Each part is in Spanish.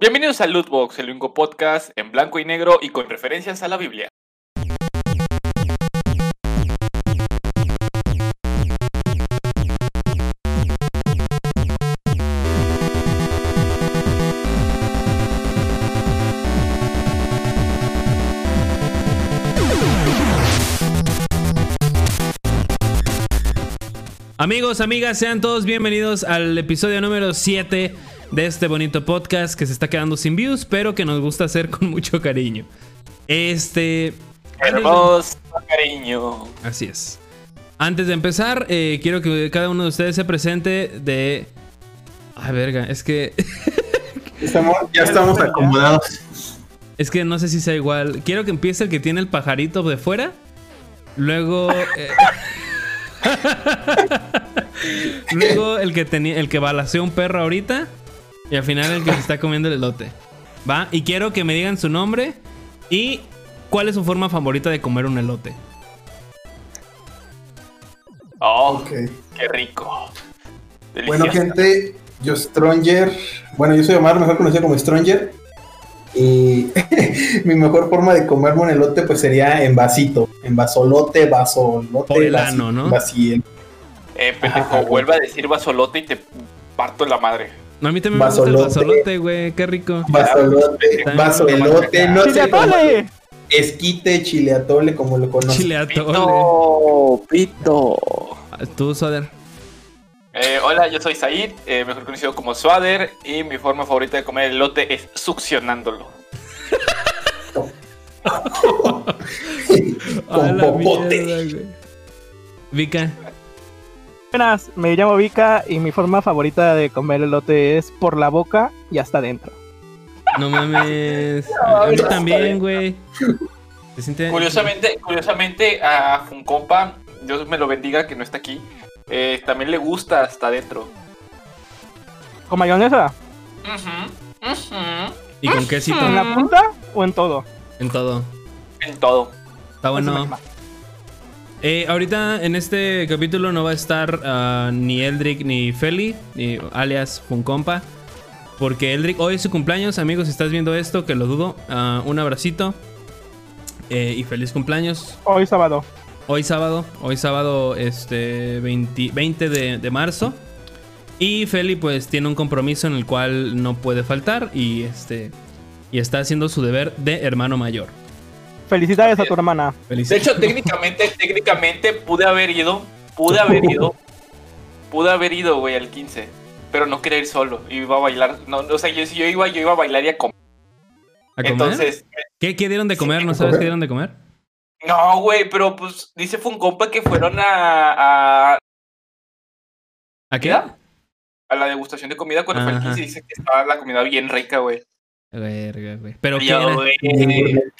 Bienvenidos a Lootbox, el único podcast en blanco y negro y con referencias a la Biblia. Amigos, amigas, sean todos bienvenidos al episodio número 7 de este bonito podcast que se está quedando sin views, pero que nos gusta hacer con mucho cariño. Este. Hermoso cariño. Así es. Antes de empezar, eh, quiero que cada uno de ustedes se presente de. Ay, verga, es que. Estamos, ya estamos acomodados. Es que no sé si sea igual. Quiero que empiece el que tiene el pajarito de fuera. Luego. eh, Luego el que tenía, el que balaceó un perro ahorita. Y al final el que se está comiendo el elote. ¿Va? Y quiero que me digan su nombre y cuál es su forma favorita de comer un elote. Oh, Ok. qué rico. Bueno, gente, yo Stronger. Bueno, yo soy Omar, mejor conocido como Stronger. Y mi mejor forma de comerme un elote pues sería en vasito, en vasolote, vasolote, Por el vasi- ano, ¿no? vasi- Eh, pendejo, Ajá. vuelve a decir basolote y te parto la madre. No, a mí también me gusta el Basolote. basolote, güey. Qué rico. vasolote, Está vasoelote, no sé, ¡Chile cómo- atole! esquite, chile atole, como lo conocen. Chile atole. Pito, pito. Tú, Soder. Eh, hola, yo soy Said, eh, mejor conocido como Swader, y mi forma favorita de comer elote es succionándolo. Con popote. Vika. Buenas, me llamo Vika y mi forma favorita de comer elote es por la boca y hasta adentro. No mames. A mí también, güey. Curiosamente, curiosamente a Funcompa, Dios me lo bendiga que no está aquí, eh, también le gusta hasta adentro. ¿Con mayonesa? Ujú, ujú, Y con quesito. ¿En la punta o en todo? En todo. En todo. Está bueno. Eh, ahorita en este capítulo no va a estar ah, ni Eldrick ni Feli, ni alias Funcompa. Porque Eldrick, hoy es su cumpleaños, amigos. Si estás viendo esto, que lo dudo. ah, un abracito. Eh, y feliz cumpleaños. Hoy sábado. Hoy sábado, hoy sábado este 20, 20 de, de marzo. Y Feli pues tiene un compromiso en el cual no puede faltar y este y está haciendo su deber de hermano mayor. Felicidades a tu hermana. De hecho, técnicamente, técnicamente pude haber ido, pude haber ido, pude haber ido, güey, al 15, pero no quería ir solo, iba a bailar, no, o sea, yo si yo iba, yo iba a bailar y a comer. ¿A comer? Entonces, ¿Qué, qué dieron de comer? ¿No ¿a sabes comer? qué dieron de comer? no, güey, pero pues dice Funcompa que fueron a, a, ¿A qué? ¿Ya? a la degustación de comida cuando fue el Ajá. 15 y dice que estaba la comida bien rica, güey. Verga, güey. Pero yo, era? güey,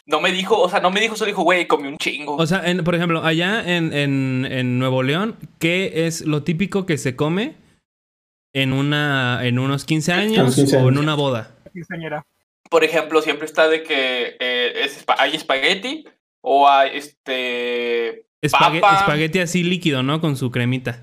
no me dijo, o sea, no me dijo, solo dijo, güey, comí un chingo. O sea, en- por ejemplo, allá en, en, en Nuevo León, ¿qué es lo típico que se come en una en unos 15 años 15 o en una boda? Quinceañera. por ejemplo, siempre está de que eh, es hay espagueti o hay este. Espague- Papa. espagueti así líquido, ¿no? Con su cremita.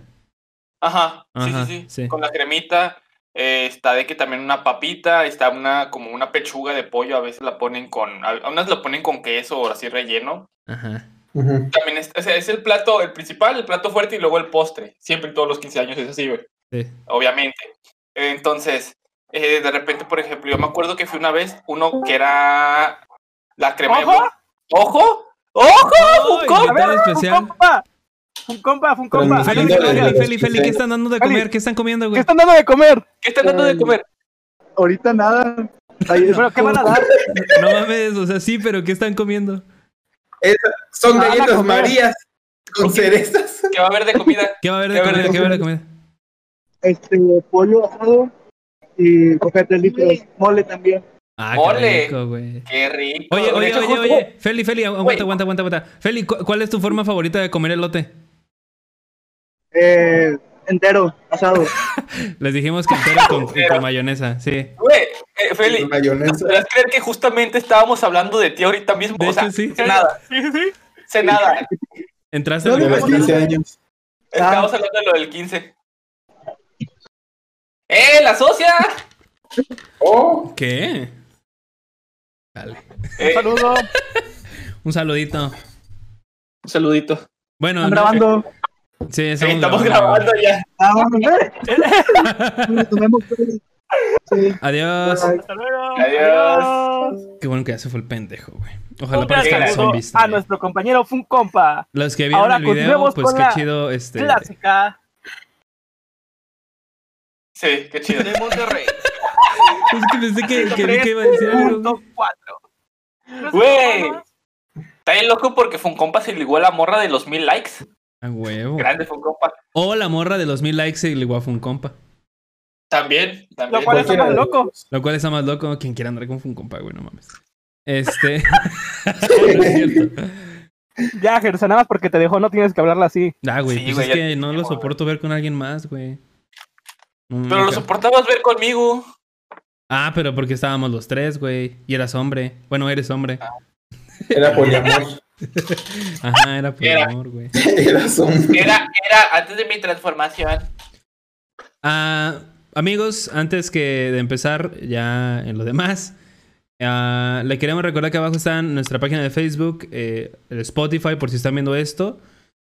Ajá, Ajá, sí, sí, sí, sí. Con la cremita. Eh, está de que también una papita, está una como una pechuga de pollo, a veces la ponen con, a unas la ponen con queso o así relleno. Ajá. También es, o sea, es el plato, el principal, el plato fuerte y luego el postre. Siempre en todos los 15 años es así, güey. Sí. obviamente. Entonces, eh, de repente, por ejemplo, yo me acuerdo que fui una vez uno que era la crema de ¡Ojo! huevo. ¡Ojo! ¡Ojo! ¡Ay, Funcompa! Funcompa. Funcompa, Feli, Feli, Feli, Feli, ¿qué están dando de Feli. comer? ¿Qué están comiendo, ¿Qué güey? están dando de comer? ¿Qué están dando de comer? Ahorita nada. Ahí ¿Pero qué van a dar? No mames, o sea, sí, pero ¿qué están comiendo? Son galletas marías con cerezas. ¿Qué va a haber de comida? ¿Qué va a haber de ¿Qué comida? de ¿Qué va a haber de comida? Este, pollo asado y cojete litros. Mole también. Ah, Mole. qué rico, güey. ¡Qué rico! Oye, oye, oye, oye. Feli, Feli, aguanta, aguanta, aguanta, aguanta. Feli, ¿cu- ¿cuál es tu forma favorita de comer elote? Eh, entero, asado. Les dijimos que entero con, con mayonesa, sí. Güey, eh, Feli, Con mayonesa. ¿podrás creer que justamente estábamos hablando de ti ahorita mismo? De o sea, hecho, sí. sé nada, Sí, sí. sé nada. Entraste No, De la los 15 años. Estábamos hablando de lo del 15. ¡Eh, la socia! Oh, ¿Qué? Vale. Eh, Un saludo. Un saludito. un saludito. Bueno, ¿Están no- grabando? Sí, Sí, estamos, estamos grabando ya. Ah, pues. Sí. Adiós. Hasta luego. Adiós. Qué bueno que ya se fue el pendejo, güey. Ojalá Un parezcan zombies. a nuestro compañero Funcompa. Los que vieron Ahora el video, pues qué chido. Este, Clásica Sí, qué chido. de Monterrey. Es que pensé que, que vi que iba a decir algo. Güey. Está bien loco porque Funcompa se ligó a la morra de los mil likes. A huevo. Grande Funcompa. O la morra de los mil likes se ligó a Funcompa. También, también. Lo cual está más loco. Lo cual está más loco. Quien quiera andar con Funcompa, güey, no mames. Este. no es cierto. Ya, Gerson, nada más porque te dejó, no tienes que hablarla así. Ah, güey, Sí, pues güey, es que te no lo soporto ver con alguien más, güey. No, Pero lo soportabas ver conmigo. Ah, pero porque estábamos los tres, güey. Y eras hombre. Bueno, eres hombre. Era poliamor. Ajá, era por Era. amor, güey. Eras un. Era, era antes de mi transformación. Ah, amigos, antes que de empezar ya en lo demás, ah, le queremos recordar que abajo está nuestra página de Facebook, eh, el Spotify, por si están viendo esto.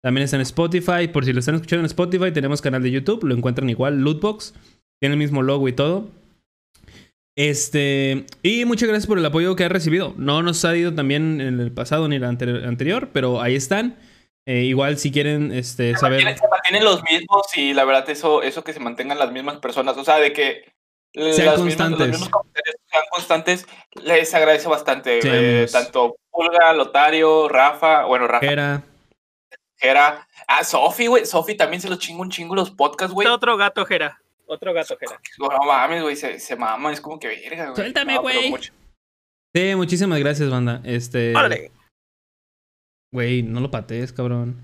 También está en Spotify, por si lo están escuchando en Spotify, tenemos canal de YouTube, lo encuentran igual, Lootbox, tiene el mismo logo y todo. Este, y muchas gracias por el apoyo que ha recibido. No nos ha ido también en el pasado ni el ante- anterior, pero ahí están. Eh, igual si quieren este, saber... Mantienen- Se mantienen los mismos y la verdad eso, eso que se mantengan las mismas personas. O sea, de que Sean mismas- constantes. los mismos comentarios sean constantes, les agradece bastante. Sí, eh, tanto Pulga, Lotario, Rafa, bueno, Rafa, Era... Jera. Ah, Sofi, güey. Sofi también se los chingo un chingo los podcasts, güey. Otro gato, Jera. Otro gato, Jera. No mames, güey, se, se mama, es como que verga, güey. Suéltame, No, güey. mucho. Sí, muchísimas gracias, banda. Este... Órale. Güey, no lo patees, cabrón.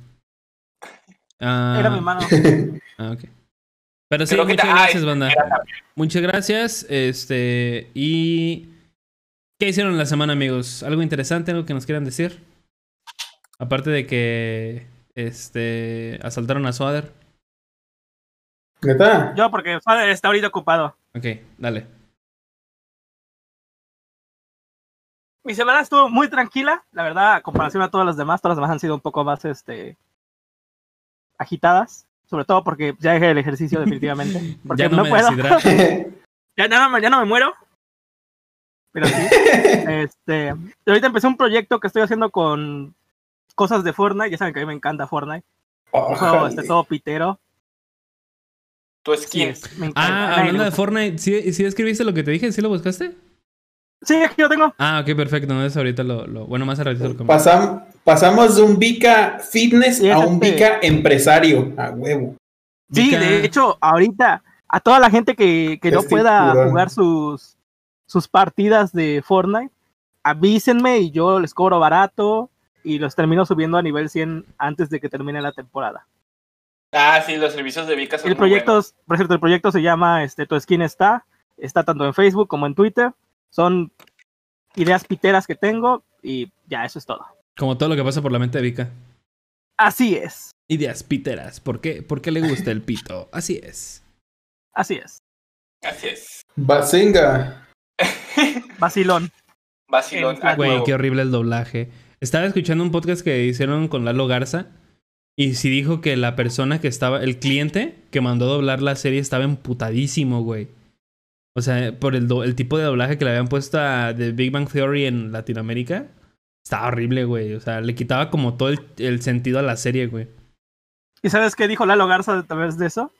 Ah, Era mi mano. Ah, ok. Pero sí, Creo muchas gracias, es- banda. Muchas gracias. Este. Y. ¿Qué hicieron la semana, amigos? ¿Algo interesante? ¿Algo que nos quieran decir? Aparte de que. Este. Asaltaron a Swader. ¿Neta? Yo, porque Father está ahorita ocupado. Ok, dale. Mi semana estuvo muy tranquila, la verdad, a comparación a todas las demás, todas las demás han sido un poco más este agitadas, sobre todo porque ya dejé el ejercicio definitivamente, porque Ya no, no, me puedo. Ya, ya no, me- ya no me muero. Pero sí. este, ahorita empecé un proyecto que estoy haciendo con cosas de Fortnite, ya saben que a mí me encanta Fortnite. Un juego Órale. este, todo pitero. Tu skin. me encanta. Ah, hablando de. Fortnite, ¿sí, sí escribiste lo que te dije? ¿Sí lo buscaste? Sí, aquí lo tengo. Ah, ok, perfecto. Entonces ahorita lo. lo- bueno, más a ratito lo comento. Pasam- pasamos de un Vika fitness Sí, a un este- Vika empresario. A huevo. Sí, Vika- de hecho, ahorita, a toda la gente que, que no Este pueda tiburón. jugar sus, sus partidas de Fortnite, avísenme y yo les cobro barato y los termino subiendo a nivel 100 antes de que termine la temporada. Ah, sí, los servicios de Vika son El muy proyecto, buenos. por cierto, el proyecto se llama este, Tu Skin Está, está tanto en Facebook como en Twitter. Son ideas piteras que tengo y ya, eso es todo. Como todo lo que pasa por la mente de Vika. Así es, Ideas piteras. ¿Por qué? ¿Por qué le gusta el pito? Así es. así es. Así es. Basenga. Vacilón. Vacilón. Güey, qué horrible el doblaje. Estaba escuchando un podcast que hicieron con Lalo Garza. Y sí dijo que la persona que estaba, el cliente que mandó doblar la serie estaba emputadísimo, güey. O sea, por el, do- el tipo de doblaje que le habían puesto a The Big Bang Theory en Latinoamérica. Estaba horrible, güey. O sea, le quitaba como todo el, el sentido a la serie, güey. ¿Y sabes qué dijo Lalo Garza a través de eso?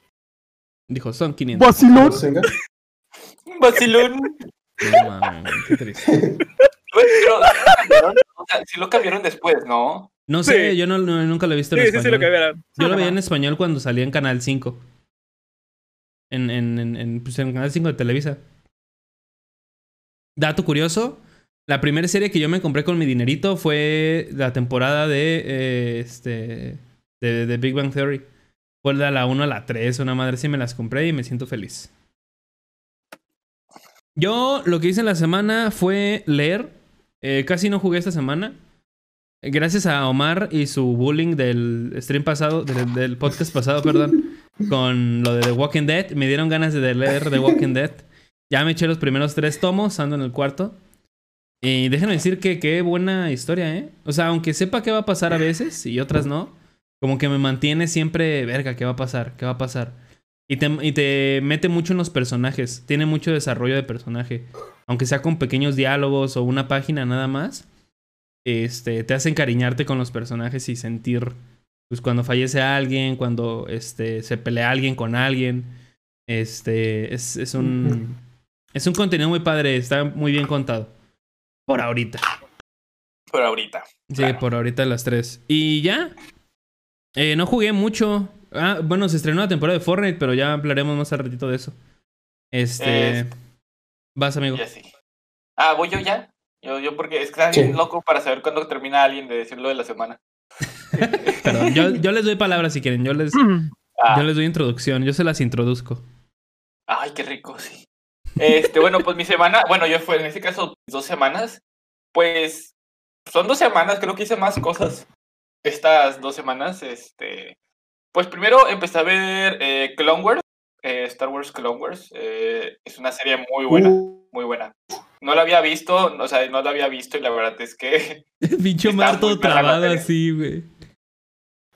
Dijo, son 500. Vacilón. Vacilón. No mames, qué triste. O sea, sí lo cambiaron después, ¿no? No sé, Sí. yo no, no- nunca lo he visto en español. vieron. Yo lo veía en español cuando salía en Canal 5. En, en, en, en, pues, en Canal 5 de Televisa. Dato curioso. La primera serie que yo me compré con mi dinerito fue la temporada de eh, este de, de Big Bang Theory. Fue de la 1 a la 3, una madre sí me las compré y me siento feliz. Yo lo que hice en la semana fue leer. Eh, casi no jugué esta semana. Gracias a Omar y su bullying del stream pasado, del, del podcast pasado, perdón, con lo de The Walking Dead, me dieron ganas de leer The Walking Dead. Ya me eché los primeros tres tomos, ando en el cuarto. Y déjenme decir que qué buena historia, ¿eh? O sea, aunque sepa qué va a pasar a veces y otras no, como que me mantiene siempre, verga, ¿qué va a pasar? ¿Qué va a pasar? Y te, y te mete mucho en los personajes. Tiene mucho desarrollo de personaje. Aunque sea con pequeños diálogos o una página nada más. Este, te hace encariñarte con los personajes y sentir, pues cuando fallece alguien, cuando este, se pelea alguien con alguien. Este, es, es un, es un contenido muy padre, está muy bien contado. Por ahorita. Por ahorita. Sí, Claro. por ahorita las tres. Y ya. Eh, no jugué mucho. Ah, bueno, se estrenó la temporada de Fortnite, pero ya hablaremos más al ratito de eso. Este. Vas, amigo. Ya sí. Ah, voy yo ya. Yo, yo porque es que está Sí. bien loco para saber cuándo termina alguien de decirlo de la semana. Perdón, yo, yo les doy palabras si quieren. Yo les, Ah, yo les doy introducción. Yo se las introduzco. Ay, qué rico, sí. Este, bueno, pues mi semana, bueno, yo fue en este caso dos semanas. Pues son dos semanas, creo que hice más cosas estas dos semanas. Este, pues primero empecé a ver eh, Clone Wars, eh, Star Wars Clone Wars. eh, es una serie muy buena, Uh, muy buena. No la había visto, o sea, no la había visto y la verdad es que perra la trabado así, güey.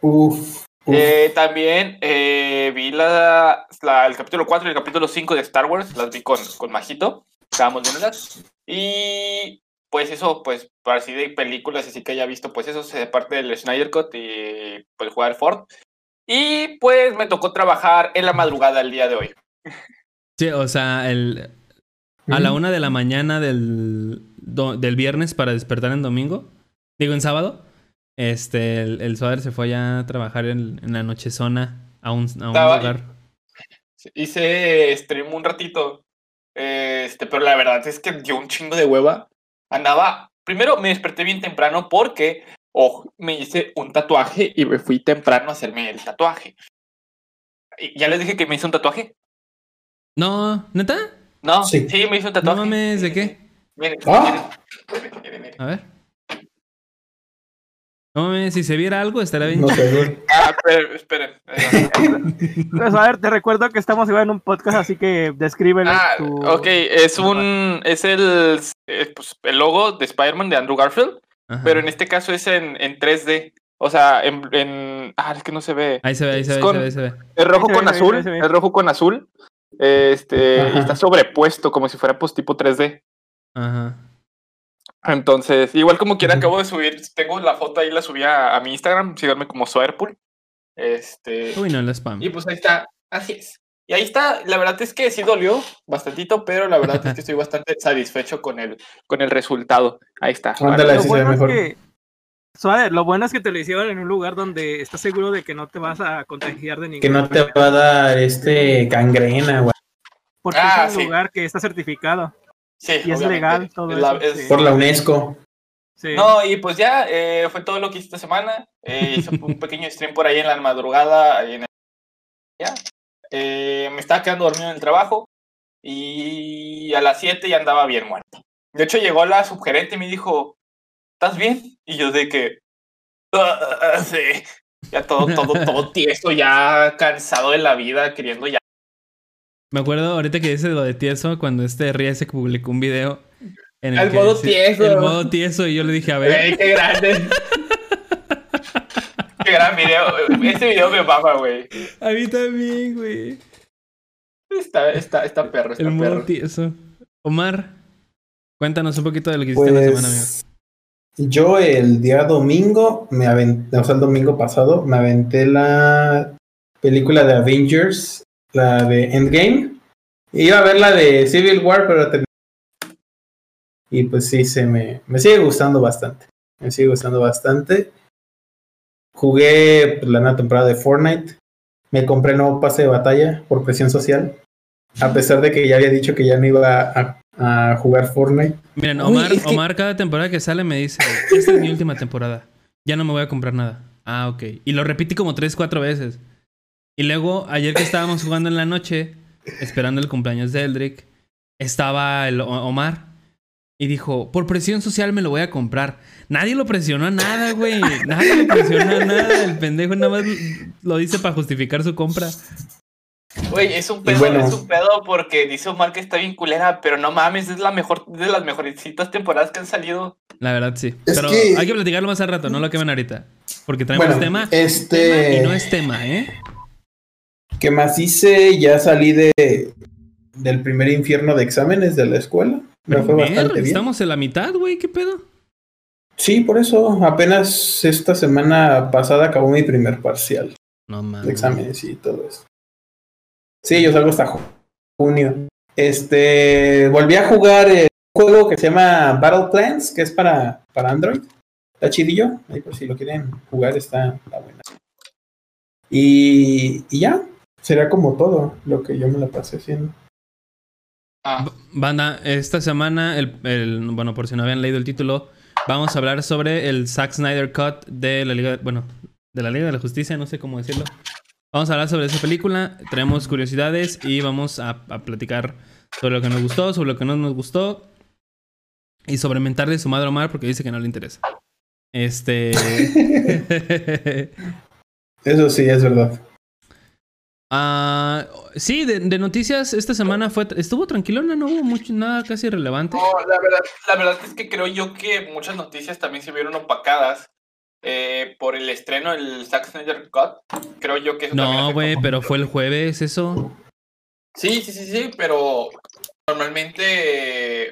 uf, uf. Eh, también eh, vi la, la- el capítulo 4 y el capítulo 5 de Star Wars, las vi con, con Majito, estábamos viéndolas. Y pues eso, pues para así de películas, así que haya visto, pues eso, se parte del Cut y pues jugar Ford. Y pues me tocó trabajar en la madrugada el día de hoy. Sí, o sea, el, a la una de la mañana del, do- del viernes para despertar en domingo. Digo, en sábado. Este, el, el Suader se fue ya a trabajar en, en la nochezona a un, a un Estaba- lugar. Hice stream un ratito, este, pero la verdad es que dio un chingo de hueva. Andaba, primero me desperté bien temprano porque, ojo, me hice un tatuaje y me fui temprano a hacerme el tatuaje. Y ya les dije que me hice un tatuaje. No, ¿neta? No, Sí. sí, me hice un No tatuaje. mames, ¿de qué? Miren, Ah. miren, miren, miren. A ver. No mames, si se viera algo estaría bien. No sé. Ah, esperen, esperen. Pues, a ver, te recuerdo que estamos igual en un podcast, así que descríbele Ah, tu... ok, es un, es el, eh, pues, el logo de Spider-Man de Andrew Garfield. Ajá. pero en este caso es en, en 3D. O sea, en, en- Ah, es que no se ve. Ahí se ve, ahí se ve, con- ahí se ve, se ve. Es rojo Ahí se con azul. Es rojo con azul. Este, Ajá. y está sobrepuesto como si fuera pues tipo 3D. Ajá. Entonces, igual como quiera, acabo de subir. Tengo la foto ahí, la subí a, a mi Instagram. Síganme como Soerpool. Este. Uy, no, el spam. Y pues ahí está. Así es. Y ahí está. La verdad es que sí dolió bastantito, pero la verdad es que estoy bastante satisfecho con el, con el resultado. Ahí está. Ándale, bueno es mejor. que... Suave, lo bueno es que te lo hicieron en un lugar donde estás seguro de que no te vas a contagiar de ningún Que no te va a dar este gangrena, güey. Porque Ah, es un sí. lugar que está certificado. Sí, Y es legal todo la- eso, es- sí. Por la UNESCO. Sí. No, y pues ya eh, fue todo lo que hice esta semana. Eh, hice un pequeño stream por ahí en la madrugada. ahí en el- Ya. Eh, me estaba quedando dormido en el trabajo. Y a las 7 ya andaba bien muerto. De hecho, llegó la subgerente y me dijo: ¿Estás bien? Y yo de que. "Ah, sí. Ya todo, todo, todo tieso, ya cansado de la vida, queriendo ya. Me acuerdo ahorita que dice lo de tieso cuando este Ría se publicó un video en el El que modo tieso. El modo tieso y yo le dije, a ver, Güey, qué grande. qué gran video. Este video me mama, güey. a mí también, güey. Está, está, está perro, está El modo tieso. Omar, cuéntanos un poquito de lo que hiciste en la semana, amigo. Yo el día domingo, me aventé, o sea, el domingo pasado, me aventé la película de Avengers, la de Endgame. Iba a ver la de Civil War, pero terminé. Y pues sí, se me, me sigue gustando bastante. Me sigue gustando bastante. Jugué pues, la nueva temporada de Fortnite. Me compré nuevo pase de batalla por presión social. A pesar de que ya había dicho que ya no iba a, a jugar Fortnite. Miren, Uy, Omar, que- Omar cada temporada que sale me dice, esta es mi última temporada. Ya no me voy a comprar nada. Ah, ok. Y lo repite como tres, cuatro veces. Y luego, ayer que estábamos jugando en la noche, esperando el cumpleaños de Eldrick, estaba el Omar. Y dijo, por presión social me lo voy a comprar. Nadie lo presionó a nada, güey. Nadie lo presionó a nada. El pendejo nada más lo dice para justificar su compra. Güey, es un pedo, bueno. es un pedo porque dice Omar que está bien culera, pero no mames, es la mejor, de las mejorcitas temporadas que han salido. La verdad, sí. Es Pero que- hay que platicarlo más al rato, no lo quemen ahorita. Porque traemos Bueno, tema, este- tema y no es tema, ¿eh? ¿Qué más hice? Ya salí de del primer infierno de exámenes de la escuela. Me fue bastante bien. Estamos en la mitad, güey, ¿qué pedo? Sí, por eso apenas esta semana pasada acabó mi primer parcial No mames. de exámenes y todo eso. Sí, yo salgo hasta ju- junio. Este, volví a jugar el juego que se llama Battle Plans, que es para, para Android. Está chidillo, ahí por si lo quieren jugar está, está buena. Y, y ya, será como todo lo que yo me la pasé haciendo. Ah, Banda, esta semana, el, el- bueno, por si no habían leído el título, vamos a hablar sobre el Zack Snyder Cut de la Liga, bueno, de la Liga de la Justicia, no sé cómo decirlo. Vamos a hablar sobre esa película, traemos curiosidades y vamos a, a platicar sobre lo que nos gustó, sobre lo que no nos gustó y sobre mentarle su madre a Omar porque dice que no le interesa. Este. Eso sí, es verdad. Ah, sí, de, de noticias esta semana fue estuvo tranquilona, no hubo mucho, nada casi relevante. no, la verdad, la verdad es que creo yo que muchas noticias también se vieron opacadas eh, por el estreno del Zack Snyder Cut. Creo yo que eso No, güey, pero fue el jueves eso. Sí, sí, sí, sí, pero normalmente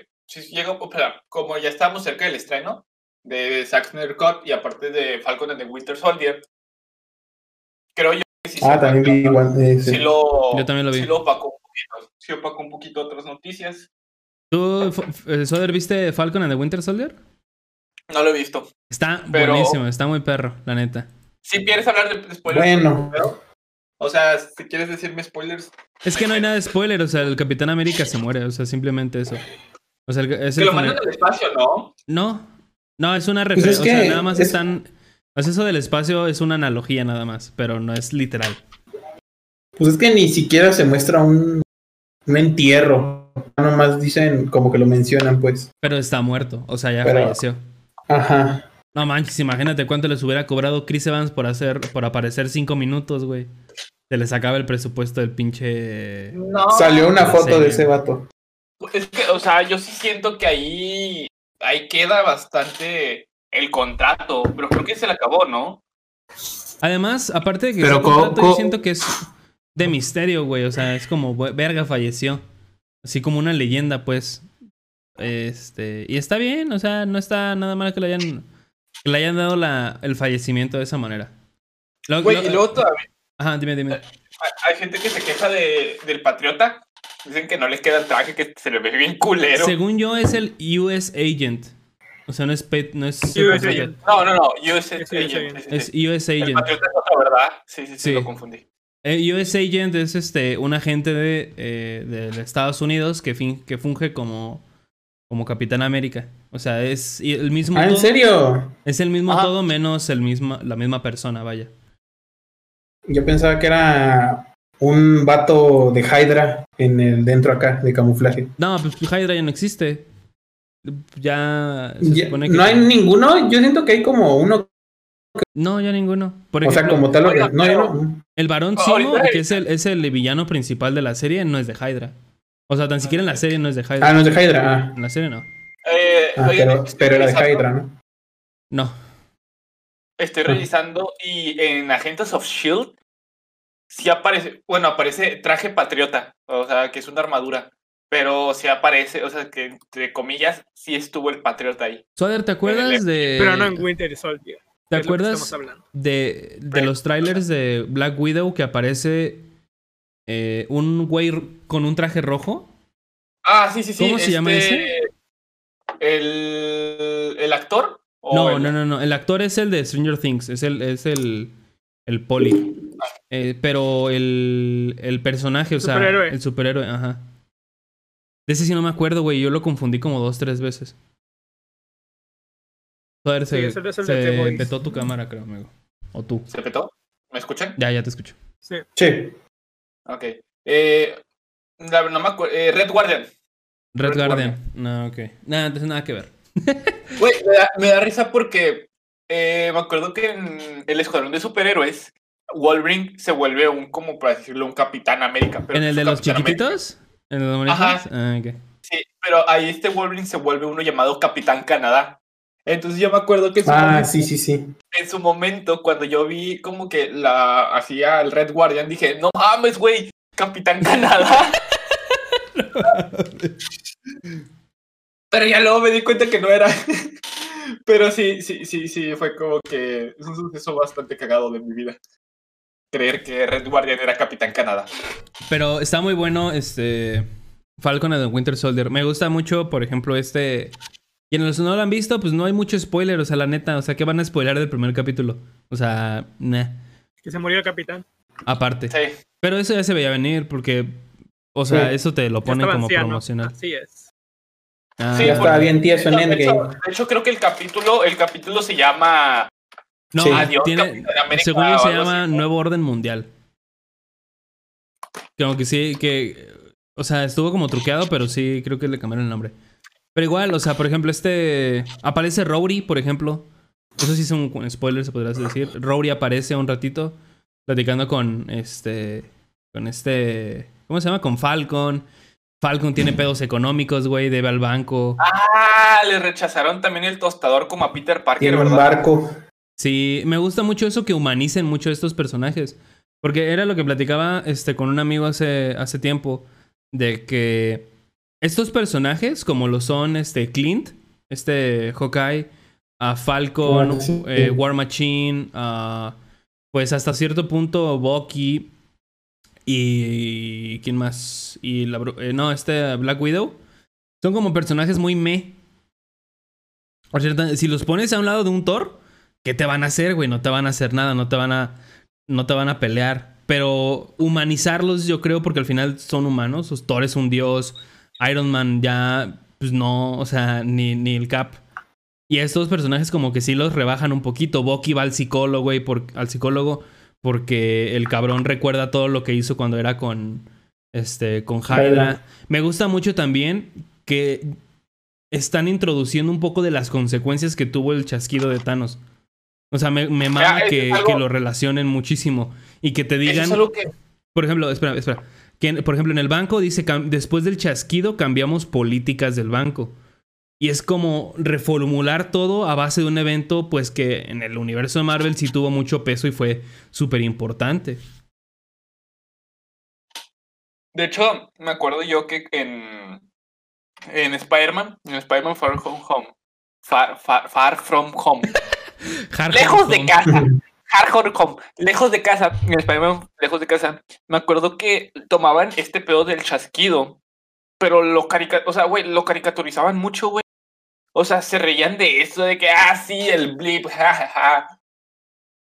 eh, si llega, como ya estamos cerca del estreno de Zack Snyder Cut y aparte de Falcon and the Winter Soldier, creo yo que sí, se Ah, también vi igual. eh, sí. sí lo, Yo también lo vi. sí lo opacó un poquito, sí opacó un poquito otras noticias. ¿Tú, F- F- Soder, viste Falcon and the Winter Soldier? No lo he visto. Está Pero- buenísimo, está muy perro, la neta. Si quieres hablar de spoilers, Bueno. o sea, si quieres decirme spoilers, Es que no hay nada de spoiler, o sea, el Capitán América se muere, o sea, simplemente eso. O sea, es que lo mandan al espacio, ¿no? No, no, es una Pues referencia, es o sea, que nada más es- están... O sea, eso del espacio es una analogía nada más, pero no es literal. Pues es que ni siquiera se muestra un, un entierro. Nomás dicen como que lo mencionan, pues. Pero está muerto, o sea, ya Pero- falleció. Ajá. No manches, imagínate cuánto les hubiera cobrado Chris Evans por hacer, por aparecer cinco minutos, güey. Se les acaba el presupuesto del pinche. No. Salió una foto serie. de ese vato. Es que, o sea, yo sí siento que ahí, ahí queda bastante el contrato, pero creo que se le acabó, ¿no? Además, aparte de que Pero contrato, yo siento que es de misterio, güey. O sea, es como "Ve- verga falleció. Así como una leyenda, pues. Este. Y está bien, o sea, no está nada mal que le hayan. Que le hayan dado la, el fallecimiento de esa manera. Lo- Güey, lo- y luego todavía Ajá, dime, dime. hay, gente que se queja de, del Patriota. Dicen que no les queda el traje, que se le ve bien culero. Según yo, es el US Agent. O sea, no es. Pet- no es, US Agent. No, no, no, US Es Agent. Agent. sí, sí, es sí. US El Agent. Patriota es otra, ¿verdad? Sí, sí, sí, Sí. lo confundí. Eh, US Agent es este un agente de, eh, de Estados Unidos que, fin- que funge como, como Capitán América. O sea, es el mismo Ah, ¿en todo- serio? Es el mismo todo menos el misma, la misma persona, vaya. Yo pensaba que era un vato de Hydra en el dentro acá, de camuflaje. No, pues Hydra ya no existe. Ya se Ya- supone que. no hay ninguno, yo siento que hay como uno, No, ya ninguno. Por o sea, ejemplo, como tal. oiga, no, yo pero- no. el varón Simo, que es el, es el villano principal de la serie, no es de Hydra. O sea, tan siquiera en la serie no es de Hydra. Ah, no es de Hydra. Ah, En la serie no. Eh, Ah, oigan, pero, estoy pero era de Hydra, ¿no? No. Estoy Ah. revisando y en Agentes of Shield sí aparece, bueno, aparece traje patriota, o sea, que es una armadura, pero sí aparece, o sea, que entre comillas sí estuvo el patriota ahí. Soder, ¿te acuerdas de. Pero no en Winter Soldier. ¿Te es lo que acuerdas de, de los trailers de Black Widow que aparece eh, un güey con un traje rojo? Ah, sí, sí, sí. ¿Cómo se llama este, ¿El, el actor? ¿O No, el- no, no, no. El actor es el de Stranger Things. Es el, es el, el poli. Eh, pero el, el personaje, o sea, Superhéroe. el superhéroe, ajá. De ese sí no me acuerdo, güey. Yo lo confundí como dos, tres veces. Joder, se, de se Boys. petó tu cámara, creo, amigo. O tú. ¿Se petó? ¿Me escuchan? Ya, ya te escucho. Sí. Sí. Ok. Eh, la- no me acuerdo. eh, Red Guardian. Red, Red Guardian. No, ok. Nada, entonces nada que ver. Güey, me da, me da risa porque eh, me acuerdo que en el Escuadrón de Superhéroes Wolverine se vuelve un, como para decirlo, un Capitán América. pero ¿En el de los Capitán América. chiquititos? ¿En los de Ajá. Ah. Sí, pero ahí este Wolverine se vuelve uno llamado Capitán Canadá. Entonces yo me acuerdo que en su, Ah, momento, sí, sí, sí. en su momento, cuando yo vi como que la hacía el Red Guardian, dije, no mames, güey, Capitán Canadá. pero ya luego me di cuenta que no era. pero sí, sí, sí, sí, fue como que es un suceso bastante cagado de mi vida. Creer que Red Guardian era Capitán Canadá. Pero está muy bueno este Falcon and the Winter Soldier. Me gusta mucho, por ejemplo, este... Y en los que no lo han visto, pues no hay mucho spoiler, o sea, la neta, o sea, ¿qué van a spoiler del primer capítulo? O sea, nah, Que se murió el capitán. aparte. Sí. Pero eso ya se veía venir porque, o sea, Sí. eso te lo ponen como anciano. promocional. Así es. Ah, Sí, ya estaba bien tieso en De hecho, Endgame. de hecho, creo que el capítulo, el capítulo se llama no, Sí. Adiós, tiene, según yo se llama. Nuevo Orden Mundial. Como que sí, que, o sea, estuvo como truqueado, pero sí, creo que le cambiaron el nombre. Pero igual, o sea, por ejemplo, este, aparece Rowdy, por ejemplo. Eso sí es un spoiler, se podría decir. Rowdy aparece un ratito platicando con este, con este, ¿cómo se llama? Con Falcon. Falcon tiene pedos económicos, güey, debe al banco. Ah, le rechazaron también el tostador como a Peter Parker, Tiene un ¿verdad? barco. Sí, me gusta mucho eso que humanicen mucho estos personajes. Porque era lo que platicaba este, con un amigo hace, hace tiempo. De que estos personajes, como lo son este Clint, este Hawkeye, a Falcon, War- eh, Machine, a, pues hasta cierto punto Bucky y quién más y la eh, no este Black Widow. Son como personajes muy me. O sea, si los pones a un lado de un Thor, ¿qué te van a hacer, güey? No te van a hacer nada, no te van a no te van a pelear, pero humanizarlos yo creo porque al final son humanos, Thor es un dios, Iron Man ya pues no, o sea, ni ni el Cap y estos personajes como que sí los rebajan un poquito. Bucky va al psicólogo, güey, por, al psicólogo porque el cabrón recuerda todo lo que hizo cuando era con este con Hydra. Me gusta mucho también que están introduciendo un poco de las consecuencias que tuvo el chasquido de Thanos. O sea, me, me mama es que, algo- que lo relacionen muchísimo y que te Eso digan es algo que por ejemplo, espera, espera. Que, por ejemplo, en el banco dice, después del chasquido cambiamos políticas del banco. Y es como reformular todo a base de un evento, pues que en el universo de Marvel sí tuvo mucho peso y fue súper importante. De hecho, me acuerdo yo que en, en Spider-Man, en Spider-Man Far From Home, Far, Far, Far From Home, lejos de casa, From Home, lejos de casa, en Spider-Man lejos de casa, me acuerdo que tomaban este pedo del chasquido, pero lo carica, o sea, güey, lo caricaturizaban mucho, güey. O sea, se reían de eso, de que, ah, sí, el blip, jajaja.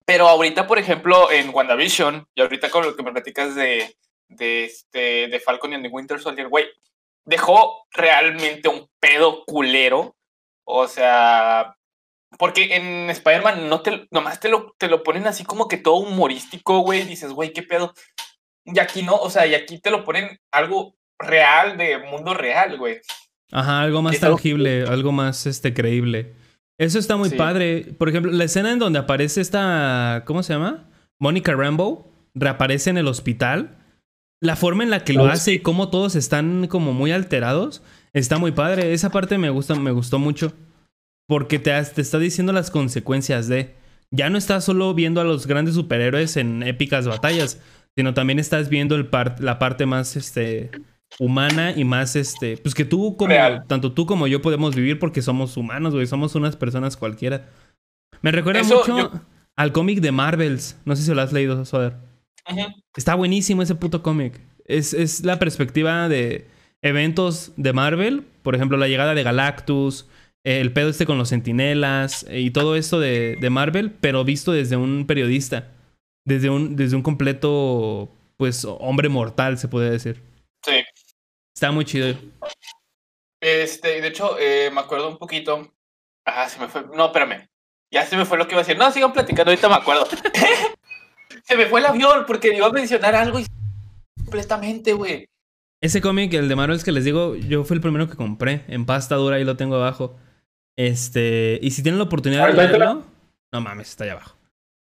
Pero ahorita, por ejemplo, en WandaVision, y ahorita con lo que me platicas de, de, este, de Falcon and the Winter Soldier, güey, dejó realmente un pedo culero. O sea, porque en Spider-Man no te, nomás te lo, te lo ponen así como que todo humorístico, güey. Dices, güey, qué pedo. Y aquí no, o sea, y aquí te lo ponen algo real, de mundo real, güey. Ajá, algo más algo- tangible, algo más este, creíble. Eso está muy Sí. padre. Por ejemplo, la escena en donde aparece esta. ¿Cómo se llama? Mónica Rambo. Reaparece en el hospital. La forma en la que lo hace y cómo todos están como muy alterados. Está muy padre. Esa parte me gusta, me gustó mucho. Porque te, te está diciendo las consecuencias de. Ya no estás solo viendo a los grandes superhéroes en épicas batallas. Sino también estás viendo el par- la parte más este humana y más este, pues que tú como Real. tanto tú como yo podemos vivir porque somos humanos, güey, somos unas personas cualquiera. Me recuerda Eso, mucho yo- al cómic de Marvels, no sé si lo has leído, Soder. Está buenísimo ese puto cómic. Es, es la perspectiva de eventos de Marvel, por ejemplo, la llegada de Galactus, el pedo este con los sentinelas eh, y todo esto de, de Marvel, pero visto desde un periodista, desde un, desde un completo, pues, hombre mortal, se puede decir. Sí. Está muy chido. Este, de hecho, eh, me acuerdo un poquito. Ah, se me fue. No, espérame. Ya se me fue lo que iba a decir. No, sigan platicando, ahorita me acuerdo. se me fue el avión porque iba a mencionar algo y completamente, güey. Ese cómic, el de Marvels que les digo, yo fui el primero que compré en pasta dura, ahí lo tengo abajo. Este, y si tienen la oportunidad de leerlo, no mames, está allá abajo.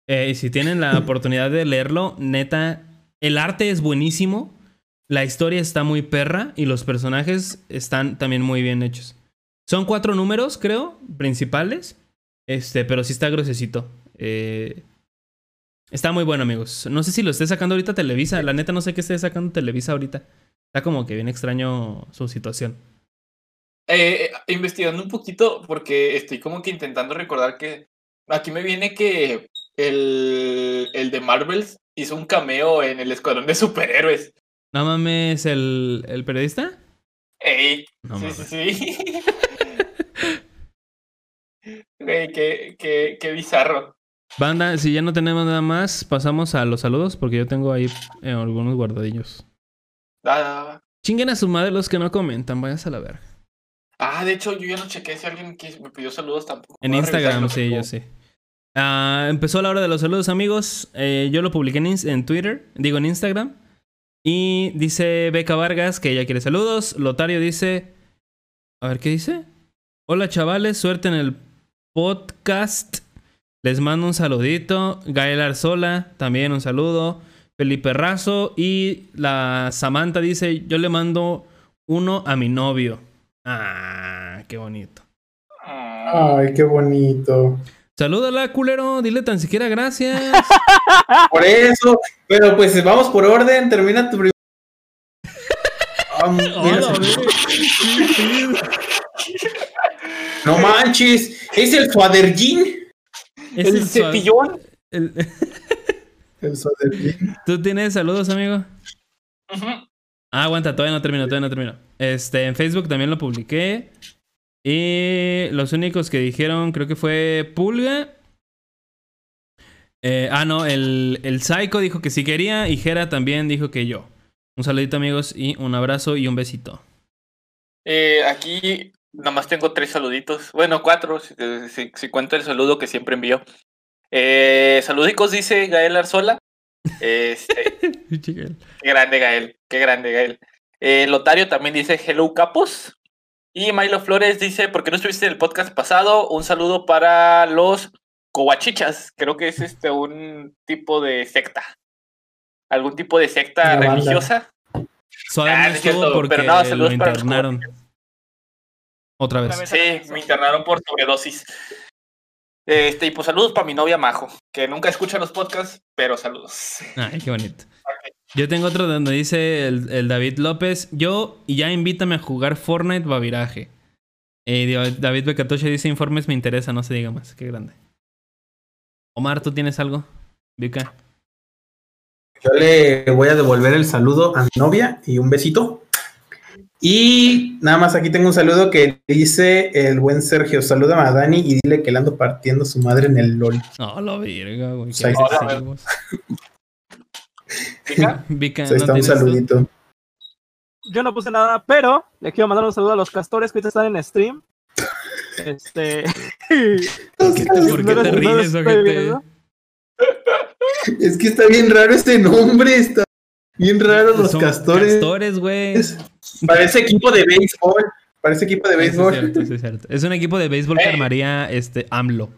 Eh, y si tienen la oportunidad de leerlo, neta, el arte es buenísimo, la historia está muy perra y los personajes están también muy bien hechos. Son cuatro números, creo, principales. Este, pero sí está grosecito. Eh, está muy bueno, amigos. No sé si lo esté sacando ahorita Televisa. La neta no sé qué esté sacando Televisa ahorita. Está como que bien extraño su situación. Eh, investigando un poquito, porque estoy como que intentando recordar que aquí me viene que el, el de Marvels hizo un cameo en el Escuadrón de Superhéroes. No mames, ¿el, el periodista? Ey, No sí, mames. sí, sí. Güey, qué, qué, qué bizarro. Banda, si ya no tenemos nada más, pasamos a los saludos porque yo tengo ahí eh, algunos guardadillos. Ah, Chinguen a su madre los que no comentan, váyanse a la verga. Ah, de hecho, yo ya no chequé si alguien que me pidió saludos tampoco. En Instagram, sí, yo sí. Ah, empezó la hora de los saludos, amigos. Eh, yo lo publiqué en, en Twitter, digo en Instagram. Y dice Beca Vargas que ella quiere saludos. Lotario dice. A ver, ¿qué dice? Hola chavales, suerte en el podcast. Les mando un saludito. Gael Arzola, también un saludo. Felipe Razo. Y la Samantha dice: Yo le mando uno a mi novio. Ah, qué bonito. Ah, Ay, qué bonito. Salúdala, culero. Dile tan siquiera gracias. Por eso, pero pues vamos por orden, termina tu... pri- mira, no manches, es el Suadergin. Es el cepillón. el- El Suadergin. ¿Tú tienes saludos, amigo? Ujú. Ah, aguanta, todavía no termino, todavía no termino. Este, en Facebook también lo publiqué. Y los únicos que dijeron, creo que fue Pulga. Eh, ah, no, el, el Psycho dijo que sí quería. Y Jera también dijo que yo. Un saludito, amigos, y un abrazo y un besito. Eh, aquí nomás tengo tres saluditos. Bueno, cuatro, si, si- si cuento el saludo que siempre envío. Eh, saludicos, dice Gael Arzola. Este, qué grande Gael, qué grande Gael. Eh, Lotario también dice Hello Capos. Y Milo Flores dice, ¿por qué no estuviste en el podcast pasado? Un saludo para los coachichas. Creo que es este un tipo de secta. Algún tipo de secta religiosa. Ah, no es estuvo cierto, porque pero no, lo saludos para los internaron. Otra vez. Sí, me internaron por sobredosis. Este, y pues saludos para mi novia Majo, que nunca escucha los podcasts, pero saludos. Ay, qué bonito. Yo tengo otro donde dice el, el David López. Yo y ya invítame a jugar Fortnite Babiraje. Eh, David Becatoche dice informes me interesa, no se diga más. Qué grande. Omar, ¿tú tienes algo? Vika. Yo le voy a devolver el saludo a mi novia y un besito. Y nada más aquí tengo un saludo que dice el buen Sergio. Salúdame a Dani y dile que le ando partiendo su madre en el LOL. No, la verga, güey. Qué está. agresivos. Vika, Vika, Ahí ¿no está un tú? saludito. Yo no puse nada, pero le quiero mandar un saludo a los castores que ahorita están en stream. Este. ¿Por qué te, por qué No te los- no los ríes, ojete? Es que está bien raro este nombre. Está bien raro los Son castores. Castores, güey. Parece equipo de béisbol. Parece equipo de béisbol. es cierto, sí, es cierto. Es un equipo de béisbol que Eh. armaría este AMLO.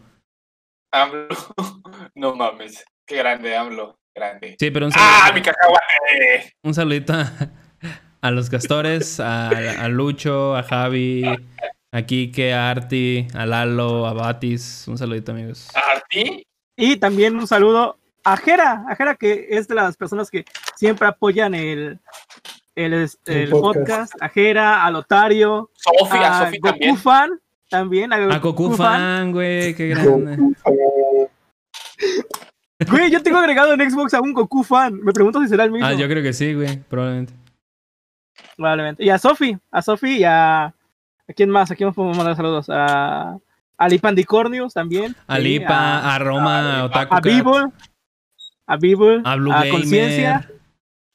AMLO. No mames, qué grande AMLO, grande. Sí, pero un ¡Ah, saludito, mi cacahuate! un saludito a, a los castores, a, a Lucho, a Javi, a Kike, a Arti, a Lalo, a Batis. Un saludito, amigos. ¿A Arti? Y también un saludo a Jera, a Jera que es de las personas que siempre apoyan el, el, el El podcast. podcast. a Jera, a Lotario, Sofi, a a Sofi Goku también. Fan, también, A Goku Fan, güey, qué grande. Güey, yo tengo agregado en Xbox a un Goku Fan. Me pregunto si será el mismo. Ah, yo creo que sí, güey, probablemente. Probablemente. Y a Sofi, a Sofi y a. ¿A quién más? ¿A quién más podemos mandar saludos? A. A Lipandicornios también. A Sí, Lipa, a, Roma, a Otaku A Cat, Bibble. A Bibble. a Blue a Gamer, Conciencia.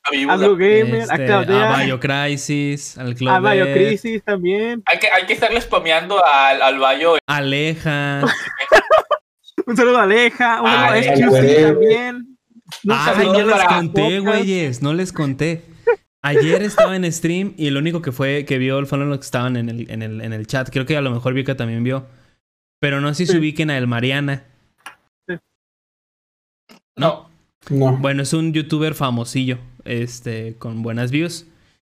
A A Gamer. este, a a Claudea. Bio Crisis, al A Claudet, Mayo Crisis también. Hay que, hay que estarle spameando al, al Bayo. Aleja. Un saludo a Aleja. Un saludo a güey. también. Nunca Ah, se no les para conté, güeyes, no les conté. Ayer estaba en stream y lo único que fue que vio fueron los que estaban en el, en el, en el chat. Creo que a lo mejor Vika también vio. Pero no sé si se Sí. ubiquen a el Mariana. Sí. No. No. Bueno, es un youtuber famosillo, este, con buenas views.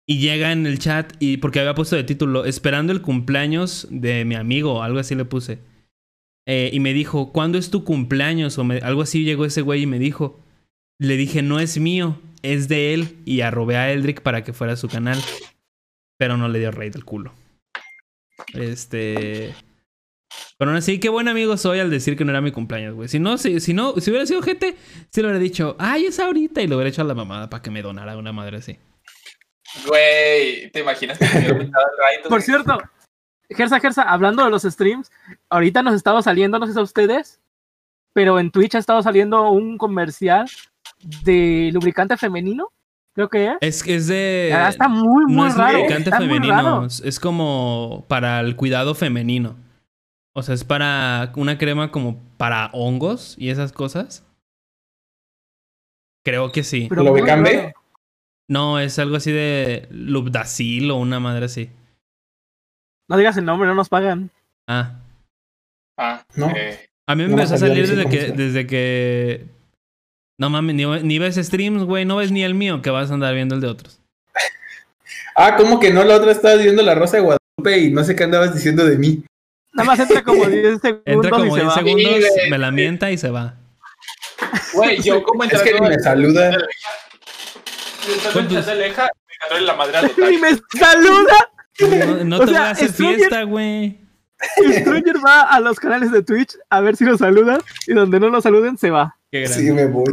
Y llega en el chat y porque había puesto de título, esperando el cumpleaños de mi amigo, algo así le puse. Eh, y me dijo, ¿cuándo es tu cumpleaños? O algo así llegó ese güey y me dijo. Le dije, no es mío, es de él. Y arrobé a Eldrick para que fuera a su canal. Pero no le dio rey del culo. Este. Pero aún así, qué buen amigo soy al decir que no era mi cumpleaños, güey. Si no, si, si no, si hubiera sido gente, sí le hubiera dicho, ay, es ahorita. Y lo hubiera hecho a la mamada para que me donara una madre así. Güey, ¿te imaginas que rating? Por cierto, Gersa, Gersa, hablando de los streams, ahorita nos estaba saliendo, no sé si a ustedes, pero en Twitch ha estado saliendo un comercial de lubricante femenino, creo que es. Es, es de. Ya está muy, muy no es raro. lubricante está muy femenino. es como para el cuidado femenino. O sea, es para una crema como para hongos y esas cosas. Creo que sí. Pero ¿Lo Becambe? No, es algo así de Lubdacil o una madre así. No digas el nombre, no nos pagan. Ah. Ah, No. eh, A mí me No empezó a salir desde que, desde que. No mames, ni, ni ves streams, güey. No ves ni el mío, que vas a andar viendo el de otros. Ah, ¿cómo que no? La otra estabas viendo la Rosa de Guadalupe y no sé qué andabas diciendo de mí. Nada más entra como 10 segundos Entra como y se 10 va. segundos, Sí, me la mienta y se va. Güey, yo como Es que ni me saluda. entrando en chat de Aleja, me cantó en la madre. ¡Y me saluda! No, no O te sea, voy a hacer Stranger- fiesta, güey. Stranger va a los canales de Twitch a ver si nos saludan y donde no nos saluden se va. Qué grande. Sí, me voy.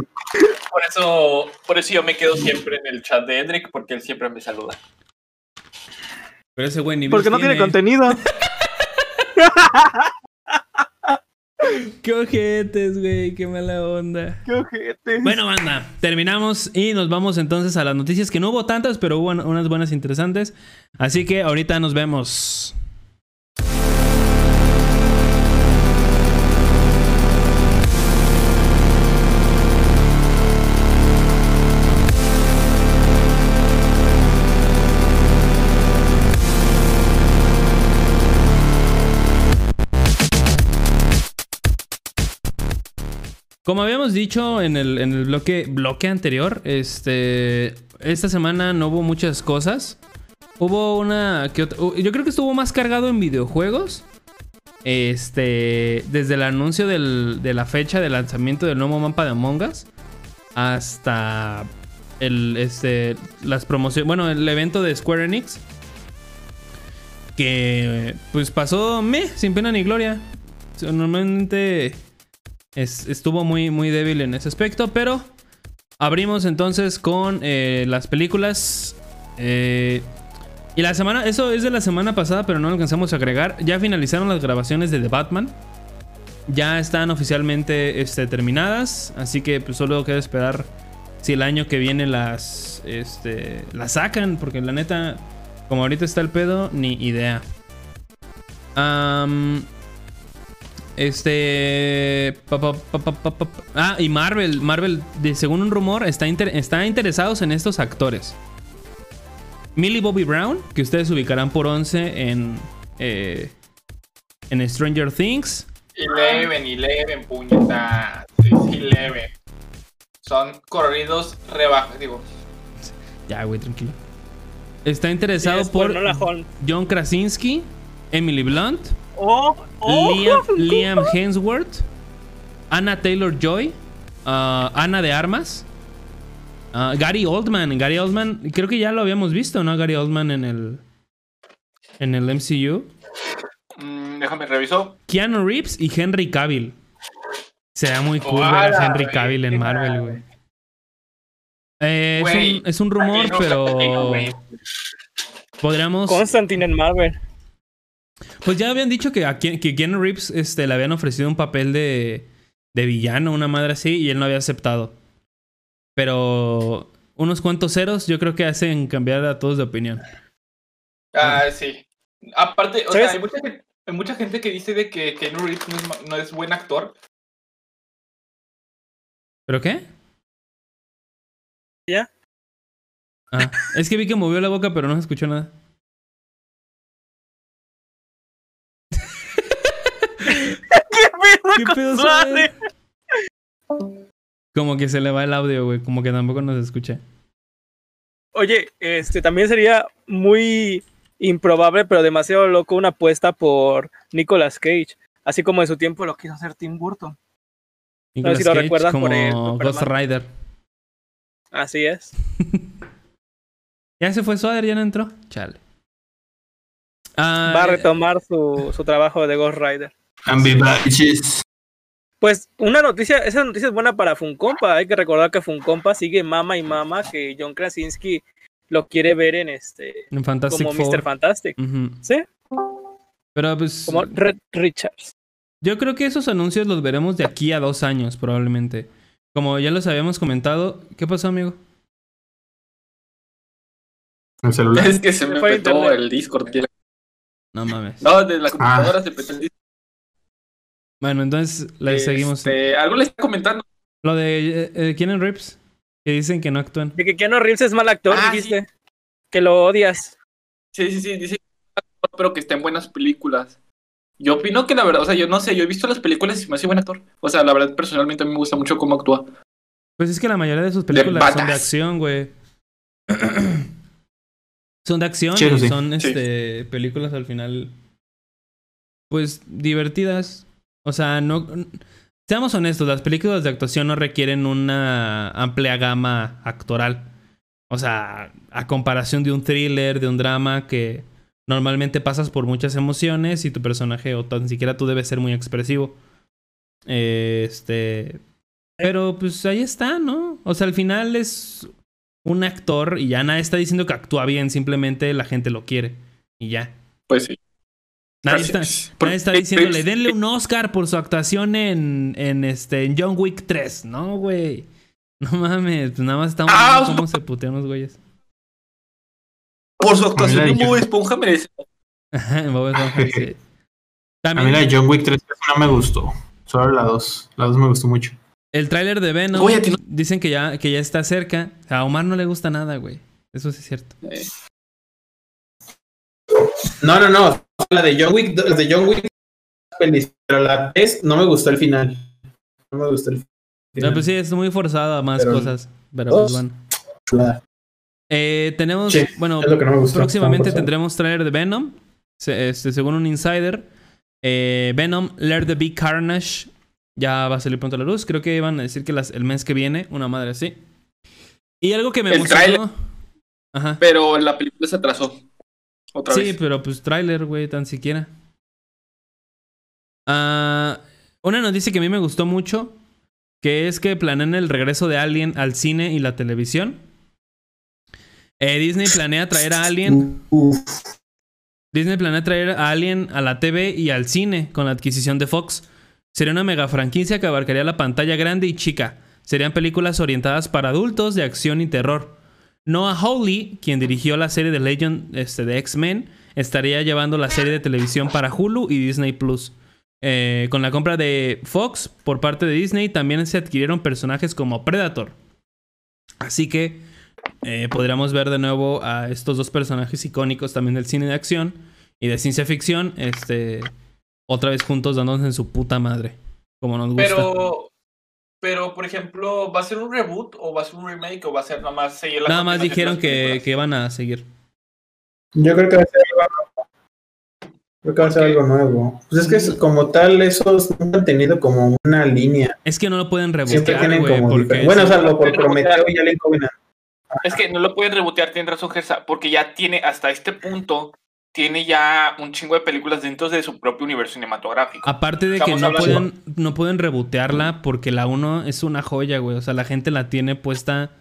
Por eso, por eso yo me quedo siempre en el chat de Edric, porque él siempre me saluda. Pero ese güey ni Porque no tiene contenido. Qué ojetes, güey. Qué mala onda. ¡Qué ojete! Bueno, banda, terminamos y nos vamos entonces a las noticias, que no hubo tantas, pero hubo unas buenas interesantes. Así que ahorita nos vemos. Como habíamos dicho en el, en el bloque, bloque anterior, este, esta semana no hubo muchas cosas. Hubo una que yo creo que estuvo más cargado en videojuegos. Este, desde el anuncio de la fecha de lanzamiento del nuevo mapa de Among Us hasta el, este, las promociones, bueno, el evento de Square Enix que pues pasó sin pena ni gloria. Normalmente es- estuvo muy, muy débil en ese aspecto, pero abrimos entonces con eh, las películas. eh, y la semana, eso es de la semana pasada, pero no alcanzamos a agregar. Ya finalizaron las grabaciones de The Batman. Ya están oficialmente este, terminadas, así que pues, solo queda esperar si el año que viene las, este, las sacan, porque la neta, como ahorita está el pedo, ni idea. Este. pa, pa, pa, pa, pa, pa, pa. Ah, y Marvel. Marvel, de, según un rumor, está, inter- está interesados en estos actores. Millie Bobby Brown, que ustedes ubicarán por 11 en. eh, en Stranger Things. Eleven, Eleven, puñeta. Sí, sí, Eleven. Son corridos rebajados. Digo, Ya, güey, tranquilo. Está interesado Es por. John Krasinski, Emily Blunt, ¡Oh! ¡Oh! Liam, Liam Hemsworth, Anna Taylor Joy, ah, Ana de Armas, ah, Gary Oldman. Gary Oldman, creo que ya lo habíamos visto, ¿no? Gary Oldman en el en el MCU. mm, déjame reviso. Keanu Reeves y Henry Cavill. Será muy cool ver ¡Hola, a Henry Cavill en! Marvel, güey. Eh, es, es un rumor, pero podríamos. Constantine en Marvel. Pues ya habían dicho que a Ke- que Reeves este, le habían ofrecido un papel de, de villano, una madre así, y él no había aceptado. Pero unos cuantos ceros yo creo que hacen cambiar a todos de opinión. Ah, sí. Aparte, o ¿Sabes? sea, hay mucha, gente, hay mucha gente que dice de que Keanu Reeves no es, no es buen actor. ¿Pero qué? ¿Ya? Ah, es que vi que movió la boca, pero no se escuchó nada. ¿Qué. Como que se le va el audio, güey. Como que tampoco nos escucha. Oye, este también sería muy improbable, pero demasiado loco una apuesta por Nicolas Cage, así como en su tiempo lo quiso hacer Tim Burton. Nicolas si lo Cage recuerdan como por el Ghost Superman. Rider. Así es. Ya se fue Suader, ya no entró. Chale. Ah, Va a eh, retomar su, su trabajo de Ghost Rider. Pues una noticia, esa noticia es buena para Funcompa. Hay que recordar que Funcompa sigue mama y mama que John Krasinski lo quiere ver en este en Fantastic como Four. Mr. Fantastic. ¿Sí? Pero pues. Como Red Richards. Yo creo que esos anuncios los veremos de aquí a dos años, probablemente. Como ya los habíamos comentado. ¿Qué pasó, amigo? El celular. Es que se me petó internet. el Discord. No mames. No, de la computadora se petó el Discord. Bueno, entonces le seguimos. Este, algo le está comentando. Lo de eh, eh, Keanu Reeves. Que dicen que no actúan. De que Keanu Reeves es mal actor, Ah, dijiste. Que lo odias. Sí, sí, sí, dice pero que está en buenas películas. Yo opino que la verdad, o sea, yo no sé, yo he visto las películas y me hace buen actor. O sea, la verdad, personalmente a mí me gusta mucho cómo actúa. Pues es que la mayoría de sus películas son de acción, güey. son de acción Sí, y sí. son Sí. este películas al final pues divertidas. O sea, no seamos honestos, las películas de actuación no requieren una amplia gama actoral. O sea, a comparación de un thriller, de un drama que normalmente pasas por muchas emociones y tu personaje o tan siquiera tú debes ser muy expresivo. Este, pero pues ahí está, ¿no? O sea, al final es un actor y ya nadie está diciendo que actúa bien, simplemente la gente lo quiere y ya. Pues sí. Nadie está, es. nadie está diciéndole, denle un Oscar por su actuación en, en, este, en John Wick 3. No, güey. No mames, pues nada más estamos Ah, viendo cómo se putean los güeyes. Por su actuación la- Bob Esponja merece. Ajá, Bob Esponja, sí. A mí la de John Wick 3 no me gustó. Solo la 2. La 2 me gustó mucho. el tráiler de Venom Oye, dicen que ya, que ya está cerca. A Omar no le gusta nada, güey. Eso sí es cierto. Eh, No, no, no. La de John Wick, la de John Wick pero la 3 no me gustó el final. No me gustó el No, final. pues sí, es muy forzado a más Pero- cosas. Pero Dos. pues bueno. Chulada. Eh, tenemos, Sí, bueno, es lo que no me gustó. próximamente tendremos trailer de Venom. Se- Este, según un insider, eh, Venom, Let the Be Carnage, ya va a salir pronto a la luz. Creo que iban a decir que las- el mes que viene, una madre así. Y algo que me El emocionó. tráiler. Ajá. Pero la película se atrasó. Otra Sí, vez. pero pues tráiler, güey, tan siquiera. Ah, una noticia que a mí me gustó mucho, que es que planean el regreso de Alien al cine y la televisión. Eh, Disney planea traer a Alien, Uf, Disney planea traer a Alien a la TV y al cine con la adquisición de Fox. Sería una mega franquicia que abarcaría la pantalla grande y chica. Serían películas orientadas para adultos de acción y terror. Noah Hawley, quien dirigió la serie de Legend este, de X-Men, estaría llevando la serie de televisión para Hulu y Disney Plus. Eh, con la compra de Fox por parte de Disney también se adquirieron personajes como Predator. Así que eh, podríamos ver de nuevo a estos dos personajes icónicos también del cine de acción y de ciencia ficción, este, otra vez juntos dándose en su puta madre, como nos gusta. Pero, pero, por ejemplo, ¿va a ser un reboot o va a ser un remake o va a ser nada más seguir la Nada más dijeron que, que van a seguir. Yo creo que va a ser algo Creo que va a ser algo nuevo. Pues es que es como tal, esos nunca han tenido como una línea. Es que no lo pueden Siempre rebotear, tienen güey, como porque. Bueno, es- salvo por Pero, Prometeo y Alien Covenant. Es que no lo pueden rebotear, tiene razón Gersa, porque ya tiene, hasta este punto, tiene ya un chingo de películas dentro de su propio universo cinematográfico. Aparte de que no pueden, no pueden rebotearla porque la 1 es una joya, güey. O sea, la gente la tiene puesta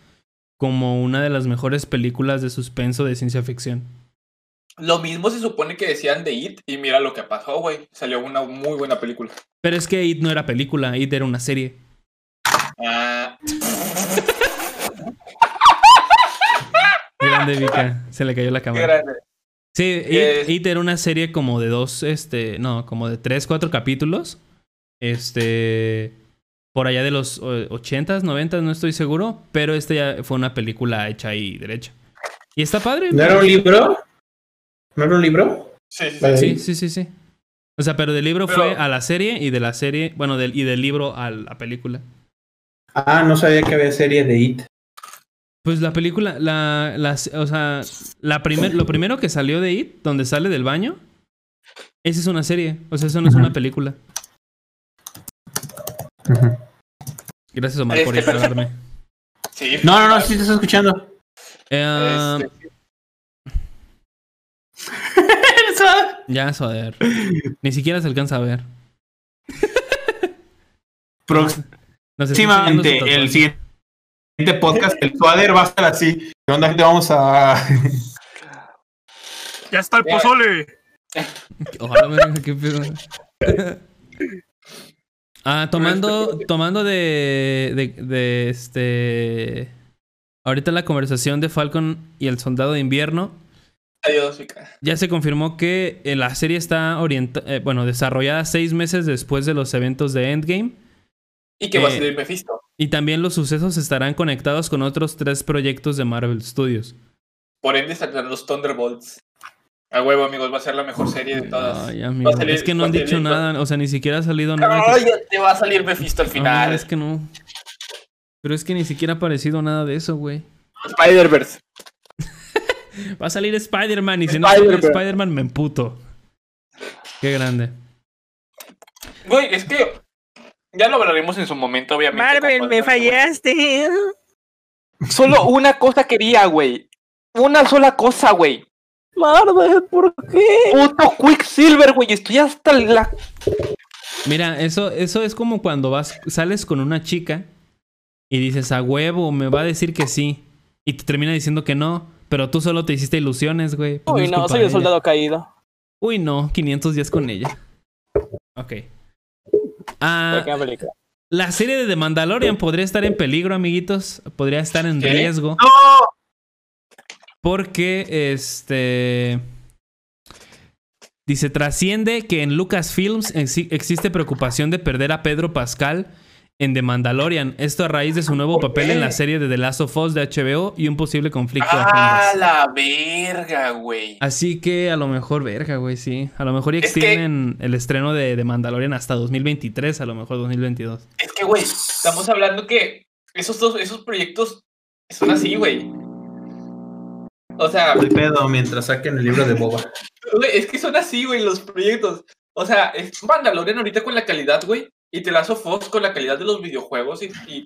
como una de las mejores películas de suspenso de ciencia ficción. Lo mismo se supone que decían de It, y mira lo que pasó, güey. Salió una muy buena película. Pero es que It no era película, It era una serie. Ah, Grande Vika, se le cayó la cámara. grande. Sí, It, Es- It era una serie como de dos, este, no, como de tres, cuatro capítulos. Este, por allá de los eh, 80s, 90 no estoy seguro, pero este ya fue una película hecha ahí derecha. Y está padre. ¿No era un libro? ¿No era un libro? Sí, sí, sí. Sí, sí, sí, sí. O sea, pero del libro Pero- fue a la serie y de la serie, bueno, del, y del libro a la película. Ah, no sabía que había serie de It. Pues la película, la, la, o sea, la primer, lo primero que salió de It, donde sale del baño, esa es una serie. O sea, eso no es una película. Gracias, Omar, por Este, aclararme. Sí. No, no, no, sí te estoy escuchando. Eh, Este, Ya, joder. Ni siquiera se alcanza a ver. Próximamente, el siguiente podcast, el suader va a estar así. ¿Qué onda, gente? Vamos a. ¡Ya está el pozole! Ojalá, verga, qué pedo. Ah, tomando, tomando de, de, de este. Ahorita la conversación de Falcon y el Soldado de Invierno. Adiós. Ya se confirmó que eh, la serie está orientada, bueno, desarrollada seis meses después de los eventos de Endgame. Y que va a Eh, salir Mephisto. Y también los sucesos estarán conectados con otros tres proyectos de Marvel Studios. Por ende saldrán los Thunderbolts. A huevo, amigos, va a ser la mejor serie de todas. Ay, amigo, salir- es que no han salir- dicho nada, o sea, ni siquiera ha salido nada. que- Ay, ya te va a salir Mephisto al No, final. es que no. Pero es que ni siquiera ha aparecido nada de eso, güey. Spider-Verse. Va a salir Spider-Man y si no sale. Spider-Man me emputo. Qué grande. Güey, es que ya lo hablaremos en su momento, obviamente. Marvel, me fallaste. Solo una cosa quería, güey. Una sola cosa, güey. Marvel, ¿por qué? Puto Quicksilver, güey. Estoy hasta la. Mira, eso, eso es como cuando vas, sales con una chica y dices a huevo, me va a decir que sí. Y te termina diciendo que no. Pero tú solo te hiciste ilusiones, güey. Uy, no, soy el soldado caído. Uy, no, 500 días con ella. Ok. Ah, la serie de The Mandalorian podría estar en peligro, amiguitos. Podría estar en ¿Qué? riesgo. Porque, este... Dice, trasciende que en Lucasfilms exi- existe preocupación de perder a Pedro Pascal en The Mandalorian. Esto a raíz de su nuevo ¿Por papel qué? en la serie de The Last of Us de HBO y un posible conflicto Ah, la verga, güey. Así que a lo mejor, verga, güey, sí. A lo mejor y Es que- extienden el estreno de, de Mandalorian hasta 2023, a lo mejor 2022. Es que, güey, estamos hablando que esos dos, esos proyectos son así, güey. O sea, El pedo mientras saquen el libro de Boba. es que son así, güey, los proyectos. O sea, es Mandalorian ahorita con la calidad, güey, y The Last con la calidad de los videojuegos y,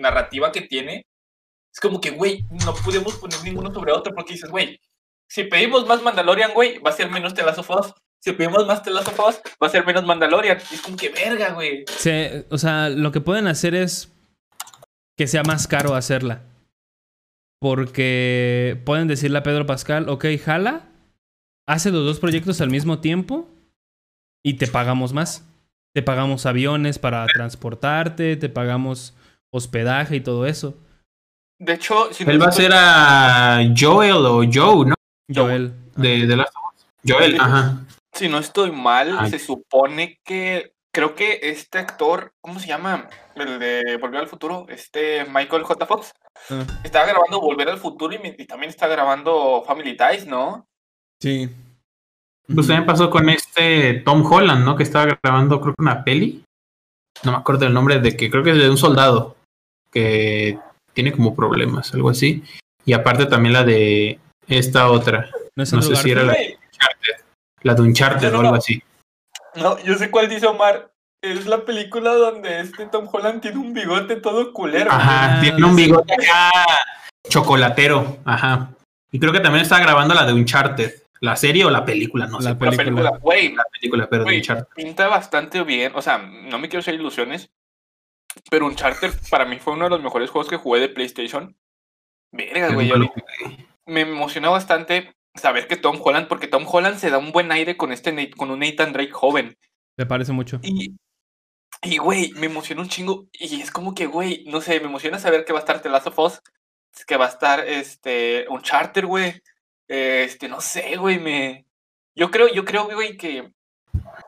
narrativa que tiene. Es como que, güey, no podemos poner ninguno sobre otro porque dices, güey, si pedimos más Mandalorian, güey, va a ser menos The Last. Si pedimos más The Last va a ser menos Mandalorian. Es como que verga, güey. Se- o sea, lo que pueden hacer es que sea más caro hacerla. Porque pueden decirle a Pedro Pascal, ok, jala, hace los dos proyectos al mismo tiempo y te pagamos más. Te pagamos aviones para transportarte, te pagamos hospedaje y todo eso. De hecho, si no Él va a estoy- ser a Joel o Joe, ¿no? Joel. De, de Last of Us. Joel, ajá. Si no estoy mal, Ay. se supone que creo que este actor, ¿cómo se llama? El de Volver al Futuro, este Michael J. Fox, Ah, estaba grabando Volver al Futuro y también está grabando Family Ties, ¿no? sí. Pues también pasó con este Tom Holland, ¿no? Que estaba grabando, creo que una peli. No me acuerdo el nombre de que creo que es de un soldado que tiene como problemas, algo así. Y aparte también la de esta otra, No, es no Andrew sé si era la, Güey, la de Uncharted No, no, o algo así. No, yo sé cuál dice Omar. Es la película donde este Tom Holland tiene un bigote todo culero. Ajá, Ah, tiene un sí. bigote acá chocolatero, ajá. Y creo que también estaba grabando la de Uncharted, la serie o la película, no La sé. La película, güey, La película, pero de Güey, Uncharted. pinta bastante bien. O sea, no me quiero hacer ilusiones. Pero Uncharted para mí fue uno de los mejores juegos que jugué de PlayStation. Verga, güey. Me emociona bastante saber que Tom Holland, porque Tom Holland se da un buen aire con este Nate- con un Nathan Drake joven. Me parece mucho. Y, y güey, me emociona un chingo. Y es como que, güey, no sé, me emociona saber que va a estar The Last of Us, que va a estar este Uncharted, güey. Este, no sé, güey, me. Yo creo, yo creo, güey, que,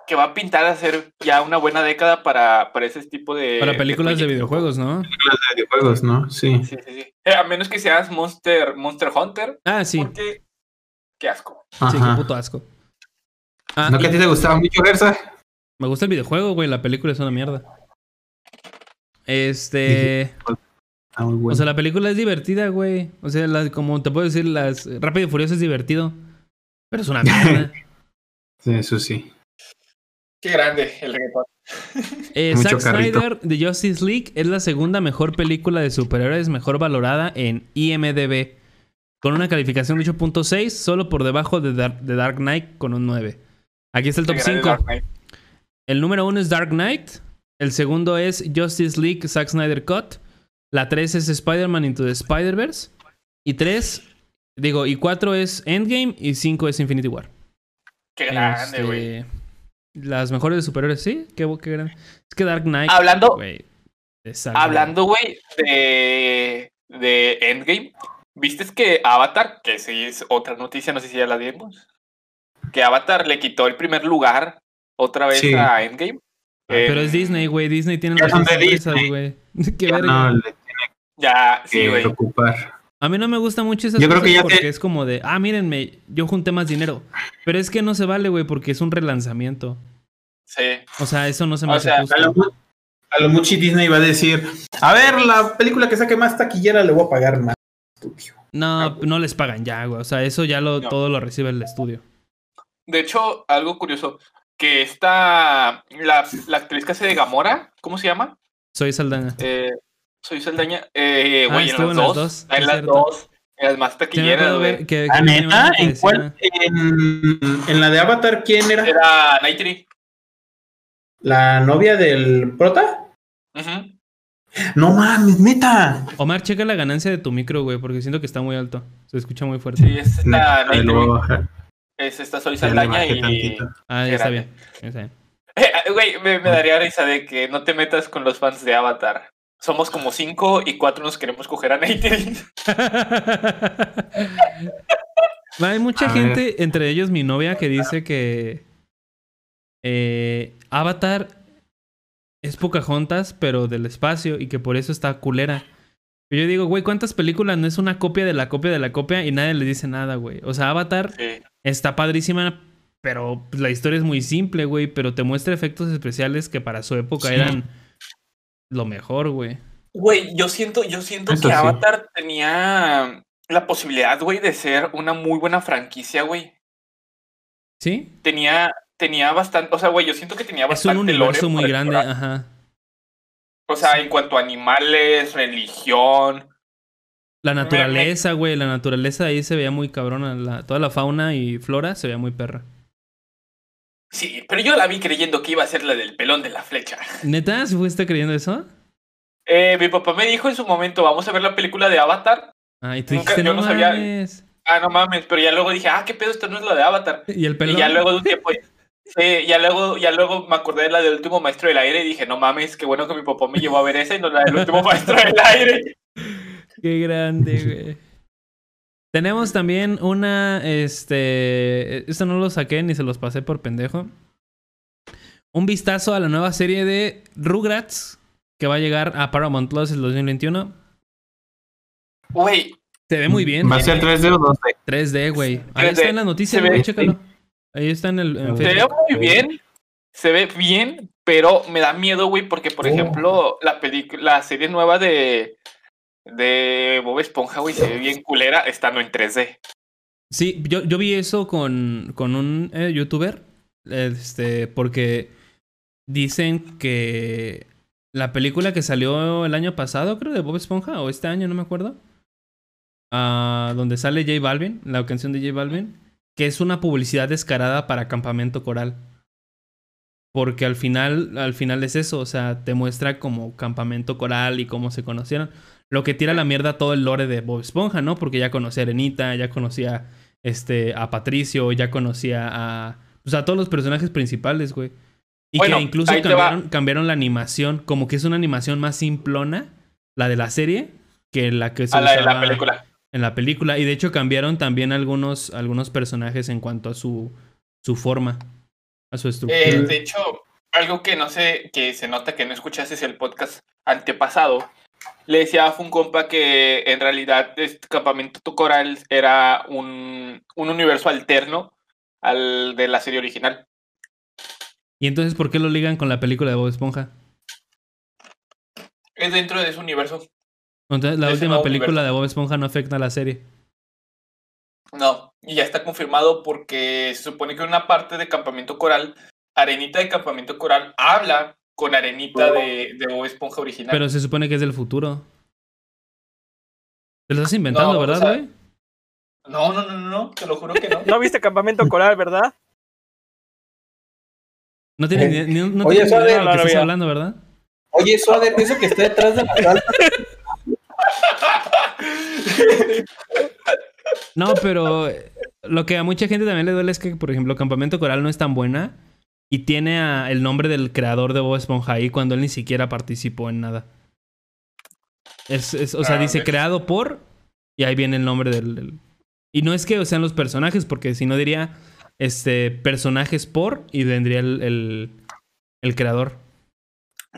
que va a pintar a ser ya una buena década para, para ese tipo de. Para películas de videojuegos, ¿no? Películas de videojuegos, ¿no? Sí. Sí, sí, sí. Eh, a menos que seas Monster, Monster Hunter, Ah, sí. porque. Qué asco. Sí, qué puto asco. Ah, ¿No que a ti te gustaba mucho, Gersa? me gusta el videojuego, güey. La película es una mierda. Este. Ah, muy O sea, la película es divertida, güey. O sea, la- como te puedo decir, las Rápido y Furioso es divertido. Pero es una mierda. Sí, Eso sí. Qué grande el reggaetón. Eh, Zack carrito. Snyder de Justice League es la segunda mejor película de superhéroes mejor valorada en IMDb. Con una calificación de 8.6, solo por debajo de, Dar- de Dark Knight con un 9. Aquí está el top Qué grande 5. Dark Knight. El número 1 es Dark Knight. El segundo es Justice League Zack Snyder Cut. La 3 es Spider-Man Into the Spider-Verse. Y 3, digo, y 4 es Endgame. Y 5 es Infinity War. Qué grande, Este, güey. Las mejores de superhéroes, sí. Qué, qué grande. Es que Dark Knight. Hablando, güey, hablando, güey, de, de Endgame. ¿Viste que Avatar, que sí es otra noticia, no sé si ya la dimos, que Avatar le quitó el primer lugar otra vez Sí. a Endgame? Pero En- es Disney, güey. Disney tiene las empresas, güey. Qué Ya verga. no le Ya, sí, que güey. preocupar. A mí no me gusta mucho esas Yo creo que ya porque te- es como de, ah, mírenme, yo junté más dinero. Pero es que no se vale, güey, porque es un relanzamiento. Sí. O sea, eso no se me O hace sea, justo. A lo, a lo mucho Disney va a decir, a ver, la película que saque más taquillera le voy a pagar más. No, no les pagan ya, güey. O sea, eso ya lo, No. todo lo recibe el estudio. De hecho, algo curioso, que esta, la, la actriz que hace de Gamora, ¿cómo se llama? Soy Saldaña. Eh, soy Saldaña. Eh, Ah, güey, estuvo las en las dos. dos, En las cierto. dos. En las más taquilleras, güey. ¿La una neta? ¿En cuál? En, en la de Avatar, ¿quién era? Era Nightry. ¿La novia del prota? No mames, neta. Omar, checa la ganancia de tu micro, güey, porque siento que está muy alto. Se escucha muy fuerte. Sí, es esta Nightry. lo voy a bajar. Es esta Soy Saldaña y... tantito. Ah, ya está bien. ya está bien. Eh, Güey, me, me daría risa de que no te metas con los fans de Avatar. Somos como cinco y cuatro nos queremos coger a Nightry. Hay mucha A ver. gente, entre ellos mi novia, que dice que eh, Avatar es Pocahontas, pero del espacio, y que por eso está culera. Y yo digo, güey, ¿cuántas películas no es una copia de la copia de la copia? Y nadie le dice nada, güey. O sea, Avatar Sí. está padrísima, pero pues, la historia es muy simple, güey. Pero te muestra efectos especiales que para su época Sí. eran lo mejor, güey. Güey, yo siento, yo siento Eso que sí. Avatar tenía la posibilidad, güey, de ser una muy buena franquicia, güey. ¿Sí? Tenía, tenía bastante, o sea, güey, yo siento que tenía Es bastante un universo lore muy grande, explorar. ajá. O sea, en cuanto a animales, religión. La naturaleza, güey, la naturaleza ahí se veía muy cabrona. La, toda la fauna y flora se veía muy perra. Sí, pero yo la vi creyendo que iba a ser la del pelón de la flecha. ¿Neta? ¿Si fuiste creyendo eso? Eh, mi papá me dijo en su momento, vamos a ver la película de Avatar. Ah, y tú Nunca- dijiste, yo no no sabía- mames. Ah, no mames, pero ya luego dije, ah, qué pedo, esta no es la de Avatar. Y el pelón. Y ya luego de un tiempo, sí, ya luego, ya luego me acordé de la del último maestro del aire y dije, no mames, qué bueno que mi papá me llevó a ver esa y no la del último maestro del aire. Qué grande, güey. Tenemos también una, este, esto no lo saqué ni se los pasé por pendejo. Un vistazo a la nueva serie de Rugrats que va a llegar a Paramount Plus el 2021. Güey, Se ve muy bien. ¿Va a ser 3D o 2D? 3D, güey. Ahí 3D. está en las noticias, güey, chécalo. Ahí está en el en Se ve muy bien, se ve bien, pero me da miedo, güey, porque, por Oh. ejemplo, la película, la serie nueva de, de Bob Esponja, güey, se ve bien culera estando en 3D. Sí, yo, yo vi eso con, con un eh, youtuber. Este, porque dicen que la película que salió el año pasado, creo, de Bob Esponja, o este año, no me acuerdo. ah, donde sale J Balvin, la canción de J Balvin, que es una publicidad descarada para Campamento Coral. Porque al final, al final es eso, o sea, te muestra como Campamento Coral y cómo se conocieron. Lo que tira la mierda todo el lore de Bob Esponja, ¿no? Porque ya conocía a Arenita, ya conocía este, a Patricio, ya conocía a. Pues a todos los personajes principales, güey. Y Bueno, que incluso cambiaron, cambiaron la animación, como que es una animación más simplona, la de la serie, que la que se A la de la usaba película. en la película. Y de hecho cambiaron también algunos, algunos personajes en cuanto a su, su forma, a su estructura. Eh, de hecho, algo que no sé, que se nota que no escuchaste es el podcast antepasado. Le decía a un compa que en realidad este campamento coral era un, un universo alterno al de la serie original. Y entonces, ¿por qué lo ligan con la película de Bob Esponja? Es dentro de ese universo. Entonces, la última película universo. de Bob Esponja no afecta a la serie. No, y ya está confirmado porque se supone que una parte de Campamento Coral, Arenita de Campamento Coral, habla con Arenita de, de Bob Esponja original. Pero se supone que es del futuro. Te lo estás inventando, No, ¿verdad, güey? No, no, no, no, no, te lo juro que no. No viste Campamento Coral, ¿verdad? No tienes ni, ni- no Oye, idea de lo que no lo estás hablando, ¿verdad? Oye, Suárez, eso que está detrás de la planta. No, pero eh, lo que a mucha gente también le duele es que, por ejemplo, Campamento Coral no es tan buena y tiene a- el nombre del creador de Bob Esponja ahí cuando él ni siquiera participó en nada. Es, es- o sea, Ah, dice creado por y ahí viene el nombre del, del- Y no es que sean los personajes, porque si no diría este personajes por y vendría el, el, el creador.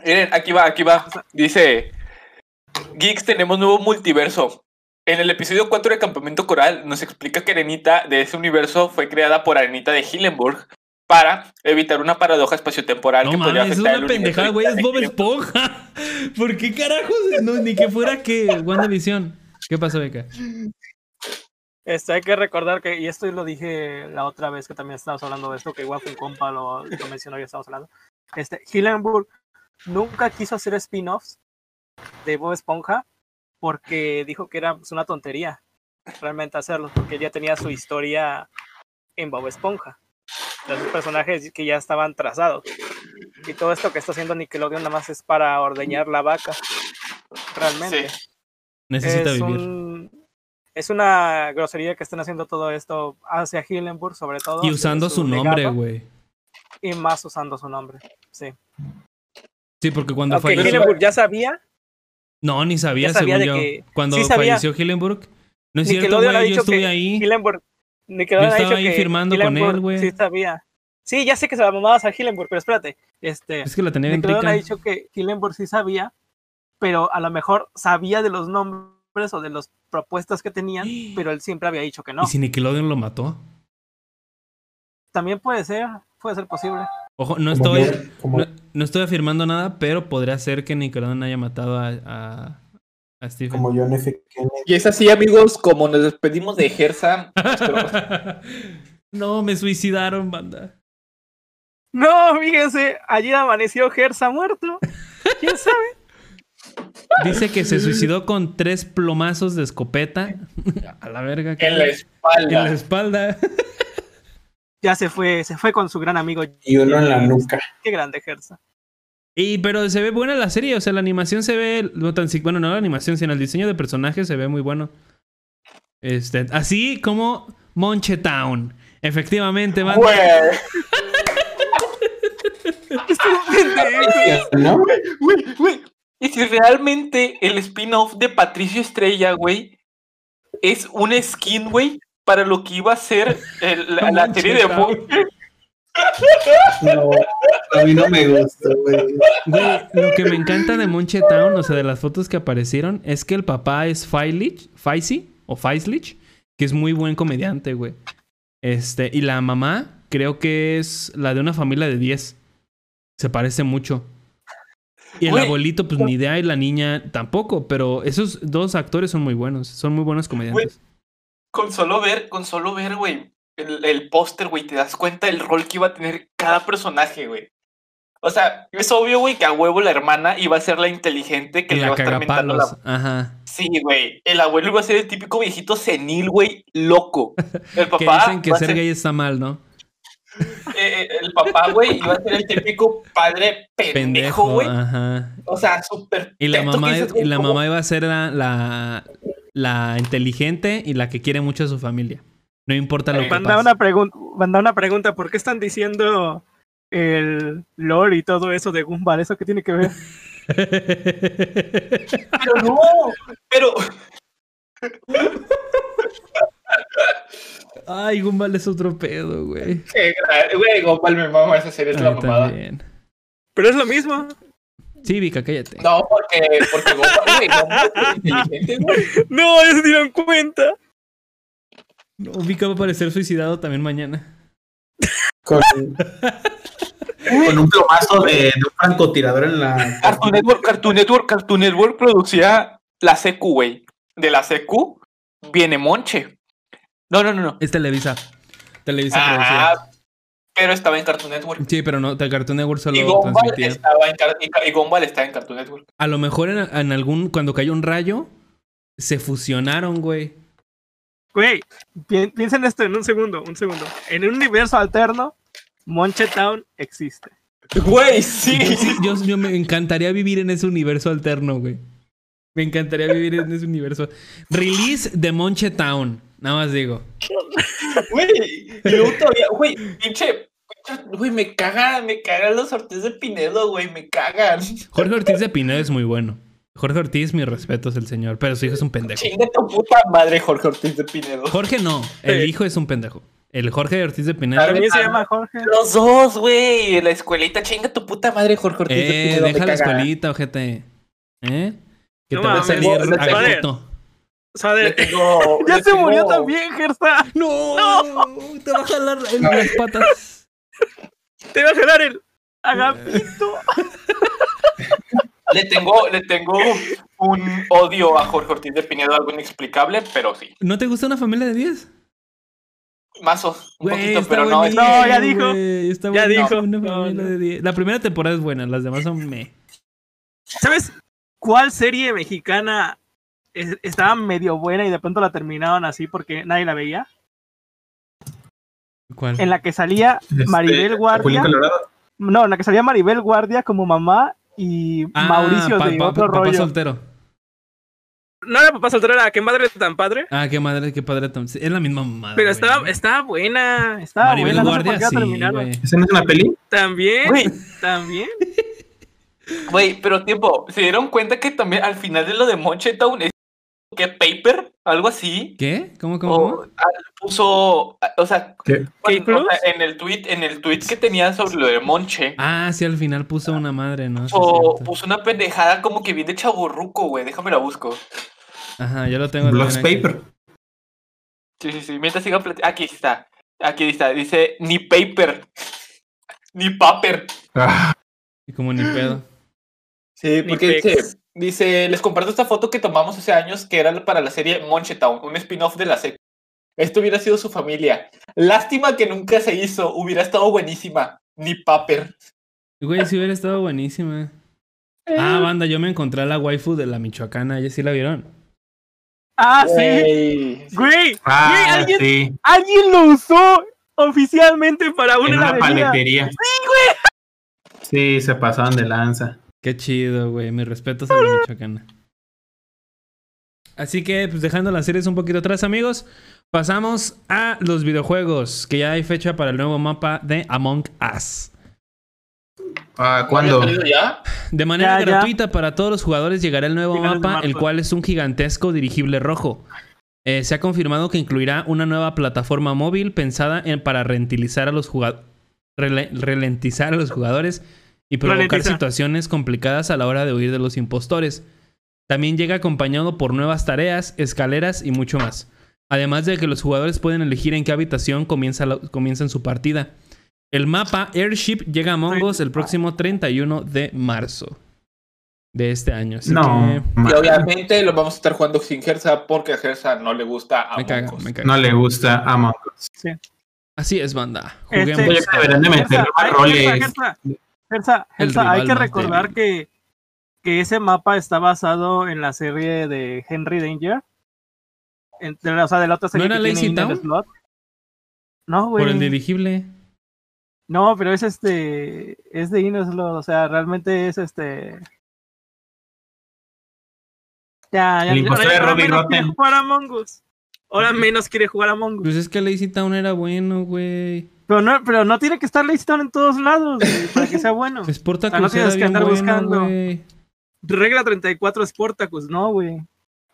Miren, aquí va, aquí va. Dice, Geeks, tenemos nuevo multiverso. En el episodio 4 de Campamento Coral nos explica que Arenita de ese universo fue creada por Arenita de Hillenburg para evitar una paradoja espaciotemporal No que podría mames, es afectar una pendejada, güey, es Bob. Esponja. ¿Por qué carajos? No, ni que fuera que WandaVision. ¿Qué pasó, Beca? Este, hay que recordar que, y esto lo dije la otra vez que también estábamos hablando de esto, que igual fue un compa lo, lo mencionó y estábamos hablando. Este, Hillenburg nunca quiso hacer spin-offs de Bob Esponja porque dijo que era pues, una tontería realmente hacerlo, porque ya tenía su historia en Bob Esponja. Los personajes que ya estaban trazados. Y todo esto que está haciendo Nickelodeon nada más es para ordeñar la vaca. Realmente Sí. Necesita es, vivir. un- es una grosería que estén haciendo todo esto hacia Hillenburg, sobre todo. Y usando su nombre, güey. Y más usando su nombre. Sí. Sí, porque cuando Aunque falleció. Hillenburg ya sabía, No, ni sabía, sabía según de yo. que- Cuando sí sabía. falleció Hillenburg. No es cierto, Nickelodeon ha güey. Yo dicho que estuve ahí. Hillenburg. Nickelodeon Yo ha estaba dicho ahí que firmando con él, güey. Sí sabía. Sí, ya sé que se la mamabas a Hillenburg, pero espérate. Este, Es que la tenía bien Nickelodeon rica. ha dicho que Hillenburg sí sabía, pero a lo mejor sabía de los nombres o de las propuestas que tenían, pero él siempre había dicho que no. ¿Y si Nickelodeon lo mató? También puede ser, puede ser posible. Ojo, no estoy, no, no estoy afirmando nada, pero podría ser que Nickelodeon haya matado a. Como John F. Kennedy. Y es así, amigos, como nos despedimos de Gersa. no, me suicidaron, banda. No, fíjense, ayer amaneció Gersa muerto. ¿Quién sabe? Dice que se suicidó con tres plomazos de escopeta. A la verga. en la En espalda. la espalda. Ya se fue, se fue con su gran amigo. Y uno en la nuca. Qué grande Gersa. Y pero se ve buena la serie, o sea, la animación se ve, no tan si- bueno, no la animación, sino el diseño de personajes se ve muy bueno. Este, así como Monche Town. Efectivamente, man. Güey. Y si realmente el spin-off de Patricio Estrella, güey, es un skin, güey, para lo que iba a ser el- la, la serie de Monche Monche. No, a mí no me gusta, güey. Güey, lo que me encanta de Monche Town, o sea, de las fotos que aparecieron, es que el papá es Failich, Faisy o Faislich, que es muy buen comediante, güey. Este, y la mamá creo que es la de una familia de 10. Se parece mucho. Y el abuelito, pues ni idea, y la niña tampoco, pero esos dos actores son muy buenos, son muy buenos comediantes. Con solo ver, con solo ver, güey, el, el póster, güey, te das cuenta del rol que iba a tener cada personaje, güey. O sea, es obvio, güey, que a huevo la hermana iba a ser la inteligente que Y le va a estar mentando la... Ajá. Sí, güey. El abuelo iba a ser el típico viejito senil, güey, loco. El Que papá. dicen que va a ser ser- gay está mal, ¿no? eh, eh, el papá, güey, iba a ser el típico padre pendejo, güey. ajá. O sea, súper. Y la que mamá, dices, y la mamá iba a ser la, la, la inteligente y la que quiere mucho a su familia. No importa lo que Manda pase. una, pregunta, manda una pregunta, ¿por qué están diciendo el lore y todo eso de Gumball? ¿Eso qué tiene que ver? Pero no, pero. Ay, Gumball es otro pedo, güey. Qué Güey, Gopal, me mama esa serie, es la mamada. también. Pero es lo mismo. Sí, Vika, cállate. No, porque, porque Gopal, güey, Gopal es inteligente, güey. No, ya se dieron cuenta. No, Vika va a parecer suicidado también mañana. Con, Con un plomazo de, de un francotirador en la. Cartoon Network, Cartoon Network, Cartoon Network producía la CQ, güey. De la CQ viene Monche. No, no, no, no. Es Televisa. Televisa producía. Ah, pero estaba en Cartoon Network. Sí, pero no, Cartoon Network Y solo Gumball transmitía. estaba en, y y Gumball estaba en Cartoon Network. A lo mejor en, en algún, cuando cayó un rayo, se fusionaron, güey. Güey, pi- piensen esto en un segundo, un segundo. En un universo alterno, Monche Town existe. Güey, sí. yo, yo me encantaría vivir en ese universo alterno, güey. Me encantaría vivir en ese universo. Release de Monche Town. Nada más digo. Güey, y luego todavía, güey, pinche. pinche- Güey, me cagan, me cagan los Ortiz de Pinedo, güey, me cagan. Jorge Ortiz de Pinedo es muy bueno. Jorge Ortiz, mi respeto es el señor, pero su hijo es un pendejo. Chinga tu puta madre, Jorge Ortiz de Pinedo. Jorge no, el Sí. hijo es un pendejo. El Jorge Ortiz de Pinedo. También se ah, llama Jorge. Los dos, güey. La escuelita, chinga tu puta madre, Jorge Ortiz de Eh, Pinedo. deja la caga. escuelita, ojete. ¿Eh? Que No te va a salir no, a padre. gusto. O sea, Le de- tengo- ya se murió también, Gersa. No, te va a jalar en las patas. Te va a jalar el agapito. Le tengo, le tengo un odio a Jorge Ortiz de Pinedo, algo inexplicable, pero sí. ¿No te gusta una familia de 10? Mazos, un poquito, pero no. es- No, ya dijo. está Ya dijo. una No, familia no. de 10. La primera temporada es buena, las demás son me. ¿Sabes cuál serie mexicana es- estaba medio buena y de pronto la terminaron así porque nadie la veía? ¿Cuál? En la que salía Este, Maribel Chapulín Guardia. Colorado. No, en la que salía Maribel Guardia como mamá y Ah, Mauricio pa- de pa- otro papá rollo. soltero. No era papá soltero, era qué madre tan padre. Ah, qué madre, qué padre. tam- sí, Es la misma mamada. Pero estaba, estaba buena, estaba Maribel buena. No sé Guardia, por qué la sí, terminaron. güey. ¿Esa no es una peli? También, Güey, también. güey, pero tiempo, ¿se dieron cuenta que también al final de lo de Monche Que Paper? Algo así. ¿Qué? ¿Cómo, cómo? O, cómo? ah, puso, ah, o sea, ¿Qué? bueno, Plus? o sea, en el tweet, en el tweet que tenía sobre lo de Monche, Ah, sí, al final puso una madre, ¿no? Sí, puso, una pendejada como que viene chaburruco, güey. Déjame la busco. Ajá, yo lo tengo. Blogs. Paper. Sí, sí, sí. Mientras siga platicando. Aquí está. Aquí está. Dice ni paper. ni paper. Ah, Y como ni pedo. Sí, porque. Dice, les comparto esta foto que tomamos hace años que era para la serie Monche Town, un spin-off de la serie. Esto hubiera sido su familia. Lástima que nunca se hizo. Hubiera estado buenísima. Ni paper. Güey, sí hubiera estado buenísima. Ah, banda, yo me encontré a la waifu de la Michoacana. ¿Ya sí la vieron? Ah, sí. Güey. Güey, ah, güey, alguien, sí. alguien lo usó oficialmente para una En una paletería. Sí, güey. Sí, se pasaban de lanza. Qué chido, güey. Mis respetos a la Michoacana. Así que, pues dejando las series un poquito atrás, amigos, pasamos a los videojuegos. Que ya hay fecha para el nuevo mapa de Among Us. Ah, ¿Cuándo? ¿Había salido ya? De manera Ya, ya. gratuita para todos los jugadores llegará el nuevo mapa, el cual es un gigantesco dirigible rojo. Eh, se ha confirmado que incluirá una nueva plataforma móvil pensada en- para ralentizar a los jugadores, ralentizar a los jugadores y provocar situaciones complicadas a la hora de huir de los impostores. También llega acompañado por nuevas tareas, escaleras y mucho más. Además de que los jugadores pueden elegir en qué habitación comienza la- comienzan su partida. El mapa Airship llega a Mongos el próximo 31 de marzo de este año. Así No, Y obviamente lo vamos a estar jugando sin Gersa porque a Gersa no le gusta a me caga, Among Us. me caga. no le gusta Among Us. Así es, banda. Este- Juguemos. Oye, que deberían de meter Gersa, hay- roles. Gersa, Gersa, Gersa, El Gersa, hay que recordar que, que ese mapa está basado en la serie de Henry Danger. En- de la- o sea, de la otra serie era que tiene Lazy Town? Slot. No, güey. por el dirigible. No, pero es este. Es de Inner Slot. O sea, realmente es este. Ya, ya. El impostor de ahora Robbie menos quiere Rotten. jugar a Mongus. Ahora menos quiere jugar a Mongus. Pues es que Lazy Town era bueno, güey. Pero no, pero no tiene que estar Lazy Town en todos lados, güey, para que sea bueno. Sportacus sea, no tienes que andar bueno, buscando. güey. Regla 34 Sportacus, no, güey.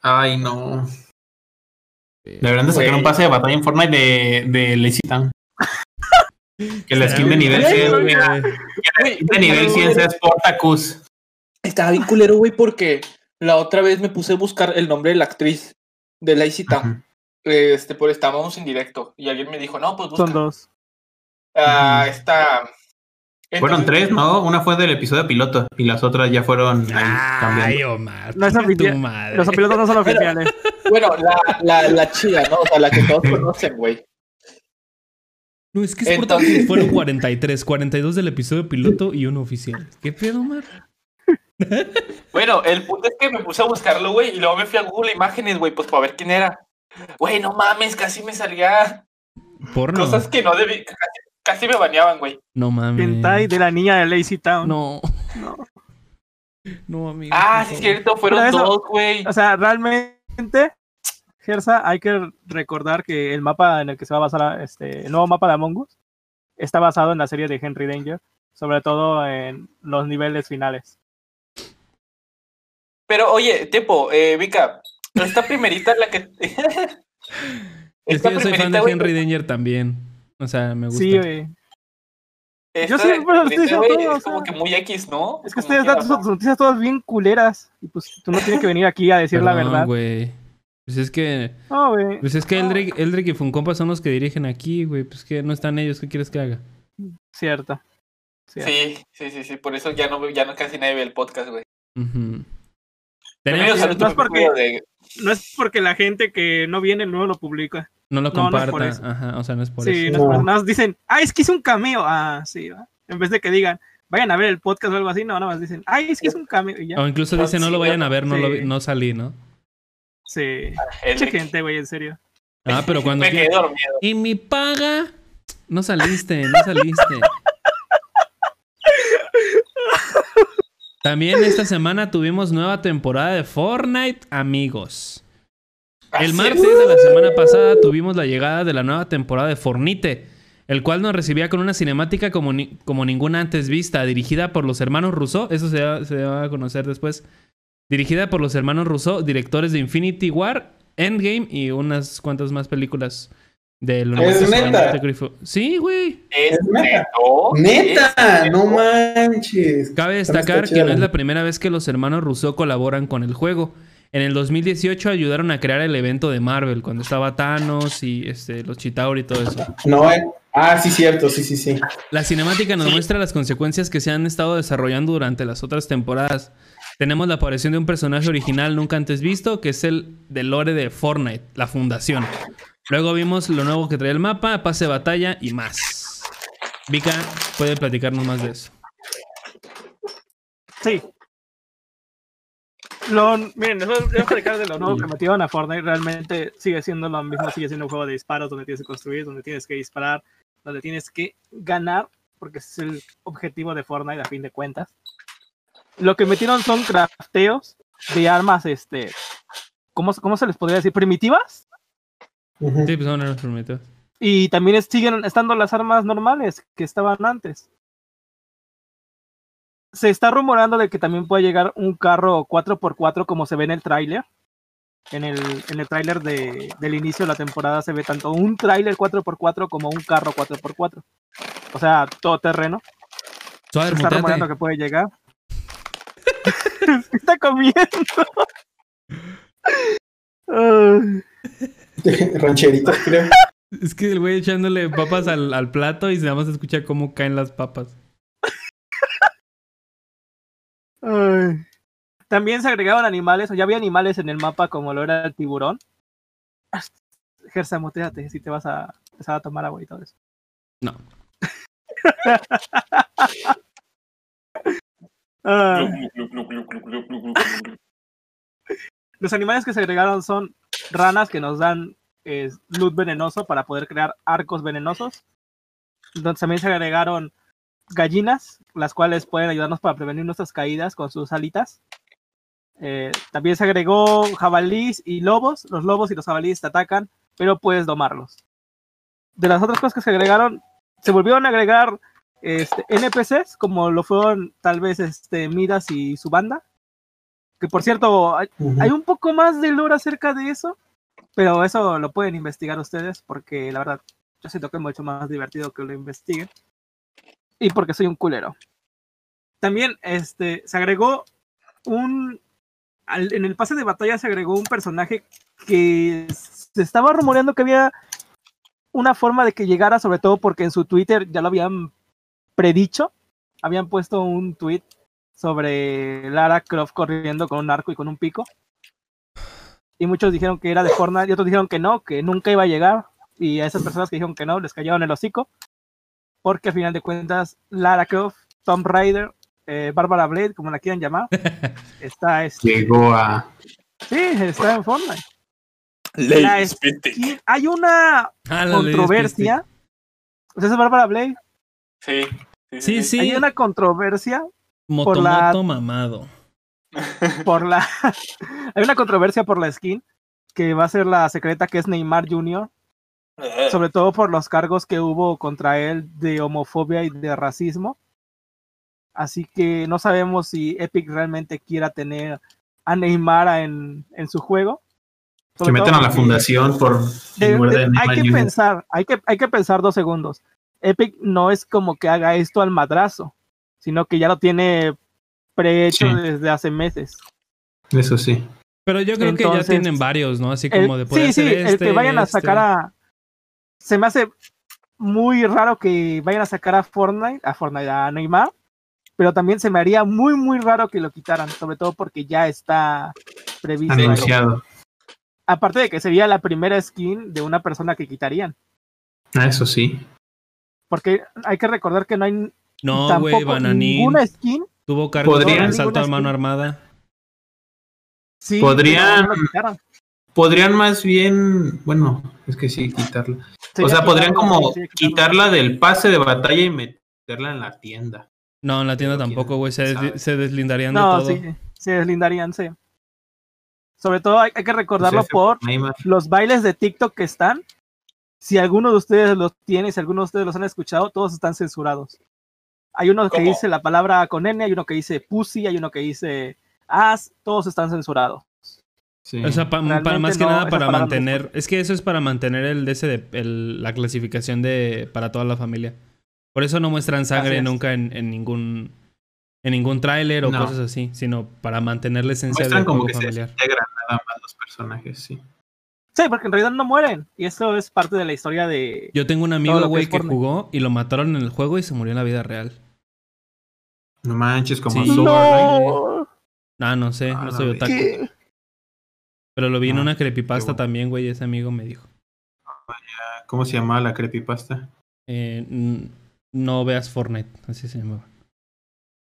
Ay, no. Deberían de sacar un pase de batalla en Fortnite de, de Lazy Town. Que la skin de nivel Güey, 100 güey. sea- que la skin de nivel 100 sea Sportacus. Estaba bien culero, güey, porque la otra vez me puse a buscar el nombre de la actriz de Lazy Town. Este, por estábamos en directo y alguien me dijo, no, pues busca Son dos. A Ujú. esta Fueron tres, ¿no? Una fue del episodio piloto y las otras ya fueron ahí Ay. Omar. No es oficial. madre. Los pilotos no son oficiales. Bueno, la, la, la chida, ¿no? O sea, la que todos conocen, güey. No, es que es por Entonces- tanto, fueron 43, 42 del episodio piloto y uno oficial. ¿Qué pedo, Omar? Bueno, el punto es que me puse a buscarlo, güey, y luego me fui a Google Imágenes, güey, pues para ver quién era. Güey, no mames, casi me salía Porno. cosas que no debí, casi, me baneaban, güey. No mames. Hentai de la niña de Lazy Town. No. No. No, amigo. Ah, sí, es cierto, fueron eso- dos, güey. O sea, realmente, Gersa, hay que recordar que el mapa en el que se va a basar este, el nuevo mapa de Among Us está basado en la serie de Henry Danger, sobre todo en los niveles finales. Pero oye, tipo, eh, Vika, esta primerita es la que. Es que yo soy fan de Henry Danger también. O sea, me gusta. Sí, güey. esta yo siempre lo primerita, estoy güey, diciendo, Es o como que muy X, ¿no? Es que ustedes dan sus noticias todas bien culeras. Y pues tú no tienes que venir aquí a decir la verdad. güey. Pues es que. No, güey. Pues es que No. Eldrick, Eldrick y Funcompa son los que dirigen aquí, güey. Pues que no están ellos. ¿Qué quieres que haga? Cierto. Cierto. Sí, sí, sí, sí, por eso ya no, ya no casi nadie ve el podcast, güey. Ujú. Bienvenidos Tenemos. no es porque- de- No es porque la gente que no viene no lo publica. No lo No, no es comparta. eso. Ajá, o sea, no es por sí, eso. no es por- No. nada más dicen, ah, es que hice un cameo. Ah, sí, ¿va? En vez de que digan, vayan a ver el podcast o algo así, no, nada más dicen, ay, es que es un cameo. Y ya. O incluso dice, no lo vayan a ver, no, lo vi- Sí. no salí, ¿no? Sí. el Mucha gente, güey, en serio. Ah, pero cuando... Me quedé dormido. ¿Y mi paga? No saliste, no saliste. También esta semana tuvimos nueva temporada de Fortnite, amigos. El martes es. de la semana pasada tuvimos la llegada de la nueva temporada de Fornite, el cual nos recibía con una cinemática como, ni- como ninguna antes vista, dirigida por los hermanos Rousseau, eso se va, se va a conocer después, dirigida por los hermanos Rousseau, directores de Infinity War, Endgame y unas cuantas más películas del universo neta? cinematográfico. Sí, güey. Es Es neta. neto. Neta, Es no manches. Cabe destacar que no es la primera vez que los hermanos Rousseau colaboran con el juego. En el 2018 ayudaron a crear el evento de Marvel, cuando estaba Thanos y este, los Chitauri y todo eso. No, eh. Ah, sí, cierto, sí, sí, sí. La cinemática nos Sí. muestra las consecuencias que se han estado desarrollando durante las otras temporadas. Tenemos la aparición de un personaje original nunca antes visto, que es el de lore de Fortnite, la fundación. Luego vimos lo nuevo que trae el mapa, pase batalla y más. Vika puede platicarnos más de eso. Sí. Miren, les voy a platicar de lo nuevo que metieron a Fortnite. Realmente sigue siendo lo mismo, sigue siendo un juego de disparos donde tienes que construir, donde tienes que disparar, donde tienes que ganar, porque ese es el objetivo de Fortnite a fin de cuentas. Lo que metieron son crafteos de armas, este, ¿cómo, cómo se les podría decir? Primitivas. Sí, pues son los prometidos. Y también es- siguen estando las armas normales que estaban antes. Se está rumorando de que también puede llegar un carro 4x4 como se ve en el tráiler. En el, en el tráiler de, del inicio de la temporada se ve tanto un tráiler 4x4 como un carro 4x4. O sea, todo terreno. Suave, Se está muteate. rumorando que puede llegar. ¿Qué está comiendo? Ay. Rancheritos, creo. Es que el güey echándole papas al, al plato y nada más se escucha cómo caen las papas. Ay. También se agregaban animales, o ya había animales en el mapa como lo era el tiburón. Gersa, motéate si te vas a empezar a tomar agua y todo eso. No. Ay. Los animales que se agregaron son ranas que nos dan eh, loot venenoso para poder crear arcos venenosos. Entonces también se agregaron gallinas, las cuales pueden ayudarnos para prevenir nuestras caídas con sus alitas. Eh, también se agregó jabalíes y lobos. Los lobos y los jabalíes te atacan, pero puedes domarlos. De las otras cosas que se agregaron, se volvieron a agregar este, NPCs, como lo fueron tal vez este, Midas y su banda. Que por cierto, hay, un poco más de lore acerca de eso, pero eso lo pueden investigar ustedes, porque la verdad, yo siento que es mucho más divertido que lo investiguen. Y porque soy un culero. También este, se agregó un. al- en el pase de batalla se agregó un personaje que se estaba rumoreando que había una forma de que llegara, sobre todo porque en su Twitter ya lo habían predicho, habían puesto un tweet sobre Lara Croft corriendo con un arco y con un pico. Y muchos dijeron que era de Fortnite y otros dijeron que no, que nunca iba a llegar. Y a esas personas que dijeron que no, les cayeron el hocico. Porque al final de cuentas, Lara Croft, Tomb Raider, eh, Barbara Blade, como la quieran llamar, está, este, Llegó a. sí, está en Fortnite. Y hay una Ah, controversia. ¿Usted es Barbara Blade? Sí. Sí, sí. Hay una controversia Motomoto la- mamado. por la. hay una controversia por la skin que va a ser la secreta que es Neymar Jr. Sobre todo por los cargos que hubo contra él de homofobia y de racismo. Así que no sabemos si Epic realmente quiera tener a Neymar en, en su juego. Que metan a la fundación por. de- de- hay que Jr. pensar, hay que, hay que pensar dos segundos. Epic no es como que haga esto al madrazo, sino que ya lo tiene prehecho Sí. desde hace meses. Eso sí. Pero yo creo que ya tienen varios, ¿no? Así El- como de poder sí, sí, hacer el este, que vayan a este. sacar a. Se me hace muy raro que vayan a sacar a Fortnite, a Fortnite, a Neymar, pero también se me haría muy, muy raro que lo quitaran, sobre todo porque ya está previsto. Anunciado. Aparte de que sería la primera skin de una persona que quitarían, Ah, eso sí. porque hay que recordar que no hay No, güey, Bananín. ninguna skin. Tuvo cargo Podrían- de salto a mano armada. Sí, Podrían- no. Podrían más bien. Bueno, es que sí, quitarla. O sea, podrían como quitarla del pase de batalla y meterla en la tienda. No, en la tienda Pero tampoco, güey. Se, deslindarían de No, todo. sí, se deslindarían, sí. Sobre todo hay, hay que recordarlo Pues por Neymar. los bailes de TikTok que están. Si alguno de ustedes los tiene, si alguno de ustedes los han escuchado, todos están censurados. Hay uno que dice la palabra con N, hay uno que dice pussy, hay uno que dice as, todos están censurados. Sí. O sea, pa- para, más que no, nada para palabra mantener. Es que eso es para mantener el de ese de el- la clasificación de para toda la familia. Por eso no muestran sangre nunca en, en ningún en ningún tráiler o No. cosas así, sino para mantener la esencia Muestran del como juego que se familiar. integran nada más los personajes, sí. Sí, porque en realidad no mueren. Y eso es parte de la historia de. Yo tengo un amigo, que güey, que, Fortnite. jugó y lo mataron en el juego y se murió en la vida real. No manches, como Sí. No. Ah, no sé, Ah, no la soy otaku. ¿Qué? Pero lo vi en Ah, una creepypasta también, güey, ese amigo me dijo. ¿Cómo se llamaba la creepypasta? Eh, no veas Fortnite, así se llamaba.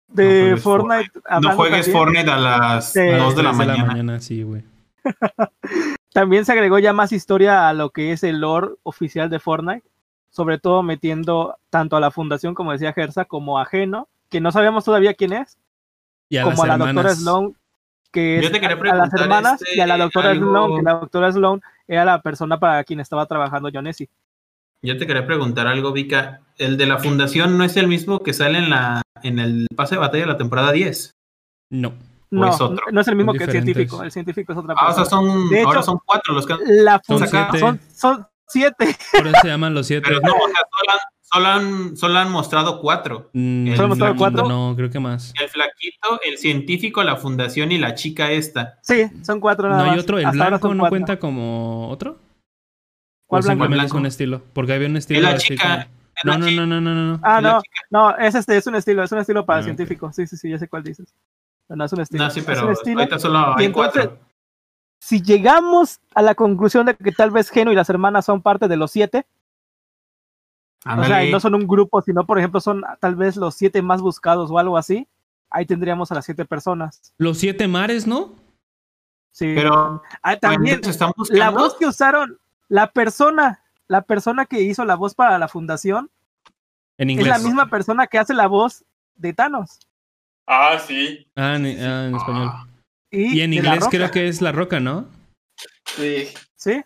De No juegues Fortnite. No juegues también, Fortnite a las Sí. 2 de la Tres mañana. sí, güey. También se agregó ya más historia a lo que es el lore oficial de Fortnite. Sobre todo metiendo tanto a la fundación, como decía Gersa, como a Geno, que no sabemos todavía quién es, Y a como a la doctora. Sloan, que Yo te quería a, a las preguntar, hermanas, este, y a la doctora algo- Sloan, que la doctora Sloan era la persona para quien estaba trabajando Jonesy. Yo te quería preguntar algo, Vika. El de la fundación no es el mismo que sale en la en el pase de batalla de la temporada 10. No. No, es otro? no es el mismo Son que el científico. El científico es otra Ah, o sea, persona. son De ahora hecho- son cuatro los que La Son fundación siete. son, son siete. Por eso se llaman los siete. Pero no, o sea, solo han, solo han, solo han mostrado cuatro. Mm, ¿Solo hemos mostrado flaquito, cuatro? No, creo que más. El flaquito, el científico, la fundación y la chica esta. Sí, son cuatro nada No hay más. otro, el Hasta blanco no cuatro. cuenta como otro. ¿Cuál ¿O blanco? simplemente es blanco? un estilo? Porque había un estilo Es la así chica. como- No, no, no, no, no, no. Ah, no, no, es este, es un estilo, es un estilo para Ah, científico. Sí, sí, sí, ya sé cuál dices. No, no, es un estilo. No, sí, es pero un estilo. ahorita solo Y hay entonces- cuatro. Si llegamos a la conclusión de que tal vez Geno y las hermanas son parte de los siete, o sea, y no son un grupo, sino por ejemplo son tal vez los siete más buscados o algo así, ahí tendríamos a las siete personas. Los siete mares, ¿no? Sí. Pero Ah, también También están la voz que usaron, la persona, la persona que hizo la voz para la fundación En es inglés. la misma persona que hace la voz de Thanos. Ah, sí. Ah, en, ah, en español. Y, Y en inglés creo que es La Roca, ¿no? Sí. Sí,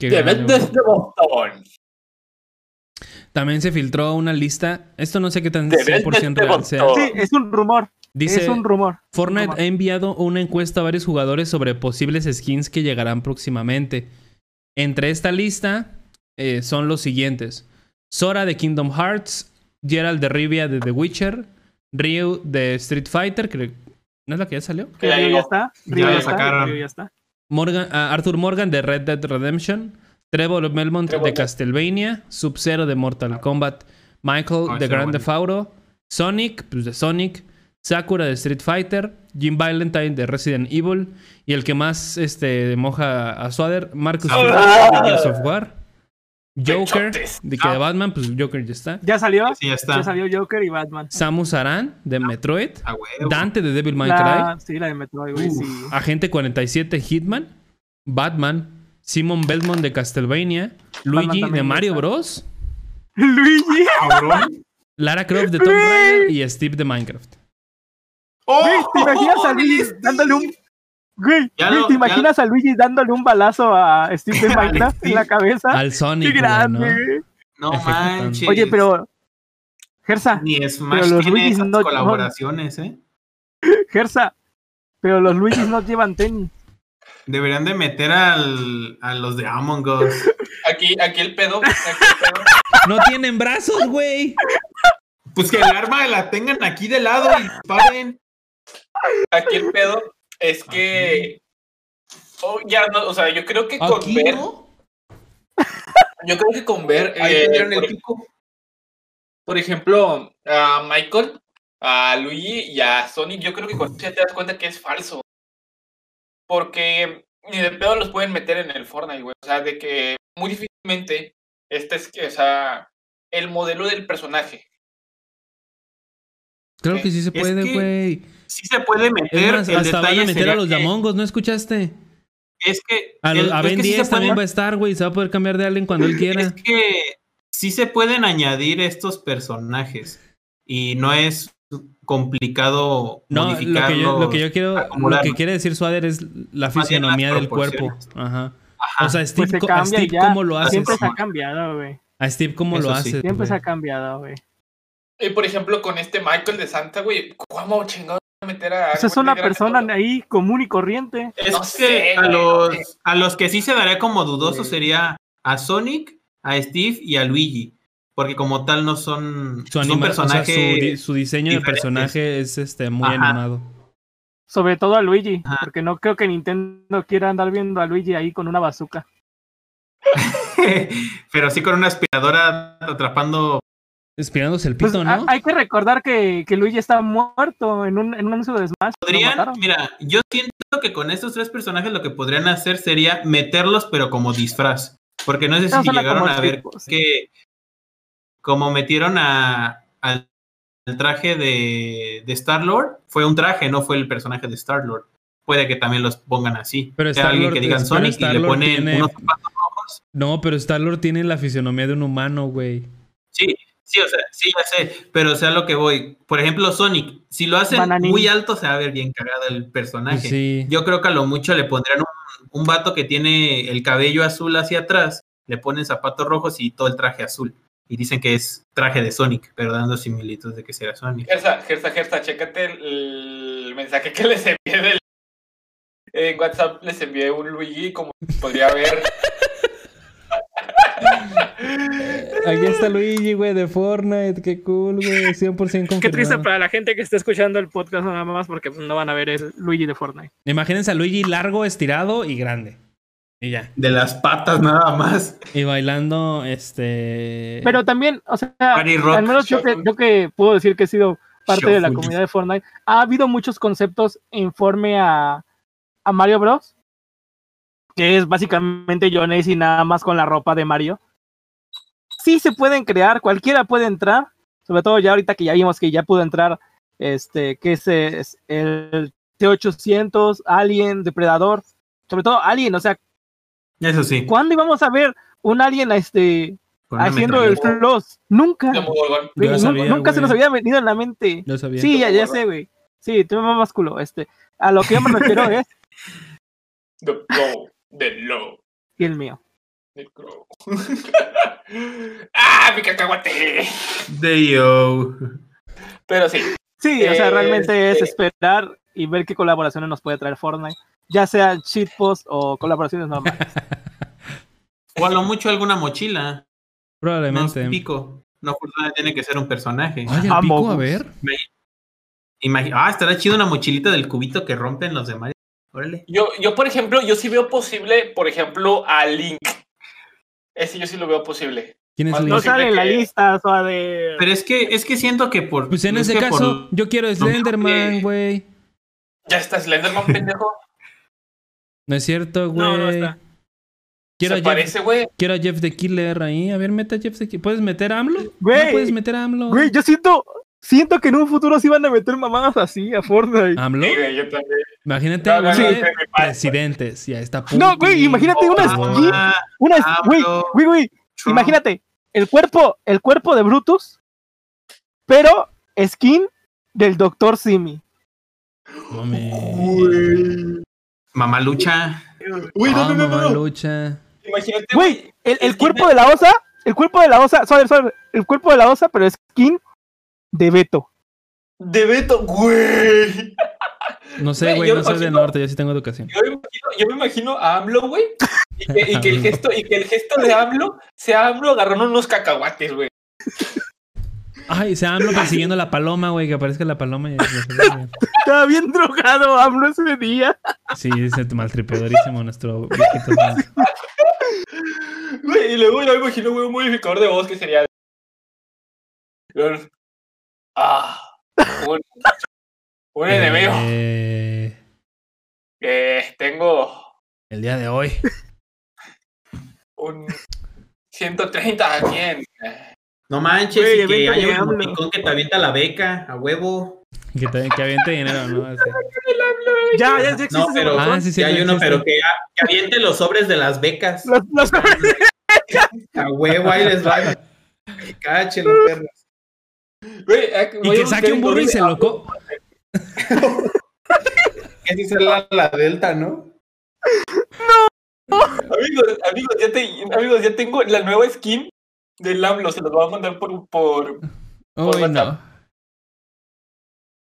Que Te ganó. vendes de botón. También se filtró una lista. Esto no sé qué tan Te vendes 100% de real sea. sí, es un rumor. Dice, es un rumor. Fortnite rumor. ha enviado una encuesta a varios jugadores sobre posibles skins que llegarán próximamente. Entre esta lista eh, son los siguientes. Sora de Kingdom Hearts, Gerald de Rivia de The Witcher, Ryu de Street Fighter, creo... ¿No es la que ya salió? Que Ya ya está. Ya lo ya está. sacaron. Río ya está. Morgan, ah, Arthur Morgan de Red Dead Redemption, Trevor Belmont Trevor de Castlevania, Sub-Zero de Mortal Kombat, Michael Ah, de Grand. Theft Auto, Sonic, pues de Sonic, Sakura de Street Fighter, Jim Valentine de Resident Evil y el que más este, moja a Swader, Marcus Ah. De Gears of War. Joker, Pechotes. de que de Ah. Batman, pues Joker ya está. ¿Ya salió? Sí, ya está. Ya salió Joker y Batman. Samus Aran de Metroid, A huevo. Dante de Devil May La, Cry, sí, la de Metroid, güey, sí. Agente 47 Hitman, Batman, Simon Belmont de Castlevania, Luigi de Mario está. Bros, Luigi. Cabrón. Lara Croft de Tomb Raider y Steve de Minecraft. Güey, ¿te imaginas a ¡Oh, Luigi dándole un. Güey, Ya güey, lo- ¿te ya- imaginas a Luigi dándole un balazo a Steve de Minecraft en la cabeza? Al Sonic, ¡Qué grande, ¿no? güey! No manches. Oye, pero. Gersa, Ni Smash pero los tiene Luigis esas no- colaboraciones, ¿eh? Gersa. Pero los Luigis no llevan tenis. Deberían de meter al, a los de Among Us. Aquí, aquí el pedo. Aquí el pedo. No tienen brazos, güey. Pues que el arma la tengan aquí de lado y disparen. Aquí el pedo es que. Oh, ya no, o sea, yo creo que con Aquí, ver. ¿no? Yo creo que con ver. Ahí eh, el por, pico. por ejemplo, a Michael, a Luigi y a Sonic, yo creo que con ya te das cuenta que es falso. Porque ni de pedo los pueden meter en el Fortnite, güey. O sea, de que muy difícilmente este es que, o sea, el modelo del personaje. Creo que sí se Es puede, que- güey. Sí se puede Es meter. más, el hasta van detalle a meter a los de que- Among Us, ¿no escuchaste? Es que. A, el- es Ben que sí 10 se también pueden- va a estar, güey. Se va a poder cambiar de alguien cuando él quiera. Es que sí se pueden añadir estos personajes. Y no es complicado No, lo modificarlos. que, yo, lo que yo quiero, lo que quiere decir Suader es la fisionomía del cuerpo. Ajá. Ajá. O sea, Pues Steve, se co- a Steve ya. ¿cómo lo haces? Siempre se ha cambiado, güey. A Steve, ¿cómo Eso lo sí. haces? Siempre se ha cambiado, güey. Y por ejemplo, con este Michael de Santa, güey, ¿cómo chingado meter a. Es una de persona ahí común y corriente. Es No que sé, a, güey, no sé. los, a los que sí se daría como dudoso Sí. sería a Sonic, a Steve y a Luigi. Porque como tal no son, Su, son anima- o sea, personajes. su, di- su diseño de diferentes. personaje es este muy Ajá. animado. Sobre todo a Luigi, Ajá. porque no creo que Nintendo quiera andar viendo a Luigi ahí con una bazooka. pero sí con una aspiradora atrapando. Espirándose el Pues pito, ha- ¿no? hay que recordar que, que Luigi está muerto en un, en un anuncio de Smash. Podrían, mira, yo siento que con estos tres personajes lo que podrían hacer sería meterlos, pero como disfraz. Porque no sé Eso si llegaron a ver tipo, sí. que como metieron a, al, al traje de, de Star Lord, fue un traje, no fue el personaje de Star Lord. Puede que también los pongan así. Pero O sea, alguien Star-Lord que digan Sonic y le Star-Lord ponen tiene- unos zapatos rojos. No, pero Star-Lord tiene la fisionomía de un humano, güey. Sí, sí, o sea, sí, ya sé, pero o sea lo que voy. Por ejemplo, Sonic, si lo hacen Bananín. muy alto, se va a ver bien cagado el personaje. Sí. Yo creo que a lo mucho le pondrían un, un vato que tiene el cabello azul hacia atrás, le ponen zapatos rojos y todo el traje azul. Y dicen que es traje de Sonic, pero dando similitud de que será Sonic. Gersa, Gersa, Gersa, chécate el, el mensaje que les envié del. En WhatsApp les envié un Luigi, como podría ver. Aquí está Luigi, güey, de Fortnite. Qué cool, güey. 100% confirmado. Qué triste para la gente que está escuchando el podcast nada más porque no van a ver el Luigi de Fortnite. Imagínense a Luigi largo, estirado y grande. Y ya. De las patas nada más. Y bailando, este. Pero también, o sea, al menos yo que, yo que puedo decir que he sido parte de la comunidad de Fortnite, ha habido muchos conceptos en forme a, a Mario Bros. Que es básicamente John y nada más con la ropa de Mario. Sí se pueden crear, cualquiera puede entrar. Sobre todo ya ahorita que ya vimos que ya pudo entrar, este, que es, es el T800, Alien, Depredador. Sobre todo Alien, o sea, Eso sí. ¿cuándo íbamos a ver un Alien este, haciendo el floss? Nunca. Yo sabía, nunca se nos había venido en la mente. Sabía. Sí, ya, ya sé, güey. Sí, tú me más culo. Este, a lo que yo me refiero es The Low. The Low. y el mío. Crow. ¡Ah, mi cacahuate! De yo. Pero sí, Sí, o sea, Eh, realmente es sí. esperar y ver qué colaboraciones nos puede traer Fortnite. Ya sea shitpost o colaboraciones normales. O a lo mucho alguna mochila. No Probablemente. pico. No forzosamente tiene que ser un personaje. Ay, el Amo, pico, a ver. Imagi- ah, estará chido una mochilita del cubito que rompen los demás. Órale. yo, yo, por ejemplo, yo sí veo posible, por ejemplo, a Link. Ese yo sí lo veo posible. ¿Quién es No sale en la que- lista, o sea, de. Pero es que, es que siento que por. Pues en es ese por- caso, yo quiero Slenderman, que- güey. Ya está Slenderman, pendejo. No es cierto, güey. No, no está. Quiero, a Jeff, parece, güey. quiero a Jeff the Killer ahí. A ver, mete a Jeff the Killer. ¿Puedes meter a AMLO? Güey, No puedes meter a AMLO. güey, yo siento. Siento que en un futuro sí van a meter mamadas así a Fortnite. ¿AMLO? Sí, güey, yo también. Imagínate No, no, sí, presidentes. Ya está. No, güey, imagínate una Oh, skin. Ah, Una, Ah, güey, güey, güey. Trump. Imagínate, el cuerpo, el cuerpo de Brutus, pero skin del Dr. Simi. Mames. Mamalucha. Uy, no, Ah, no, no, mamá no. lucha. Imagínate, Güey, el, el cuerpo de- de la osa, el cuerpo de la osa, suave, suave, el cuerpo de la osa, pero skin de Beto. De Beto, güey. No sé, Güey, no soy del imagino- norte, yo sí tengo educación. Yo me imagino, yo me imagino a AMLO, güey. Y que, y que el gesto, y que el gesto de AMLO sea AMLO agarrando unos cacahuates, güey. Ay, se AMLO persiguiendo a la paloma, güey, que aparezca la paloma. y- Estaba bien drogado, AMLO ese día. Sí, se maltripeadorísimo nuestro viejito. Güey, y luego yo me imagino, güey, un modificador de voz que sería. Ah, un, un enemigo. Eh, Eh, tengo el día de hoy. un 130 aquí en. No manches, y que hay un AMLO. emoticón que te avienta la beca a huevo. Que, te, que aviente dinero, ¿no? Así. Ya, ya, ya existe No, pero. Ah, sí, sí, y hay sí, uno, pero que, que aviente los sobres de las becas. Los- los- A huevo, ahí les va. Cáchelo, perros. Güey, eh, Y que saque un burro y se lo co... Esa es la, la Delta, ¿no? Amigos, amigos, ya te- amigos, ya tengo la nueva skin del AMLO. Se los voy a mandar por. por Uy, WhatsApp.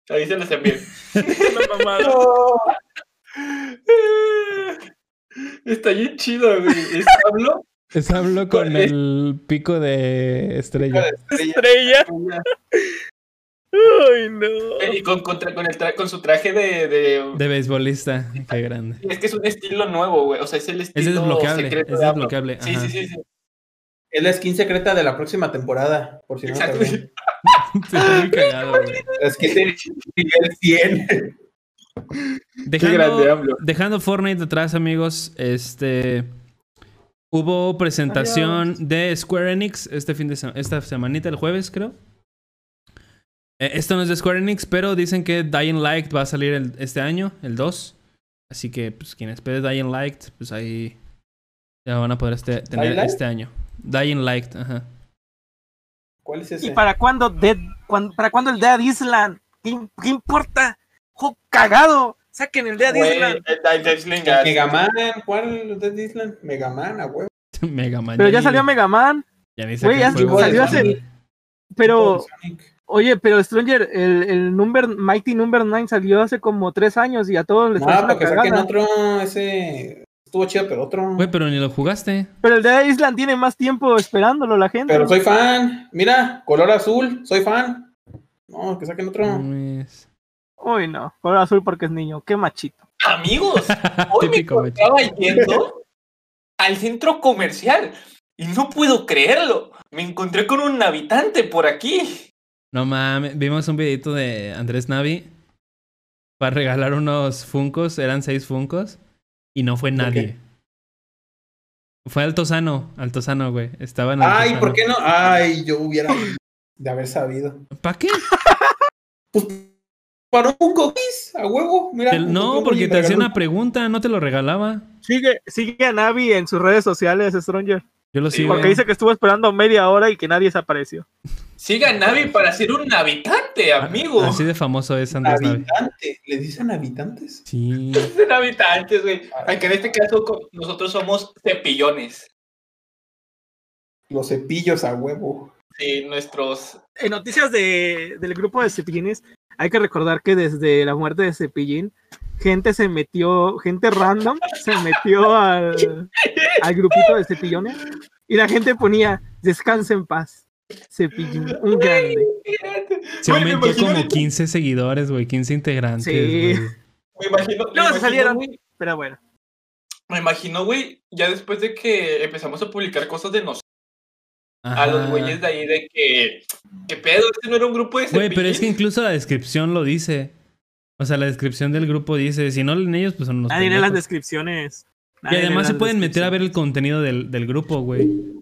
no. ahí se los envié. No. Está bien chido, güey. Es AMLO. Es AMLO con el pico de estrella. Estrella. Ay, no. Y con, contra- con, el tra- con su traje de, de- De beisbolista. Qué grande. Es que es un estilo nuevo, güey. O sea, es el estilo Es desbloqueable. secreto Es de desbloqueable. Sí, sí, sí, sí. Es la skin secreta de la próxima temporada, por si no Exacto. sabían. Sí, está muy cagado, güey. La skin de nivel 100. Dejando, grande, AMLO. dejando Fortnite atrás, amigos, este hubo presentación de Square Enix este fin de se- esta semanita, el jueves, creo. Eh, esto no es de Square Enix, pero dicen que Dying Light va a salir el- este año, el 2. Así que, pues, quien espere Dying Light, pues ahí ya van a poder este- tener este año. Dying Light, ajá. ¿Cuál es ese? ¿Y para cuándo Dead, para cuándo el Dead Island? ¿Qué, im- qué importa? ¡Jo, cagado! Saquen el Dead Güey, Island. el Dead Island Megaman, ¿cuál de Disneyland? Megaman, a huevo. Mega Man. Pero ya salió Mega Man. ya ni Güey, ya salió de hace-. Pero, oye, pero Stranger, el, el number, Mighty Number 9 salió hace como tres años y a todos les No, una para que saquen otro, ese estuvo chido, pero otro. Güey, pero ni lo jugaste. Pero el Dead Island tiene más tiempo esperándolo la gente. Pero soy fan. Mira, color azul, soy fan. No, que saquen otro. Uy, no. Color azul porque es niño. Qué machito. Amigos, hoy me encontraba yendo al centro comercial y no puedo creerlo. Me encontré con un habitante por aquí. No mames, vimos un videito de Andrés Navi para regalar unos Funcos, eran seis Funcos, y no fue ¿Por nadie. Fue Altozano, Altozano, güey. Estaba en Ay, ¿por qué no? Ay, yo hubiera de haber sabido. ¿Para qué? Pues para un coquis, a huevo. Mira. Te- no, porque te hacía una pregunta, no te lo regalaba. Sigue, sigue a Navi en sus redes sociales, Stranger. Yo lo sigo. Porque dice que estuvo esperando media hora y que nadie se apareció. Siga Navi para ser un habitante, amigo. Así de famoso es Andrés Navi. Habitante. ¿Le dicen habitantes? Sí. Ser habitantes, güey. Aunque en este caso nosotros somos cepillones. Los cepillos a huevo. Sí, nuestros. En noticias de, del grupo de Cepillines, hay que recordar que desde la muerte de Cepillín, gente se metió, gente random se metió al, al grupito de Cepillones y la gente ponía, descansa en paz, Cepillín, un grande. Se aumentó como 15 seguidores, güey, 15 integrantes. Sí. Me imagino. me imagino, salieron. güey, Pero bueno, Me imagino, güey, ya después de que empezamos a publicar cosas de a los güeyes de ahí de que, ¿qué pedo? Este no era un grupo de Güey, pero es que incluso la descripción lo dice. O sea, la descripción del grupo dice, si no leen ellos, pues son unos Nadie lee las descripciones. Y Nadie además se pueden meter a ver el contenido del, del grupo, güey.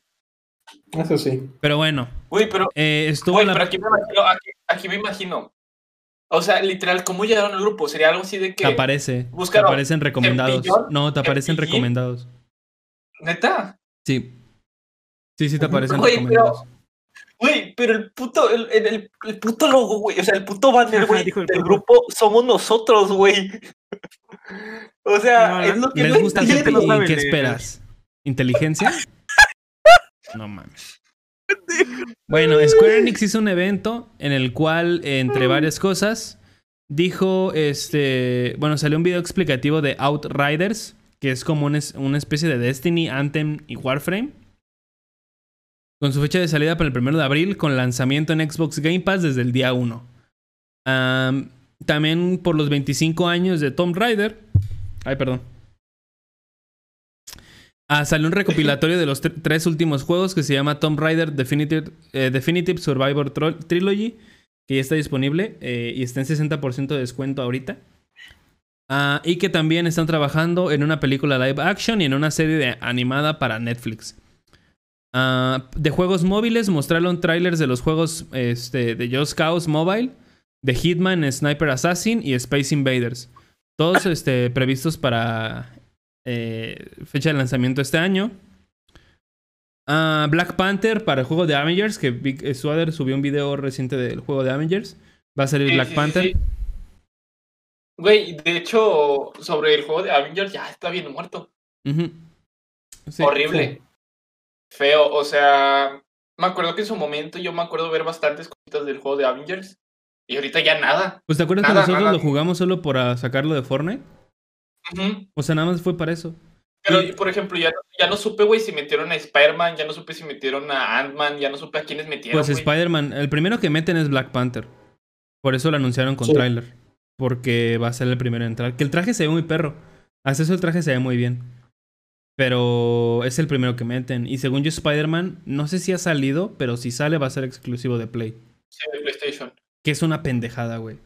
Eso sí. Pero bueno, Güey, pero, eh, estuvo güey, la... pero aquí, me imagino, aquí, aquí me imagino. O sea, literal, ¿cómo llegaron al grupo? Sería algo así de que. Te aparece. Te aparecen recomendados. No, te aparecen recomendados. Neta. Sí. Sí, sí te aparecen Güey, recomendados. Güey, pero el puto, el, el, el- el puto logo, güey. O sea, el puto banner, güey, el del puto. grupo somos nosotros, güey. O sea, No, es lo que ¿Les no gusta gente entiendo. no y qué esperas? ¿Inteligencia? No mames. Bueno, Square Enix hizo un evento en el cual, entre varias cosas, dijo, este, bueno, salió un video explicativo de Outriders, que es como una especie de Destiny, Anthem y Warframe. Con su fecha de salida para el 1 de abril, con lanzamiento en Xbox Game Pass desde el día 1. Am, también por los 25 años de Tomb Raider. Ay, perdón. Ah, salió un recopilatorio de los tre- tres últimos juegos que se llama Tomb Raider Definitive, eh, Survivor Trilogy, que ya está disponible eh, y está en 60% de descuento ahorita. Ah, y que también están trabajando en una película live action y en una serie de- animada para Netflix. Ah, de juegos móviles mostraron trailers de los juegos este, de Just Cause Mobile, de Hitman, Sniper Assassin y Space Invaders. Todos este, previstos para eh, fecha de lanzamiento este año. Ah, Black Panther para el juego de Avengers, que Big Swader subió un video reciente del juego de Avengers. Va a salir Sí, Black sí, Panther. sí. Güey, de hecho, sobre el juego de Avengers ya está bien muerto. Horrible. Feo. O sea, me acuerdo que en su momento yo me acuerdo ver bastantes cositas del juego de Avengers. Y ahorita ya nada. Pues te acuerdas Nada, que nosotros nada. lo jugamos solo para sacarlo de Fortnite? O sea, nada más fue para eso. Pero, Y- por ejemplo, ya, ya no supe, güey, si metieron a Spider-Man, ya no supe si metieron a Ant-Man, ya no supe a quiénes metieron. Pues. Spider-Man, el primero que meten es Black Panther. Por eso lo anunciaron con Sí. tráiler. Porque va a ser el primero en entrar. Que el traje se ve muy perro. Hasta eso el traje se ve muy bien. Pero es el primero que meten. Y según yo, Spider-Man, no sé si ha salido, pero si sale va a ser exclusivo de Play. Sí, de PlayStation. Que es una pendejada, güey.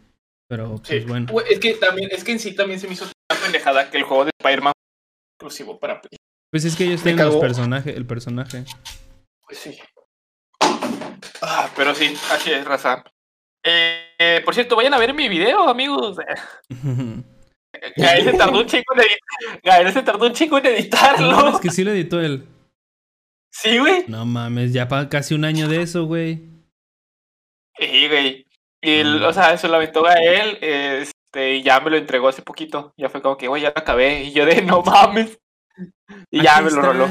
Pero Sí. pues bueno. Es que también, es que en sí también se me hizo una pendejada que el juego de Spider-Man exclusivo para Play. Pues es que ellos tienen los personajes, el personaje. Pues sí. Ah, pero sí, así es, raza. Eh, eh, por cierto, vayan a ver mi video, amigos. Gael se tardó un chico en editar. Gael se tardó un chico en No, editarlo. es que sí lo editó él. Sí, güey. No mames, ya pa- casi un año de eso, güey. Sí, güey. Y, el- Mm. o sea, eso lo aventó Gael, este, y ya me lo entregó hace poquito. Ya fue como que, güey, ya lo acabé. Y yo de, no mames. Y ya Aquí me lo está. roló.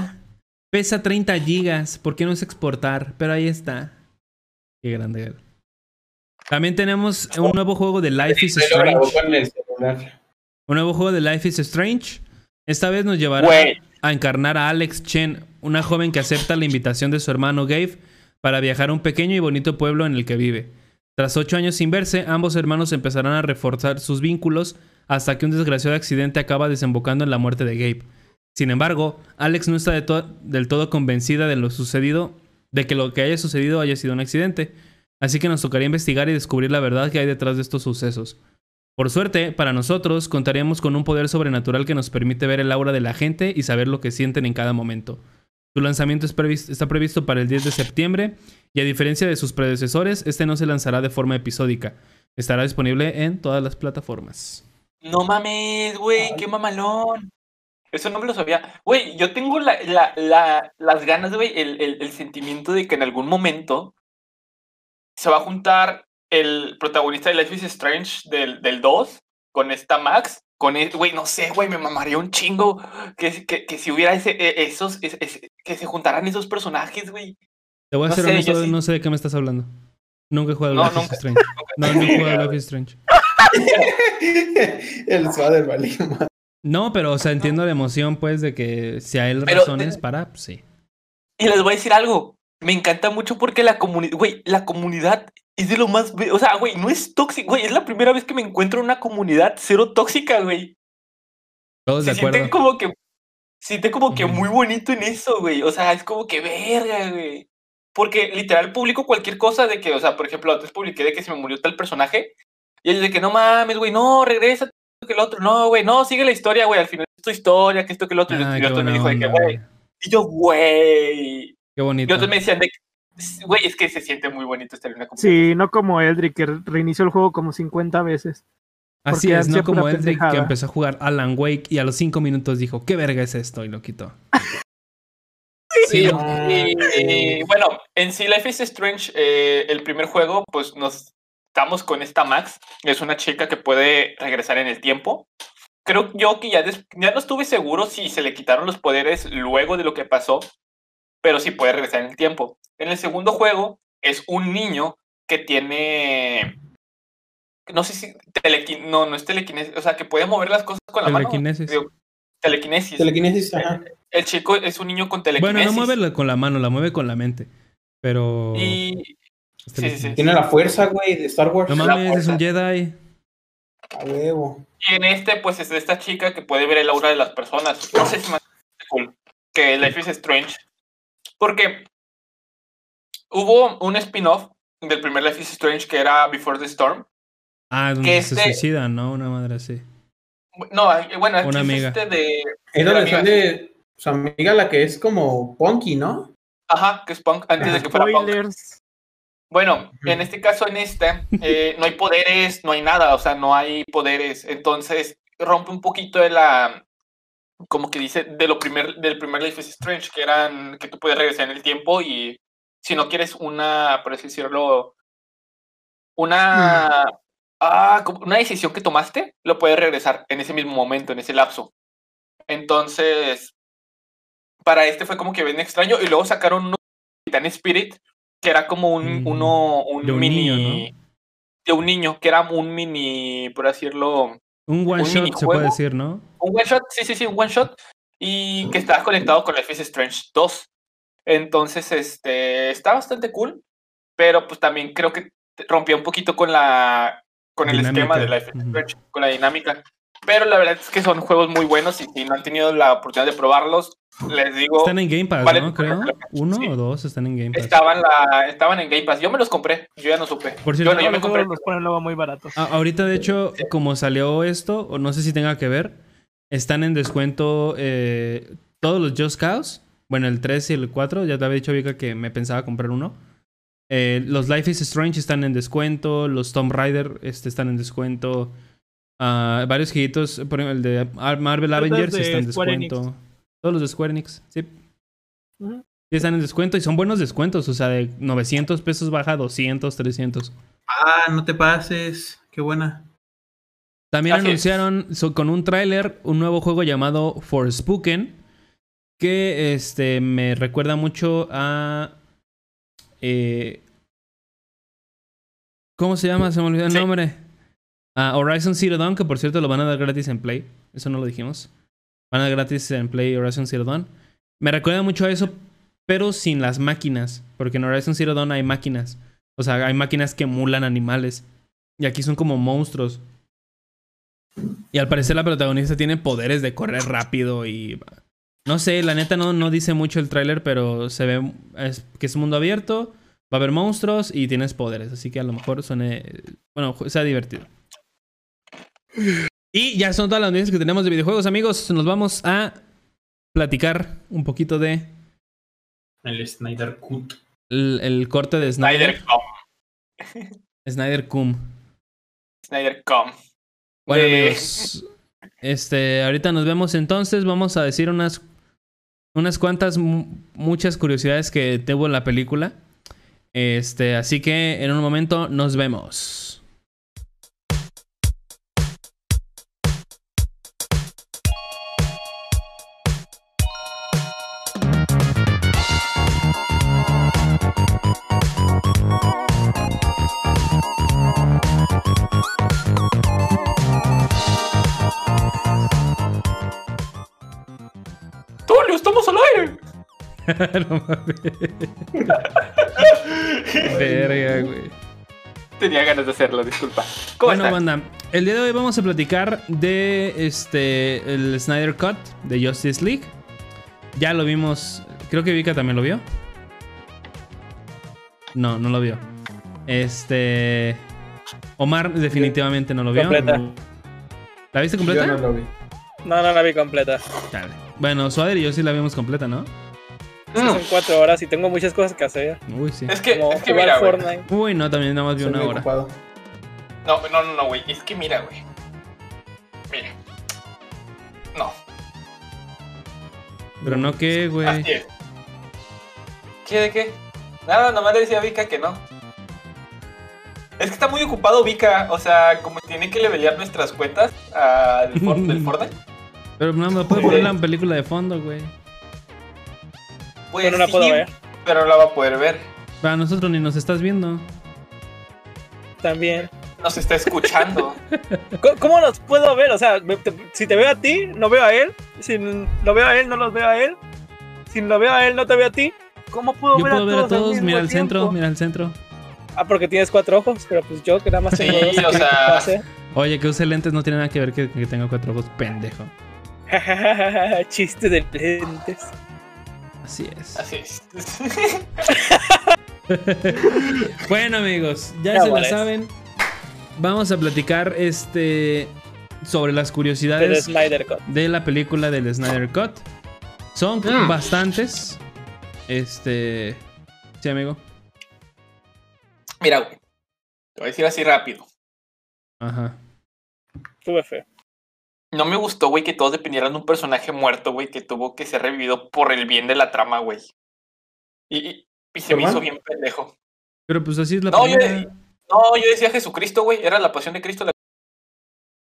Pesa 30 gigas. ¿Por qué no es exportar? Pero ahí está. Qué grande. Gael. También tenemos un nuevo juego de Life is Strange. Un nuevo juego de Life is Strange. Esta vez nos llevará a encarnar a Alex Chen, una joven que acepta la invitación de su hermano Gabe para viajar a un pequeño y bonito pueblo en el que vive. Tras ocho años sin verse, ambos hermanos empezarán a reforzar sus vínculos hasta que un desgraciado accidente acaba desembocando en la muerte de Gabe. Sin embargo, Alex no está de to- del todo convencida de lo sucedido, de que lo que haya sucedido haya sido un accidente, así que nos tocaría investigar y descubrir la verdad que hay detrás de estos sucesos. Por suerte, para nosotros, contaríamos con un poder sobrenatural que nos permite ver el aura de la gente y saber lo que sienten en cada momento. Su lanzamiento está previsto para el 10 de septiembre y a diferencia de sus predecesores, este no se lanzará de forma episódica. Estará disponible en todas las plataformas. No mames, güey, qué mamalón. Eso no me lo sabía. Güey, yo tengo la, la, la- las ganas, güey, el sentimiento de que en algún momento se va a juntar el protagonista de Life is Strange del, del 2 con esta Max. Con el, güey, no sé, güey, me mamaría un chingo que, que, que si hubiera ese, e- esos, es- es- que se juntaran esos personajes, güey. Te voy a No ser sé, honesto, yo sí. no sé de qué me estás hablando. Nunca he jugado No, Life is nunca. Strange. No, no he jugado Life is Strange. el suave vale. No, pero o sea, entiendo la emoción, pues, de que si hay Pero- razones para, pues, sí. Y les voy a decir algo. Me encanta mucho porque la comunidad, güey, la comunidad es de lo más, o sea, güey, no es tóxico, güey, es la primera vez que me encuentro en una comunidad cero tóxica, güey. Todos de Se siente acuerdo. como que, siente como que muy bonito en eso, güey. O sea, es como que verga, güey. porque literal publico cualquier cosa de que, o sea, por ejemplo, antes publiqué de que se me murió tal personaje, y él de que no mames, güey, no, regresa, que el otro, no, güey, no, sigue la historia, güey, al final es tu historia, que esto, que el otro, y Ah, el otro me dijo de que, güey, y yo, güey, Qué y bonito. otros me decían de que, güey, es que se siente muy bonito estar en una Sí, no como Eldrick, que reinició el juego como 50 veces. Así es, no como Eldrick que empezó a jugar Alan Wake y a los 5 minutos dijo, ¿qué verga es esto? Y lo quitó. Sí, Sí, y, y, bueno, en sí Life is Strange, eh, el primer juego, pues nos estamos con esta Max, es una chica que puede regresar en el tiempo. Creo yo que ya, des- ya no estuve seguro si se le quitaron los poderes luego de lo que pasó, pero sí puede regresar en el tiempo. En el segundo juego es un niño que tiene, no sé si, telequin- no, no es telequinesis, o sea, que puede mover las cosas con la mano. Telequinesis. Telequinesis. Telequinesis, ajá. El chico es un niño con Bueno, telequinesis. no mueve la- con la mano, la mueve con la mente. Pero... Y es sí, sí, sí. Tiene la fuerza, güey, de Star Wars. No mames, es un. Jedi. A huevo. Y en este, pues, es de esta chica que puede ver el aura de las personas. No sé si más cool que Life is Strange. Porque hubo un spin-off del primer Life is Strange que era Before the Storm. Ah, donde Que se este- suicida, ¿no? Una madre así. No, bueno, Una es amiga. este de. Es la donde sale su amiga, la que es como Punky, ¿no? Ajá, que es punk antes de que fuera punk. Spoilers. Bueno, en este caso, en este, eh, no hay poderes, no hay nada, o sea, no hay poderes. Entonces, rompe un poquito de la. Como que dice, de lo primer, del primer Life is Strange, que eran que tú puedes regresar en el tiempo y si no quieres una, por así decirlo, una. Ah, una decisión que tomaste, lo puedes regresar en ese mismo momento, en ese lapso. Entonces, para este fue como que bien extraño. Y luego sacaron un Capitán Spirit, que era como un, Mm, uno, un, de un mini. niño, De un niño, que era un mini, por así decirlo. Un one Un shot se puede decir, ¿no? Un one shot, sí, sí, sí, un one shot. Y que estaba conectado con Life is Strange 2. Entonces, este, está bastante cool. Pero pues también creo que rompía un poquito con la. Con el esquema de Life is. Strange, con la dinámica. Pero la verdad es que son juegos muy buenos y si no han tenido la oportunidad de probarlos, les digo, Están en Game Pass, vale ¿no? Creo. Uno Sí. o dos están en Game Pass. estaban, la, estaban en Game Pass. Yo me los compré, yo ya no supe. Por cierto, Bueno, yo me Los compré. los ponen luego muy baratos. A- ahorita, de hecho, Sí. como salió esto, o no sé si tenga que ver, están en descuento eh, todos los Just Cause. Bueno, el 3 y el 4. Ya te había dicho, Vika, que me pensaba comprar uno. Eh, los Life is Strange están en descuento. Los Tomb Raider este, están en descuento. Ah, varios jueguitos, por ejemplo, el de Ar- Marvel Avengers de está en descuento. Todos los de Square Enix, sí. Sí, están en descuento y son buenos descuentos. O sea, de 900 pesos baja a 200, 300. Ah, no te pases. Qué buena. También Así anunciaron so- con un tráiler un nuevo juego llamado Forspoken. Que este me recuerda mucho a. eh, ¿Cómo se llama? Se me olvidó el Sí. nombre. A Horizon Zero Dawn, que por cierto lo van a dar gratis en Play. Eso no lo dijimos. Van a dar gratis en Play Horizon Zero Dawn. Me recuerda mucho a eso, pero sin las máquinas. Porque en Horizon Zero Dawn hay máquinas. O sea, hay máquinas que emulan animales. Y aquí son como monstruos. Y al parecer la protagonista tiene poderes de correr rápido y... No sé, la neta no, no dice mucho el tráiler, pero se ve es, que es un mundo abierto, va a haber monstruos y tienes poderes. Así que a lo mejor suene... Bueno, sea divertido. Y ya son todas las noticias que tenemos de videojuegos, amigos. Nos vamos a platicar un poquito de El Snyder Cut. el, el corte de Snyder. Snyder Com. Snyder Cum. Snyder Com. Bueno, Eh, amigos, este, ahorita nos vemos entonces. Vamos a decir unas, unas cuantas, mu- muchas curiosidades que tuvo la película. Este, así que en un momento nos vemos. Estamos al aire. No mames. Verga, güey. Tenía ganas de hacerlo, disculpa. ¿Cómo Bueno, están? banda, el día de hoy vamos a platicar de este el Snyder Cut de Justice League. Ya lo vimos, creo que Vika también lo vio. No, no lo vio. Este. Omar definitivamente no lo vio. Completa. ¿La viste Yo completa? no lo vi. No, no la vi completa. Chale. Bueno, Suader y yo sí la vimos completa, ¿no? Es que Son cuatro horas y tengo muchas cosas que hacer. Uy, sí. Es que, Como es que mira, güey. Fortnite. Uy, no, también nada más vi Soy una hora. ocupado. No, no, no, no, güey. Es que mira, güey. Mira. No. Pero no que, güey. Así es. ¿Qué de qué? Nada, nomás le decía a Vika que no. Es que está muy ocupado Vika, o sea, como tiene que levelear nuestras cuentas del, For- del Fortnite. Pero no me puede poner la película de fondo, güey. Pues Yo no la sí, puedo ver. Pero la va a poder ver. Para nosotros ni nos estás viendo. También. Nos está escuchando. ¿Cómo, cómo los puedo ver? O sea, te- si te veo a ti, no veo a él. Si lo veo a él, no los veo a él. Si lo veo a él, no te veo a ti. ¿Cómo puedo, Yo ver, puedo a ver todos a todos, mira al tiempo? centro, mira al centro. Ah, porque tienes cuatro ojos, pero pues yo que nada más tengo Sí, dos. o ¿qué sea-? Oye, que use lentes no tiene nada que ver que, que tenga cuatro ojos, pendejo. Chiste de lentes. Así es. Así es. Bueno, amigos, ya Ya se la saben. Vamos a platicar este sobre las De curiosidades Snyder Cut. de la película del Snyder Cut. Son Mm. bastantes. Este. Sí, amigo. Mira, güey. Te voy a decir así rápido. Ajá. Tuve fe. No me gustó, güey, que todos dependieran de un personaje muerto, güey, que tuvo que ser revivido por el bien de la trama, güey. Y, y- y se me hizo bien pendejo. Pero pues así es la No, yo, no, yo decía Jesucristo, güey. Era la pasión de Cristo. la-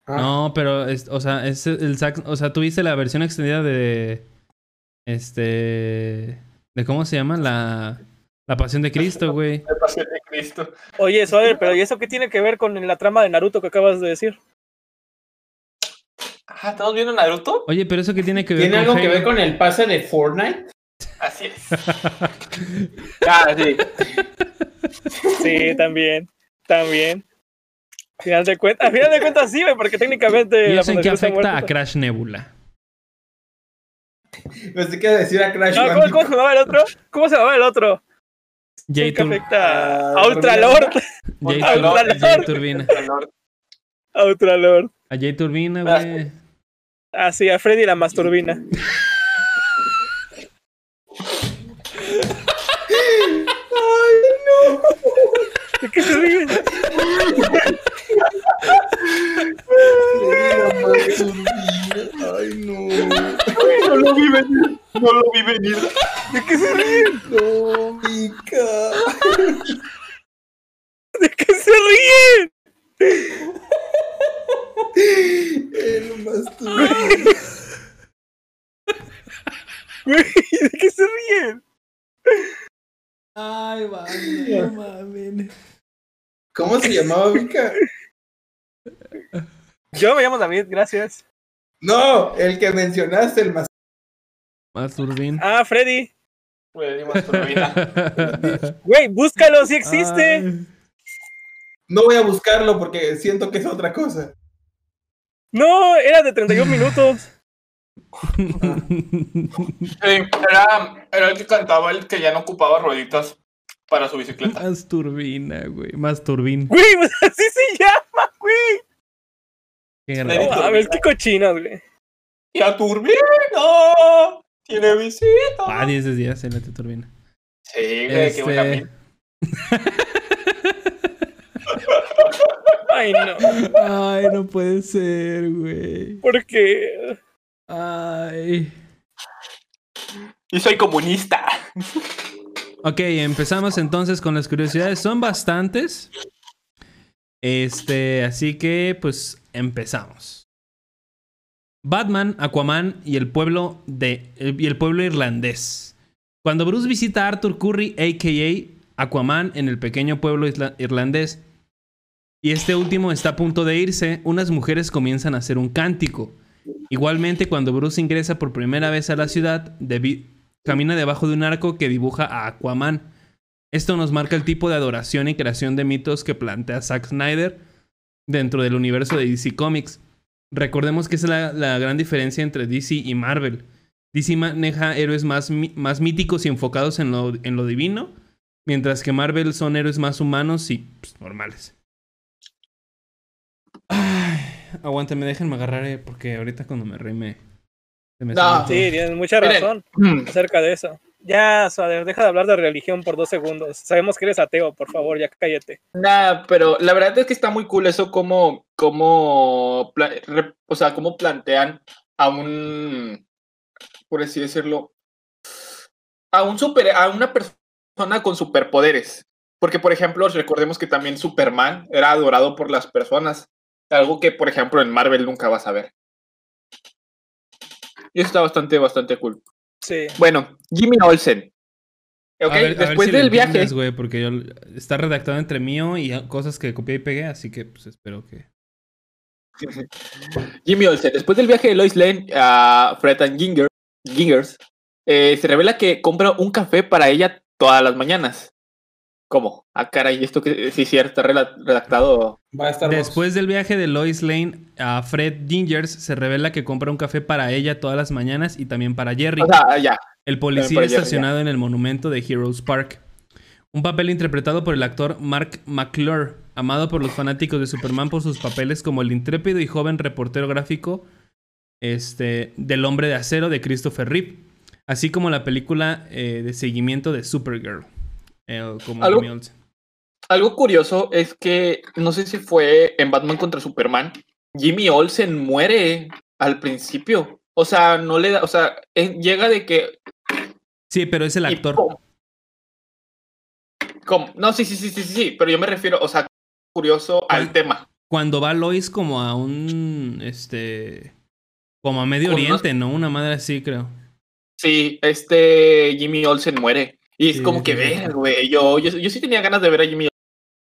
Ah, No, pero, es- o sea, es el Zack- o sea, tuviste la versión extendida de, este, de cómo se llama la, la Pasión de Cristo, güey. La pasión de Cristo. Oye, Soder, pero ¿y eso qué tiene que ver con la trama de Naruto que acabas de decir? Ah, ¿estamos viendo Naruto? Oye, pero eso que tiene que ver ¿Tiene con algo que ver con el pase de Fortnite? Así es. ah, sí. Sí, también. También. Final de cuentas, a final de cuentas sí, porque técnicamente ¿Y la eso en qué afecta a. Crash Nebula? Que iba a decir a Crash No, ¿cómo, cómo se llamaba el otro? ¿Cómo se llamaba el otro? Jay, ¿Qué Tur- afecta a Ultralord? Jay, Ah, Tur- no, Jay Turbina. Lord. A Ultralord. A Jay Turbina, güey. Ah, sí, a Freddy la masturbina. ¿De qué se ríen? Ay, no. No lo vi venir. No lo vi venir. ¿De qué se ríen? No, Mika. ¿De qué se ríen? El masturbo. Güey, ¿de qué se ríen? Ay, vale, no mames. ¿Cómo se llamaba Mika? Yo me llamo David, gracias. No, el que mencionaste, el más. Más turbín. Ah, Freddy. Güey, masturbina. Güey, búscalo, si existe. Ay. No voy a buscarlo porque siento que es otra cosa. No, era de 31 minutos. Sí, era, era el que cantaba el que ya no ocupaba rueditas para su bicicleta. Más turbina, güey. Más turbín. Güey, pues así se llama, güey. Qué No di- mames, qué cochinos, güey. Y a Turbina tiene visita. Ah, 10 de 10, se mete turbina. Sí, güey, qué buena Este... Ay, no. Ay, no puede ser, güey. Porque. Ay. Y soy comunista. Ok, empezamos entonces con las curiosidades. Son bastantes. Este, así que pues empezamos. Batman, Aquaman y el pueblo de y el pueblo irlandés. Cuando Bruce visita a Arthur Curry, a.k.a. Aquaman, en el pequeño pueblo isla- irlandés, y este último está a punto de irse, unas mujeres comienzan a hacer un cántico. Igualmente, cuando Bruce ingresa por primera vez a la ciudad, camina debajo de un arco que dibuja a Aquaman. Esto nos marca el tipo de adoración y creación de mitos que plantea Zack Snyder dentro del universo de DC Comics. Recordemos que es la, gran diferencia entre DC y Marvel. DC maneja héroes más, más míticos y enfocados en lo, en lo divino, Mientras que Marvel son héroes más humanos y pues, normales. Ay, aguántame, déjenme agarrar eh, porque ahorita cuando me reí me... se me No. Sí, tienes mucha Miren. razón Mm. acerca de eso. Ya, Suader, deja de hablar de religión por dos segundos. Sabemos que eres ateo, por favor, ya cállate. Nah, pero la verdad es que está muy cool eso como, como, o sea, cómo plantean a un, por así decirlo, a un super, a una persona con superpoderes. Porque, por ejemplo, recordemos que también Superman era adorado por las personas. Algo que, por ejemplo, en Marvel nunca vas a ver. Y eso está bastante, bastante cool. Sí. Bueno, Jimmy Olsen. Ok, A ver- a ver después si del viaje. entiendes, güey, porque yo, está redactado entre mío y cosas que copié y pegué, así que pues espero que... Jimmy Olsen, después del viaje de Lois Lane a Fred and Ginger, Gingers, eh, se revela que compra un café para ella todas las mañanas. ¿Cómo? Ah, caray, esto que sí, cierto, está rela- redactado. Va a estar Después del viaje de Lois Lane a Fred Gingers, se revela que compra un café para ella todas las mañanas y también para Jerry. O sea, ya. El policía Jerry, estacionado en el monumento de Heroes Park. Un papel interpretado por el actor Mark McClure, amado por los fanáticos de Superman por sus papeles como el intrépido y joven reportero gráfico este, del Hombre de Acero de Christopher Reeve, así como la película eh, de seguimiento de Supergirl. Eh, como Algo- Jimmy Olsen. Algo curioso es que no sé si fue en Batman contra Superman. Jimmy Olsen muere al principio. O sea, no le da, o sea, llega de que. Sí, pero es el actor. ¿Cómo? No, sí, sí, sí, sí, sí, pero yo me refiero, o sea, curioso al tema. Cuando va Lois como a un. Este. Como a Medio unos- Oriente, ¿no? Una madre así, creo. Sí, este Jimmy Olsen muere. Y es Sí, como que ver, güey. Yo, yo, yo sí tenía ganas de ver a Jimmy.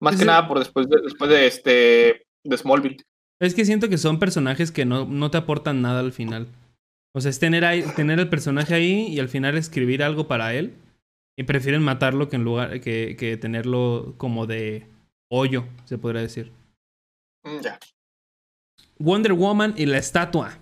Más Es que el- nada por después de, después de este de Smallville. Es que siento que son personajes que no, no te aportan nada al final. O sea, es tener, ahí, tener el personaje ahí y al final escribir algo para él. Y prefieren matarlo que en lugar que, que tenerlo como de hoyo, se podría decir. Mm, Ya. Wonder Woman y la estatua.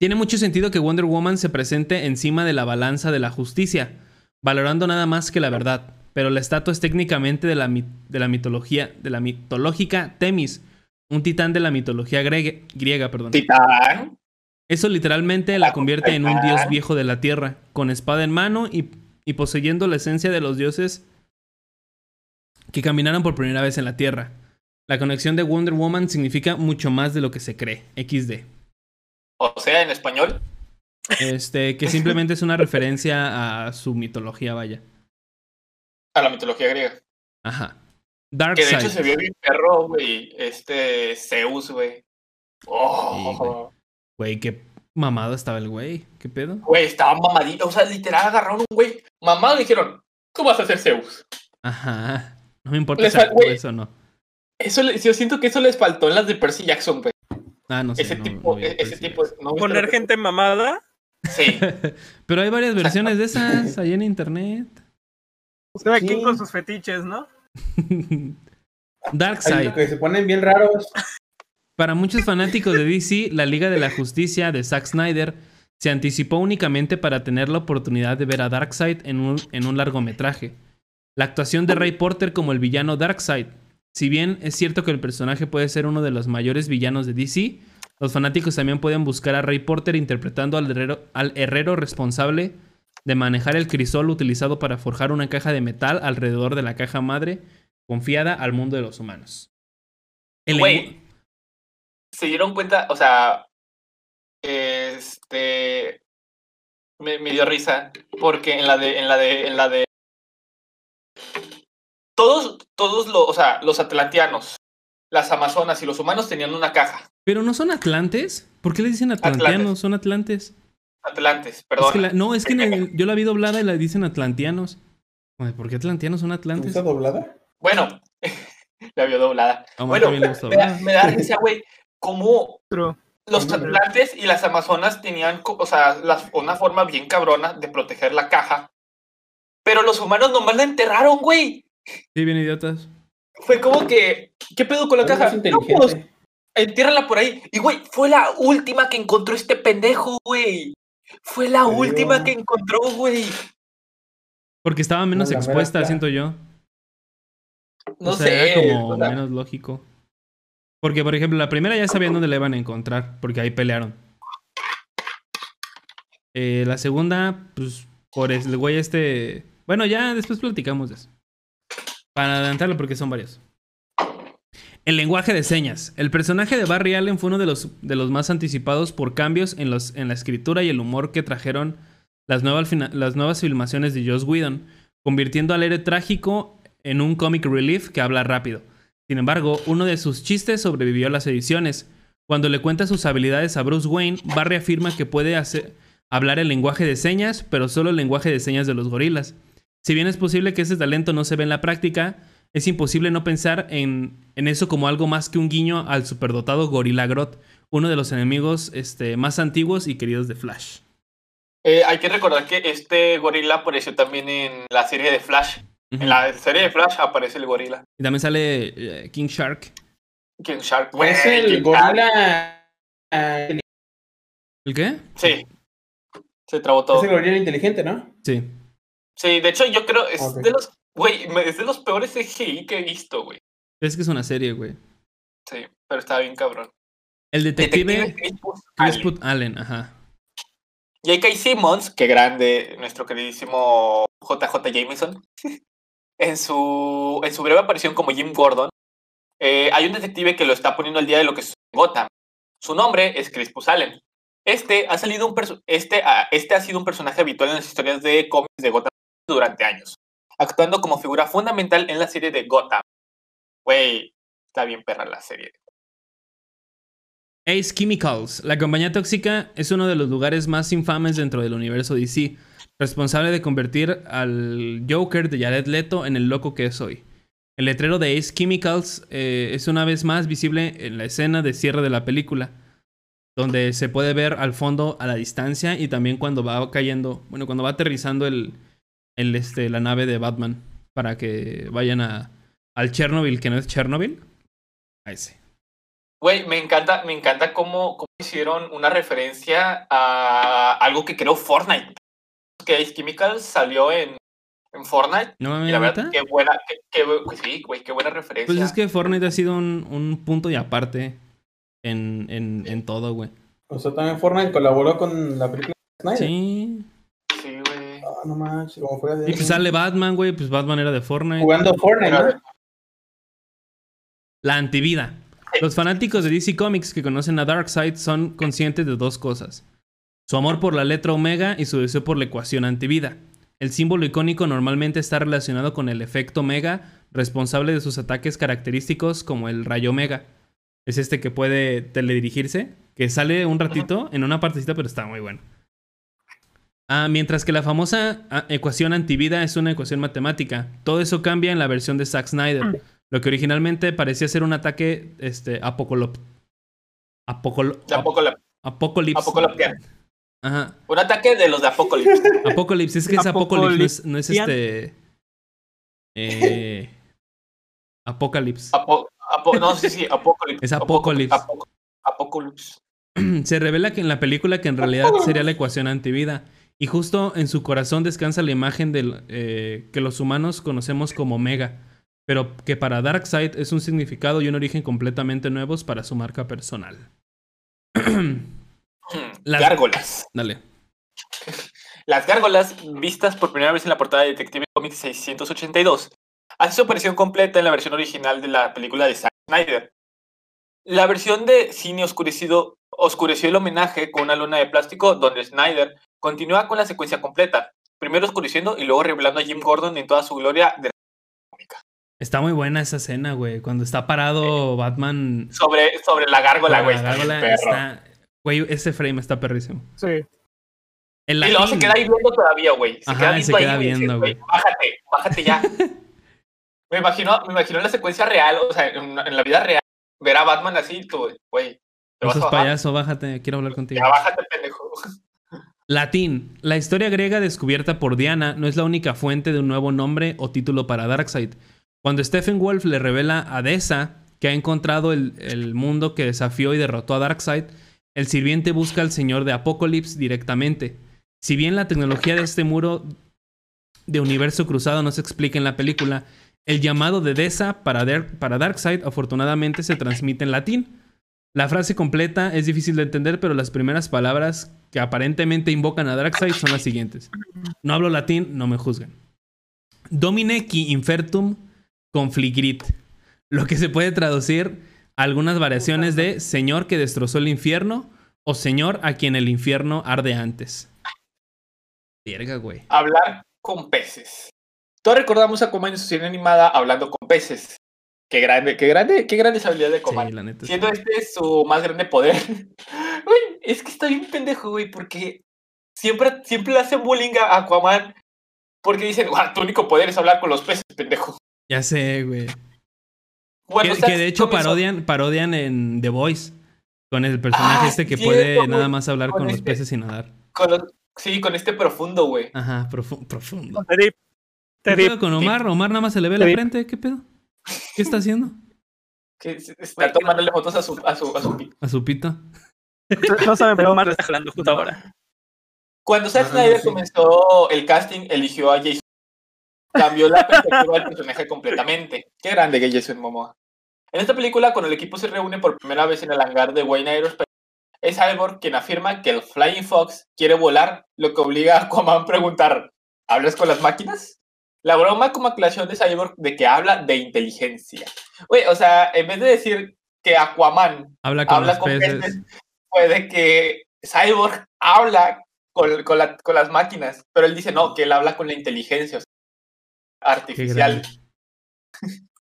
Tiene mucho sentido que Wonder Woman se presente encima de la balanza de la justicia, valorando nada más que la verdad. Pero la estatua es técnicamente de la, de la mitología, de la mitológica Temis, un titán de la mitología griega, perdón. Titán. Eso literalmente la convierte en un dios viejo de la tierra, con espada en mano y, y poseyendo la esencia de los dioses que caminaron por primera vez en la tierra. La conexión de Wonder Woman significa mucho más de lo que se cree. XD. O sea, en español. Este, que simplemente es una referencia a su mitología, vaya. A la mitología griega. Ajá. Que de hecho se vio bien perro, güey. Este Zeus, güey. Oh, Güey, qué mamado estaba el güey. ¿Qué pedo? güey, estaba mamadito. O sea, literal agarraron un güey mamado y dijeron, ¿tú vas a ser Zeus? Ajá. No me importa si eso o no. Eso le- yo siento que eso les faltó en las de Percy Jackson, güey. Ah, no sé. ese no- tipo, no e- ese Percy tipo. Jackson. ¿no viste Poner gente mamada. Sí. Pero hay varias versiones de esas ahí en internet. Usted aquí Sí. con sus fetiches, ¿no? Hay Darkseid. que se ponen bien raros. Para muchos fanáticos de DC, la Liga de la Justicia de Zack Snyder se anticipó únicamente para tener la oportunidad de ver a Darkseid en un, en un largometraje. La actuación de Ray Porter como el villano Darkseid. Si bien es cierto que el personaje puede ser uno de los mayores villanos de DC, los fanáticos también pueden buscar a Ray Porter interpretando al herrero, al herrero responsable de manejar el crisol utilizado para forjar una caja de metal alrededor de la caja madre confiada al mundo de los humanos. El se dieron cuenta, o sea, este me, me dio risa porque en la de en la de en la de todos todos los, o sea, los atlanteanos, las amazonas y los humanos tenían una caja. Pero no son atlantes. ¿Por qué le dicen atlanteanos? Atlantes. Son atlantes. Atlantes, Es perdón. que la- no, es que en el- yo la vi doblada y la dicen atlanteanos. Ay, ¿Por qué atlanteanos son atlantes? ¿Está doblada? Bueno, la vio doblada. A Omar Bueno, gusta me da, me da risa, güey, cómo True. los atlantes y las amazonas tenían, o sea, las- una forma bien cabrona de proteger la caja. Pero los humanos nomás la enterraron, güey. Sí, bien idiotas. Fue como que, ¿qué pedo con la caja? No, pues, entiérrala por ahí. Y, güey, fue la última que encontró este pendejo, güey. Fue la última que encontró, güey. Porque estaba menos la expuesta, siento yo. No o sea, sé. era como o sea, menos lógico. Porque, por ejemplo, la primera ya sabían dónde la iban a encontrar, porque ahí pelearon. Eh, la segunda, pues, por el güey este... Bueno, ya después platicamos de eso. Para adelantarlo, porque son varios. El lenguaje de señas. El personaje de Barry Allen fue uno de los, de los más anticipados por cambios en, los, en la escritura y el humor que trajeron las nuevas, las nuevas filmaciones de Joss Whedon, convirtiendo al héroe trágico en un comic relief que habla rápido. Sin embargo, uno de sus chistes sobrevivió a las ediciones. Cuando le cuenta sus habilidades a Bruce Wayne, Barry afirma que puede hacer, hablar el lenguaje de señas, pero solo el lenguaje de señas de los gorilas. Si bien es posible que ese talento no se ve en la práctica, es imposible no pensar en, en eso como algo más que un guiño al superdotado Gorilla Grodd, uno de los enemigos este, más antiguos y queridos de Flash. eh, hay que recordar que este gorila apareció también en la serie de Flash. En la serie de Flash aparece el gorila. Y también sale eh, King Shark. King Shark. Es güey, el King gorila. ¿El qué? Sí. Se trabó todo. Es el gorila inteligente, ¿no? Sí. Sí, de hecho yo creo es de los güey, es de los peores CGI que he visto, güey. Es que es una serie, güey. Sí, pero está bien cabrón. El detective, Chris Allen. Allen, ajá. J.K. Simmons, qué grande, nuestro queridísimo JJ Jameson, en su, en su breve aparición como Jim Gordon, eh, hay un detective que lo está poniendo al día de lo que es Gotham. Su nombre es Crispus Allen. Este ha, salido un este, ah, este ha sido un personaje habitual en las historias de cómics de Gotham durante años, actuando como figura fundamental en la serie de Gotham. Güey, está bien perra la serie. Ace Chemicals. La compañía tóxica es uno de los lugares más infames dentro del universo DC, responsable de convertir al Joker de Jared Leto en el loco que es hoy. El letrero de Ace Chemicals eh, es una vez más visible en la escena de cierre de la película, donde se puede ver al fondo a la distancia y también cuando va cayendo, bueno, cuando va aterrizando el, el, este, la nave de Batman para que vayan a, al Chernobyl, que no es Chernobyl. A ese. Güey, me encanta, me encanta cómo, cómo hicieron una referencia a algo que creó Fortnite. Que Ace Chemicals salió en, en Fortnite. ¿No Y mames, la verdad, qué buena, qué, qué pues sí, güey, qué buena referencia. Pues es que Fortnite ha sido un, un punto y aparte en, en, en todo, güey. O sea, también Fortnite colaboró con la película de Snyder. Sí. No manches, como fue Y pues sale Batman, güey. Pues Batman era de Fortnite. jugando Fortnite, ¿no? La antivida. Los fanáticos de DC Comics que conocen a Darkseid son conscientes de dos cosas. Su amor por la letra omega y su deseo por la ecuación antivida. El símbolo icónico normalmente está relacionado con el efecto omega, responsable de sus ataques característicos como el rayo omega. Es este que puede teledirigirse, que sale un ratito en una partecita, pero está muy bueno. Ah, mientras que la famosa ah, ecuación antivida es una ecuación matemática. Todo eso cambia en la versión de Zack Snyder. Lo que originalmente parecía ser un ataque este, apocalop... Apocolo... De Apocalypse. Apocalipsis. Apocaliptiano. Ajá. Un ataque de los de Apocalypse. Apocalypse. Es que es Apocalypse, no es, no es Apocaliptian. este... Eh... Apocalypse. Apo- apo- no, sí, sí, Apocalypse. Es Apocalypse. Apoc- Apocalypse. Se revela que en la película que en realidad sería la ecuación antivida. Y justo en su corazón descansa la imagen del, eh, que los humanos conocemos como Omega. Pero que para Darkseid es un significado y un origen completamente nuevos para su marca personal. Las- Gárgolas. Dale. Las gárgolas, vistas por primera vez en la portada de Detective Comics 682, hace su aparición completa en la versión original de la película de Zack Snyder. La versión de cine oscurecido oscureció el homenaje con una luna de plástico donde Snyder continúa con la secuencia completa, primero oscureciendo y luego revelando a Jim Gordon en toda su gloria de Está muy buena esa escena, güey. Cuando está parado Batman. sobre, sobre la gárgola, la güey. está Güey, ese frame está perrísimo. Sí. El Y luego se queda ahí viendo todavía, güey. Se Ajá, queda se queda ahí, güey, viendo, güey. Bájate, bájate ya. me imagino, me imagino en la secuencia real, o sea, en, en la vida real, ver a Batman así, tú, güey. ¿Te No payaso, bájate, quiero hablar contigo. Ya bájate, pendejo. Latín. La historia griega descubierta por Diana no es la única fuente de un nuevo nombre o título para Darkseid. Cuando Stephen Wolf le revela a Dessa que ha encontrado el, el mundo que desafió y derrotó a Darkseid, el sirviente busca al señor de Apocalypse directamente. Si bien la tecnología de este muro de universo cruzado no se explica en la película, el llamado de Deza para, Dar- para Darkseid afortunadamente se transmite en latín. La frase completa es difícil de entender, pero las primeras palabras que aparentemente invocan a Darkseid son las siguientes. No hablo latín, no me juzguen. Domine qui infertum confligrit, lo que se puede traducir a algunas variaciones de Señor que destrozó el infierno o Señor a quien el infierno arde antes. Verga, güey. Hablar con peces. Todos recordamos a Aquaman en su serie animada hablando con peces. Qué grande, qué grande, qué grande esa habilidad de Aquaman. Sí, la neta. sí. Siendo este su más grande poder. Güey, es que está bien pendejo, güey, porque siempre, siempre le hacen bullying a Aquaman. Porque dicen, "Guau, tu único poder es hablar con los peces, pendejo. Ya sé, güey. Bueno, que, de hecho parodian, parodian en The Voice. Con el personaje Ah, este que cierto, puede güey. nada más hablar Con con los este- peces sin nadar. con los- sí, con este profundo, güey. Ajá, profu- profundo. ¿Qué pedo con Omar? Omar nada más se le ve la frente. ¿Qué pedo? ¿Qué está haciendo? Que está tomándole fotos a su, a su, a su pi- A su pito. No saben, pero Omar está jalando justo ahora. Cuando Zack Ah, Snyder sí. comenzó el casting, eligió a Jason. Cambió la perspectiva del personaje completamente. Qué grande que Jason Momoa. En esta película, cuando el equipo se reúne por primera vez en el hangar de Wayne Aerospace, es Cyborg quien afirma que el Flying Fox quiere volar, lo que obliga a Aquaman a preguntar, ¿hablas con las máquinas? La broma como aclaración de Cyborg de que habla de inteligencia. Oye, o sea, en vez de decir que Aquaman Habla con habla con peces. peces, puede que Cyborg habla con, con la- con las máquinas, pero él dice no, que él habla con la inteligencia o sea, artificial.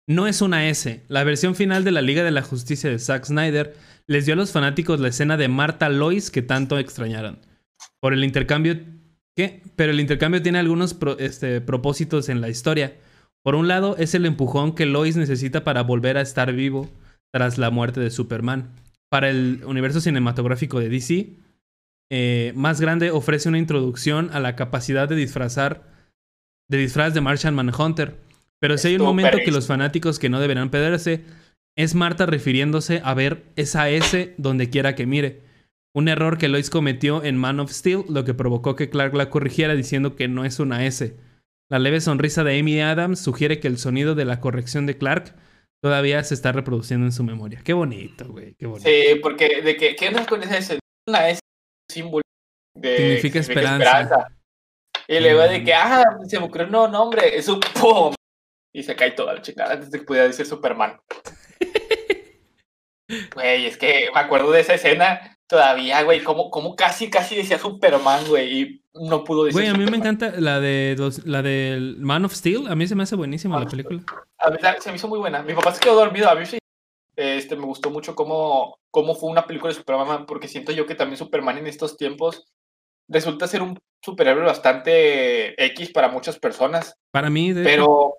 No es una S. La versión final de la Liga de la Justicia de Zack Snyder les dio a los fanáticos la escena de Martha Lois que tanto extrañaron. Por el intercambio. ¿Qué? Pero el intercambio tiene algunos pro- este, propósitos en la historia. Por un lado, es el empujón que Lois necesita para volver a estar vivo tras la muerte de Superman. Para el universo cinematográfico de DC, eh, más grande ofrece una introducción a la capacidad de disfrazar de disfraz de Martian Manhunter. Pero si hay un momento que los fanáticos que no deberán perderse, es Marta refiriéndose a ver esa S donde quiera que mire. Un error que Lois cometió en Man of Steel, lo que provocó que Clark la corrigiera diciendo que no es una S. La leve sonrisa de Amy Adams sugiere que el sonido de la corrección de Clark todavía se está reproduciendo en su memoria. Qué bonito, güey, qué bonito. Sí, porque de que, ¿qué onda con esa S? Una S es un símbolo de Significa esperanza. Y luego de Mm. que, ah, se me ocurrió un nuevo nombre, es un ¡pum! Y se cae toda la chingada antes de que pudiera decir Superman. Güey, es que me acuerdo de esa escena todavía, güey, como, como casi, casi decía Superman, güey, y no pudo decir Güey, a mí me encanta la de la del Man of Steel. A mí se me hace buenísima la of película. A mí se me hizo muy buena. Mi papá se quedó dormido, a mí sí. Este, me gustó mucho cómo, cómo fue una película de Superman, porque siento yo que también Superman en estos tiempos resulta ser un superhéroe bastante X para muchas personas. Para mí, de hecho, Pero,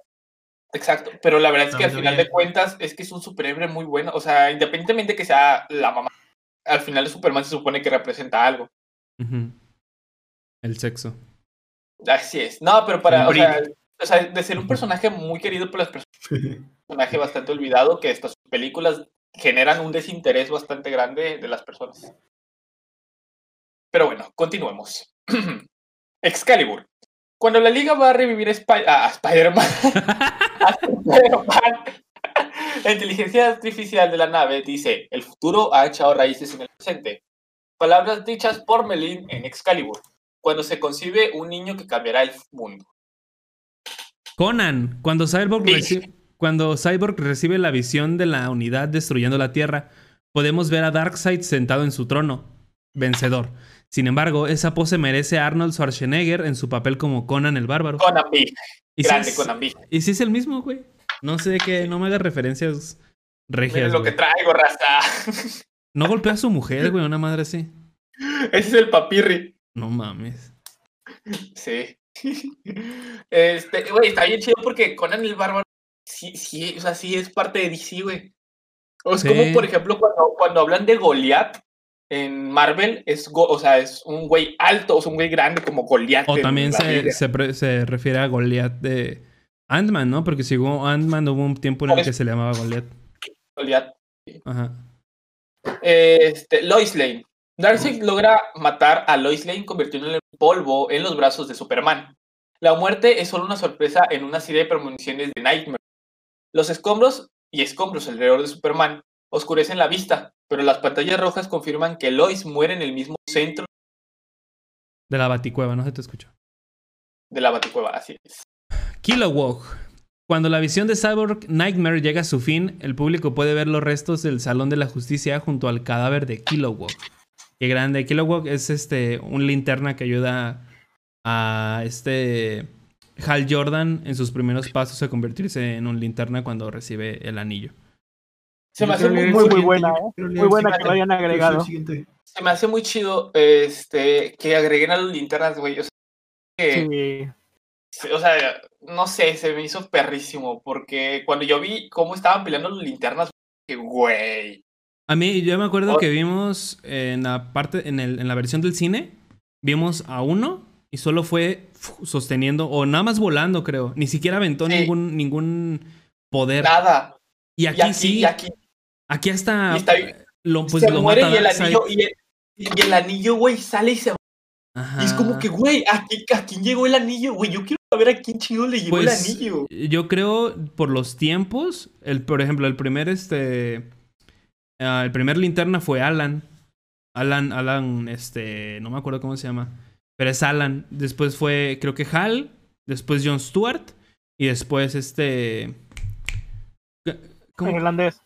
exacto, pero la verdad es que al final bien. de cuentas es que es un superhéroe muy bueno. O sea, independientemente que sea la mamá, al final Superman se supone que representa algo. el sexo. Así es. No, pero para, o sea, o sea, de ser un personaje muy querido por las personas, un personaje bastante olvidado, que estas películas generan un desinterés bastante grande de las personas. Pero bueno, continuemos. Excalibur. Cuando la liga va a revivir a, Spi- a- a Spider-Man, a Spider-Man, la inteligencia artificial de la nave dice, el futuro ha echado raíces en el presente. Palabras dichas por Melin en Excalibur, cuando se concibe un niño que cambiará el mundo. Conan, cuando Cyborg, Sí. reci- cuando Cyborg recibe la visión de la unidad destruyendo la Tierra, podemos ver a Darkseid sentado en su trono, vencedor. Sin embargo, esa pose merece a Arnold Schwarzenegger en su papel como Conan el Bárbaro. Conan Big, y, si grande es, Conan Big. y si es el mismo, güey. No sé que no me hagas referencias regias. Miren lo que traigo, raza. No golpea a su mujer, güey, una madre así. Ese es el papirri. No mames. Sí. Este, güey, está bien chido porque Conan el Bárbaro sí, sí, o sea, sí es parte de DC, güey. O es Sí. como, por ejemplo, cuando, cuando hablan de Goliath en Marvel, es, go- o sea, es un güey alto, o sea, un güey grande como Goliath. O también se, se, se refiere a Goliath de Ant-Man, ¿no? Porque si hubo Ant-Man, hubo un tiempo en el que se le llamaba Goliath. Goliath. Ajá. Este, Lois Lane. Darkseid logra matar a Lois Lane convirtiéndola en polvo en los brazos de Superman. La muerte es solo una sorpresa en una serie de premoniciones de Nightmare. Los escombros y escombros alrededor de Superman oscurecen la vista, pero las pantallas rojas confirman que Lois muere en el mismo centro De la baticueva, no se te escuchó. de la baticueva. Así es. Kilowog. Cuando la visión de Cyborg Nightmare llega a su fin, el público puede ver los restos del Salón de la Justicia junto al cadáver de Kilowog. Qué grande. Kilowog es este un linterna que ayuda a este Hal Jordan en sus primeros pasos a convertirse en un linterna cuando recibe el anillo. Se me hace muy, muy, buena, ¿eh? Muy buena que lo hayan agregado. se me hace muy chido este que agreguen a los linternas, güey. O sea, que- Sí. O sea, no sé, se me hizo perrísimo. Porque cuando yo vi cómo estaban peleando los linternas, que güey. A mí, yo me acuerdo que vimos en la parte, en, el- en la versión del cine, vimos a uno y solo fue fu, sosteniendo, o nada más volando, creo. Ni siquiera aventó Sí. ningún, ningún poder. Nada. Y Y aquí, sí, y aquí aquí hasta y está bien. lo, pues, se lo muere mata y el anillo, y el, y el anillo, güey, sale y se Y es como que, güey, ¿a, quién- ¿a quién llegó el anillo? Güey, yo quiero saber a quién chido le llegó Pues, el anillo. Yo creo por los tiempos, el, por ejemplo, el primer este ah, el primer linterna fue Alan. Alan, Alan, este, no me acuerdo cómo se llama, pero es Alan. Después fue, creo que Hal, después John Stewart y después este ¿cómo? En irlandés.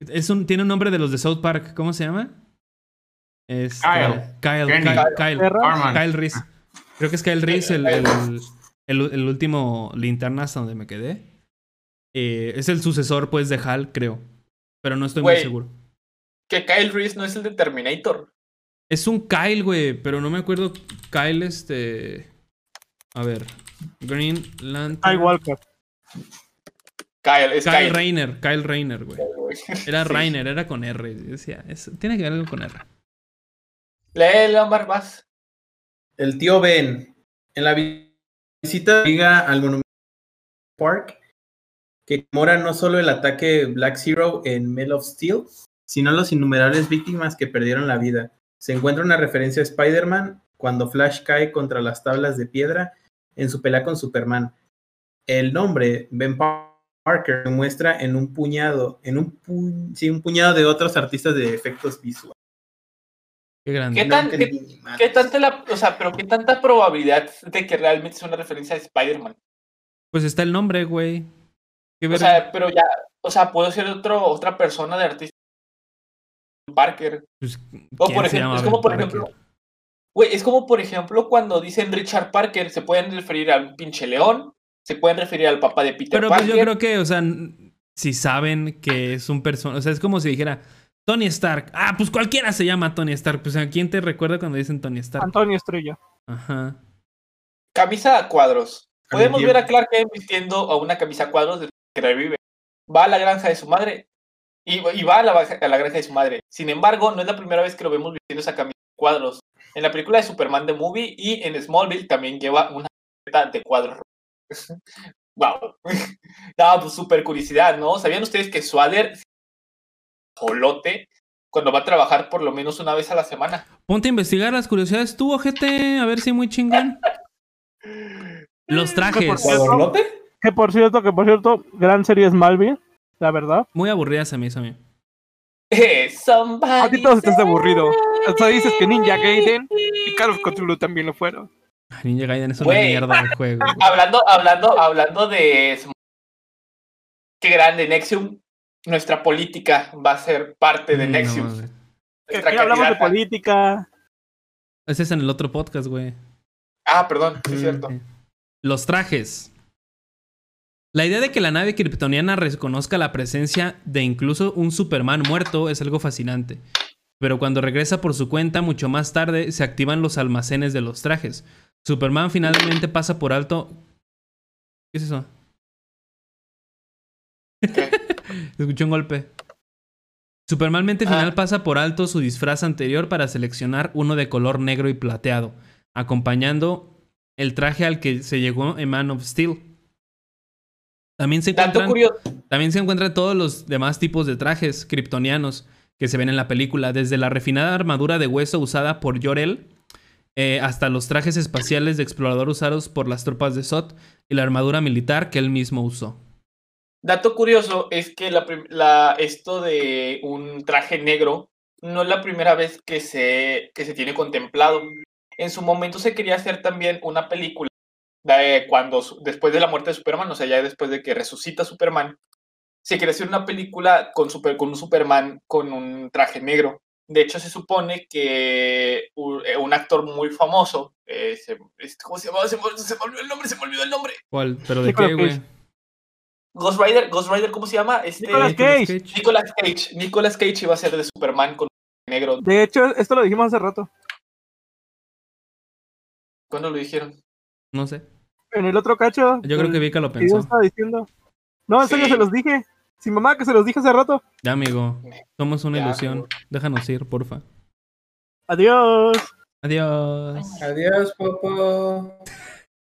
Es un, tiene un nombre de los de South Park, ¿cómo se llama? Este, Kyle. Kyle. Kyle, Kyle. Kyle Reese. Creo que es Kyle Reese el, el, el- el último linterna hasta donde me quedé. Eh, es el sucesor, pues, de Hal, creo. Pero no estoy muy seguro. Que Kyle Reese no es el de Terminator. Es un Kyle, güey, pero no me acuerdo. Kyle, este. A ver. Green Lantern. Kyle Walker. Kyle, es Kyle Kyle. Rayner, Kyle Rayner, güey. Era Sí. Rainer, era con R. Decía, es- tiene que ver algo con R. Léele, Omar, vas. El tío Ben, en la vi- visita diga al Monumento Park, que conmemora no solo el ataque Black Zero en Mel of Steel, sino los innumerables víctimas que perdieron la vida. Se encuentra una referencia a Spider-Man cuando Flash cae contra las tablas de piedra en su pelea con Superman. El nombre Ben Pa- Parker se muestra en un puñado, en un puñado de otros artistas de efectos visuales. Qué grande. ¿Qué No tan- madre. ¿Qué tanta la, o sea, pero qué tanta probabilidad de que realmente sea una referencia a Spider-Man? Pues está el nombre, güey. Qué O ver- sea, pero ya, o sea, puedo ser otro, otra persona de artista. Parker. pues, O ¿quién por ejemplo, es como por Parker? ejemplo, güey, es como por ejemplo cuando dicen Richard Parker, se pueden referir a un pinche león, se pueden referir al papá de Peter Pero pues Parker. yo creo que, o sea, si saben que es un personaje. O sea, es como si dijera Tony Stark. Ah, pues cualquiera se llama Tony Stark. Pues a quién te recuerda cuando dicen Tony Stark. Antonio Estrella. Ajá. Camisa a cuadros. Podemos ver a Clark Kent vistiendo a una camisa a cuadros de que revive. Va a la granja de su madre y, y va a la, baja- a la granja de su madre. Sin embargo, no es la primera vez que lo vemos vistiendo esa camisa a cuadros. En la película de Superman The Movie y en Smallville también lleva una camiseta de cuadros. wow. Daba pues súper curiosidad, ¿no? ¿Sabían ustedes que Swader jolote cuando va a trabajar por lo menos una vez a la semana? Ponte a investigar las curiosidades tú, ojete. A ver si muy chingón. Los trajes. Que por cierto, que por cierto, gran serie Smallville, la verdad. Muy aburridas a mí, a mí. Eh, A ti todos estás aburrido. Hasta dices que Ninja Gaiden y Call of Cthulhu también lo fueron. Ninja Gaiden es una mierda de juego. Hablando, hablando, hablando de qué grande Nexium, nuestra política va a ser parte de Mm, Nexium. no, nuestra aquí hablamos de política. Ese es en el otro podcast, güey. Ah, perdón, sí es Mm, cierto. Sí. Los trajes. La idea de que la nave kryptoniana reconozca la presencia de incluso un Superman muerto es algo fascinante. Pero cuando regresa por su cuenta, mucho más tarde, se activan los almacenes de los trajes. Superman finalmente pasa por alto. ¿Qué es eso? ¿Qué? Escuché un golpe. Supermanmente final Ah. pasa por alto su disfraz anterior para seleccionar uno de color negro y plateado, acompañando el traje al que se llegó en Man of Steel. También se encuentran, curioso, también se encuentran todos los demás tipos de trajes kryptonianos que se ven en la película, desde la refinada armadura de hueso usada por Jor-El eh, hasta los trajes espaciales de explorador usados por las tropas de Sot y la armadura militar que él mismo usó. Dato curioso es que la, prim- la- esto de un traje negro no es la primera vez que se, que se tiene contemplado. En su momento se quería hacer también una película de cuando después de la muerte de Superman, o sea, ya después de que resucita Superman, se quería hacer una película con, super, con un Superman con un traje negro. De hecho, se supone que un, eh, un actor muy famoso, eh, se- ¿cómo se llamaba? Se me, se me olvidó el nombre, se me olvidó el nombre. ¿Cuál? ¿Pero de qué, güey? Ghost Rider, Ghost Rider, ¿cómo se llama? Este, Nicolas Cage. Nicolas Cage. Nicolas Cage iba a ser de Superman con negro. De hecho, esto lo dijimos hace rato. ¿Cuándo lo dijeron? No sé. En el otro cacho. Yo creo que Vika lo yo pensó. estaba diciendo. No, en serio Sí. se los dije. Sin mamá que se los dije hace rato. Ya, amigo. Somos una Ya, ilusión. amigo. Déjanos ir, porfa. Adiós. Adiós. Adiós, Popo.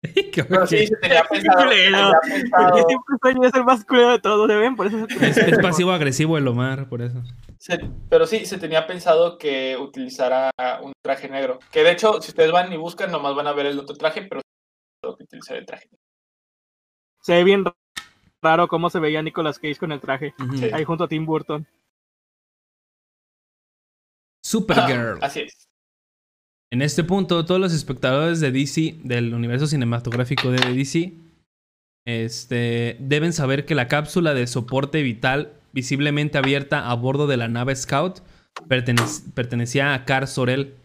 Sí, se tenía pensado. culero. Porque siempre sueño es el más culero de todos, ¿se ven? Por eso Es, es pasivo-agresivo el Omar, por eso. se- pero sí, se tenía pensado que utilizara un traje negro. Que de hecho, si ustedes van y buscan, nomás van a ver el otro traje, pero que utilizar el traje. Se ve bien raro cómo se veía Nicolas Cage con el traje. Sí. Ahí junto a Tim Burton. Supergirl. Así es. En este punto, todos los espectadores de DC, del universo cinematográfico de DC, este, deben saber que la cápsula de soporte vital visiblemente abierta a bordo de la nave Scout pertene- pertenecía a Car Sorel,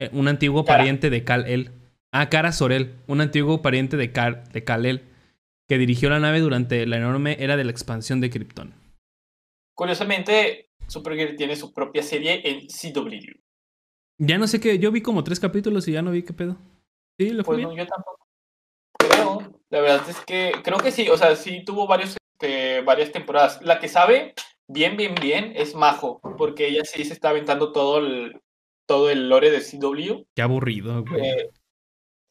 eh, un antiguo Cara. pariente de Kal-El. Ah, Cara Sorel, un antiguo pariente de, de Kal-El, que dirigió la nave durante la enorme era de la expansión de Krypton. Curiosamente, Supergirl tiene su propia serie en CW. Ya no sé qué, yo vi como tres capítulos y ya no vi qué pedo. Sí, le fue Pues no, bien. yo tampoco. Creo. La verdad es que creo que sí. O sea, sí tuvo varios, este, varias temporadas. La que sabe bien, bien, bien es Majo. Porque ella sí se está aventando todo el, todo el lore de CW. Qué aburrido, güey. Eh,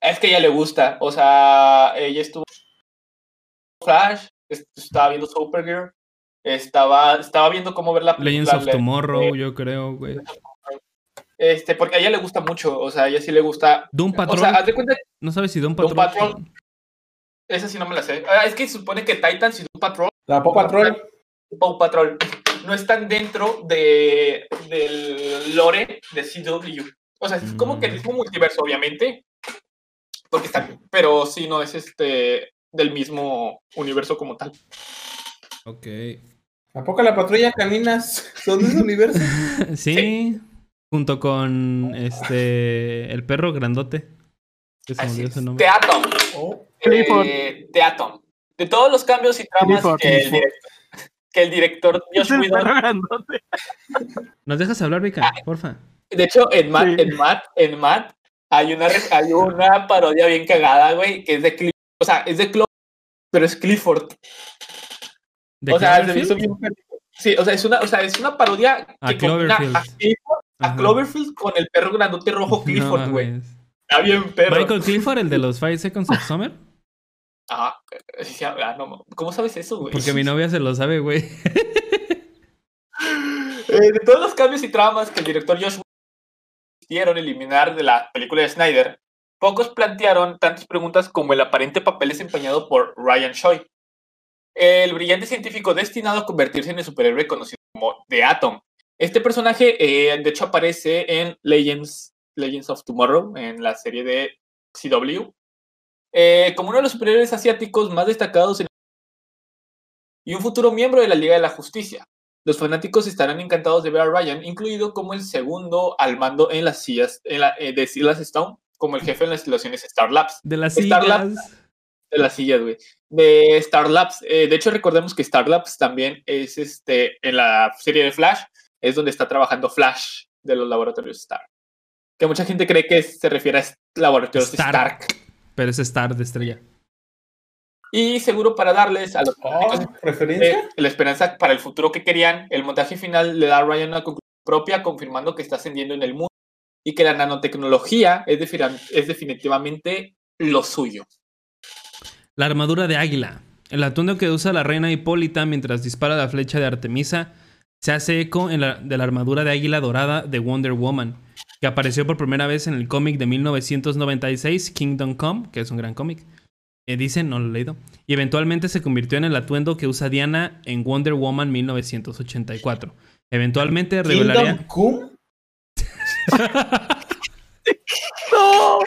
es que a ella le gusta. O sea, ella estuvo Flash, est- estaba viendo Supergirl, estaba, estaba viendo cómo ver la Legends película, of le- Tomorrow, yo creo, güey. Este, porque a ella le gusta mucho. O sea, a ella sí le gusta. Doom O Patrol. sea, haz de cuenta No sabes si Doom Doom Patrol. Patrol. Esa sí no me la sé. Ah, es que se supone que Titans y Doom Patrol, La Paw Patrol. Paw Patrol, no están dentro de, del lore de CW. O sea, es como que el mismo multiverso, obviamente. Porque están, pero sí, no es este del mismo universo como tal. Ok. ¿A poco la patrulla caninas son de ese universo? Sí. Junto con este. El perro grandote. Que se me su nombre. The Atom. Oh, Clifford. eh, The Atom. De todos los cambios y tramas Clifford, que el, Clifford. director, que el director Josh Whedon. ¿Nos dejas hablar, Vika? Porfa. De hecho, en Matt, Sí. en Matt, en Matt, hay una, re- hay una parodia bien cagada, güey, que es de Clifford. O sea, es de Clo pero es Clifford. ¿De o sea, se me Cloverfield? hizo bien pendejo. Sí, o sea, es una, o sea, es una parodia A que combina Cloverfield. a Clifford, a Ajá. Cloverfield con el perro grandote rojo Clifford, güey. Está bien perro. Michael Clifford, el de los Five Seconds of Summer. Ah, sí, ah, no, ¿Cómo sabes eso, güey? Porque mi novia se lo sabe, güey. Eh, de todos los cambios y tramas que el director Josh quisieron eliminar de la película de Snyder, pocos plantearon tantas preguntas como el aparente papel desempeñado por Ryan Choi, el brillante científico destinado a convertirse en el superhéroe conocido como The Atom. Este personaje, eh, de hecho, aparece en Legends, Legends of Tomorrow, en la serie de CW, eh, como uno de los superhéroes asiáticos más destacados en y un futuro miembro de la Liga de la Justicia. Los fanáticos estarán encantados de ver a Ryan, incluido como el segundo al mando en las sillas en la- eh, de Silas Stone, como el jefe en las instalaciones Star Labs. De las Star sillas. De las sillas, güey. De Star Labs. Eh, de hecho, recordemos que Star Labs también es este en la serie de Flash, es donde está trabajando Flash de los laboratorios Stark. Que mucha gente cree que se refiere a laboratorios Stark. Stark. Pero es Star de estrella. Y seguro para darles a los oh. Eh, la esperanza para el futuro que querían, el montaje final le da a Ryan una conclusión propia, confirmando que está ascendiendo en el mundo y que la nanotecnología es, defira- es definitivamente lo suyo. La armadura de águila. El atuendo que usa la reina Hipólita mientras dispara la flecha de Artemisa se hace eco en la- de la armadura de águila dorada de Wonder Woman. que apareció por primera vez en el cómic de 1996, Kingdom Come, que es un gran cómic. Eh, dicen, no lo he leído. Y eventualmente se convirtió en el atuendo que usa Diana en Wonder Woman 1984. Eventualmente revelaría... Kingdom Come. No,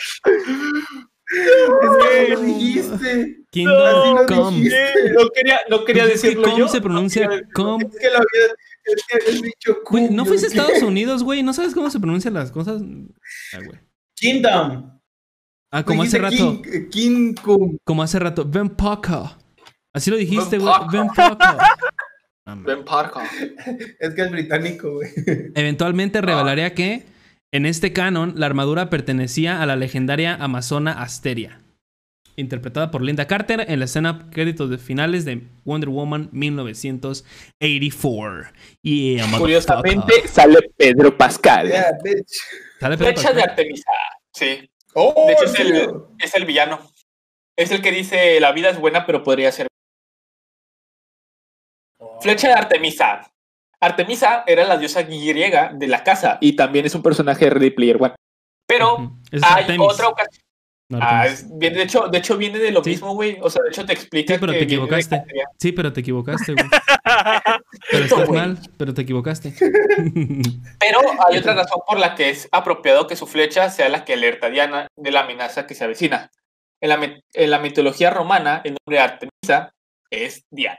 Es que lo dijiste. Kingdom Así lo Come. dijiste. No quería, no quería Pues es que decirlo yo. se pronuncia Come. Es que lo había, es que habías dicho ¿no fuiste a Estados Unidos, güey? ¿No sabes cómo se pronuncian las cosas? Ah, güey. Kingdom. Ah, como hace rato. King, eh, King. Como hace rato. Ven Paca. Así lo dijiste, güey. Paca. Ven Paca. Ah. Ben Parker. Es que es británico, güey. Eventualmente revelaría que en este canon la armadura pertenecía a la legendaria amazona Asteria, interpretada por Linda Carter en la escena créditos de finales de Wonder Woman 1984. Yeah. Curiosamente sale Pedro Pascal. Yeah. ¿Sale Pedro Flecha de Pascal? Artemisa. Sí. Oh, De hecho, es ¿en el, es el villano. Es el que dice la vida es buena, pero podría ser. Flecha de Artemisa. Artemisa era la diosa griega de la casa y también es un personaje de Ready Player One. Pero. Es hay Artemis, otra ocasión. no Ah, de, hecho, de hecho, viene de lo Sí. mismo, güey. O sea, de hecho, te explica Sí, pero que te equivocaste. Sí, pero te equivocaste, güey. Pero estás güey. mal, pero te equivocaste. Pero hay otra razón por la que es apropiado que su flecha sea la que alerta a Diana de la amenaza que se avecina. En la, en la mitología romana, el nombre de Artemisa es Diana.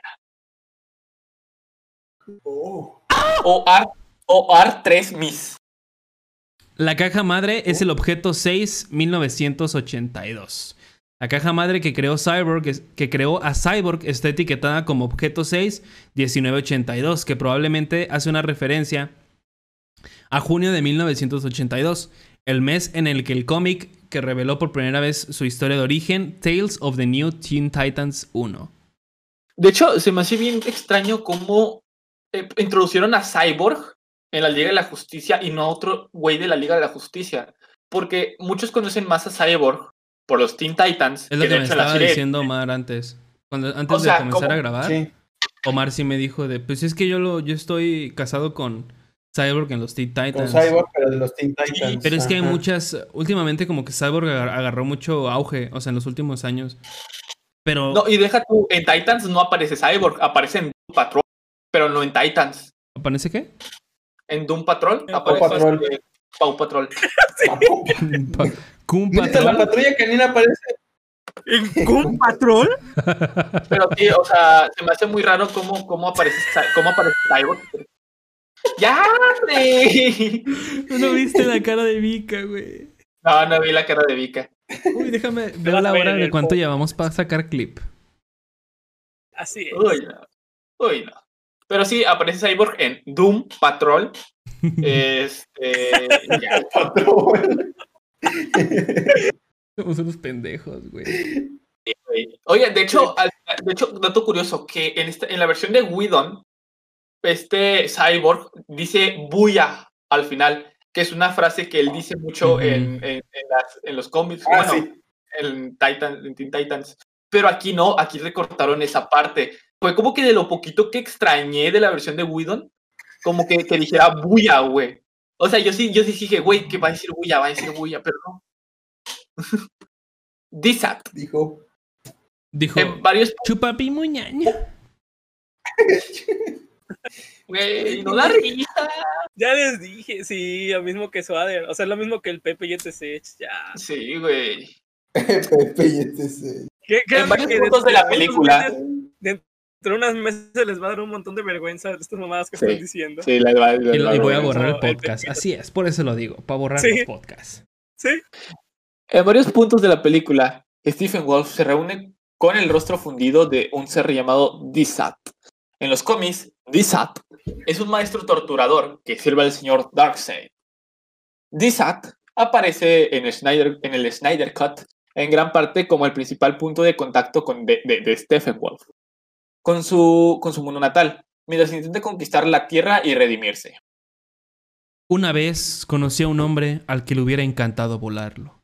Oh. O Ar, o Ar 3 Miss. La caja madre es el objeto 6 1982. La caja madre que creó Cyborg, que creó a Cyborg está etiquetada como objeto 6 1982, que probablemente hace una referencia a junio de 1982, el mes en el que el cómic que reveló por primera vez su historia de origen, Tales of the New Teen Titans 1. De hecho, se me hace bien extraño cómo eh, introducieron a Cyborg en la Liga de la Justicia y no a otro güey de la Liga de la Justicia. Porque muchos conocen más a Cyborg por los Teen Titans. Es lo que, de me hecho estaba diciendo Omar antes. Cuando, antes O sea, de comenzar ¿cómo? a grabar, Sí. Omar sí me dijo de, pues es que yo lo, yo estoy casado con Cyborg en los Teen Con Titans. Cyborg, pero de los Teen Titans. Pero es que hay muchas, últimamente como que Cyborg agar- agarró mucho auge, o sea, en los últimos años. Pero No, y deja tú, en Titans no aparece Cyborg, aparece en Doom Patrol, pero no en Titans. ¿aparece qué? En Doom Patrol En aparece Patrol. este, Paw Patrol. Pa- Kung Mira, la Patrol. patrulla canina aparece. ¿En Goom Patrol? Pero sí, o sea, se me hace muy raro cómo, cómo aparece cómo aparece Cyborg. ¡Ya! No viste la cara de Vika, güey. No, no vi la cara de Vika. Uy, déjame ver a la hora de cuánto llevamos para sacar clip. Así es. Uy, no. Uy, no. Pero sí, aparece Cyborg en Doom Patrol. Este. ya. Patrón. Somos unos pendejos, güey. güey. Oye, de hecho, al- de hecho, dato curioso, que en, esta, en la versión de Whedon, este Cyborg dice buya al final, que es una frase que él dice mucho en, en- en las- en los cómics, Ah, bueno, sí. en, Titan, en Teen Titans. Pero aquí no, aquí recortaron esa parte. Fue como que de lo poquito que extrañé de la versión de Whedon, como que, que dijera buya, güey. O sea, yo sí, yo sí dije, güey, que va a decir buya, va a decir buya, pero no. Disat. Dijo. Dijo, En varios chupapi muñaña. Güey, no da risa. Ya les dije, sí, lo mismo que Swader. O sea, es lo mismo que el Pepe y el TCH. Ya. Sí, güey. Pepe y este ¿Qué, qué En varios que puntos de la película. Dentro de unos meses les va a dar un montón de vergüenza de estas mamadas que Sí. están diciendo. Sí, la, la- la- Y, lo- y voy a borrar el el podcast. Así es, por eso lo digo, para borrar Sí. los podcasts. Sí. En varios puntos de la película, Stephen Wolf se reúne con el rostro fundido de un ser llamado Disat. En los cómics, Disat es un maestro torturador que sirve al señor Darkseid. Disat aparece en, Snyder, en el Snyder Cut en gran parte como el principal punto de contacto con de, de- de Stephen Wolf, con su, con su mundo natal, mientras intenta conquistar la Tierra y redimirse. Una vez conocí a un hombre al que le hubiera encantado volarlo.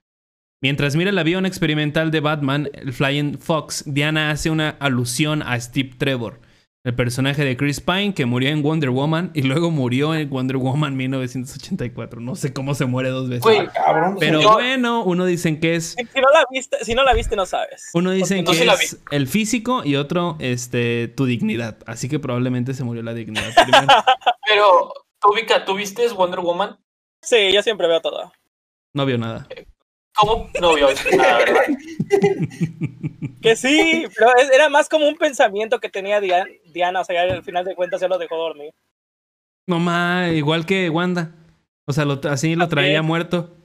Mientras mira el avión experimental de Batman, el Flying Fox, Diana hace una alusión a Steve Trevor, El personaje de Chris Pine que murió en Wonder Woman y luego murió en Wonder Woman 1984. No sé cómo se muere dos veces. Cabrón. Pero bueno, uno dicen que es Si no la viste, si no la viste, no sabes. uno dicen no que es el físico y otro este tu dignidad. Así que probablemente se murió la dignidad primero. Pero, ¿tú, Vika, ¿tú viste Wonder Woman? Sí, yo siempre veo todo. No vio nada. ¿Cómo? No vio nada, ¿verdad? Que sí, pero es- era más como un pensamiento que tenía Dia- Diana, o sea, ya al final de cuentas se lo dejó dormir. No más, igual que Wanda. O sea, lo- así lo traía muerto.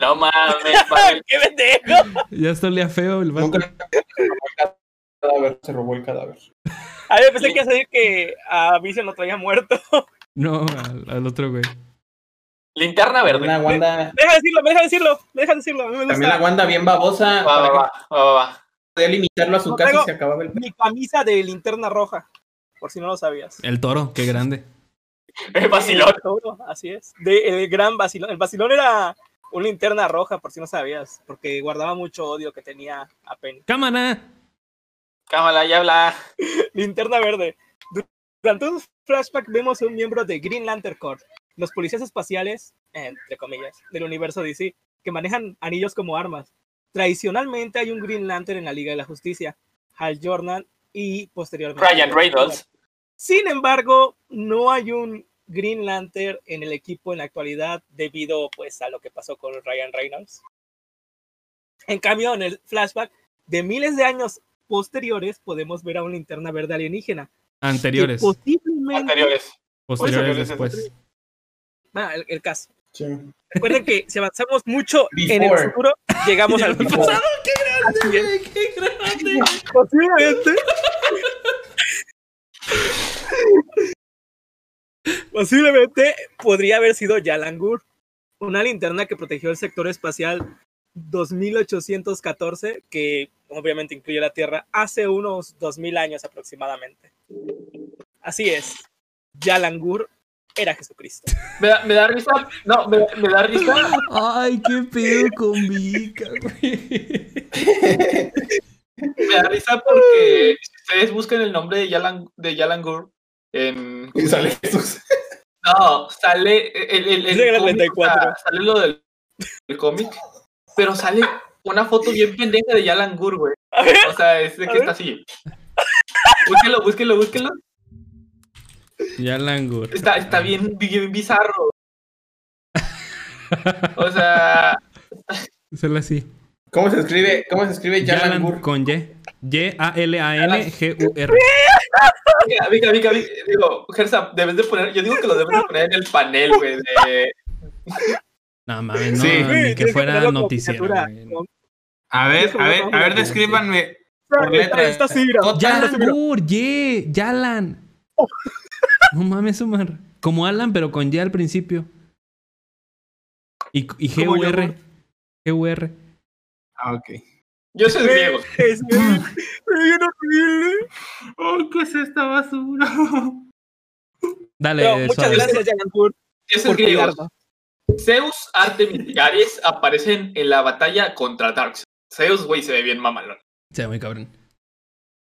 No mames. ¡Qué pendejo! Ya esto olía feo el vato. Nunca se robó el cadáver. Se robó el cadáver. A ver, pensé que a decir que a Vision lo traía muerto. No, al, al otro güey. Linterna verde. Una Wanda, Deja de decirlo, me deja decirlo, me deja de decirlo. A mí me también la. Wanda bien babosa. Va, va, va, va, podía limitarlo a su No casa y se acababa el Mi camisa de linterna roja, por si no lo sabías. El toro, qué grande. El vacilón. El toro, Así es. De, el gran vacilón. El vacilón era una linterna roja, por si no sabías, porque guardaba mucho odio que tenía a Penny. ¡Cámara! Cámara, ya habla. Linterna verde. Durante un flashback vemos a un miembro de Green Lantern Corps, los policías espaciales, entre comillas, del universo DC, que manejan anillos como armas. Tradicionalmente hay un Green Lantern en la Liga de la Justicia, Hal Jordan y posteriormente. Ryan Reynolds. Sin embargo, no hay un Green Lantern en el equipo en la actualidad debido pues a lo que pasó con Ryan Reynolds. En cambio, en el flashback de miles de años posteriores podemos ver a un linterna verde alienígena. Anteriores. posiblemente Anteriores. Posteriores Posteriores, después. Ah, el, el caso. Sí. Recuerden que si avanzamos mucho en el futuro, llegamos al pasado. ¡Qué grande! ¡Qué grande! Posiblemente. Posiblemente podría haber sido Yalangur, una linterna que protegió el sector espacial 2814, que obviamente incluye la Tierra, hace unos 2000 años aproximadamente. Así es, Yalangur era Jesucristo. Me da, me da risa. No, me, me da risa. Ay, qué pedo con Vika, güey. Me da risa porque si ustedes buscan el nombre de Yalan, de Yalangur en. Y sale Jesús. No, sale el, el, el cómic, 34. o sea, sale lo del el cómic, pero sale una foto bien pendeja de Yalangur, güey. A ver, O sea, es de que está así. Búsquenlo, búsquenlo, búsquenlo. Ya Langur. Está, está bien, bien bizarro. O sea, Solo así. ¿Cómo se escribe? ¿Cómo se escribe Yalan Yalangur? con Y. Y-A-L-A-N-G-U-R. Mica, Mica, Mica, digo, Gersa, debes de poner, yo digo que lo debes de poner en el panel, güey, de... No mames, no, Sí. ni que fuera noticiero. A ver, a ver, a ver, descríbanme por letra. Está así, mira. Total, Yalangur, Y, Yalan. No mames, Omar. Como Alan, pero con Y al principio. Y, y G-U-R. G-U-R. Ah, ok. Yo soy griego. Es bien horrible. Oh, ¿qué es esta basura? Dale, Pero muchas suave. gracias, Yalangur, Yo soy por griego. Zeus, Artemis y Ares aparecen en la batalla contra Darkseid. Zeus, güey, se ve bien mamalón. Se ve muy cabrón.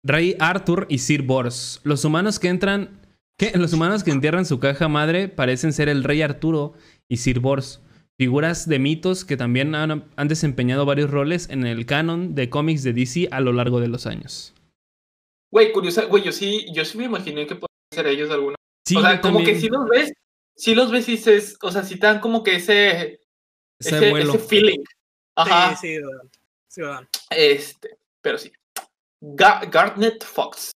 Rey Arthur y Sir Bors. Los humanos que entran. ¿Qué? Los humanos que entierran su caja madre parecen ser el Rey Arturo y Sir Bors. Figuras de mitos que también han, han desempeñado varios roles en el canon de cómics de DC a lo largo de los años. Güey, curiosa, güey, yo sí, yo sí me imaginé que podían ser ellos algunos. Sí, o sea, como también. que si los ves, si los ves y dices, o sea, si te dan como que ese, Ese ese, vuelo. ese feeling. Ajá. Sí, sí. Sí, dan. Este, pero sí. Ga- Garnet Fox.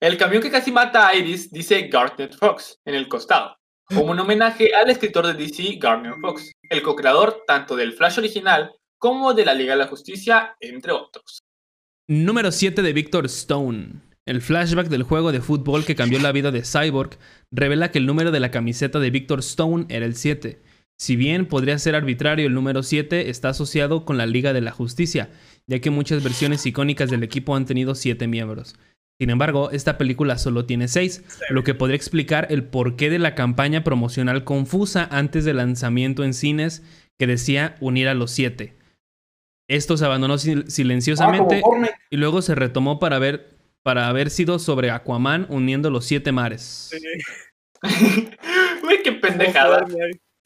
El camión que casi mata a Iris dice Garnet Fox en el costado, como un homenaje al escritor de DC, Gardner Fox, el co-creador tanto del Flash original como de la Liga de la Justicia, entre otros. Número 7 de Victor Stone. El flashback del juego de fútbol que cambió la vida de Cyborg revela que el número de la camiseta de Victor Stone era el 7. Si bien podría ser arbitrario, el número 7 está asociado con la Liga de la Justicia, ya que muchas versiones icónicas del equipo han tenido 7 miembros. Sin embargo, esta película solo tiene 6, lo que podría explicar el porqué de la campaña promocional confusa antes del lanzamiento en cines que decía unir a los 7. Esto se abandonó sil- Ah, silenciosamente Fortnite. y luego se retomó para ver para haber sido sobre Aquaman uniendo los siete mares. Güey, qué pendejada.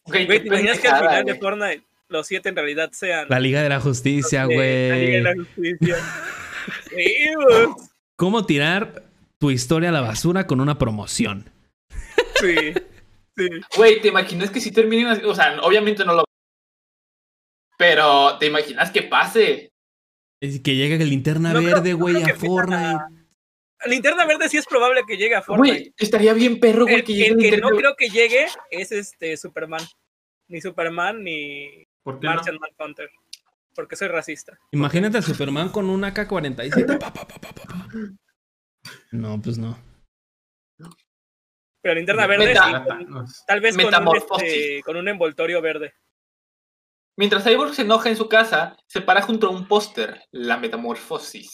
Güey, Güey, ¿te imaginas que al final de güey. Fortnite los siete en realidad sean La Liga de la Justicia, eh, la Liga de güey. la Justicia? Sí, güey. ¿Cómo tirar tu historia a la basura con una promoción? sí, sí. Güey, ¿te imaginas que si terminen así? O sea, obviamente no lo. Pero, ¿te imaginas que pase? Es que llega el linterna No verde, güey, a Fortnite. a- Linterna verde sí es probable que llegue a Fortnite. Güey, estaría bien perro, güey, el que el llegue el que no creo que llegue es este Superman. Ni Superman ni ¿Por qué no? Martian Manhunter. Porque soy racista. Imagínate a Superman con un AK-47. pa, pa, pa, pa, pa, pa. No, pues no. Pero linterna verde Meta- sí, con- tal vez con un, Metamorfosis. este, con un envoltorio verde. Mientras Cyborg se enoja en su casa, se para junto a un póster, la metamorfosis.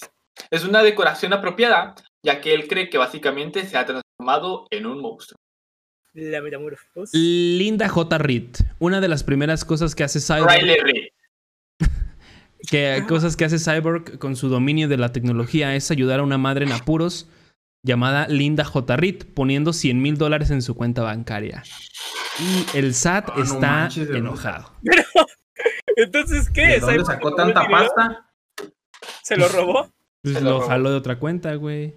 Es una decoración apropiada, ya que él cree que básicamente se ha transformado en un monstruo. La metamorfosis. Linda J. Reed. Una de las primeras cosas que hace Cyborg. Que cosas que hace Cyborg con su dominio de la tecnología es ayudar a una madre en apuros llamada Linda J. Reed, poniendo 100 mil dólares en su cuenta bancaria. Y el SAT Ah, no está manches, enojado. Entonces, ¿qué? ¿De dónde ¿Cyborg sacó tanta pasta? ¿Se lo robó? Pues Se lo lo robó. jaló de otra cuenta, güey.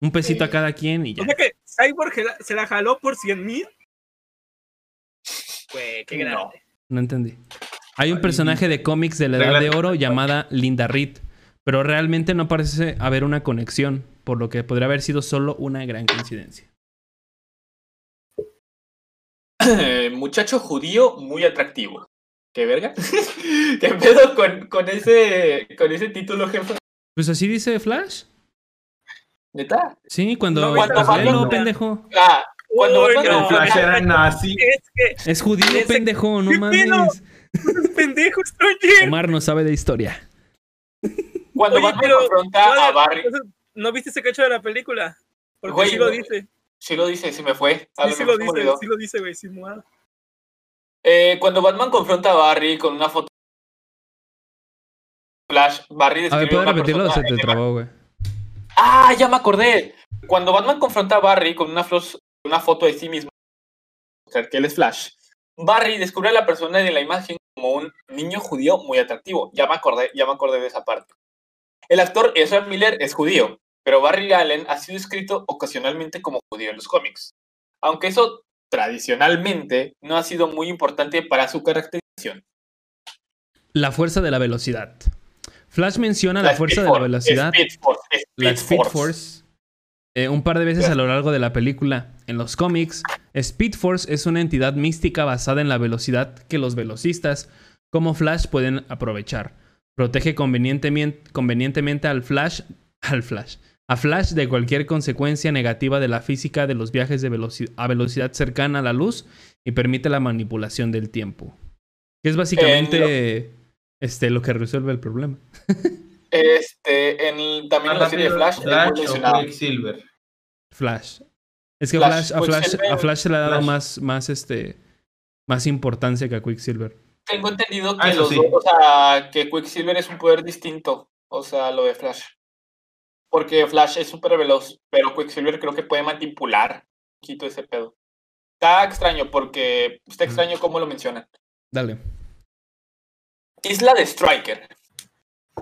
Un pesito a cada quien y ya. O sea que Cyborg se la- jaló por 100 mil. Güey, qué No. grande. No entendí. Hay un personaje de cómics de la Edad de Oro llamada Linda Reed, pero realmente no parece haber una conexión, por lo que podría haber sido solo una gran coincidencia. Muchacho judío muy atractivo. ¿Qué verga? ¿Qué pedo con, con ese, con ese título, jefe? Pues así dice Flash. ¿Neta? Sí, cuando... No, pues cuando léelo, pendejo. Ah, cuando Uy, Batman no, El Flash era nazi. Es que Es judío, Ese- pendejo, no ¿Qué pedo? mames. es pendejo, Stranger. Omar no sabe de historia. Cuando Oye, Batman pero- confronta a Barry, ¿No viste ese cacho de la película? Porque Güey, sí lo güey. dice. sí lo dice, sí me fue. A Sí, lo sí lo dice, sí lo dice, güey. Sí, mua. Eh, cuando Batman confronta a Barry con una foto Flash, Barry A ver, describe ¿puedes una repetirlo? Se te trabó, güey. Ah, ya me acordé. Cuando Batman confronta a Barry con una, flos- una foto de sí mismo, o sea, que él es Flash, Barry descubre a la persona de la imagen como un niño judío muy atractivo. Ya me acordé, ya me acordé de esa parte. El actor Ezra Miller es judío, pero Barry Allen ha sido escrito ocasionalmente como judío en los cómics. Aunque eso tradicionalmente no ha sido muy importante para su caracterización. La fuerza de la velocidad. Flash menciona la, fuerza de la velocidad. Speed Force, la Speed Speed Force. Force eh, un par de veces a lo largo de la película. En los cómics, Speed Force es una entidad mística basada en la velocidad que los velocistas, como Flash, pueden aprovechar. Protege convenientemente, convenientemente al Flash, al Flash, a Flash de cualquier consecuencia negativa de la física de los viajes de veloci- a velocidad cercana a la luz y permite la manipulación del tiempo. Que es básicamente este, lo que resuelve el problema. Este, en, también en la serie de Flash, Flash o. Quicksilver. Flash. Es que Flash, Flash, a, Flash, a Flash se le ha dado más, más, este, más importancia que a Quicksilver. Tengo entendido que Ah, eso los sí. dos, o sea, que Quicksilver es un poder distinto, o sea, lo de Flash. Porque Flash es súper veloz, pero Quicksilver creo que puede manipular un poquito ese pedo. Está extraño porque está extraño cómo lo mencionan. Dale. Isla de Striker.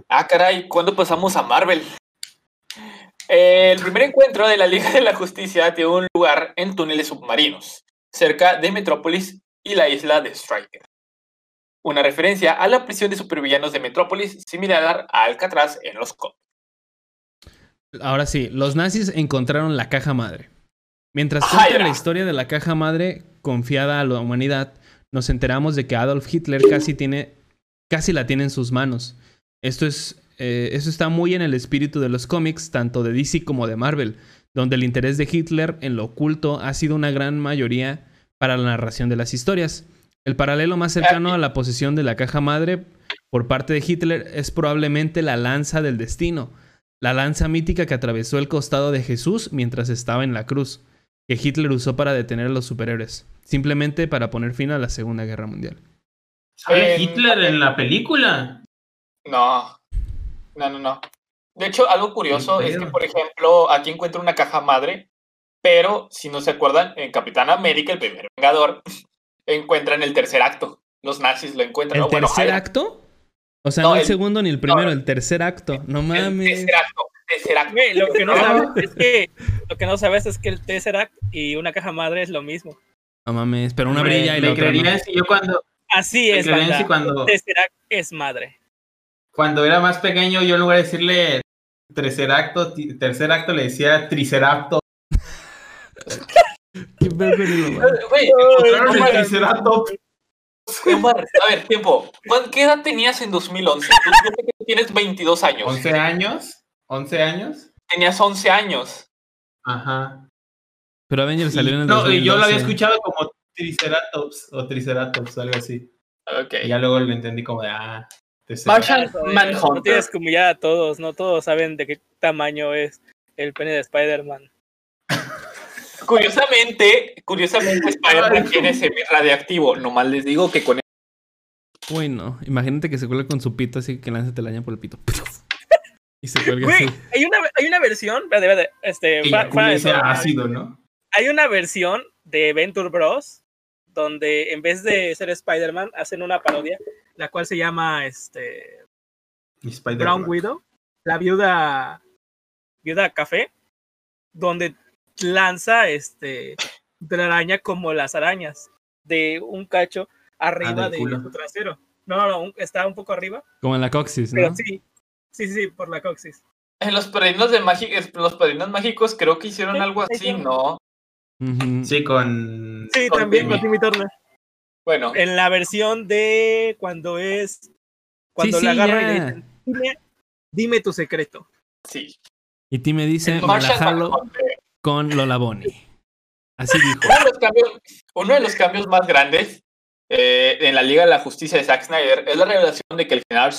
Ah, caray, ¿cuándo pasamos a Marvel? El primer encuentro de la Liga de la Justicia tiene un lugar en túneles submarinos, cerca de Metrópolis y la isla de Striker. Una referencia a la prisión de supervillanos de Metrópolis, similar a Alcatraz en los cómics. Ahora sí, los nazis encontraron la caja madre. Mientras cuenta la historia de la caja madre confiada a la humanidad, nos enteramos de que Adolf Hitler casi tiene, casi la tiene en sus manos. Esto es, eh, eso está muy en el espíritu de los cómics, tanto de DC como de Marvel, donde el interés de Hitler en lo oculto ha sido una gran mayoría para la narración de las historias. El paralelo más cercano a la posesión de la caja madre por parte de Hitler es probablemente la lanza del destino, la lanza mítica que atravesó el costado de Jesús mientras estaba en la cruz, que Hitler usó para detener a los superhéroes, simplemente para poner fin a la Segunda Guerra Mundial. ¿Sale En- Hitler en la película? No, no, no, no. De hecho, algo curioso es que, por ejemplo, aquí encuentro una caja madre, pero si no se acuerdan, en Capitán América, el primer Vengador, encuentran el tercer acto. Los nazis lo encuentran. ¿El tercer acto? O sea, No, no, el, el- segundo ni el primero, no. el tercer acto. No El mames. tercer acto. Tercer acto. Güey, lo que no sabes es que lo que no sabes es que el Tesseract y una caja madre es lo mismo. No mames, pero una brilla y la otra si yo cuando, Así es, banda. si cuando, El es madre. Cuando era más pequeño, yo en lugar de decirle tercer acto, tercer acto le decía tricerapto. Qué el Omar. Omar, a ver, tiempo. ¿Cuán- ¿Qué edad tenías en 2011? Tú yo sé que tienes 22 años. 11 años. 11 años. Tenías 11 años. Ajá. Pero Avengers Y- salió en el no, yo lo había 2012. escuchado como triceratops o triceratops, algo así. Ok. Y ya luego lo entendí como de ah. Marshall Manhunter. No tienes que humillar a todos, no todos saben de qué tamaño es el pene de Spider-Man. Curiosamente, curiosamente, Spider-Man tiene semi-radiactivo. Nomás les digo que con Uy, no. Imagínate que se cuelga con su pito así que lanza telaraña por el pito. Y se cuelga Güey, así. hay una, hay una versión, espérate, espérate, este, ácido, ¿no? hay una versión de Venture Bros. donde en vez de ser Spider-Man hacen una parodia, la cual se llama este. Brown Widow, la viuda, viuda café, donde lanza este, telaraña como las arañas, de un cacho arriba del de su trasero. No, no, no, está un poco arriba, Como en la coxis, ¿no? sí, sí, sí, sí, por la coxis. En los padrinos de mágicos, los padrinos mágicos creo que hicieron Sí, algo así. ¿no? Sí, con. Sí, Con también Timmy. con Timmy Turner. Bueno, En la versión de cuando es, cuando sí, le agarra y le ya. dicen, dime, dime tu secreto. sí. Y Tim me dice, me la Marshall jalo Manhunter. con Lola Bonnie. Así dijo. Uno de los cambios, uno de los cambios más grandes eh, en la Liga de la Justicia de Zack Snyder es la revelación de que el general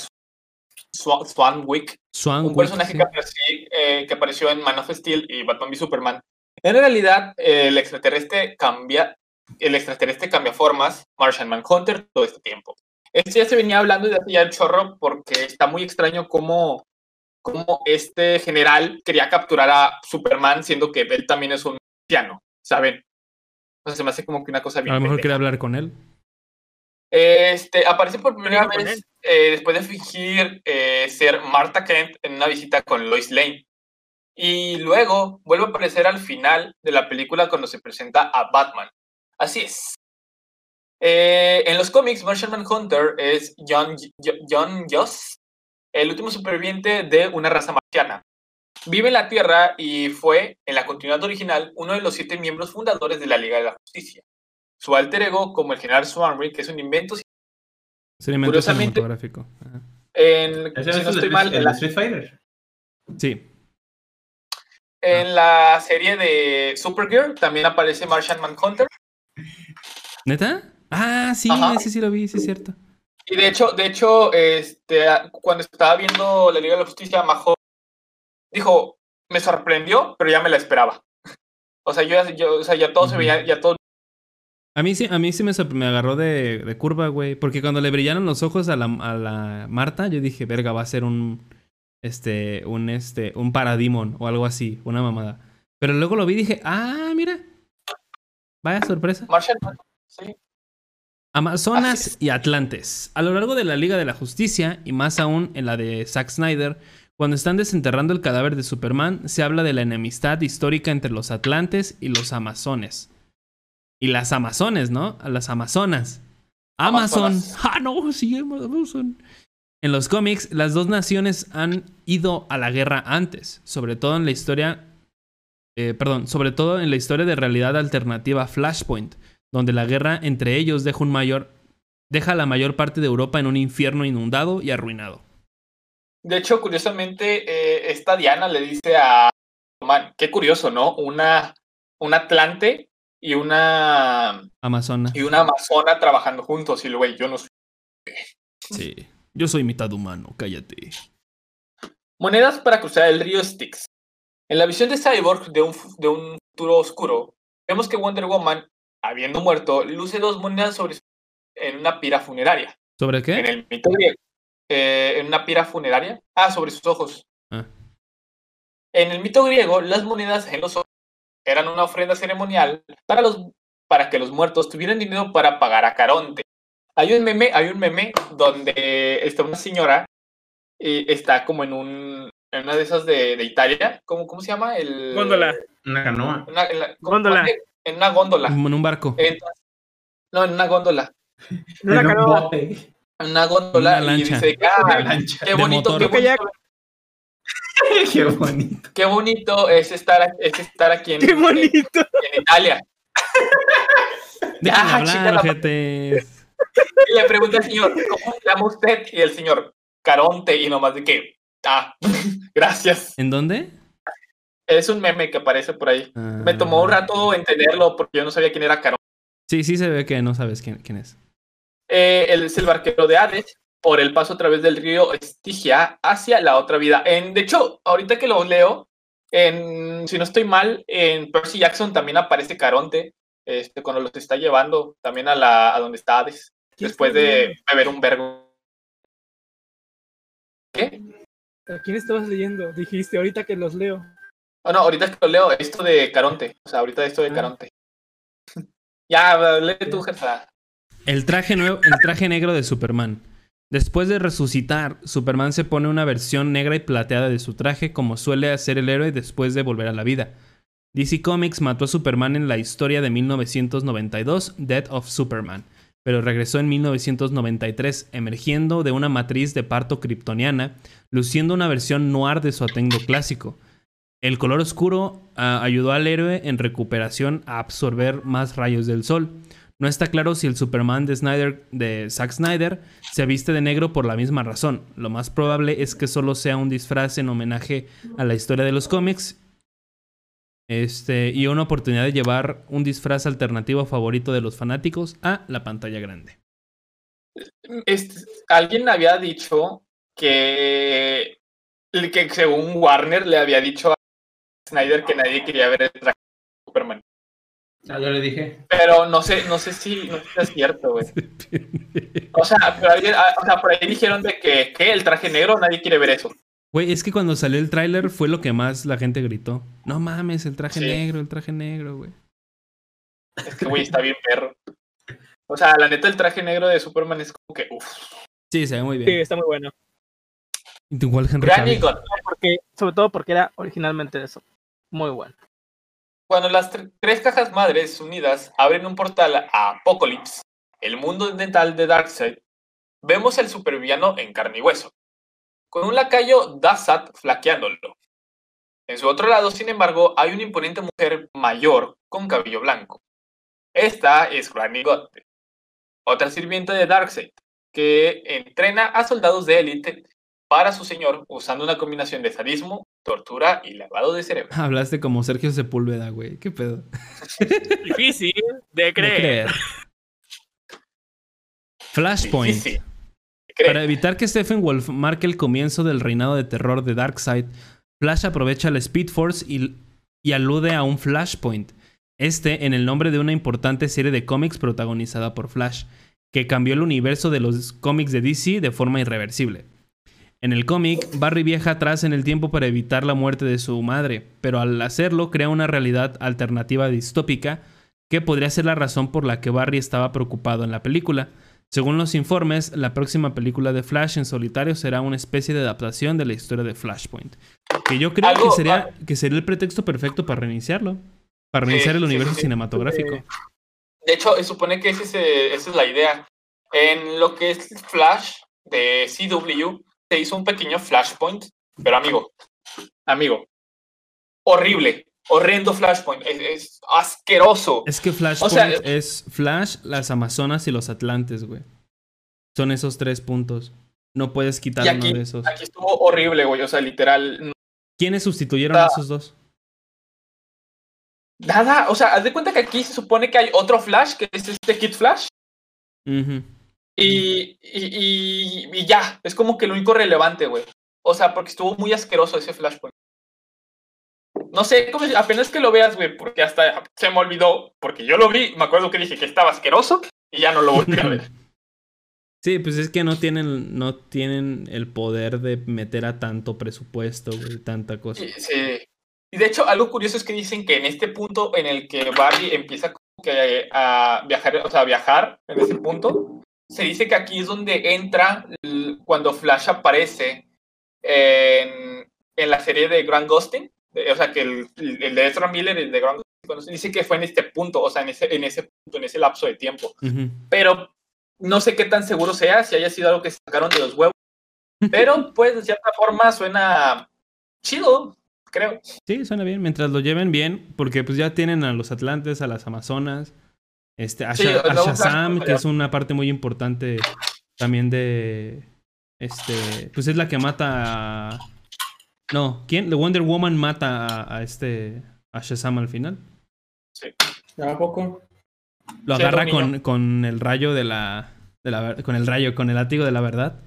Swan- Swanwick Swan un personaje que, apareció, eh, que apareció en Man of Steel y Batman v Superman. En realidad, eh, el extraterrestre cambia, el extraterrestre cambia formas, Martian Manhunter, todo este tiempo. Esto ya se venía hablando desde hace ya el chorro porque está muy extraño cómo, cómo este general quería capturar a Superman siendo que él también es un anciano, ¿saben? O sea, se me hace como que una cosa A bien lo mejor quería hablar con él. Este, aparece por primera vez eh, después de fingir eh, ser Martha Kent en una visita con Lois Lane. Y luego vuelve a aparecer al final de la película cuando se presenta a Batman. Así es. Eh, en los cómics, Martian Manhunter es John, John Joss, el último superviviente de una raza marciana. Vive en la Tierra y fue, en la continuidad original, uno de los siete miembros fundadores de la Liga de la Justicia. Su alter ego, como el general Swanwick, que es un invento Es un invento Curiosamente- cinematográfico. Ajá. en, si no estoy mal, en la, Street Fighter. Sí. en la serie de Supergirl también aparece Martian Manhunter. ¿Neta? Ah, sí, Ajá. ese sí lo vi, sí es cierto. Y de hecho, de hecho, este, cuando estaba viendo la Liga de la Justicia, Majo dijo, me sorprendió, pero ya me la esperaba. O sea, yo, o sea, ya todo se veía, ya todo. A mí sí, a mí sí me, me agarró de, de curva, güey. Porque cuando le brillaron los ojos a la, a la Marta, yo dije, verga, va a ser un. Este. Un este. Un parademon o algo así. Una mamada. Pero luego lo vi y dije, ah, mira. Vaya sorpresa. Martian, sí. Amazonas y Atlantes. A lo largo de la Liga de la Justicia, y más aún en la de Zack Snyder, cuando están desenterrando el cadáver de Superman, se habla de la enemistad histórica entre los Atlantes y los Amazones. Y las Amazones, ¿no? A las Amazonas. Amazon. Amazonas. Ah, no, sí, Amazon. En los cómics, las dos naciones han ido a la guerra antes, sobre todo en la historia. Eh, perdón, sobre todo en la historia de realidad alternativa Flashpoint, donde la guerra entre ellos deja un mayor. deja a la mayor parte de Europa en un infierno inundado y arruinado. De hecho, curiosamente, eh, esta Diana le dice a Man, qué curioso, ¿no? Una, un Atlante y una Amazonas. y una Amazona trabajando juntos. Y luego, yo no soy. Sí. Yo soy mitad humano, cállate. Monedas para cruzar el río Styx. En la visión de Cyborg de un, de un futuro oscuro, vemos que Wonder Woman, habiendo muerto, luce dos monedas sobre en una pira funeraria. ¿Sobre En qué? el mito griego. eh, en una pira funeraria. Ah, sobre sus ojos. Ah. En el mito griego, las monedas en los ojos eran una ofrenda ceremonial para, los, para que los muertos tuvieran dinero para pagar a Caronte. Hay un meme, hay un meme donde está una señora y está como en un en una de esas de, de Italia, ¿cómo, ¿cómo se llama? El, Góndola. Una canoa. Una- en la- Góndola. En una góndola. En un barco. Entonces- no, en una góndola. En una canoa. En una góndola. Una y lancha. dice, "Ah, Una lancha. qué bonito, qué bonito, Qué bonito. qué bonito es estar, es estar aquí en, Qué en- bonito. en Italia. Déjame Ah, chica, hablar, la- ojete. Y le pregunta al señor, ¿cómo se llama usted? Y el señor, Caronte, y nomás de que, ah, gracias. ¿En dónde? Es un meme que aparece por ahí. Me tomó un rato entenderlo porque yo no sabía quién era Caronte. Sí, sí se ve que no sabes quién, quién es. Eh, él es el barquero de Hades por el paso a través del río Estigia hacia la otra vida. En, de hecho, ahorita que lo leo, en, si no estoy mal, en Percy Jackson también aparece Caronte, este, cuando los está llevando también a, la, a donde está Hades, ¿Quién después de beber un vergo. ¿Qué? ¿A quién estabas leyendo? Dijiste ahorita que los leo. Oh, no, ahorita que lo leo, esto de Caronte, o sea, ahorita esto de Ah. Caronte. ya, lee tú, Gersa. El traje, nuevo, el traje negro de Superman. Después de resucitar, Superman se pone una versión negra y plateada de su traje como suele hacer el héroe después de volver a la vida. DC Comics mató a Superman en la historia de 1992, Death of Superman, pero regresó en 1993, emergiendo de una matriz de parto kryptoniana, luciendo una versión noir de su atuendo clásico. El color oscuro ah, ayudó al héroe en recuperación a absorber más rayos del sol. No está claro si el Superman de, Snyder, de Zack Snyder se viste de negro por la misma razón. Lo más probable es que solo sea un disfraz en homenaje a la historia de los cómics. Este, y una oportunidad de llevar un disfraz alternativo favorito de los fanáticos a la pantalla grande. Este, alguien había dicho que, que según Warner le había dicho a Snyder que nadie quería ver el traje de Superman. Ah, yo le dije. Pero no sé, no sé si, no sé si es cierto, güey. O sea, pero alguien- ah, o sea, por ahí dijeron de que, que el traje negro, nadie quiere ver eso. Güey, es que cuando salió el tráiler fue lo que más la gente gritó. No mames, el traje Sí. negro, el traje negro, güey. Es que, güey, está bien perro. O sea, la neta, el traje negro de Superman es como que, uff. Sí, se ve muy Sí, bien. está muy bueno. Igual Henry Granny Cavill. Porque, sobre todo porque era originalmente eso. Muy bueno. Cuando las tr- tres cajas madres unidas abren un portal a Apocalypse, el mundo dental de Darkseid, vemos al supervillano en carne y hueso, con un lacayo Dazat flaqueándolo. En su otro lado, sin embargo, hay una imponente mujer mayor con cabello blanco. Esta es Granny God, otra sirvienta de Darkseid, que entrena a soldados de élite para su señor usando una combinación de sadismo, tortura y lavado de cerebro. Hablaste como Sergio Sepúlveda, güey. ¿Qué pedo? Difícil de De creer. creer. Flashpoint. Difícil. Para evitar que Stephen Wolf marque el comienzo del reinado de terror de Darkseid, Flash aprovecha la Speed Force y, y alude a un Flashpoint. Este en el nombre de una importante serie de cómics protagonizada por Flash, que cambió el universo de los cómics de DC de forma irreversible. En el cómic, Barry viaja atrás en el tiempo para evitar la muerte de su madre, pero al hacerlo crea una realidad alternativa distópica que podría ser la razón por la que Barry estaba preocupado en la película. Según los informes, la próxima película de Flash en solitario será una especie de adaptación de la historia de Flashpoint. Que yo creo que sería, que sería el pretexto perfecto para reiniciarlo. Para reiniciar el sí, universo sí. cinematográfico. De hecho, se supone que ese es, esa es la idea. En lo que es Flash de CW, se hizo un pequeño Flashpoint, pero amigo, amigo, horrible, horrendo Flashpoint, es, es asqueroso. Es que Flashpoint sea, es Flash, las Amazonas y los Atlantes, güey. Son esos tres puntos. No puedes quitar uno de esos. Aquí estuvo horrible, güey, o sea, literal, ¿Quiénes sustituyeron a esos dos? nada, o sea, haz de cuenta que aquí se supone que hay otro Flash, que es este Kid Flash, y, y, y- y ya, es como que lo único relevante, güey. O sea, porque estuvo muy asqueroso ese Flashpoint. No sé, apenas que lo veas, güey, porque hasta se me olvidó, porque yo lo vi, me acuerdo que dije que estaba asqueroso y ya no lo volví a ver. Sí, pues es que no tienen, no tienen el poder de meter a tanto presupuesto, güey, tanta cosa. Sí, sí. Y de hecho, algo curioso es que dicen que en este punto en el que Barry empieza como que a viajar, o sea, a viajar en ese punto, se dice que aquí es donde entra cuando Flash aparece en, en la serie de Grant Gustin. De- O sea, que el, el de Ezra Miller, el de se dice que fue en este punto, o sea, en ese, en ese punto, en ese lapso de tiempo. Pero no sé qué tan seguro sea, si haya sido algo que sacaron de los huevos. Pero, pues, de cierta forma suena chido, creo. Sí, suena bien. Mientras lo lleven bien, porque pues ya tienen a los Atlantes, a las Amazonas, este, a, Sí, Sha- a Shazam, que es una parte muy importante también de. Este. Pues es la que mata a. No, ¿quién? The Wonder Woman mata a, a este. a Shazam al final. ¿A poco? Lo Sí, agarra con, con el rayo de la, de la. Con el rayo, con el látigo de la verdad.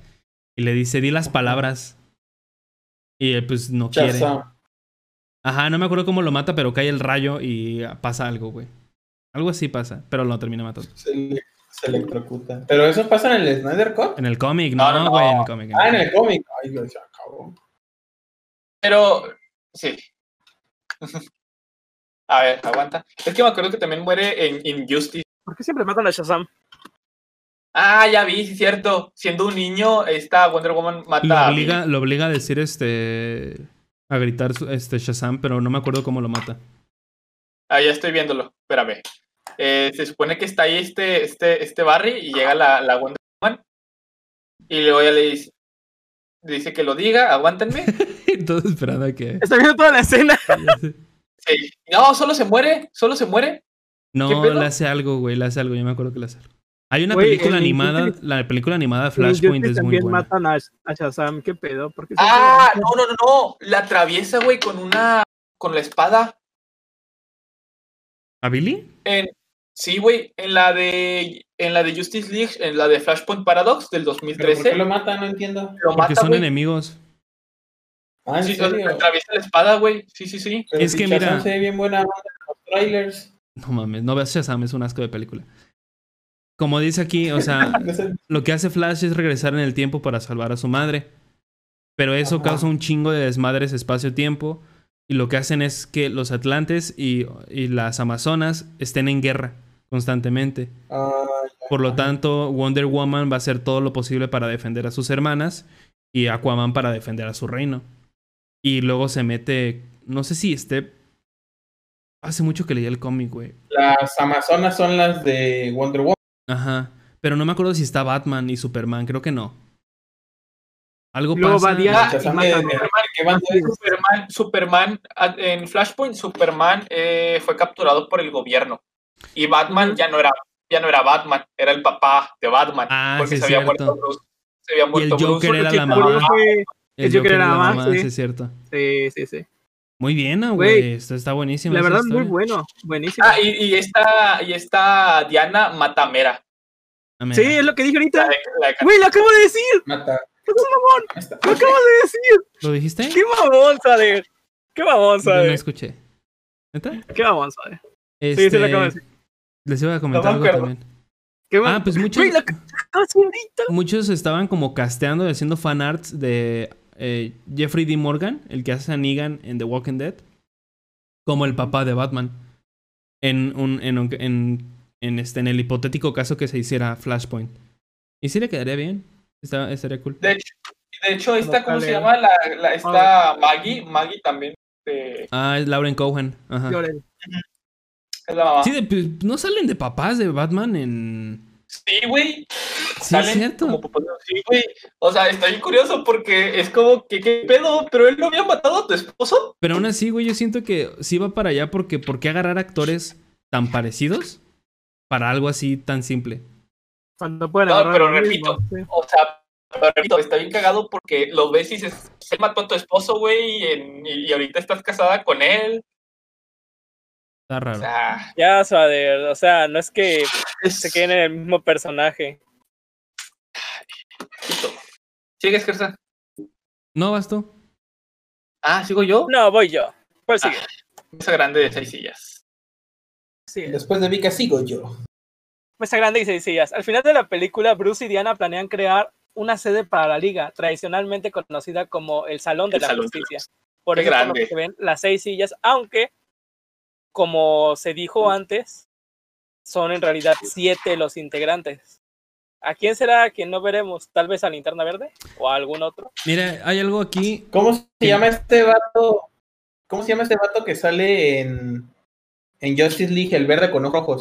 Y le dice, di las palabras. Y él, pues no quiere. Shazam. Ajá, no me acuerdo cómo lo mata, pero cae el rayo y pasa algo, güey. Algo así pasa, pero lo termina matando. Se, le- se electrocuta. Pero eso pasa en el Snyder Cut. En el cómic, No, no, no, en el cómic. Ah, en el cómic. Ay, Dios, se acabó. Pero, sí. A ver, aguanta. Es que me acuerdo que también muere en Injustice. ¿Por qué siempre matan a Shazam? Ah, ya vi, sí, cierto. Siendo un niño, esta Wonder Woman Lo mata a obliga, Billy. lo obliga a decir este. a gritar este Shazam, pero no me acuerdo cómo lo mata. Ah, ya estoy viéndolo. Espérame. Eh, se supone que está ahí este, este, este Barry y llega la, la Wonder Woman. Y luego ya le dice, dice que lo diga, aguántenme. Todo esperando a que. Estoy viendo toda la escena. Sí. No, solo se muere, solo se muere. No, le hace algo, güey, le hace algo, yo me acuerdo que le hace algo. Hay una Güey, película animada, Injustice- la película animada Flashpoint es muy también buena. matan a, a Shazam. ¿Qué pedo? ¿Por qué siempre Ah, no, no, no, no. La atraviesa, güey, con una. con la espada. ¿A Billy? En, sí, güey, en la de. En la de Justice League, en la de Flashpoint Paradox del ¿Pero por 2013. qué lo mata? No entiendo. lo Porque mata, son güey. enemigos. Ah, ¿en Sí, serio? atraviesa la espada, güey. Sí, sí, sí. Pero Es que mira- Shazam se ve bien buena onda en los trailers. No mames, no veas Shazam, es un asco de película. Como dice aquí, o sea, lo que hace Flash es regresar en el tiempo para salvar a su madre. Pero eso Ajá. causa un chingo de desmadres espacio-tiempo. Y lo que hacen es que los Atlantes y, y las Amazonas estén en guerra constantemente. Ah, Por lo tanto, Wonder Woman va a hacer todo lo posible para defender a sus hermanas y Aquaman para defender a su reino. Y luego se mete, no sé si esté... Hace mucho que leí el cómic, güey. las Amazonas son las de Wonder Woman. Ajá. Pero no me acuerdo si está Batman y Superman, creo que no. Algo Luego pasa. va Diana y mata a Superman. Superman, Superman, ah, en Flashpoint, Superman eh, fue capturado por el gobierno. Y Batman ya no era, ya no era Batman, era el papá de Batman. Ah, porque sí, se había muerto Bruce. Se había Y el muerto Joker Bruce. era la mamá. fue- El Joker era la mamá, sí. sí, es cierto. Sí, sí, sí. Muy bien, Güey. Esto está buenísimo. La verdad, muy bueno. Buenísimo. Ah, y, y esta, y esta Diana Matamera. Sí, es lo que dije ahorita. Güey, lo acabo de decir. Mata. ¡Qué mamón! Ahí está. Lo acabo de decir. ¿Lo dijiste? ¡Qué mamón, Sader! ¡Qué mamón, Yo no Sader! escuché. ¿Neta? ¡Qué mamón, Sader! Este, Sí, sí, lo acabo de decir. Les iba a comentar me algo también. ¡Qué mamón! Ah, pues muchos, muchos estaban como casteando y haciendo fanarts de eh, Jeffrey D. Morgan, el que hace a Negan en The Walking Dead, como el papá de Batman. En, un, en, un- en, en este, en el hipotético caso que se hiciera Flashpoint. Y sí le quedaría bien. Está- estaría cool. De hecho, de hecho esta, ¿cómo se llama? La, la, esta Maggie, Maggie también eh, Ah, es Lauren Cohen. Ajá. Lloren. es la mamá. Sí, de- pues, no salen de papás de Batman en. Sí, güey. Sí, es cierto. como. Sí, güey. O sea, está bien curioso porque es como que, ¿qué pedo? ¿Pero él no había matado a tu esposo? Pero aún así, güey, yo siento que sí va para allá porque ¿por qué agarrar actores tan parecidos para algo así tan simple? Cuando pueden No, pero repito, mismo, sí. O sea, pero repito, está bien cagado porque lo ves y dices, se mató a tu esposo, güey, y, en- y- y ahorita estás casada con él. Está O raro. sea, Ya, Sader. O sea, no es que se queden en el mismo personaje. Listo. ¿Sigues, Gersa? ¿No vas tú? Ah, ¿sigo yo? No, voy yo. Pues sigue. Mesa grande de seis sillas. Sí. Después de Vika sigo yo. Mesa grande y seis sillas. Al final de la película, Bruce y Diana planean crear una sede para la liga, tradicionalmente conocida como el Salón de El la Salón de la Justicia. Por Qué eso por lo grande. que se ven las seis sillas, aunque, como se dijo antes, son en realidad siete los integrantes. ¿A quién será a quien no veremos? ¿Tal vez a Linterna Verde? ¿O a algún otro? Mira, hay algo aquí. ¿Cómo se llama este vato? ¿Cómo se llama este vato que sale en, en Justice League, el verde con ojos rojos?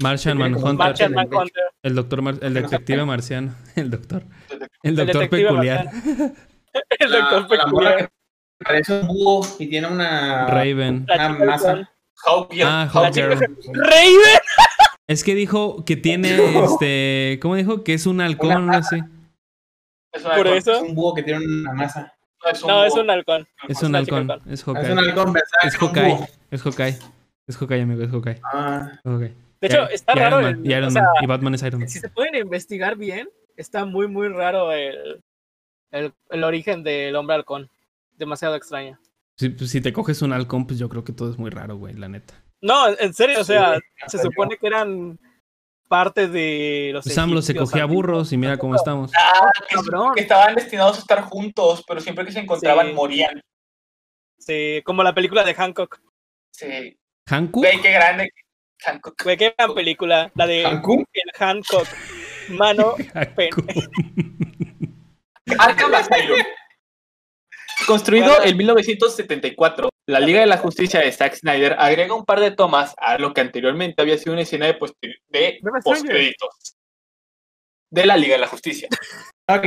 Martian Manhunter. Martian. Manhunter. El doctor, Mar- el detective marciano. El doctor. El doctor peculiar. El doctor la peculiar. que Parece un búho y tiene una, Raven. Una masa. Hawkgirl. Ah, Hawkgirl. ¡Raven! Es que dijo que tiene este. ¿Cómo dijo? Que es un halcón o algo así. Es una Por eso. Es un búho que tiene una masa. No, es un No, es un halcón. Es un halcón. Es Es un Hawkeye. halcón, pensaba Es un Hawkeye. Es Hawkeye. Es Hawkeye, amigo. Es Hawkeye. Ah, Hawkeye. De hecho, Y- está y raro. Iron Man, el- y Iron o Man, sea, y Batman es Iron Man. si se pueden investigar bien, está muy, muy raro el, el, el origen del hombre halcón. Demasiado extraño. Si, pues, si te coges un halcón, pues yo creo que todo es muy raro, güey, la neta. No, en serio, o sea, Sí, se supone que eran parte de los. Pues AMLO se egipcios cogía burros y mira cómo estamos. Ah, que, Cabrón. que estaban destinados a estar juntos, pero siempre que se encontraban Sí. morían. Sí, como la película de Hancock. Sí. ¿Hankook? Güey, qué grande. Hancock. Güey, qué gran película. La de ¿Cancún? el Hancock. Mano, pen- Arkham Asylum. Construido en 1974, la Liga de la Justicia de Zack Snyder agrega un par de tomas a lo que anteriormente había sido una escena de, poster- de extraña. postcréditos de la Liga de la Justicia, Ah,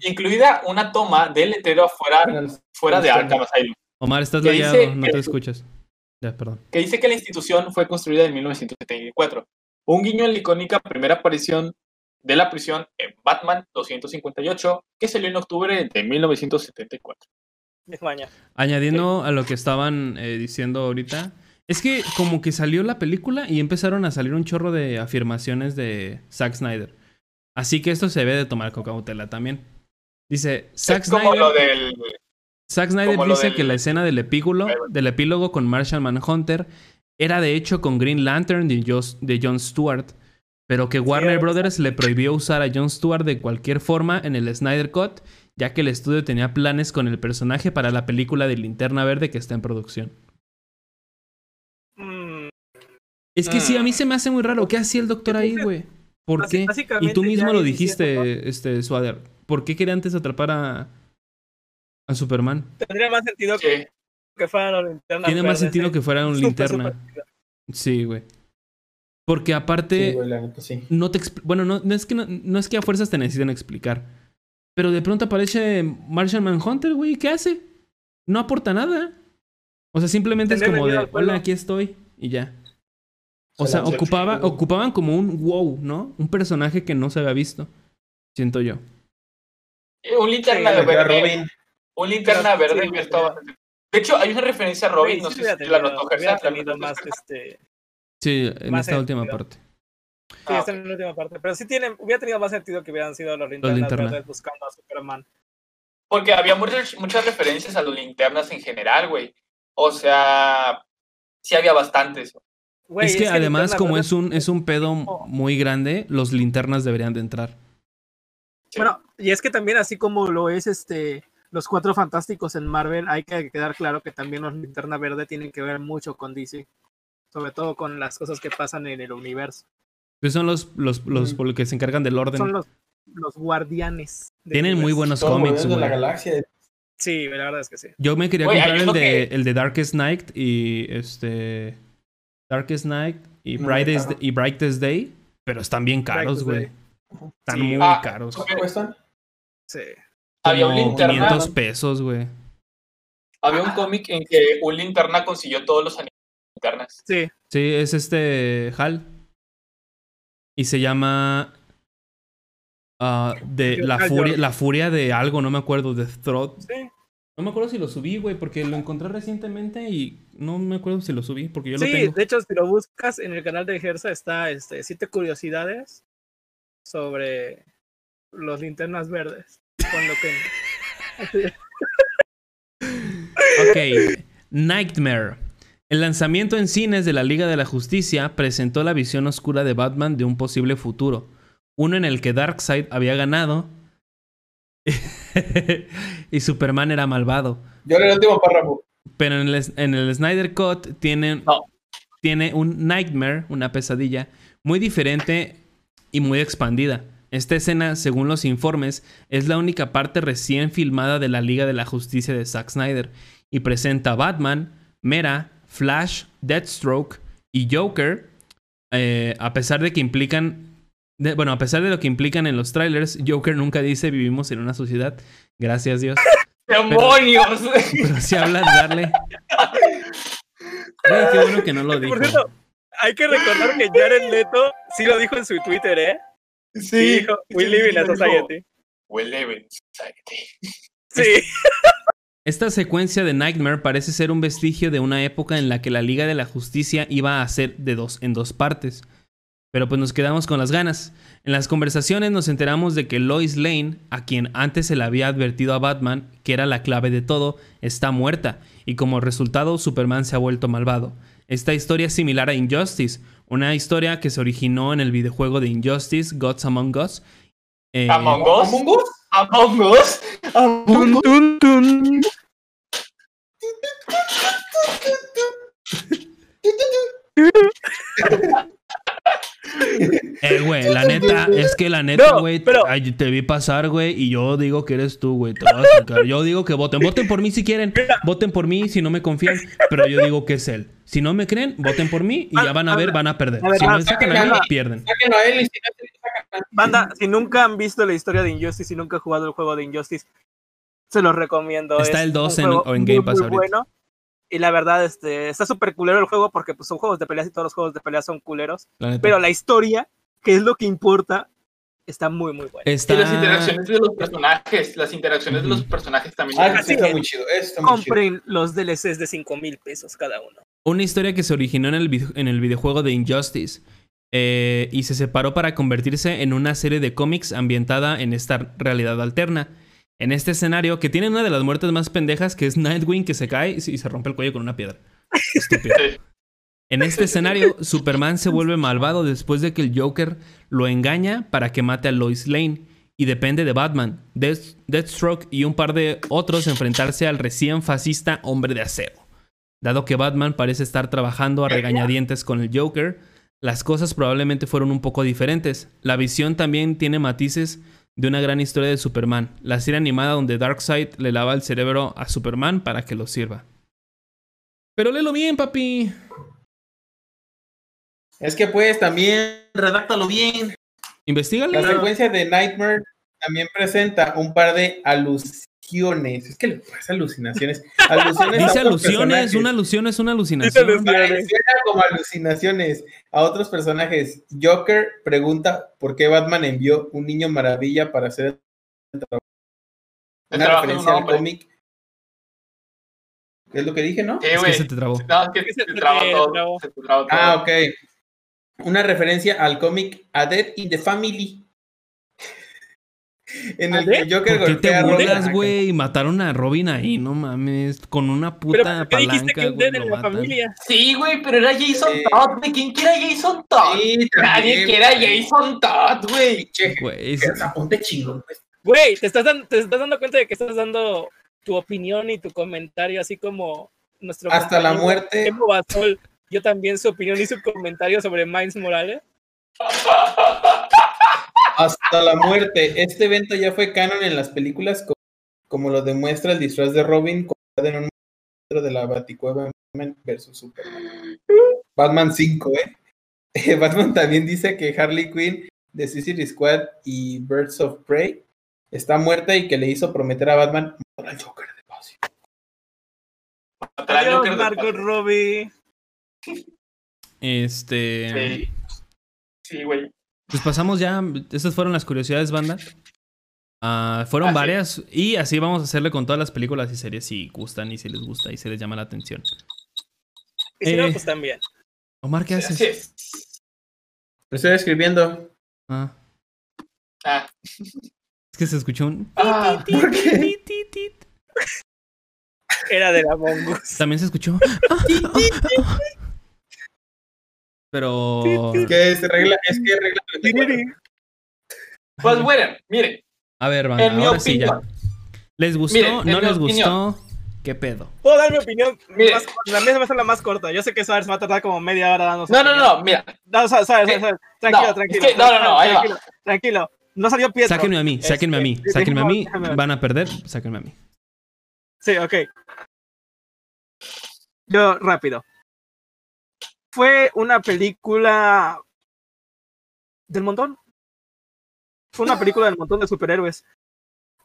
incluida una toma del letrero afuera, fuera de Arkham Asylum, Omar, estás ¿Qué lagueado, dice? no te escuchas. Ya, perdón. que dice que la institución fue construida en 1974. Un guiño en la icónica primera aparición de la prisión en Batman 258, que salió en octubre de 1974. es maña. Añadiendo a lo que estaban eh, diciendo ahorita, es que como que salió la película y empezaron a salir un chorro de afirmaciones de Zack Snyder. Así que esto se debe de tomar con cautela también. Dice, Zack es como Snyder, lo del Zack Snyder dice del- que la escena del epílogo, del epílogo con Martian Manhunter era de hecho con Green Lantern de, de Jon Stewart, pero que Warner. Brothers le prohibió usar a Jon Stewart de cualquier forma en el Snyder Cut, ya que el estudio tenía planes con el personaje para la película de Linterna Verde que está en producción. Mm, Es que sí, a mí Mm. se me hace muy raro. ¿Qué hacía el doctor ahí, güey? ¿Por qué? Y tú mismo lo dijiste, diciendo, este, Swader. ¿Por qué quería antes atrapar a, a Superman? Tendría más sentido que, Sí. que fueran los linternas. Tiene más sentido que fuera un Súper, linterna. Sí, güey. Porque aparte, Sí, güey, la neta, sí. no te bueno, no, no es que no, no es que a fuerzas te necesiten explicar. Pero de pronto aparece Martian Manhunter, güey, ¿qué hace? No aporta nada. O sea, simplemente es como de, hola, aquí estoy y ya. O Se sea, ocupaba, ocupaban como un wow, ¿no? Un personaje que no se había visto. Siento yo. Un linterna Sí, verde. Robin. Un linterna verde bastante- De hecho, hay una referencia a Robin, no sé si la notó hubiera Gersa. ¿la tenido notó más, este, Sí, en esta última sentido. parte. Sí, Ah, está en la última parte. Pero sí tiene, hubiera tenido más sentido que hubieran sido los linternas verdes buscando a Superman. Porque había muchas, muchas referencias a los linternas en general, güey. O sea, sí había bastantes. Es que además, como Verde- es un, es un pedo Oh. muy grande, los linternas deberían de entrar. Bueno, y es que también así como lo es este los cuatro fantásticos en Marvel, hay que quedar claro que también los linterna verde tienen que ver mucho con DC. Sobre todo con las cosas que pasan en el universo. Que son los, los, los Mm. por lo que se encargan del orden. Son los, los guardianes. Tienen muy buenos cómics, de la galaxia. Sí, la verdad es que sí. Yo me quería comprar el de, que- el de Darkest Night y este. Darkest Night y, No, Brightest, y Brightest Day. Pero están bien caros, güey. Están Sí. muy Ah, caros. ¿Cuánto cuestan? Sí. Había un linterna. 500 pesos, güey. Había un cómic en que un linterna consiguió todos los animales Sí. Sí, es este Hal. Y se llama. ah, de la furia, la furia de algo, no me acuerdo, de Throat. Sí. No me acuerdo si lo subí, güey, porque lo encontré recientemente y no me acuerdo si lo subí, porque yo lo Sí, tengo. de hecho, si lo buscas en el canal de Gersa, está este, siete curiosidades sobre los linternas verdes. Con lo que. Ok, Nightmare. El lanzamiento en cines de la Liga de la Justicia presentó la visión oscura de Batman de un posible futuro. Uno en el que Darkseid había ganado. y Superman era malvado. Yo el último párrafo. Pero en el, en el Snyder Cut tienen, No. tiene un nightmare, una pesadilla, muy diferente y muy expandida. Esta escena, según los informes, es la única parte recién filmada de la Liga de la Justicia de Zack Snyder y presenta a Batman, Mera, Flash, Deathstroke y Joker, eh, a pesar de que implican, de- bueno, a pesar de lo que implican en los trailers, Joker nunca dice vivimos en una sociedad, gracias Dios, ¡Demonios! pero sí habla de darle... Ay, qué bueno que no lo dijo. Por cierto, hay que recordar que Jared Leto sí lo dijo en su Twitter, ¿eh? Sí, dijo, we live in a society. We live in society. Sí. Esta secuencia de Nightmare parece ser un vestigio de una época en la que la Liga de la Justicia iba a ser de dos en dos partes. Pero pues nos quedamos con las ganas. En las conversaciones nos enteramos de que Lois Lane, a quien antes se le había advertido a Batman que era la clave de todo, está muerta y como resultado Superman se ha vuelto malvado. Esta historia es similar a Injustice, una historia que se originó en el videojuego de Injustice, Gods Among Us. Eh, Among Us. ¿Among Us? Among Us. Among Us. Eh, güey, la neta, es que la neta, No, güey, pero- te vi pasar, güey, y yo digo que eres tú, güey. te vas a sacar. Yo digo que voten. Voten por mí si quieren. Voten por mí si no me confían. Pero yo digo que es él. Si no me creen, voten por mí y ya van a ver, van a perder. A ver, Si ver, sacan a pierden. Él si no a- Banda, si nunca han visto la historia de Injustice y nunca han jugado el juego de Injustice, se los recomiendo. Está Es el 2 un en- Game Pass muy ahorita. bueno. Y la verdad, este, está súper culero el juego porque pues, son juegos de peleas y todos los juegos de peleas son culeros. La. Pero la historia, que es lo que importa, está muy, muy buena. Está... Y las interacciones de los personajes. Las interacciones de los personajes también. Ah, sí, está muy chido. eso está muy chido. Compren los DLCs de 5 mil pesos cada uno. Una historia que se originó en el, en el videojuego de Injustice eh, y se separó para convertirse en una serie de cómics ambientada en esta realidad alterna. En este escenario, que tiene una de las muertes más pendejas, que es Nightwing que se cae y se rompe el cuello con una piedra. Estúpido. En este escenario, Superman se vuelve malvado después de que el Joker lo engaña para que mate a Lois Lane y depende de Batman, Death- Deathstroke y un par de otros enfrentarse al recién fascista Hombre de Acero. Dado que Batman parece estar trabajando a regañadientes con el Joker, las cosas probablemente fueron un poco diferentes. La visión también tiene matices de una gran historia de Superman, la serie animada donde Darkseid le lava el cerebro a Superman para que lo sirva. Pero léelo bien, papi. Es que pues también redáctalo bien. Investígale. La secuencia de Nightmare también presenta un par de alusiones. Es que le pasa alucinaciones. Alusiones Dice otros alusiones, personajes. una alusión es una alucinación. Como alucinaciones a otros personajes. Joker pregunta por qué Batman envió un niño maravilla para hacer el trabajo. El Una trabajo de un referencia al cómic. ¿Qué es lo que dije, no? Es que se te trabó. No, es que Se se te te trabó todo. trabó. Se te trabó todo. Ah, ok. Una referencia al cómic A Dead in the Family. En el que ¿A el Joker ¿Por qué golpea te burlas, güey? Mataron a Robin ahí, no mames. Con una Pero puta ¿por qué dijiste palanca, que un güey. Sí, güey, pero era Jason. Todd. ¿De quién quiera Jason Todd? Sí, Nadie quiera güey. Jason Todd, güey. Güey, es- ponte chingón, pues. Güey, te estás, dan- te estás dando cuenta de que estás dando tu opinión y tu comentario, así como nuestro. Hasta la muerte. Basol, yo también su opinión y su comentario sobre Miles Morales. Hasta la muerte. Este evento ya fue canon en las películas, co- como, lo demuestra el disfraz de Robin en un monstruo de la Baticueva Batman versus Superman. Batman 5, ¿eh? Batman también dice que Harley Quinn de Suicide Squad y Birds of Prey está muerta y que le hizo prometer a Batman matar al Joker de paso. Matar al Joker de. Robbie. Este. Sí. Sí, güey. Pues pasamos ya. Estas fueron las curiosidades, banda. Ah, fueron varias. Y así vamos a hacerle con todas las películas y series si gustan y si les gusta y se les llama la atención. Y si no, Eh. pues también. Omar, ¿qué haces? es. Estoy escribiendo. Ah, Ah. es que se escuchó un. Ah. Era de la Mongus. También se escuchó. Pero. Que es regla, es que regla 34. Pues bueno, miren, A ver, banda, en mi ahora sí ya. ¿Les gustó? Miren, ¿No les opinión. gustó? ¿Qué pedo? Puedo dar mi opinión. Más, la mía se me hace la más corta. Yo sé que Suárez va a tardar como media hora dando No, no, opinión. no, mira. No, ¿Qué? Suárez, tranquilo, No, tranquilo. es que- no, no, no, ahí va. tranquilo, tranquilo. No salió Pietro. Sáquenme a mí, sáquenme a mí, Este, sáquenme a mí. Van a perder, sáquenme a mí. Sí, ok. Yo, rápido. Fue una película del montón. Fue una película del montón de superhéroes.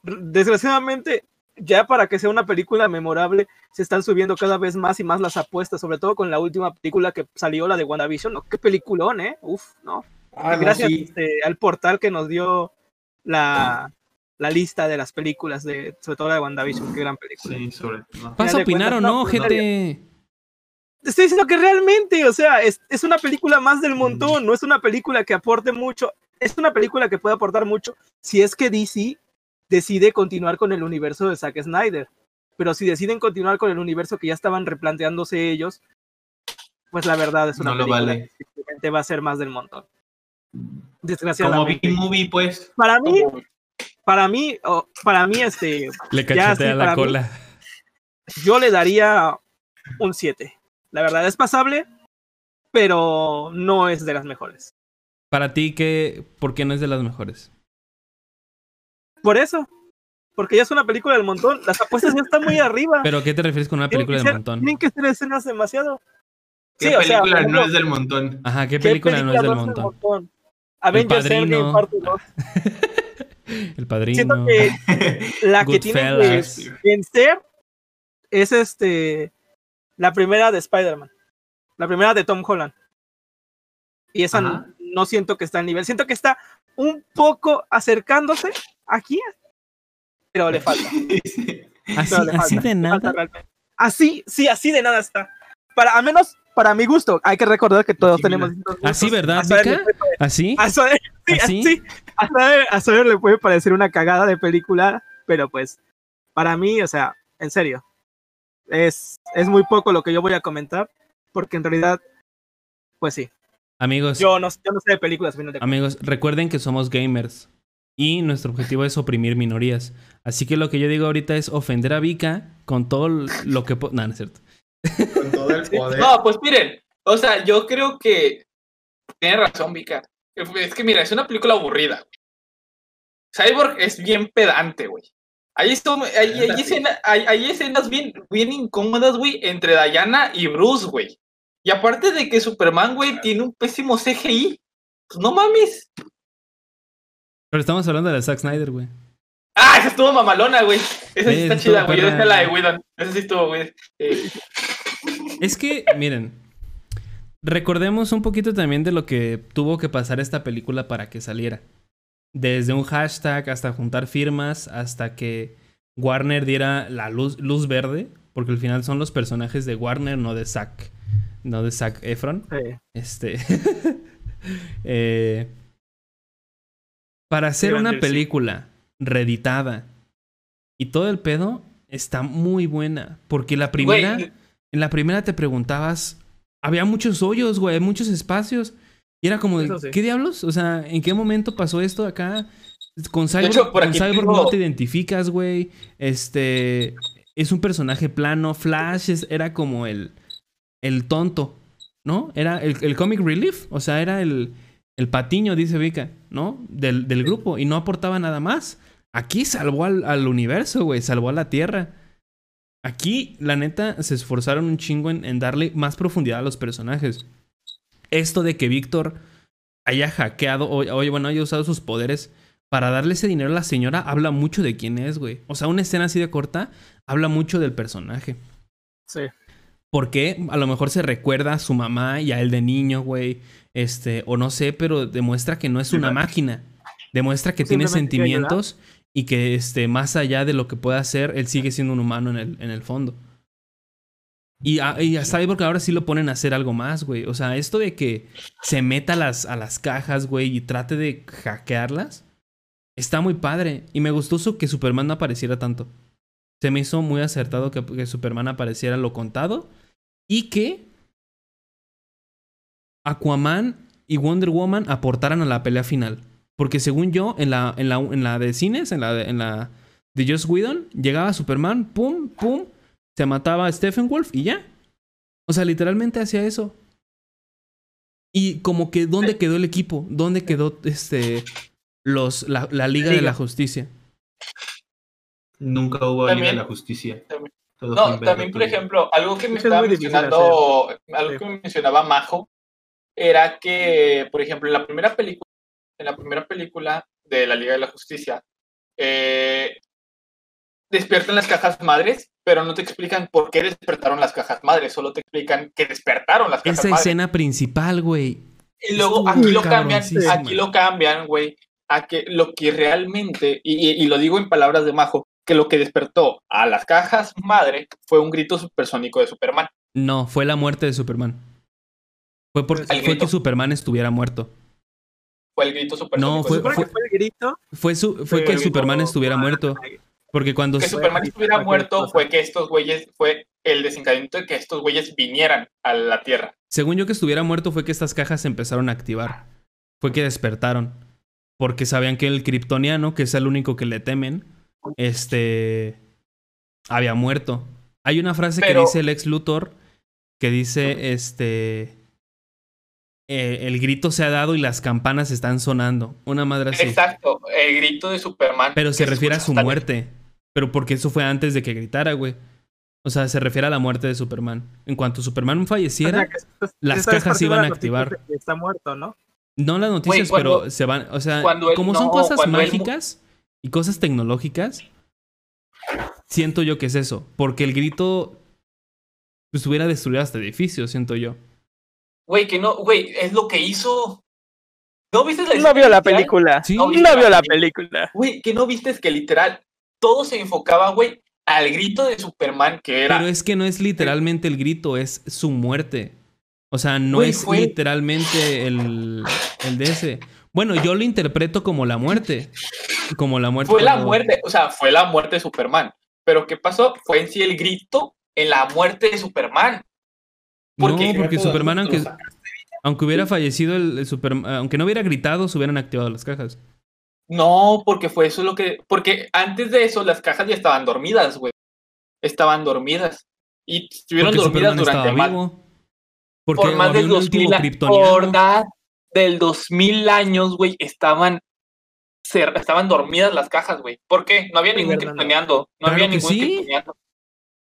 Desgraciadamente, ya para que sea una película memorable, se están subiendo cada vez más y más las apuestas, sobre todo con la última película que salió, la de WandaVision. ¿no? Qué peliculón, ¿eh? Uf, ¿no? Ah, no, Gracias sí. este, al portal que nos dio la, la lista de las películas, de, sobre todo la de WandaVision. Qué gran película. Sí, sobre no. ¿Vas a opinar o cuentas, no, no, pues, estoy diciendo que realmente, o sea, es, es una película más del montón, no es una película que aporte mucho, es una película que puede aportar mucho si es que DC decide continuar con el universo de Zack Snyder. Pero si deciden continuar con el universo que ya estaban replanteándose ellos, pues la verdad es una No lo película vale. que simplemente va a ser más del montón. Como Desgraciadamente. B-Movie, pues. Para mí, para mí, oh, para mí, este, Le Ya, cachetea sí, la mí. cola. yo le daría un 7. La verdad es pasable, pero no es de las mejores. Para ti, ¿qué, ¿por qué no es de las mejores? Por eso. Porque ya es una película del montón. Las apuestas ya están muy arriba. ¿Pero qué te refieres con una película del ser- montón? Tienen que ser escenas demasiado. ¿Qué Sí, o sea, película no ejemplo, es del montón? Ajá, ¿qué ¿qué película no es del del montón? Avengers Padrino. Endgame parte 2. El padrino. Siento que la que tiene que vencer es este la primera de Spider-Man. La primera de Tom Holland. Y esa no, no siento que está al nivel. Siento que está un poco acercándose aquí, pero le falta. Así, pero le así falta, de nada. Así, sí, así de nada está. Para, al menos para mi gusto, hay que recordar que todos Sí, tenemos Así. ¿verdad, A Vika? ¿Así? a Sawyer- sí, ¿Así? así. A Sawyer- a Sawyer le puede parecer una cagada de película, pero pues para mí, o sea, en serio, es, es muy poco lo que yo voy a comentar, porque en realidad, pues sí, Amigos, yo no, yo no sé de películas. de amigos, recuerden que somos gamers. Y nuestro objetivo es oprimir minorías. Así que lo que yo digo ahorita es ofender a Vika con todo lo que... No, no es cierto. Con todo el poder. No, pues miren, o sea, yo creo que tiene razón, Vika. Es que mira, es una película aburrida. Cyborg es bien pedante, güey. Hay, esto- hay, hay escena- hay- hay escenas bien, bien incómodas, güey, entre Diana y Bruce, güey. Y aparte de que Superman, güey, tiene un pésimo CGI. Pues no mames. Pero estamos hablando de Zack Snyder, güey. Ah, esa estuvo mamalona, güey. Esa sí Sí, está chida, güey. Yo decía la de Whedon. Esa sí estuvo, güey. Eh, Es que, miren, recordemos un poquito también de lo que tuvo que pasar esta película para que saliera. Desde un hashtag hasta juntar firmas, hasta que Warner diera la luz, luz verde, porque al final son los personajes de Warner, no de Zack, no de Zac Efron. Sí. Este. eh, para hacer Grande, una sí. película reeditada y todo el pedo está muy buena. Porque la primera, en la primera te preguntabas, había muchos hoyos, güey, muchos espacios. Y era como, de, sí. ¿qué diablos? O sea, ¿en qué momento pasó esto acá? Con Cyborg, hecho, por con aquí Cyborg tengo- no te identificas, güey. Este. Es un personaje plano. Flash es- era como el. El tonto, ¿no? Era el, el comic relief. O sea, era el. El patiño, dice Vika, ¿no? Del, del grupo. Y no aportaba nada más. Aquí salvó al, al universo, güey. Salvó a la Tierra. Aquí, la neta, se esforzaron un chingo en, en darle más profundidad a los personajes. Esto de que Víctor haya hackeado, o, oye, bueno, haya usado sus poderes para darle ese dinero a la señora, habla mucho de quién es, güey. O sea, una escena así de corta habla mucho del personaje. Sí. Porque a lo mejor se recuerda a su mamá y a él de niño, güey. Este, o no sé, pero demuestra que no es una máquina. Demuestra que tiene sentimientos y que este, más allá de lo que pueda hacer, él sigue siendo un humano en el, en el fondo. Y a, y a Cyborg ahora sí lo ponen a hacer algo más, güey. O sea, esto de que se meta a las, a las cajas, güey, y trate de hackearlas, está muy padre. Y me gustó su- que Superman no apareciera tanto. Se me hizo muy acertado que, que Superman apareciera lo contado. Y que Aquaman y Wonder Woman aportaran a la pelea final. Porque según yo, en la, en la, en la de cines, en la, de- en la de Whedon, llegaba Superman, pum, pum, se mataba a Stephen Wolf y ya. O sea, literalmente hacía eso. Y como que, ¿dónde quedó el equipo? ¿Dónde quedó este los la, la Liga de Liga. la Justicia? Nunca hubo Liga de También- la Justicia. también- No, también, por ejemplo, algo que me Es estaba mencionando, algo Sí. que me mencionaba Majo, era que, por ejemplo, en la primera película, en la primera película de la Liga de la Justicia, eh, despiertan las cajas madres, pero no te explican por qué despertaron las cajas madres, solo te explican que despertaron las cajas Esa madres. escena principal, güey. Y luego aquí lo cambian, aquí lo cambian, güey, a que lo que realmente, y, y- y lo digo en palabras de Majo, que lo que despertó a las cajas madre fue un grito supersónico de Superman. No, fue la muerte de Superman. Fue porque fue grito. que Superman estuviera muerto. Fue el grito supersónico. No, de fue- que fue el grito. Fue su, fue que el grito Superman estuviera muerto. Porque cuando que su- Superman estuviera muerto fue que estos güeyes, fue el desencadenamiento de que estos güeyes vinieran a la Tierra. según yo que estuviera muerto fue que estas cajas se empezaron a activar. Fue que despertaron. Porque sabían que el kryptoniano, que es el único que le temen, este había muerto. Hay una frase que dice el ex Luthor que dice este eh, el grito se ha dado y las campanas están sonando. Una madre así. Exacto, el grito de Superman. Pero se refiere a su muerte. Pero porque eso fue antes de que gritara, güey. O sea, se refiere a la muerte de Superman. En cuanto Superman falleciera, O sea, que se- se las cajas despertando iban a activar. Está muerto, ¿no? no las noticias, cuando- pero se van. O sea, él- como son no, cosas él mágicas y cosas tecnológicas, siento yo que es eso. Porque el grito pues hubiera destruido hasta edificios, siento yo. Güey, que no, güey, es lo que hizo. ¿No viste la No vio la película. Sí. No vio la la película. película. Güey, que no viste que literal todo se enfocaba, güey, al grito de Superman que era. Pero es que no es literalmente el grito, es su muerte. O sea, no Güey, es fue- literalmente el, el de ese. Bueno, yo lo interpreto como la muerte. Como la muerte. Fue la muerte, o sea, fue la muerte de Superman. Pero ¿qué pasó? Fue en sí el grito en la muerte de Superman. porque- no, porque Superman, aunque, aunque hubiera fallecido el, el Superman, aunque no hubiera gritado, se hubieran activado las cajas. No, porque fue eso lo que. Porque antes de eso las cajas ya estaban dormidas, güey. Estaban dormidas. Y estuvieron Porque dormidas Superman durante más, vivo. Porque por más había de un 2000 último años. del 2000 años, güey, estaban. cer- Estaban dormidas las cajas, güey. ¿Por qué? No había Sí, ningún verdad, no. Claro había ningún sí.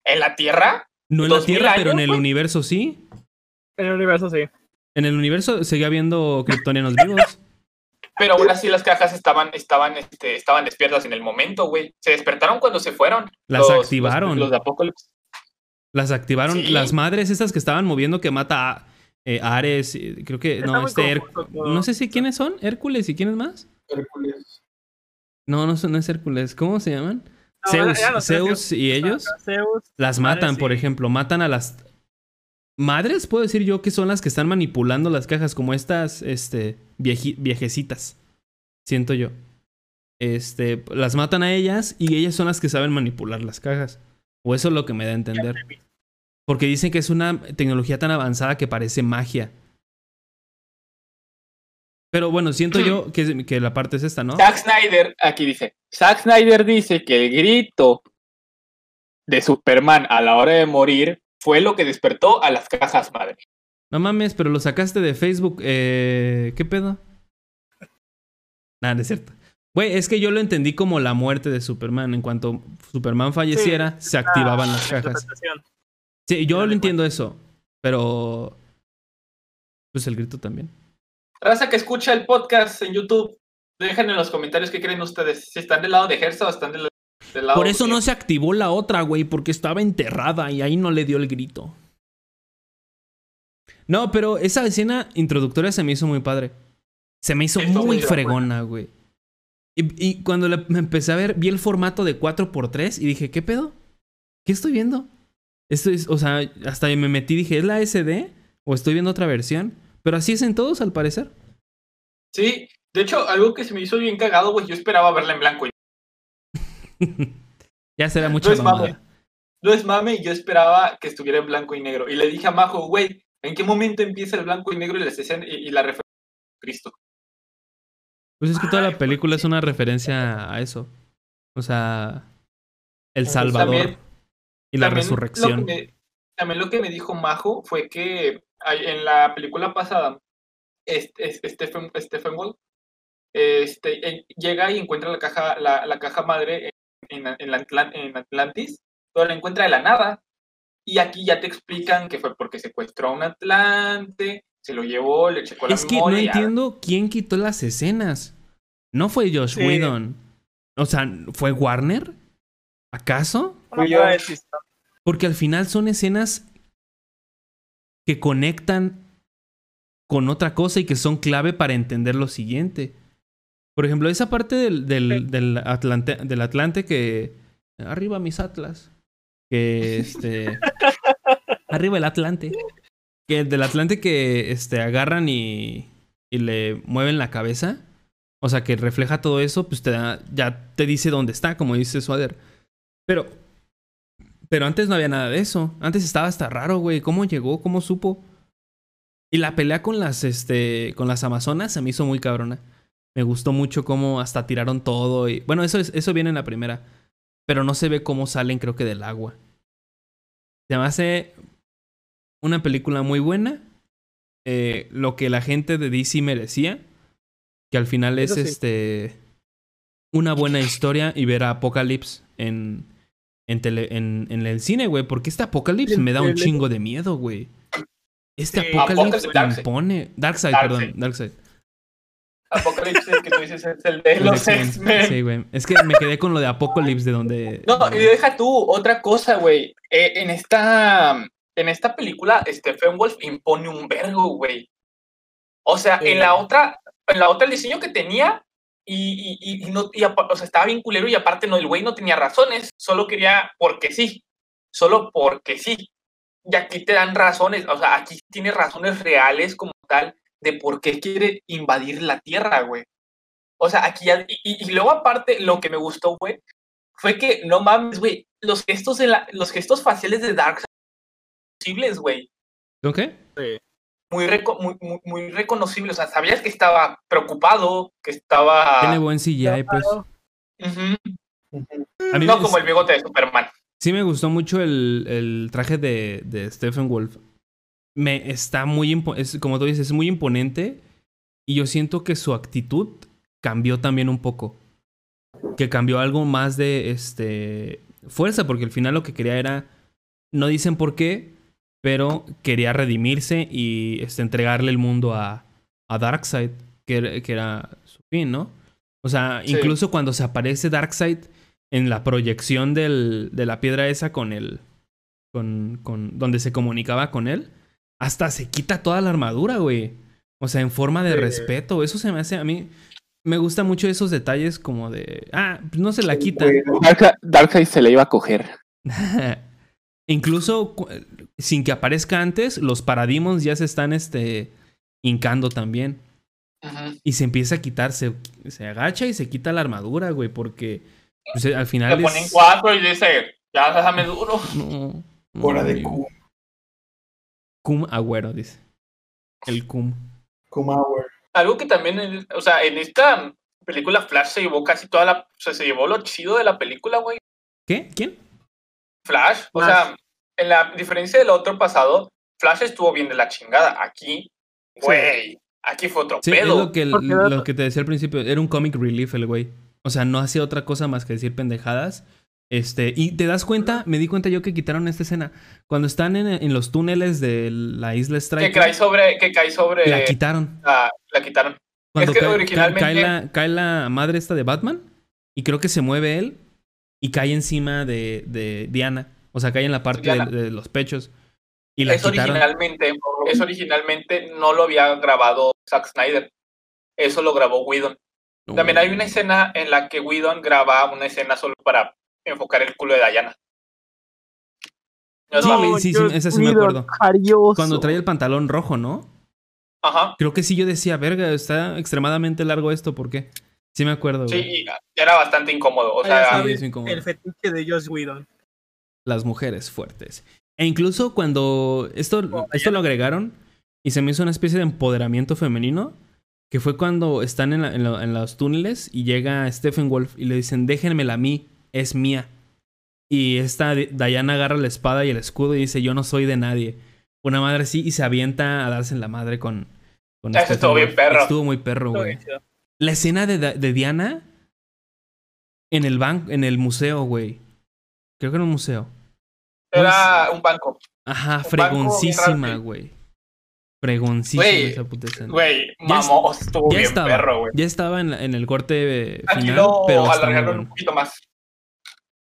¿En la Tierra? No en la 2000 Tierra, pero en el universo sí. En el universo sí. En el universo seguía habiendo kryptonianos vivos. Pero aún así las cajas estaban, estaban, este, estaban despiertas en el momento, güey. Se despertaron cuando se fueron. Las los- activaron. Los, los de Apocalypse. Las activaron. Sí. Las madres estas que estaban moviendo que mata a eh, Ares. y Creo que. Está No, este. Her- no sé si quiénes son. Hércules y quiénes más. Hércules. No, no, son- no es Hércules. ¿Cómo se llaman? No, Zeus, Zeus y ellos Zeus, las Ares matan, por ejemplo. Matan a las. Madres, puedo decir yo que son las que están manipulando las cajas, como estas este, vieji- viejecitas. Siento yo. Este, las matan a ellas y ellas son las que saben manipular las cajas. O eso es lo que me da a entender. Porque dicen que es una tecnología tan avanzada que parece magia. Pero bueno, siento yo que, que la parte es esta, ¿no? Zack Snyder, aquí dice, Zack Snyder dice que el grito de Superman a la hora de morir fue lo que despertó a las cajas madre. No mames, pero lo sacaste de Facebook. Eh, ¿Qué pedo? Nada, no es cierto. Güey, es que yo lo entendí como la muerte de Superman. En cuanto Superman falleciera, se activaban Ah, las cajas. Sí, yo lo entiendo eso. Pero. Pues el grito también. Raza que escucha el podcast en YouTube, dejen en los comentarios qué creen ustedes. Si están del lado de Gersa o están del, Por eso no se activó la otra, güey, porque estaba enterrada y ahí no le dio el grito. No, pero esa escena introductoria se me hizo muy padre. Se me hizo muy fregona, güey. Y, y cuando la- me empecé a ver, vi el formato de 4x3 y dije, ¿qué pedo? ¿Qué estoy viendo? Esto es, o sea, hasta me metí y dije, ¿es la SD? ¿O estoy viendo otra versión? Pero así es en todos, al parecer. Sí, de hecho, algo que se me hizo bien cagado, güey, yo esperaba verla en blanco y ya será mucha No es mame. No es mame, yo esperaba que estuviera en blanco y negro. Y le dije a Majo, güey, ¿en qué momento empieza el blanco y negro y la, escena- y, y la referencia a Cristo? Pues es que toda Ay, la película es una referencia a eso. O sea, el Salvador También- y la También resurrección. Lo me, también lo que me dijo Majo fue que en la película pasada, este, este- Stephen, Stephen Wolf este, eh, llega y encuentra la caja, la, la caja madre en, en- en la Atlan- en Atlantis, pero la encuentra de la nada. Y aquí ya te explican que fue porque secuestró a un Atlante, se lo llevó, le checó la Es que no memoria. entiendo quién quitó las escenas. No fue Josh Sí. Whedon. O sea, ¿fue Warner? ¿Acaso? Porque al final son escenas que conectan con otra cosa y que son clave para entender lo siguiente. Por ejemplo, esa parte del, del, del Atlante, del Atlante que... Arriba mis Atlas. Que este... arriba el Atlante. Que del Atlante que este, agarran y, y le mueven la cabeza. O sea, que refleja todo eso, pues te da- ya te dice dónde está, como dice Swader. Pero pero antes no había nada de eso. Antes estaba hasta raro, güey. ¿Cómo llegó? ¿Cómo supo? Y la pelea con las, este, con las Amazonas se me hizo muy cabrona. Me gustó mucho cómo hasta tiraron todo. Y, bueno, eso, es, eso viene en la primera. Pero no se ve cómo salen, creo que del agua. Se me hace una película muy buena. Eh, lo que la gente de DC merecía. Que al final es sí. este. Una buena historia y ver a Apocalypse en, en, tele- en, en el cine, güey. Porque este Apocalypse me da un chingo de miedo, güey. Este Sí. Apocalypse impone. Darkseid, Darkseid. perdón. Darkseid. Apocalipsis que tú dices es el de los X-Men. Sí, güey. Es que me quedé con lo de Apocalypse de donde. No, y deja tú, otra cosa, güey. Eh, en esta en esta película, Stephen Wolf impone un vergo, güey. O sea, Sí. en la otra, en la otra el diseño que tenía, y, y, y- y no, y o sea, estaba bien culero, y aparte no, el güey no tenía razones, solo quería porque sí. Solo porque sí. Y aquí te dan razones, o sea, aquí tiene razones reales como tal de por qué quiere invadir la Tierra, güey. O sea, aquí ya, y, luego aparte, lo que me gustó, güey, fue que, no mames, güey, los gestos, de la, los gestos faciales de Darkseid son posibles, güey. ¿Lo qué? Muy, reco- muy, muy, muy reconocibles. O sea, sabías que estaba preocupado, que estaba... Tiene buen CGI, pues. Ujú. A mí No como el bigote de Superman. Sí me gustó mucho el, el traje de, de Stephen Wolf. Me está muy es, como tú dices, es muy imponente. Y yo siento que su actitud cambió también un poco. Que cambió algo más de este fuerza, porque al final lo que quería era. No dicen por qué, pero quería redimirse y este, entregarle el mundo a, a Darkseid, que, era- que era su fin, ¿no? O sea, Sí. incluso cuando se aparece Darkseid en la proyección del, de la piedra esa con el. Con, con. donde se comunicaba con él. Hasta se quita toda la armadura, güey. O sea, en forma de Sí. respeto. Eso se me hace a mí. Me gustan mucho esos detalles como de. Ah, pues no se la quita. Darkseid, se le iba a coger. Incluso sin que aparezca antes, los Parademons ya se están este, hincando también. Y se empieza a quitar, se, se agacha y se quita la armadura, güey, porque pues, al final Le ponen es... cuatro y dice, ya déjame duro. No, no, Hora de amigo. Cum Agüero, dice. El Cum. Kumauer. Algo que también, en- o sea, en esta película Flash se llevó casi toda la, o sea, se llevó lo chido de la película, güey. ¿Qué? ¿Quién? Flash, o sea, en la diferencia del otro pasado, Flash estuvo bien de la chingada. Aquí, güey, aquí fue otro Sí, es pedo. lo que, Porque lo que te decía al principio. Era un comic relief el güey. O sea, no hacía otra cosa más que decir pendejadas. Este, y te das cuenta, me di cuenta yo que quitaron esta escena. Cuando están en, en los túneles de la isla que Strike, cae sobre, que cae sobre, la quitaron. la, la quitaron. Cuando que cae, cae- originalmente- cae la, cae la madre esta de Batman y creo que se mueve él y cae encima de, de Diana. O sea, cae en la parte de, de los pechos. Y la quitaron. originalmente, eso originalmente no lo había grabado Zack Snyder. Eso lo grabó Whedon. No. También hay una escena en la que Whedon graba una escena solo para enfocar el culo de Diana. No Sí, mames. sí, sí, esa sí me acuerdo. carioso. Cuando trae el pantalón rojo, ¿no? Ajá. Creo que sí yo decía, verga, está extremadamente largo esto, ¿por qué? Sí me acuerdo, Sí, güey. era bastante incómodo. O Ah, sea, sabes, es incómodo. el fetiche de Joss Whedon. Las mujeres fuertes. E incluso cuando esto, Oh, esto lo agregaron y se me hizo una especie de empoderamiento femenino, que fue cuando están en, la- en lo- en los túneles y llega Stephen Wolf y le dicen, déjenmela a mí, es mía. Y esta Di- Diana agarra la espada y el escudo y dice, yo no soy de nadie. Una madre así y se avienta a darse en la madre con... con Eso Stephen estuvo bien perro. Estuvo muy perro, güey. La escena de, de Diana en el banco, en el museo, güey. Creo que en un museo. Era un banco. Ajá, fregoncísima, güey. Fregoncísima Güey, esa puta escena. Güey, Ya mamó, estuvo ya bien estaba, perro, güey. ya estaba en, la- en el corte eh, Aquí final, lo pero alargaron un poquito más.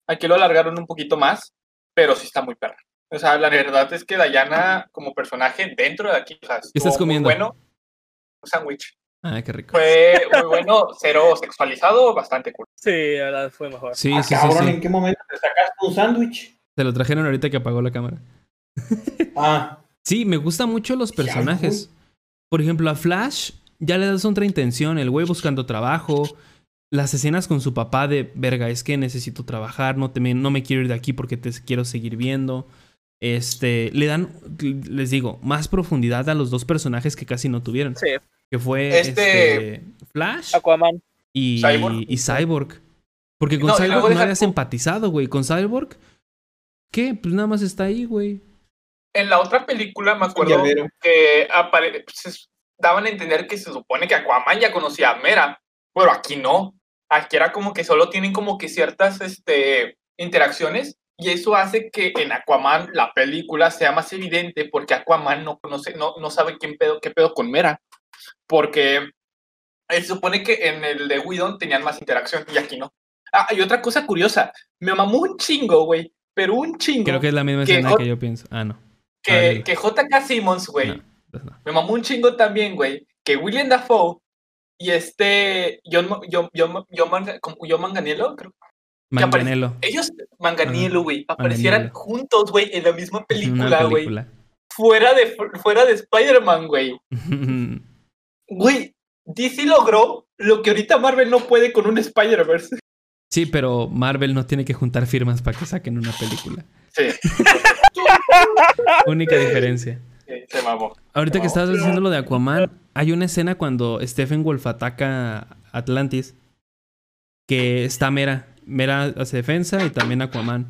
Aquí lo alargaron un poquito más, pero sí está muy perro. O sea, la verdad es que Diana, como personaje, dentro de aquí, o sea, estás muy comiendo? bueno. Un sándwich. Ah, qué rico. Fue muy bueno, cero sexualizado, bastante cool. Sí, la verdad fue mejor. Sí, Ah, sí, sí, cabrón, sí. ¿en qué momento te sacaste un sándwich? Se lo trajeron ahorita que apagó la cámara. Ah, Sí, me gustan mucho los personajes. Por ejemplo, a Flash ya le das otra intención. El güey buscando trabajo. Las escenas con su papá de verga, es que necesito trabajar, no, te me, no me quiero ir de aquí porque te quiero seguir viendo. Este, le dan, les digo, más profundidad a los dos personajes que casi no tuvieron. Sí, Que fue Este- este, Flash Aquaman. y Cyborg. y Cyborg. Porque con No, Cyborg no habías empatizado, güey. Con Cyborg, ¿qué? Pues nada más está ahí, güey. En la otra película me acuerdo que apare- pues, es- daban a entender que se supone que Aquaman ya conocía a Mera, pero aquí no. Aquí era como que solo tienen como que ciertas este, interacciones y eso hace que en Aquaman la película sea más evidente porque Aquaman no conoce, no, no sabe quién pedo, qué pedo con Mera. Porque se supone que en el de Whedon tenían más interacción y aquí no. Ah, y otra cosa curiosa, me mamó un chingo, güey, pero un chingo. Creo que es la misma Que escena Hot- que yo pienso. Ah, no. Ah, que, dilo. que JK Simmons, güey, No, pues no. me mamó un chingo también, güey, que William Dafoe y este John, John, John, John, Manganiello, creo, Manganiello. ellos, Manganiello, güey, aparecieran Manganiello. juntos, güey, en la misma película, güey, fuera de, fuera de Spider-Man, güey. Güey, DC logró lo que ahorita Marvel no puede con un Spider-Verse. sí, pero Marvel no tiene que juntar firmas para que saquen una película. Sí, Única diferencia. Sí, se mamó. Ahorita que estabas diciendo lo de Aquaman, hay una escena cuando Stephen Wolf ataca Atlantis que está Mera. Mera hace defensa y también Aquaman.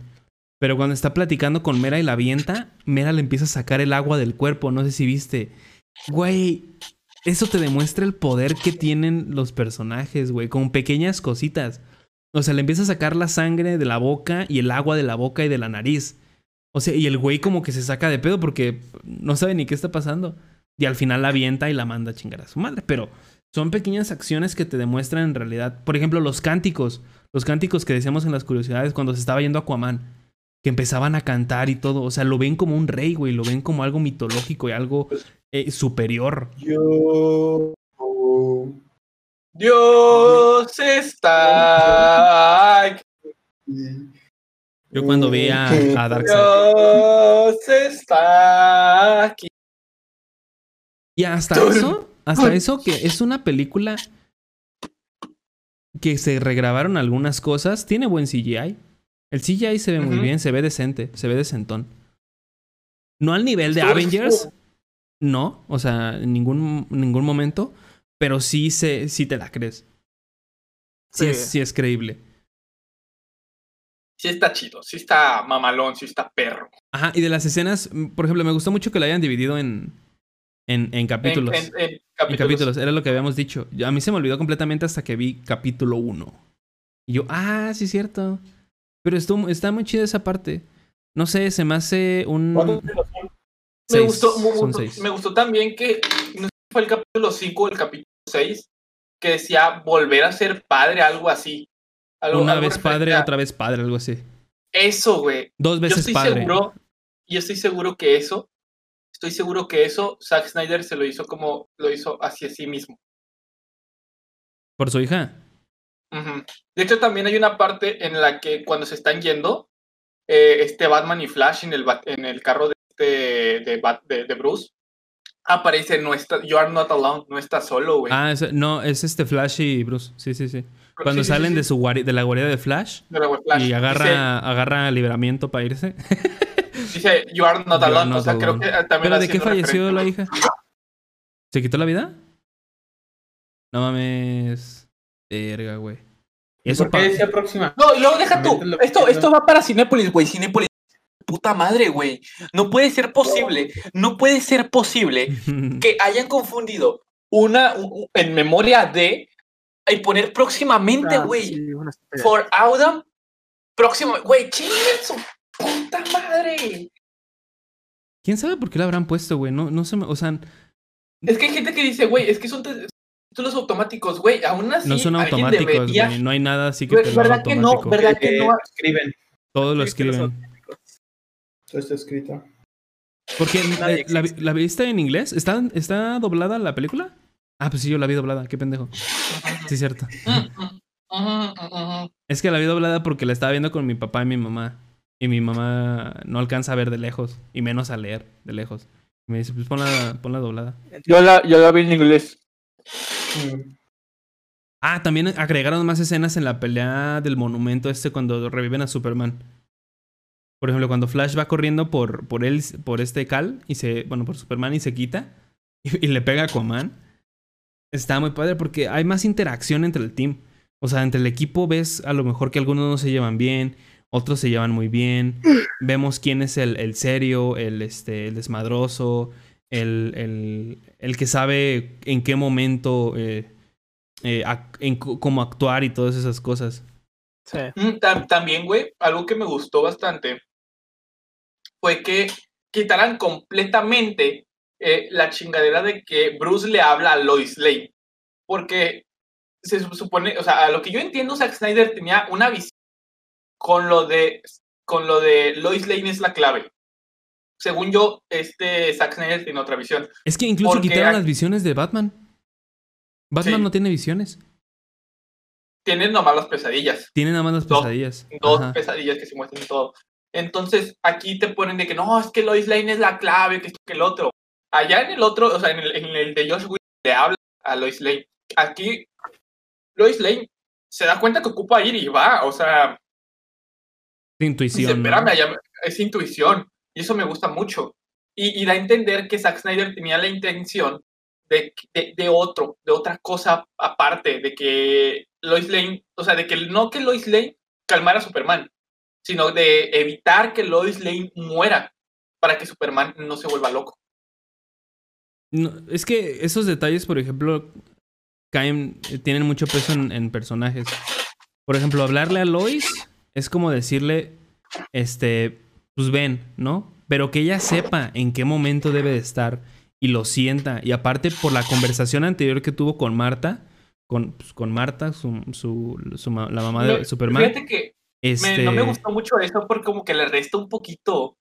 Pero cuando está platicando con Mera y la avienta, Mera le empieza a sacar el agua del cuerpo. No sé si viste. Güey, eso te demuestra el poder que tienen los personajes, güey, con pequeñas cositas. O sea, le empieza a sacar la sangre de la boca y el agua de la boca y de la nariz. O sea, y el güey como que se saca de pedo porque no sabe ni qué está pasando. Y al final la avienta y la manda a chingar a su madre. Pero son pequeñas acciones que te demuestran en realidad. Por ejemplo, los cánticos. Los cánticos que decíamos en las curiosidades cuando se estaba yendo Aquaman. Que empezaban a cantar y todo. O sea, lo ven como un rey, güey. Lo ven como algo mitológico y algo eh, superior. yo. Dios está. Yo cuando vi a, a Darkseid. Dios está aquí. Y hasta eso, hasta eso que es una película que se regrabaron algunas cosas, tiene buen CGI. El CGI se ve muy bien, se ve decente, se ve decentón. No al nivel de Avengers, no, o sea, en ningún, ningún momento, pero sí, se, sí te la crees. Sí, Sí. Es, sí es creíble. Sí está chido, sí está mamalón, sí está perro. Ajá, y de las escenas, mm, por ejemplo, me gustó mucho que la hayan dividido en, en, capítulos. En, en En capítulos. capítulos, era lo que habíamos dicho. Yo- A mí se me olvidó completamente hasta que vi capítulo 1. Y yo, ah, sí, cierto. Pero estuvo, está muy chida esa parte. No sé, se me hace un. ¿Cuántos Me seis, gustó, mu- seis. me gustó también que no sé si fue el capítulo 5 o el capítulo 6 que decía volver a ser padre, algo así. Algo- Una algo vez padre, a- otra vez padre, algo así. Eso, güey. Dos Yo veces estoy padre. seguro, yo estoy seguro que eso, estoy seguro que eso Zack Snyder se lo hizo como lo hizo hacia sí mismo. Por su hija. De hecho, también hay una parte en la que cuando se están yendo, eh, este Batman y Flash en el, en el carro de, este- de, de- de Bruce, aparece, no está, you are not alone, no está solo, güey. Ah, es- no, es este Flash y Bruce. Sí, sí, sí. Cuando Sí, salen sí, de su guari- de la guarida de Flash De y agarra, Dice, agarra libramiento para irse. dice, you are not alone, not o sea, creo que también ¿Pero de qué falleció la hija? ¿Se quitó la vida? No mames. Verga, güey. Eso ¿Por qué pa- decía próxima? No, y luego deja tú. Esto, esto va para Cinépolis, güey. Cinépolis. Puta madre, güey. No puede ser posible. No puede ser posible que hayan confundido una en memoria de y poner próximamente, Ah, güey. sí. For Autumn. Próximo. Güey, su puta madre. ¿Quién sabe por qué lo habrán puesto, güey? No, no se me. O sea, Es que hay gente que dice, güey, es que son títulos automáticos, güey. Aún así, no son automáticos, debería- güey. No hay nada así que Güey, te ¿verdad que no? ¿Verdad que Eh, no? escriben. Todo lo escriben. Todo está escrito. Porque eh, la, existe. la viste en inglés? ¿Está, ¿Está doblada la película? Ah, pues sí, yo la vi doblada. Qué pendejo. Sí, cierto. Es que la vi doblada porque la estaba viendo con mi papá y mi mamá. Y mi mamá no alcanza a ver de lejos. Y menos a leer de lejos. Y me dice, pues ponla, ponla doblada. Yo la, yo la vi en inglés. Mm. Ah, también agregaron más escenas en la pelea del monumento este cuando reviven a Superman. Por ejemplo, cuando Flash va corriendo por, por él, por este Cal, y se, bueno, por Superman y se quita, y, y le pega a Aquaman. Está muy padre porque hay más interacción entre el team. O sea, entre el equipo ves a lo mejor que algunos no se llevan bien, otros se llevan muy bien. Vemos quién es el, el serio, el, este, el desmadroso, el, el, el que sabe en qué momento eh, eh, ac- en c- cómo actuar y todas esas cosas. Sí. Mm, tam- También, güey, algo que me gustó bastante fue que quitaran completamente eh, la chingadera de que Bruce le habla a Lois Lane. Porque se su- supone, o sea, a lo que yo entiendo, Zack Snyder tenía una visión con lo de, con lo de Lois Lane es la clave. Según yo, este Zack Snyder tiene otra visión. Es que incluso Porque quitaron las visiones de Batman. Batman Sí. no tiene visiones. Tiene nomás las pesadillas. Tiene nada más las pesadillas. dos pesadillas que se muestran todo. Entonces, aquí te ponen de que no, es que Lois Lane es la clave, que esto, que el otro. Allá en el otro, o sea, en el, en el de Josh Whedon le habla a Lois Lane. Aquí, Lois Lane se da cuenta que ocupa ir y va, o sea, dice, Intuición. allá es intuición. Y eso me gusta mucho. Y, y da a entender que Zack Snyder tenía la intención de, de, de otro, de otra cosa aparte, de que Lois Lane, o sea, de que no que Lois Lane calmara a Superman, sino de evitar que Lois Lane muera para que Superman no se vuelva loco. No, es que esos detalles, por ejemplo, caen, eh, tienen mucho peso en, en personajes. Por ejemplo, hablarle a Lois es como decirle, este, pues ven, ¿no? Pero que ella sepa en qué momento debe de estar y lo sienta. Y aparte, por la conversación anterior que tuvo con Marta, con, pues, con Marta, su, su, la mamá de Superman, Fíjate que me- este, no me gustó mucho eso porque como que le resta un poquito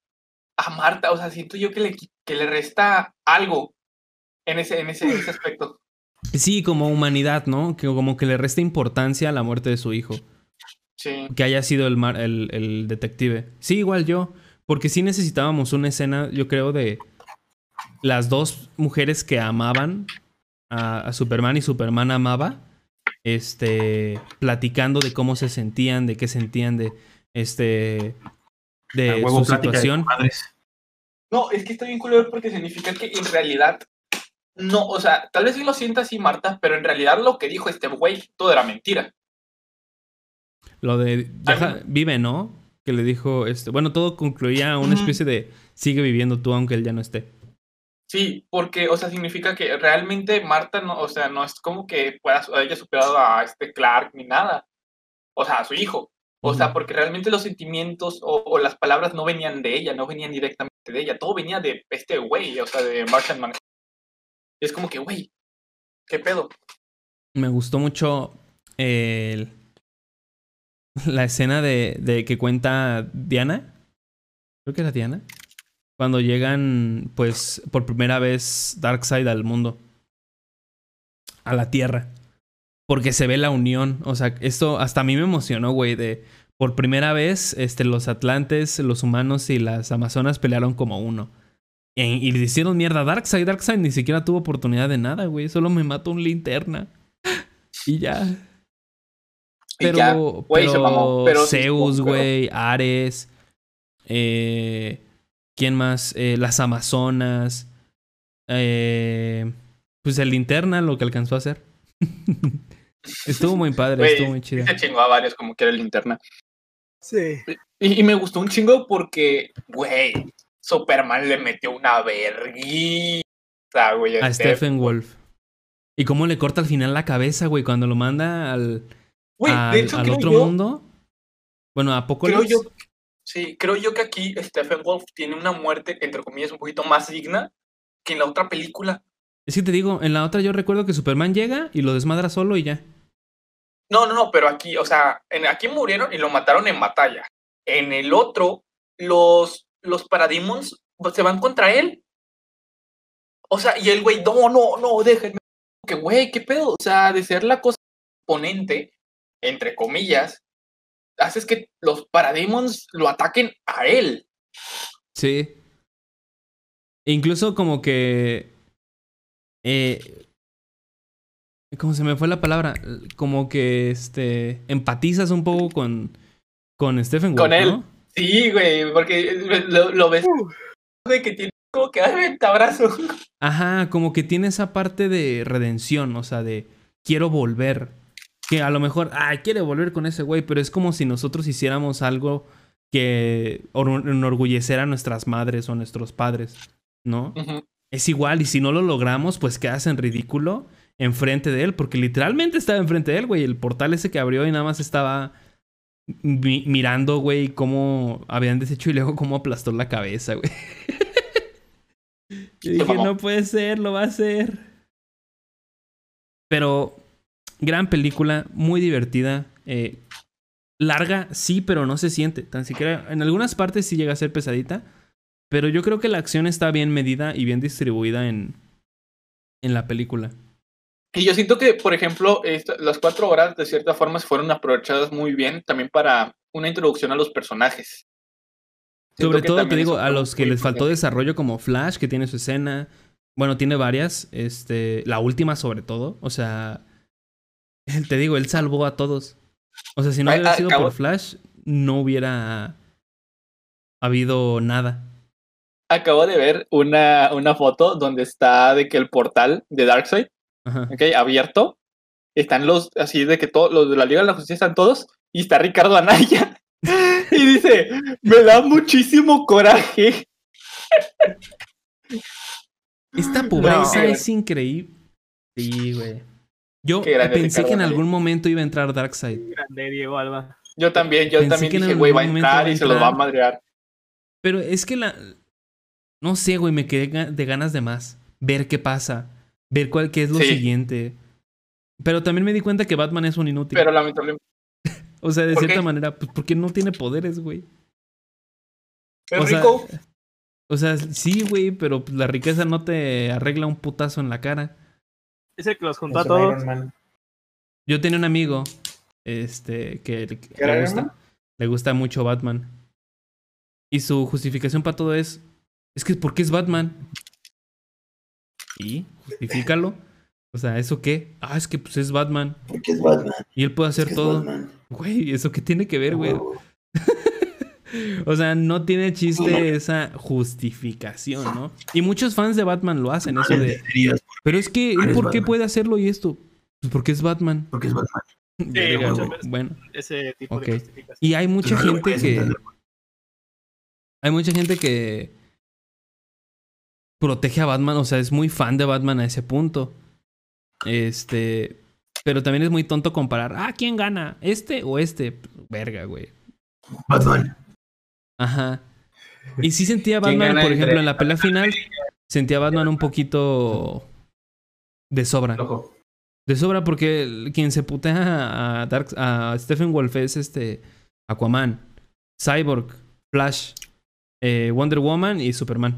a Marta, o sea, siento yo que le, que le resta algo en ese, en ese, en ese aspecto. sí, como humanidad, ¿no? Que como que le resta importancia a la muerte de su hijo. Sí. que haya sido el, mar- el, el detective. Sí, igual yo. Porque sí necesitábamos una escena, yo creo, de las dos mujeres que amaban a, a Superman y Superman amaba. Este. platicando de cómo se sentían, de qué sentían, de. Este. De su de situación. No, es que está bien culero porque significa que en realidad no, o sea, tal vez sí lo sienta así Marta, pero en realidad lo que dijo este güey, todo era mentira. Lo de. deja- vive, ¿no? Que le dijo. Este, bueno, todo concluía una especie de. Sigue viviendo tú aunque él ya no esté. Sí, porque, o sea, significa que realmente Marta no, o sea, no es como que pueda, haya superado a este Clark ni nada. O sea, a su hijo. O sea, porque realmente los sentimientos o, o las palabras no venían de ella, no venían directamente de ella. Todo venía de este güey, o sea, de Martian Man. Es como que, güey, ¿qué pedo? Me gustó mucho el- la escena de, de que cuenta Diana. Creo que era Diana. Cuando llegan, pues, por primera vez Darkseid al mundo. A la Tierra. Porque se ve la unión. O sea, esto hasta a mí me emocionó, güey. De por primera vez, este, los Atlantes, los humanos y las Amazonas pelearon como uno. Y, y le hicieron mierda a Darkseid. Darkseid ni siquiera tuvo oportunidad de nada, güey. Solo me mató un linterna. Y ya. Y Pero, ya, güey, se pero mamó, pero sí Zeus, pero- güey, Ares, eh, ¿quién más? Eh, las Amazonas, eh, pues el linterna, lo que alcanzó a hacer. Estuvo muy padre, Güey, estuvo muy chida. Se chingó a varios como que era el linterna. Sí. Y, y me gustó un chingo porque, güey, Superman le metió una vergüenza, güey. A Stephen Wolf. Y cómo le corta al final la cabeza, güey, cuando lo manda al, Güey, al, de hecho, al otro yo, mundo. Bueno, a poco creo yo, sí, creo yo que aquí Stephen Wolf tiene una muerte, entre comillas, un poquito más digna que en la otra película. Es que te digo, en la otra yo recuerdo que Superman llega y lo desmadra solo y ya. No, no, no, pero aquí, o sea, en, aquí murieron y lo mataron en batalla. En el otro, los, los Parademons se van contra él. O sea, y el güey, no, no, no, déjenme. Que güey, qué pedo. O sea, de ser la cosa oponente, entre comillas, haces que los Parademons lo ataquen a él. Sí. Incluso como que. Eh, ¿Cómo se me fue la palabra? Como que este. empatizas un poco con. Con Stephen Con Wolf, él. ¿no? Sí, güey, porque lo, lo ves de que tiene como que abrazo. Ajá, como que tiene esa parte de redención, o sea, de quiero volver. Que a lo mejor, ay, quiere volver con ese güey, pero es como si nosotros hiciéramos algo que or- enorgullecer a nuestras madres o a nuestros padres, ¿no? Es igual, y si no lo logramos, pues quedas en ridículo enfrente de él, porque literalmente estaba enfrente de él, güey. El portal ese que abrió y nada más estaba mi- mirando, güey, cómo habían deshecho y luego cómo aplastó la cabeza, güey. Yo dije, no puede ser, lo va a hacer. Pero, gran película, muy divertida. eh, larga, sí, pero no se siente. Tan siquiera, en algunas partes sí llega a ser pesadita. Pero yo creo que la acción está bien medida y bien distribuida en, en la película. Y yo siento que, por ejemplo, esta- las cuatro horas de cierta forma se fueron aprovechadas muy bien también para una introducción a los personajes. Siento Sobre todo, te digo, a los que les faltó desarrollo como Flash, que tiene su escena. Bueno, tiene varias. Este, la última sobre todo. O sea, te digo, él salvó a todos. O sea, si no hubiera sido por Flash, no hubiera habido nada. Acabo de ver una, una foto donde está de que el portal de Darkseid, Ajá. ¿ok? Abierto. Están los, así de que todos, los de la Liga de la Justicia están todos, y está Ricardo Anaya. Y dice, me da muchísimo coraje. Esta pobreza No. es increíble. Sí, güey. Yo pensé Ricardo que en Anaya. algún momento iba a entrar Darkseid. Grande Diego Alba. Yo también, yo Pensé también que en dije, algún güey, va a momento entrar y se los va a madrear. Pero es que la. No sé, güey, me quedé de ganas de más. Ver qué pasa. Ver cuál qué es lo Sí. siguiente. Pero también me di cuenta que Batman es un inútil. Pero lamentablemente. o sea, de ¿por cierta qué? manera, pues porque no tiene poderes, güey. Es O sea, rico. O sea, sí, güey, pero pues, la riqueza no te arregla un putazo en la cara. Es el que los juntó a todos. Yo tenía un amigo, este, que, que ¿Que le, gusta, le gusta mucho Batman. Y su justificación para todo es, es que ¿por qué es Batman? ¿Y? Justifícalo. O sea, ¿eso qué? Ah, es que pues es Batman. Porque es Batman. Y él puede hacer todo. Güey, ¿eso qué tiene que ver, güey? O sea, no tiene chiste esa justificación, ¿no? Y muchos fans de Batman lo hacen, eso de... Pero es que, ¿él Eres ¿por qué Batman. puede hacerlo y esto? Pues porque es Batman. Porque es Batman. Bueno, Ese tipo Ok. de justificación. y hay mucha gente que... entender. Hay mucha gente que... Protege a Batman, o sea, es muy fan de Batman a ese punto. Este... Pero también es muy tonto comparar, ah, ¿quién gana? ¿Este o este? Verga, güey. Batman. Ajá. Y sí sentía a ¿Quién Batman, gana por entre- ejemplo, en la pelea final, sentía a Batman un poquito de sobra. Loco. De sobra porque quien se putea a, Dark, a Stephen Wolf es este Aquaman, Cyborg, Flash, eh, Wonder Woman y Superman.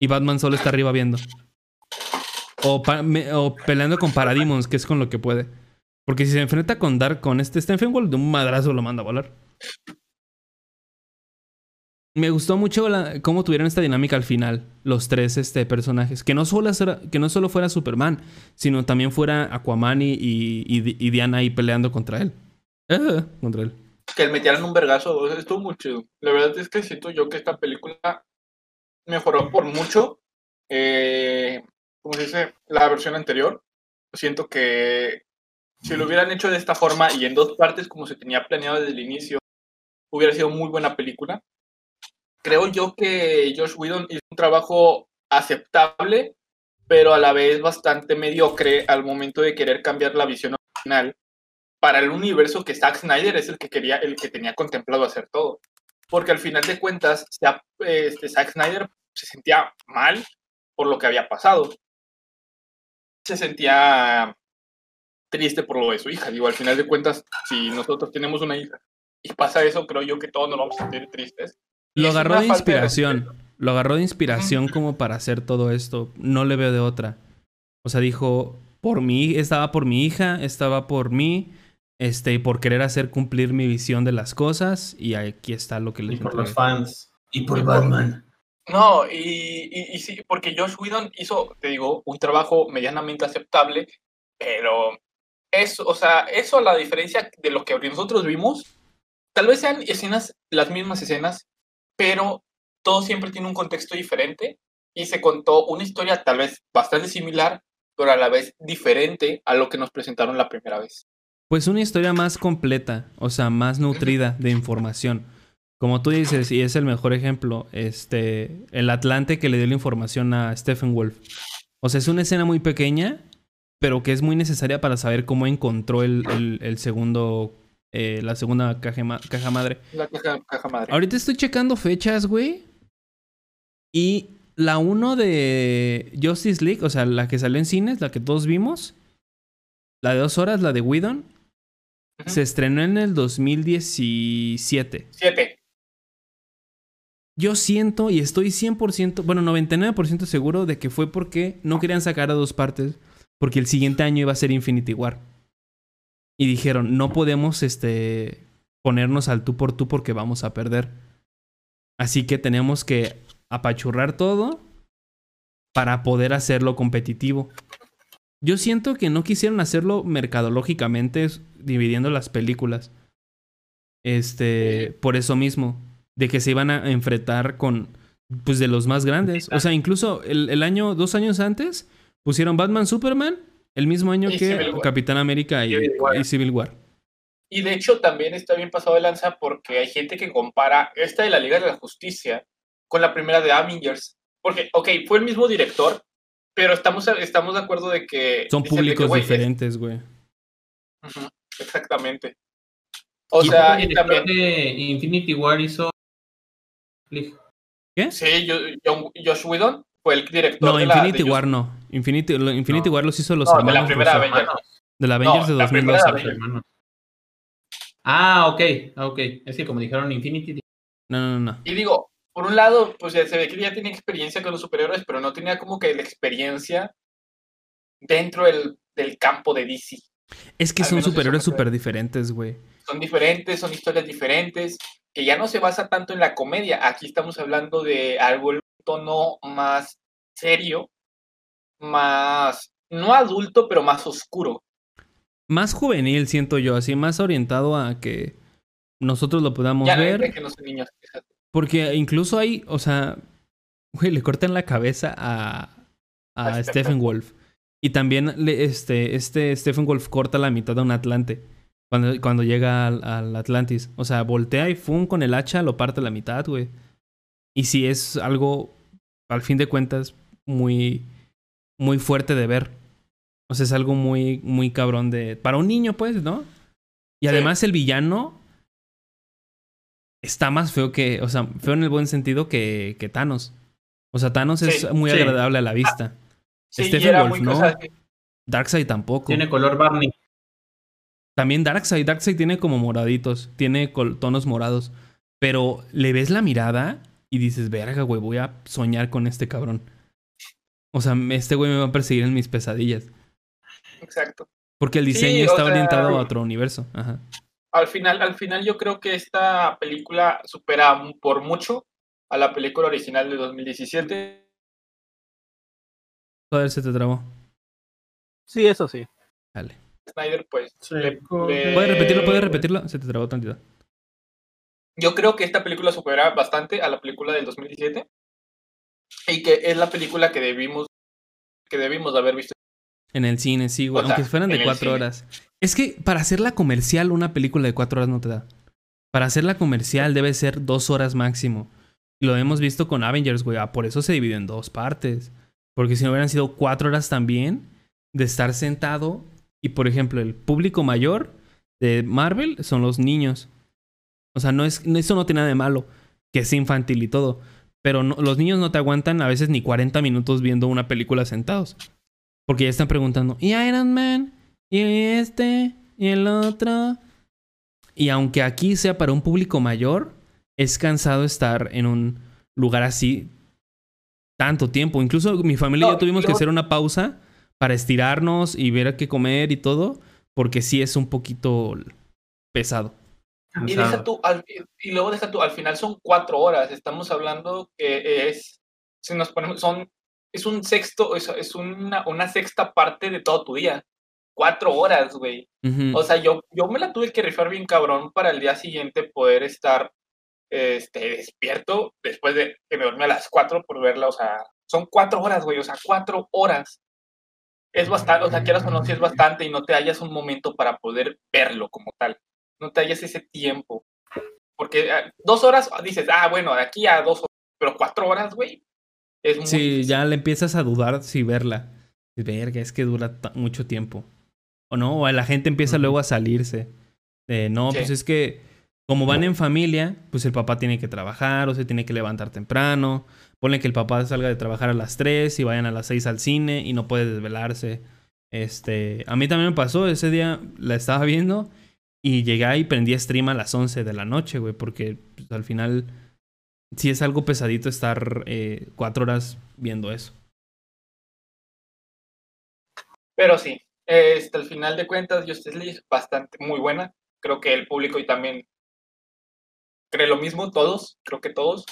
Y Batman solo está arriba viendo. O, peleando con Parademons, que es con lo que puede. Porque si se enfrenta con Dark, con este Stephen de un madrazo lo manda a volar. Me gustó mucho cómo tuvieron esta dinámica al final, los tres este, personajes. Que no, solo que no solo fuera Superman, sino también fuera Aquaman y, y, y- Diana ahí peleando contra él. Ah, contra él. que le metieran un vergazo, estuvo muy chido. La verdad es que siento yo que esta película mejoró por mucho, eh, como se dice, la versión anterior. Siento que si lo hubieran hecho de esta forma y en dos partes como se tenía planeado desde el inicio, hubiera sido muy buena película. Creo yo que Josh Whedon hizo un trabajo aceptable, pero a la vez bastante mediocre al momento de querer cambiar la visión original para el universo que Zack Snyder es el que quería, el que tenía contemplado hacer todo. Porque al final de cuentas, este, Zack Snyder se sentía mal por lo que había pasado. Se sentía triste por lo de su hija. Digo, al final de cuentas, si nosotros tenemos una hija y pasa eso, creo yo que todos nos vamos a sentir tristes. Lo agarró de inspiración. Lo agarró de inspiración como para hacer todo esto. No le veo de otra. O sea, dijo, por mí, estaba por mi hija, estaba por mí, este, y por querer hacer cumplir mi visión de las cosas. Y aquí está lo que Y les por entregué. los fans. Y por Y por- Batman. No, y, y, y sí, porque Josh Whedon hizo, te digo, un trabajo medianamente aceptable, pero eso, o sea, eso a la diferencia de lo que nosotros vimos, tal vez sean escenas, las mismas escenas, pero todo siempre tiene un contexto diferente y se contó una historia tal vez bastante similar, pero a la vez diferente a lo que nos presentaron la primera vez. Pues una historia más completa, o sea, más nutrida de información. Como tú dices, y es el mejor ejemplo, este, el Atlante que le dio la información a Stephen Wolf. O sea, es una escena muy pequeña, pero que es muy necesaria para saber cómo encontró el, el- el segundo, eh, la segunda caja, ma- caja madre. La caja, caja madre. Ahorita estoy checando fechas, güey. Y la 1 de Justice League, o sea, la que salió en cines, la que todos vimos, la de dos horas, la de Whedon, Se estrenó en el 2017. Siete. Yo siento y estoy 100%, bueno, 99% seguro de que fue porque no querían sacar a dos partes, porque el siguiente año iba a ser Infinity War. Y dijeron, no podemos este, ponernos al tú por tú porque vamos a perder. Así que tenemos que apachurrar todo para poder hacerlo competitivo. Yo siento que no quisieron hacerlo mercadológicamente, dividiendo las películas. Este, por eso mismo, de que se iban a enfrentar con, pues, de los más grandes. O sea, incluso el, el año, dos años antes, pusieron Batman, Superman, el mismo año Y que. Capitán América y, Civil War. y Civil War. Y de hecho también está bien pasado de lanza porque hay gente que compara esta de la Liga de la Justicia con la primera de Avengers. Porque, ok, fue el mismo director, pero estamos, estamos de acuerdo de que... Son que, públicos güey, diferentes, güey. Exactamente. O Y sea, y también... de Infinity War hizo. ¿Qué? Sí, yo- Josh Whedon fue el director No, de la... Infinity de War no. Infinity, lo- Infinity No. War los hizo los No, de la hermanos primera. Avengers. De la Avengers No, de la primera 2012. Avengers. hermanos. Ah, ok, ok. Es que como dijeron Infinity. No, no, no, no. Y digo, por un lado, pues ya se ve que ya tiene experiencia con los superhéroes, pero no tenía como que la experiencia dentro del, del campo de DC. Es que Al son superhéroes súper diferentes, güey. son diferentes, son historias diferentes, que ya no se basa tanto en la comedia. Aquí estamos hablando de algo en un tono más serio, más, no adulto, pero más oscuro. Más juvenil, siento yo, así más orientado a que nosotros lo podamos Ya ver. que no son niños. fíjate. Porque incluso hay, o sea, güey, le cortan la cabeza a, a Stephen. Wolf. Y también le, este, este Stephen Wolf corta la mitad de un Atlante cuando, cuando llega al, al Atlantis. O sea, voltea y fum con el hacha lo parte a la mitad, güey. Y sí es algo, al fin de cuentas, muy, muy fuerte de ver. O sea, es algo muy, muy cabrón de. Para un niño, pues, ¿no? Y Sí. además el villano está más feo que. O sea, feo en el buen sentido que, que Thanos. O sea, Thanos es muy sí. agradable a la vista. Sí, y Stephen Wolf, ¿no? que- Darkseid tampoco. Tiene color Barney. También Darkseid. Darkseid tiene como moraditos. Tiene tonos morados. Pero le ves la mirada y dices, verga, güey, voy a soñar con este cabrón. O sea, este güey me va a perseguir en mis pesadillas. Exacto. Porque el diseño está sea, orientado a otro universo. Ajá. Al final, al final yo creo que esta película supera por mucho a la película original de 2017. A ver, se te trabó. Sí, eso sí. Dale. Snyder, pues, le- le- ¿Puedes repetirlo? ¿Puedes repetirlo? Se te trabó tantito. Yo creo que esta película supera bastante a la película del 2017 y que es la película que debimos que debimos de haber visto. En el cine, sí, güey. O sea, Aunque fueran de cuatro horas. Es que para hacerla comercial, una película de cuatro horas no te da. Para hacerla comercial debe ser dos horas máximo. Y lo hemos visto con Avengers, güey. Ah, por eso se dividió en dos partes. Porque si no hubieran sido cuatro horas también de estar sentado. Y por ejemplo, el público mayor de Marvel son los niños. O sea, no es, eso no tiene nada de malo. Que es infantil y todo. Pero los niños no te aguantan a veces ni 40 minutos viendo una película sentados. Porque ya están preguntando, ¿y Iron Man? ¿Y este? ¿Y el otro? Y aunque aquí sea para un público mayor, es cansado estar en un lugar así tanto tiempo. Incluso mi familia y yo tuvimos que hacer una pausa para estirarnos y ver a qué comer y todo, porque sí es un poquito pesado. Y deja tú, al- y luego deja tú, al final son cuatro horas. Estamos hablando que es, si nos ponemos, son, es un sexto, es, es una, una sexta parte de todo tu día. Cuatro horas, güey. O sea, yo, yo me la tuve que rifar bien cabrón para el día siguiente poder estar este, despierto después de que me dormí a las cuatro por verla. O sea, son cuatro horas, güey. O sea, cuatro horas. Es bastante, o sea, quieras o no, sí es bastante y no te hallas un momento para poder verlo como tal. No te hallas ese tiempo. Porque ah, dos horas dices, ah, bueno, de aquí a dos horas, pero cuatro horas, güey. Es muy Sí, ya le empiezas a dudar si verla. Verga, es que dura mucho tiempo. O no, o la gente empieza luego a salirse. De, no, Sí. pues es que como van en familia, pues el papá tiene que trabajar o se tiene que levantar temprano. Ponle que el papá salga de trabajar a las 3 y vayan a las 6 al cine y no puede desvelarse. Este, a mí también me pasó, ese día la estaba viendo y llegué y prendí stream a las 11 de la noche, güey, porque pues, al final sí es algo pesadito estar eh, cuatro horas viendo eso. Pero sí, este, al final de cuentas, Justice League bastante muy buena. Creo que el público y también cree lo mismo, todos, creo que todos.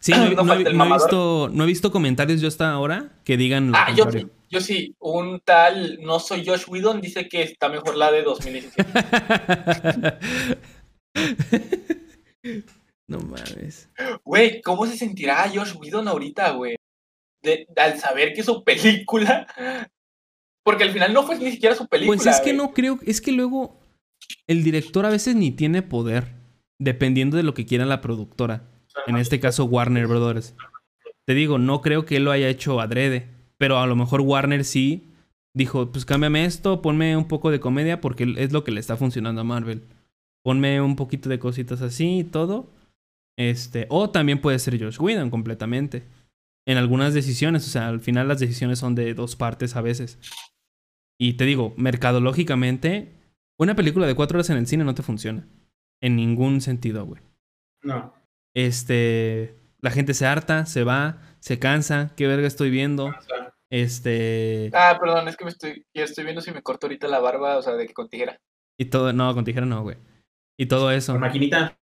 Sí, no, he- No no he- falta el no he mamador. visto, no he visto comentarios yo hasta ahora que digan lo Ah, yo sí, yo sí, un tal, no soy Josh Whedon, dice que está mejor la de 2017. no mames. Güey, ¿cómo se sentirá Josh Whedon ahorita, güey? Al saber que su película... Porque al final no fue ni siquiera su película. Pues es que güey. no creo, es que luego el director a veces ni tiene poder, dependiendo de lo que quiera la productora. En este caso Warner Brothers. Te digo, no creo que él lo haya hecho adrede, pero a lo mejor Warner sí dijo, pues cámbiame esto, ponme un poco de comedia porque es lo que le está funcionando a Marvel. Ponme un poquito de cositas así y todo. Este, o también puede ser Josh Whedon completamente. En algunas decisiones, o sea, al final las decisiones son de dos partes a veces. Y te digo, mercadológicamente, una película de cuatro horas en el cine no te funciona. En ningún sentido, güey. No. Este, la gente se harta, se va, se cansa, qué verga estoy viendo. Este, Ah, perdón, es que me estoy, ya estoy viendo si me corto ahorita la barba, o sea, de que con tijera. y todo, no, con tijera no, güey. Y todo eso. Con maquinita.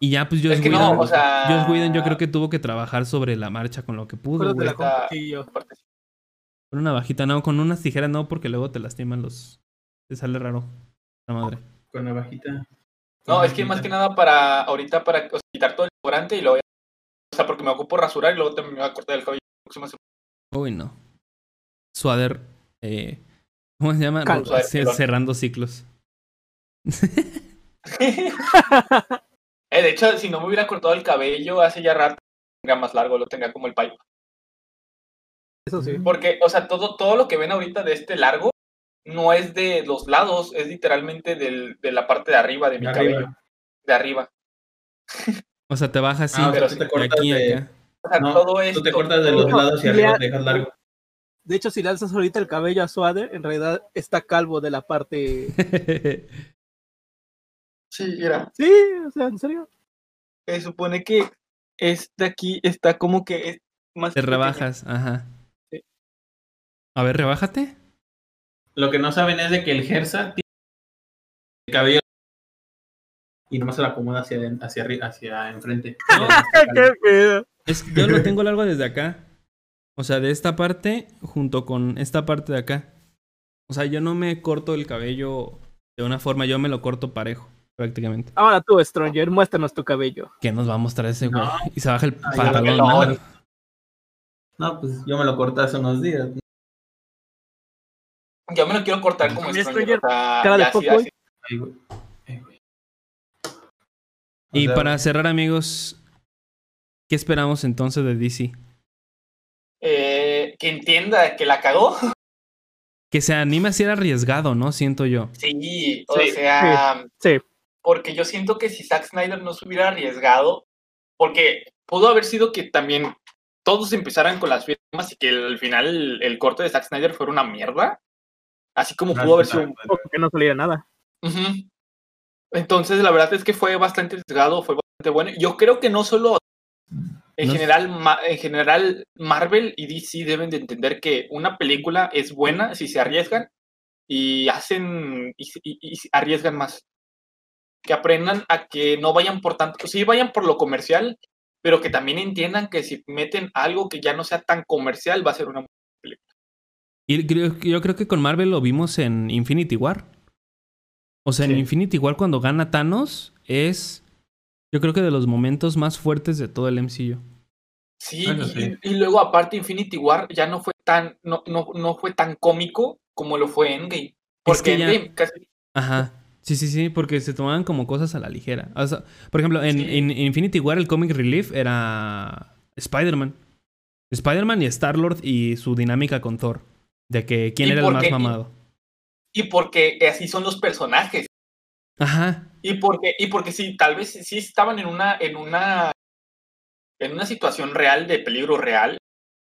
Y ya, pues Josh Es que Whedon, no, o sea... Josh Whedon yo creo que tuvo que trabajar sobre la marcha con lo que pudo, güey. la con una bajita, no, con unas tijeras no, porque luego te lastiman los... Te sale raro. La madre. con la bajita. No, es que más que nada para ahorita para o sea, quitar todo el colorante y luego... O sea, porque me ocupo rasurar y luego también me voy a cortar el cabello. la próxima semana. Uy, no. Suader, eh, ¿cómo se llama? Cerrando ciclos. Eh, de hecho, si no me hubiera cortado el cabello hace ya rato, tendría más largo, lo tendría como el pipe. Eso sí. Porque, o sea, todo, todo lo que ven ahorita de este largo no es de los lados, es literalmente del, de la parte de arriba de mi De cabello. arriba. De arriba. O sea, te baja así. Ah, pero sí, te de cortas aquí de- acá. O sea, no, todo esto. tú te cortas de los No, lados y arriba te dejas largo. De hecho, si le alzas ahorita el cabello a Suader, en realidad está calvo de la parte. Sí, mira. Sí, o sea, en serio. Se supone que este aquí está como que es más. te pequeño. rebajas, ajá. A ver, rebájate. Lo que no saben es de que el Gersa tiene el cabello y nomás se lo acomoda hacia, hacia, arri- hacia enfrente. ¡Qué pedo! Es, yo lo tengo largo desde acá. O sea, de esta parte junto con esta parte de acá. O sea, yo no me corto el cabello de una forma, yo me lo corto parejo, prácticamente. Ahora tú, Stronger, muéstranos tu cabello. ¿Qué nos va a mostrar ese güey? Y se baja el Ay, pantalón. No, pues yo me lo corté hace unos días. Yo me lo quiero cortar como Stranger. Y para cerrar, amigos, ¿qué esperamos entonces de DC? Eh, que entienda que la cagó. Que se anime a ser arriesgado, ¿no? Siento yo. Sí, o Sí, sea, Sí, porque yo siento que si Zack Snyder no se hubiera arriesgado, porque pudo haber sido que también todos empezaran con las firmas y que al final el, el corte de Zack Snyder fuera una mierda, así como pudo haber sido un porque no saliera nada. Entonces, la verdad es que fue bastante arriesgado, fue bastante bueno. Yo creo que no solo en No general, en general Marvel y DC deben de entender que una película es buena si se arriesgan y hacen y, arriesgan más. Que aprendan a que no vayan por tanto, sí vayan por lo comercial, pero que también entiendan que si meten algo que ya no sea tan comercial va a ser una Y yo creo que con Marvel lo vimos en Infinity War. O sea, en. Infinity War cuando gana Thanos es, yo creo que de los momentos más fuertes de todo el MCU. Sí, Bueno, y, sí. y- y luego aparte Infinity War ya no fue tan, no, no, no fue tan cómico como lo fue Endgame. Porque que ya- Endgame casi Ajá. Sí, sí, sí, porque se tomaban como cosas a la ligera. O sea, por ejemplo, en, Sí. en Infinity War el comic relief era Spider-Man. Spider-Man y Star-Lord y su dinámica con Thor. De que quién ¿Y era el más mamado. y porque así son los personajes. Ajá. Y porque, y porque sí, tal vez sí estaban en una, en una, en una situación real de peligro real,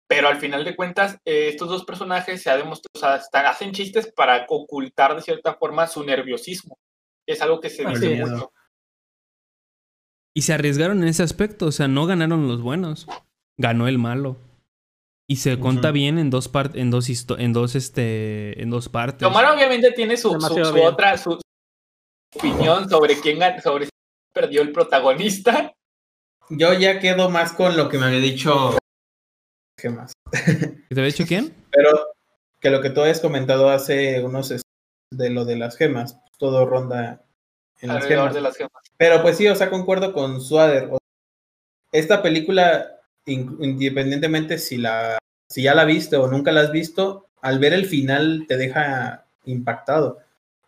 pero al final de cuentas, eh, estos dos personajes se ha demostrado, o sea, están- hacen chistes para ocultar de cierta forma su nerviosismo. Es algo que se dice mucho. Y se arriesgaron en ese aspecto. O sea, no ganaron los buenos. Ganó el malo. Y se cuenta Ujú. bien en dos partes, en dos histo- en dos este, en dos partes. Omar obviamente tiene su, su, otra su opinión sobre quién sobre si perdió el protagonista. Yo ya quedo más con lo que me había dicho. gemas. ¿Te había dicho quién? Pero que lo que tú habías comentado hace unos de lo de las gemas, todo ronda en las gemas. de las gemas. Pero pues sí, o sea, concuerdo con Swader. O- Esta película, independientemente si la si ya la viste o nunca la has visto, al ver el final te deja impactado,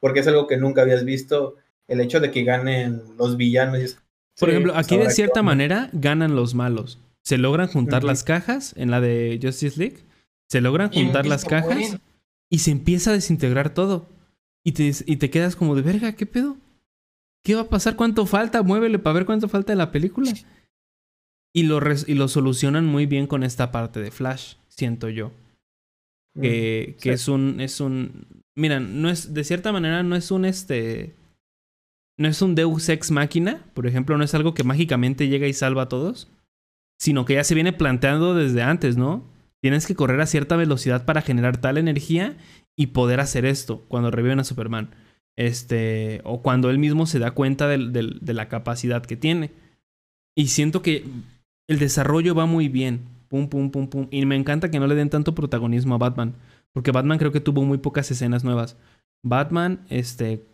porque es algo que nunca habías visto, el hecho de que ganen los villanos. y es- Por sí, ejemplo, aquí de cierta manera ganan los malos. Se logran juntar las cajas en la de Justice League. Se logran juntar las cajas y se empieza a desintegrar todo. Y te, y te quedas como de verga, ¿qué pedo? ¿Qué va a pasar? ¿Cuánto falta? Muévele para ver cuánto falta de la película. Y lo, y lo solucionan muy bien con esta parte de Flash, siento yo. Que, que Sí. es un. Es un. Mira, no es. De cierta manera, no es un este. No es un Deus ex máquina, por ejemplo, no es algo que mágicamente llega y salva a todos. Sino que ya se viene planteando desde antes, ¿no? Tienes que correr a cierta velocidad para generar tal energía y poder hacer esto cuando reviven a Superman. Este. O cuando él mismo se da cuenta de la capacidad que tiene. Y siento que el desarrollo va muy bien. Pum, pum, pum, pum. Y me encanta que no le den tanto protagonismo a Batman. Porque Batman creo que tuvo muy pocas escenas nuevas. Batman, este.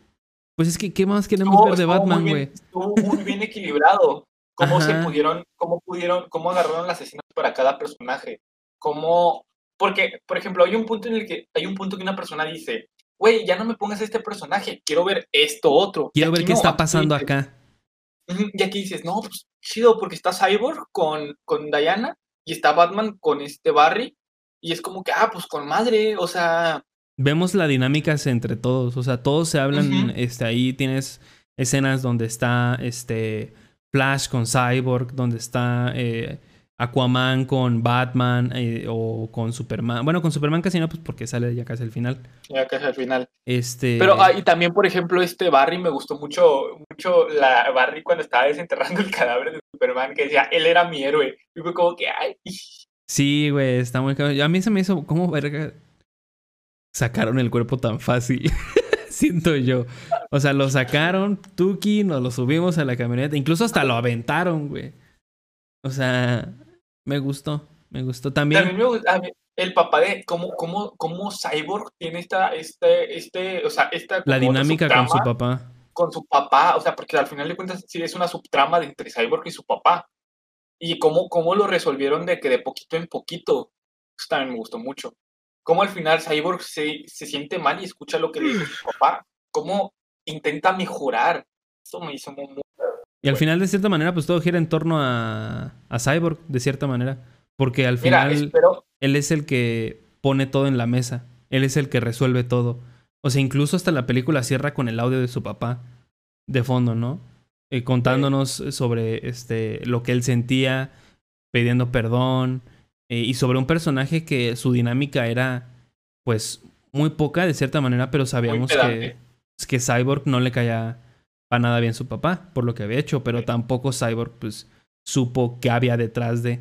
Pues es que, ¿qué más queremos Estuvo- ver de Batman, güey? Estuvo muy bien equilibrado. Cómo se pudieron, cómo pudieron, cómo agarraron las escenas para cada personaje. Cómo, porque, por ejemplo, hay un punto en el que, hay un punto que una persona dice, güey, ya no me pongas este personaje, quiero ver esto otro. Quiero ver qué está pasando acá. Y aquí dices, no, pues chido, porque está Cyborg con, con Diana y está Batman con este Barry. Y es como que, ah, pues con madre, o sea, Vemos la dinámica entre todos. O sea, todos se hablan. Este, ahí tienes escenas donde está este. Flash con Cyborg, donde está eh, Aquaman con Batman eh, o con Superman. Bueno, con Superman casi no, pues porque sale ya casi al final. ya casi al final. Este. Pero ah, y también, por ejemplo, este Barry me gustó mucho, mucho la Barry cuando estaba desenterrando el cadáver de Superman, que decía, él era mi héroe. Y fue como que, ay, Sí, güey, está muy cabrón. A mí se me hizo, ¿cómo verga? Sacaron el cuerpo tan fácil. Siento yo. O sea, lo sacaron, Tuki, nos lo subimos a la camioneta. Incluso hasta lo aventaron, güey. O sea, me gustó. Me gustó también. también me gusta el papá de cómo, cómo, cómo Cyborg tiene esta, este, este, o sea, esta la dinámica con su papá. con su papá, o sea, porque al final de cuentas sí es una subtrama de entre Cyborg y su papá. Y cómo, cómo lo resolvieron de que de poquito en poquito. Eso también me gustó mucho. cómo al final Cyborg se, se siente mal y escucha lo que le dice su papá, cómo intenta mejorar. Eso me hizo muy, muy- Y al final, de cierta manera, pues todo gira en torno a, a Cyborg, de cierta manera. Porque al Mira, final espero, él es el que pone todo en la mesa. Él es el que resuelve todo. O sea, incluso hasta la película cierra con el audio de su papá de fondo, ¿no? Eh, contándonos sobre este, lo que él sentía, pidiendo perdón, eh, y sobre un personaje que su dinámica era, pues, muy poca de cierta manera, pero sabíamos que, que Cyborg no le caía para nada bien su papá, por lo que había hecho, pero tampoco Cyborg, pues, supo qué había detrás de.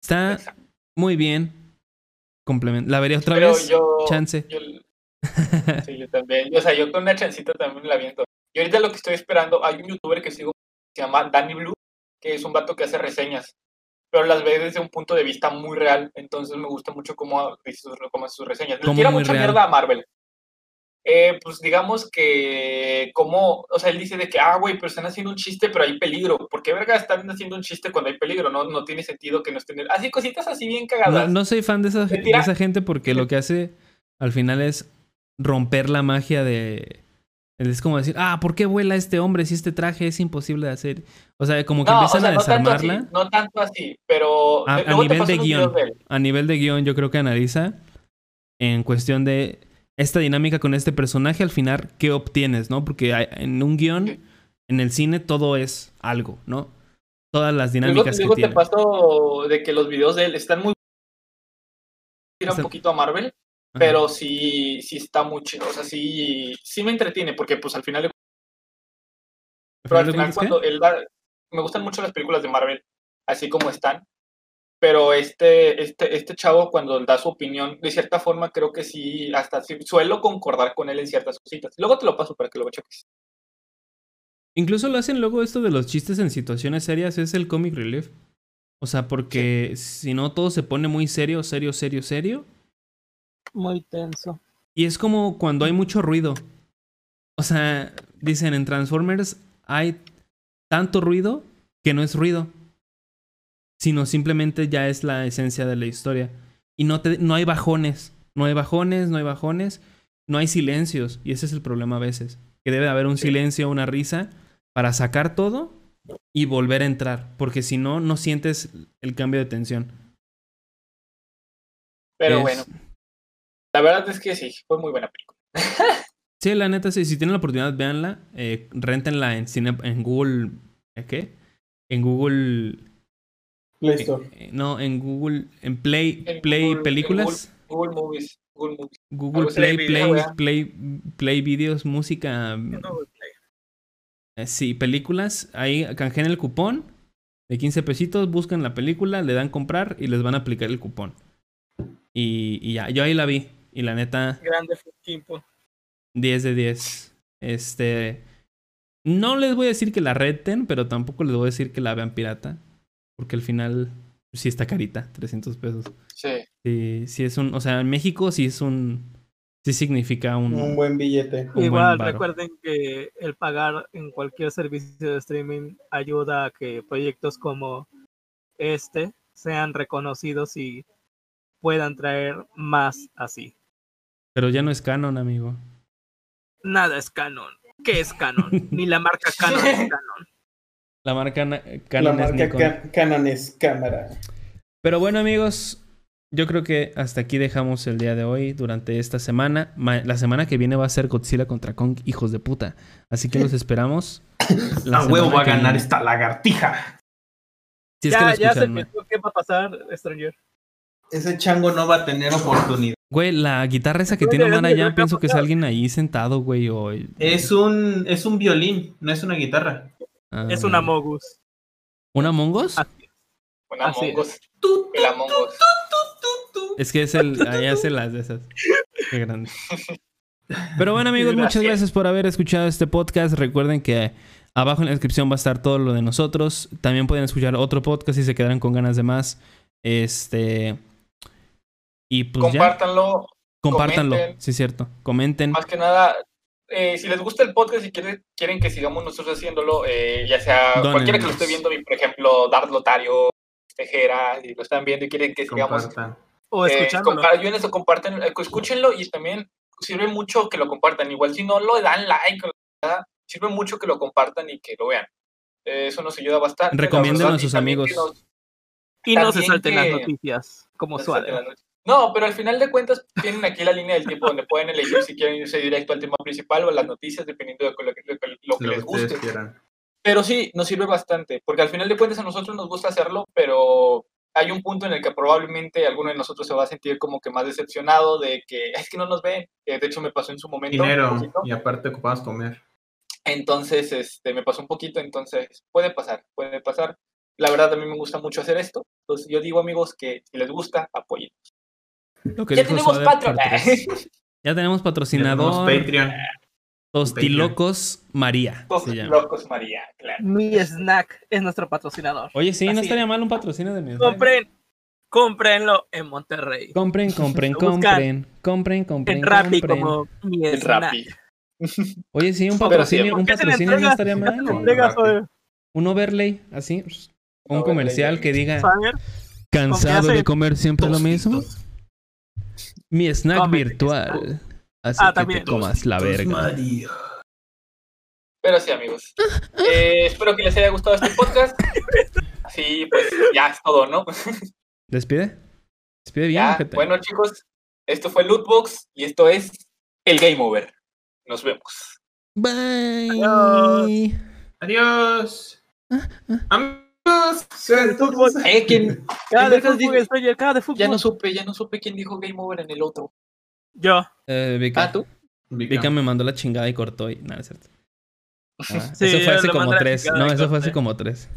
Está Exacto. muy bien. Complemento. La vería otra pero vez. yo, Chance. yo- sí, yo también. O sea, yo con una chancita también la viento. Y ahorita lo que estoy esperando, hay un youtuber que sigo que se llama Danny Blue, que es un vato que hace reseñas, pero las ve desde un punto de vista muy real. Entonces me gusta mucho cómo, dice sus, cómo hace sus reseñas. Le ¿Cómo tira mucha real? mierda a Marvel. Eh, pues digamos que, como, o sea, él dice de que, ah, güey, pero están haciendo un chiste, pero hay peligro. ¿Por qué verga están haciendo un chiste cuando hay peligro? No, no tiene sentido que no estén. Así cositas así bien cagadas. no soy fan de esa, de esa gente porque lo que hace al final es romper la magia de. Es como decir, ah, ¿por qué vuela este hombre si este traje es imposible de hacer? O sea, como que No, o empiezan sea, a no tanto así, desarmarla. no tanto así, pero A- nivel de guion. A nivel de guion, yo creo que analiza en cuestión de esta dinámica con este personaje, al final, ¿qué obtienes, no? Porque hay- en un guion, en el cine, todo es algo, ¿no? Todas las Luego, dinámicas luego que te tiene. paso de que los videos de él están muy... Tira un poquito a Marvel, Ajá. pero sí, sí está muy chido. O sea, sí, sí me entretiene, porque pues al final... Pero al final cuando él da... Me gustan mucho las películas de Marvel, así como están. Pero este, este, este chavo cuando da su opinión, de cierta forma creo que sí, hasta sí, suelo concordar con él en ciertas cositas. Luego te lo paso para que lo cheques. Incluso lo hacen luego esto de los chistes en situaciones serias, es el comic relief. O sea, porque si no todo se pone muy serio, serio, serio, serio. Muy tenso. Y es como cuando hay mucho ruido. O sea, dicen en Transformers hay tanto ruido que no es ruido. Sino simplemente ya es la esencia de la historia. Y no, te, no hay bajones. No hay bajones, no hay bajones. No hay silencios. Y ese es el problema a veces. Que debe haber un silencio, una risa, para sacar todo y volver a entrar. Porque si no, no sientes el cambio de tensión. Pero Es- bueno, la verdad es que sí, fue muy buena película. Sí, la neta, sí. Si tienen la oportunidad, véanla. Eh, réntenla en, cine, en Google. ¿eh, ¿Qué? En Google. Play Store. eh, no, en Google. En Play, En Play Google- Películas. Google Movies, Google Movies. Google Play, Play, Play, Play Videos, música. eh, sí, películas. Ahí canjeen el cupón de 15 pesitos. Buscan la película, le dan comprar y les van a aplicar el cupón. Y, y ya, yo ahí la vi. Y la neta. Grande Kimpo. 10 de 10. Este. No les voy a decir que la reten, pero tampoco les voy a decir que la vean pirata. Porque al final sí está carita, 300 pesos. Sí. Sí, sí es un. O sea, en México sí es un. Sí significa un. Un buen billete. un Igual buen recuerden que el pagar en cualquier servicio de streaming ayuda a que proyectos como este sean reconocidos y puedan traer más así. Pero ya no es canon, amigo. Nada es canon. ¿Qué es canon? Ni la marca canon es canon. La marca La canon es marca Nikon. Ca- Canon es cámara. Pero bueno, amigos, yo creo que hasta aquí dejamos el día de hoy durante esta semana. Ma- la semana que viene va a ser Godzilla contra Kong, hijos de puta. Así que los esperamos. la A huevo va a que ganar viene. esta lagartija. Si es que lo ya, ya se pensó qué va a pasar, Stranger. Ese chango no va a tener oportunidad. Güey, la guitarra esa que tiene que Omar es allá, que pienso que es alguien ahí sentado, güey. O... Es un, es un violín, no es una guitarra. Ah, Es una Mogus. ¿Una es. Una Así es. Que es el. Ahí hace las de esas. Qué grande. Pero bueno, amigos, muchas Gracias. por haber escuchado este podcast. Recuerden que abajo en la descripción va a estar todo lo de nosotros. También pueden escuchar otro podcast si se quedaron con ganas de más. Este. Y pues ya. Compártanlo. Compártanlo. comenten. Sí, es cierto. Comenten. Más que nada, eh, si les gusta el podcast y quieren, quieren que sigamos nosotros haciéndolo, eh, ya sea cualquiera que lo esté viendo, por ejemplo, Dart Lotario, Tejera, si lo están viendo y quieren que sigamos Compartan. O Eh, escuchándolo. eso, comparten, eh, escúchenlo y también sirve mucho que lo compartan. Igual si no lo dan like, sirve mucho que lo compartan y que lo vean. Eh, eso nos ayuda bastante. Recomiéndenlo a sus amigos. nos- y no se salten las noticias, como nos suave. No, pero al final de cuentas tienen aquí la línea del tiempo donde pueden elegir si quieren irse directo al tema principal o a las noticias, dependiendo de lo que, lo que- lo que Lo que les guste. quieran. Pero sí, nos sirve bastante, porque al final de cuentas a nosotros nos gusta hacerlo, pero hay un punto en el que probablemente alguno de nosotros se va a sentir como que más decepcionado de que es que no nos ven, que de hecho me pasó en su momento. Dinero. Y aparte ocupamos comer. Entonces, este, me pasó un poquito, entonces puede pasar, puede pasar. La verdad a mí me gusta mucho hacer esto, entonces yo digo amigos que si les gusta, apoyen. Lo que Ya tenemos tres. Ya tenemos Tenemos patrocinador. Patreon. Tostilocos María. Los se llama. locos María, claro. Mi snack es nuestro patrocinador. Oye, sí, no estaría es. mal un patrocinio de mi Compren, cómprenlo en Monterrey. Compren, compren, compren, compren, compren, En Rappi compren. como mi El snack. Rappi. Oye, sí, un patrocinio, sí, un ¿Por qué se le patrocinio no estaría ¿Por qué se le mal. entregas? Un overlay, así. Un Overlay comercial que diga, cansado de comer siempre lo mismo. Mi snack Cómete virtual. Así Ah, que también. te comas la verga. María. Pero sí, amigos. Eh, espero que les haya gustado este podcast. Sí, pues ya es todo, ¿no? ¿Despide? Despide bien, Ya, bueno, chicos, esto fue Lootbox y esto es el Game Over. Nos vemos. Bye. Adiós. Adiós. Amigos. Eh, ¿quién? Cada de Entonces, fútbol, estoy cada de fútbol. Ya no supe, ya no supe quién dijo Game Over en el otro. Yo. Eh, Vika. Ah, tú. Vika me mandó la chingada y cortó y nada, es cierto. Ah, Sí, eso fue yo hace como tres. No, eso fue hace como tres.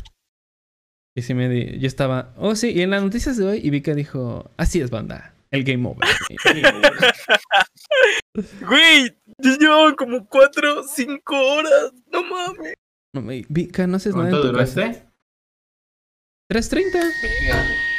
Y sí me di. Yo estaba. Oh, sí, y en las noticias de hoy, y Vika dijo: Así es, banda. El game over. Güey, ya llevan como 4, 5 horas. No mames. no, Vika, no haces nada en ¿Cuánto tu casa. 330. Obrigado.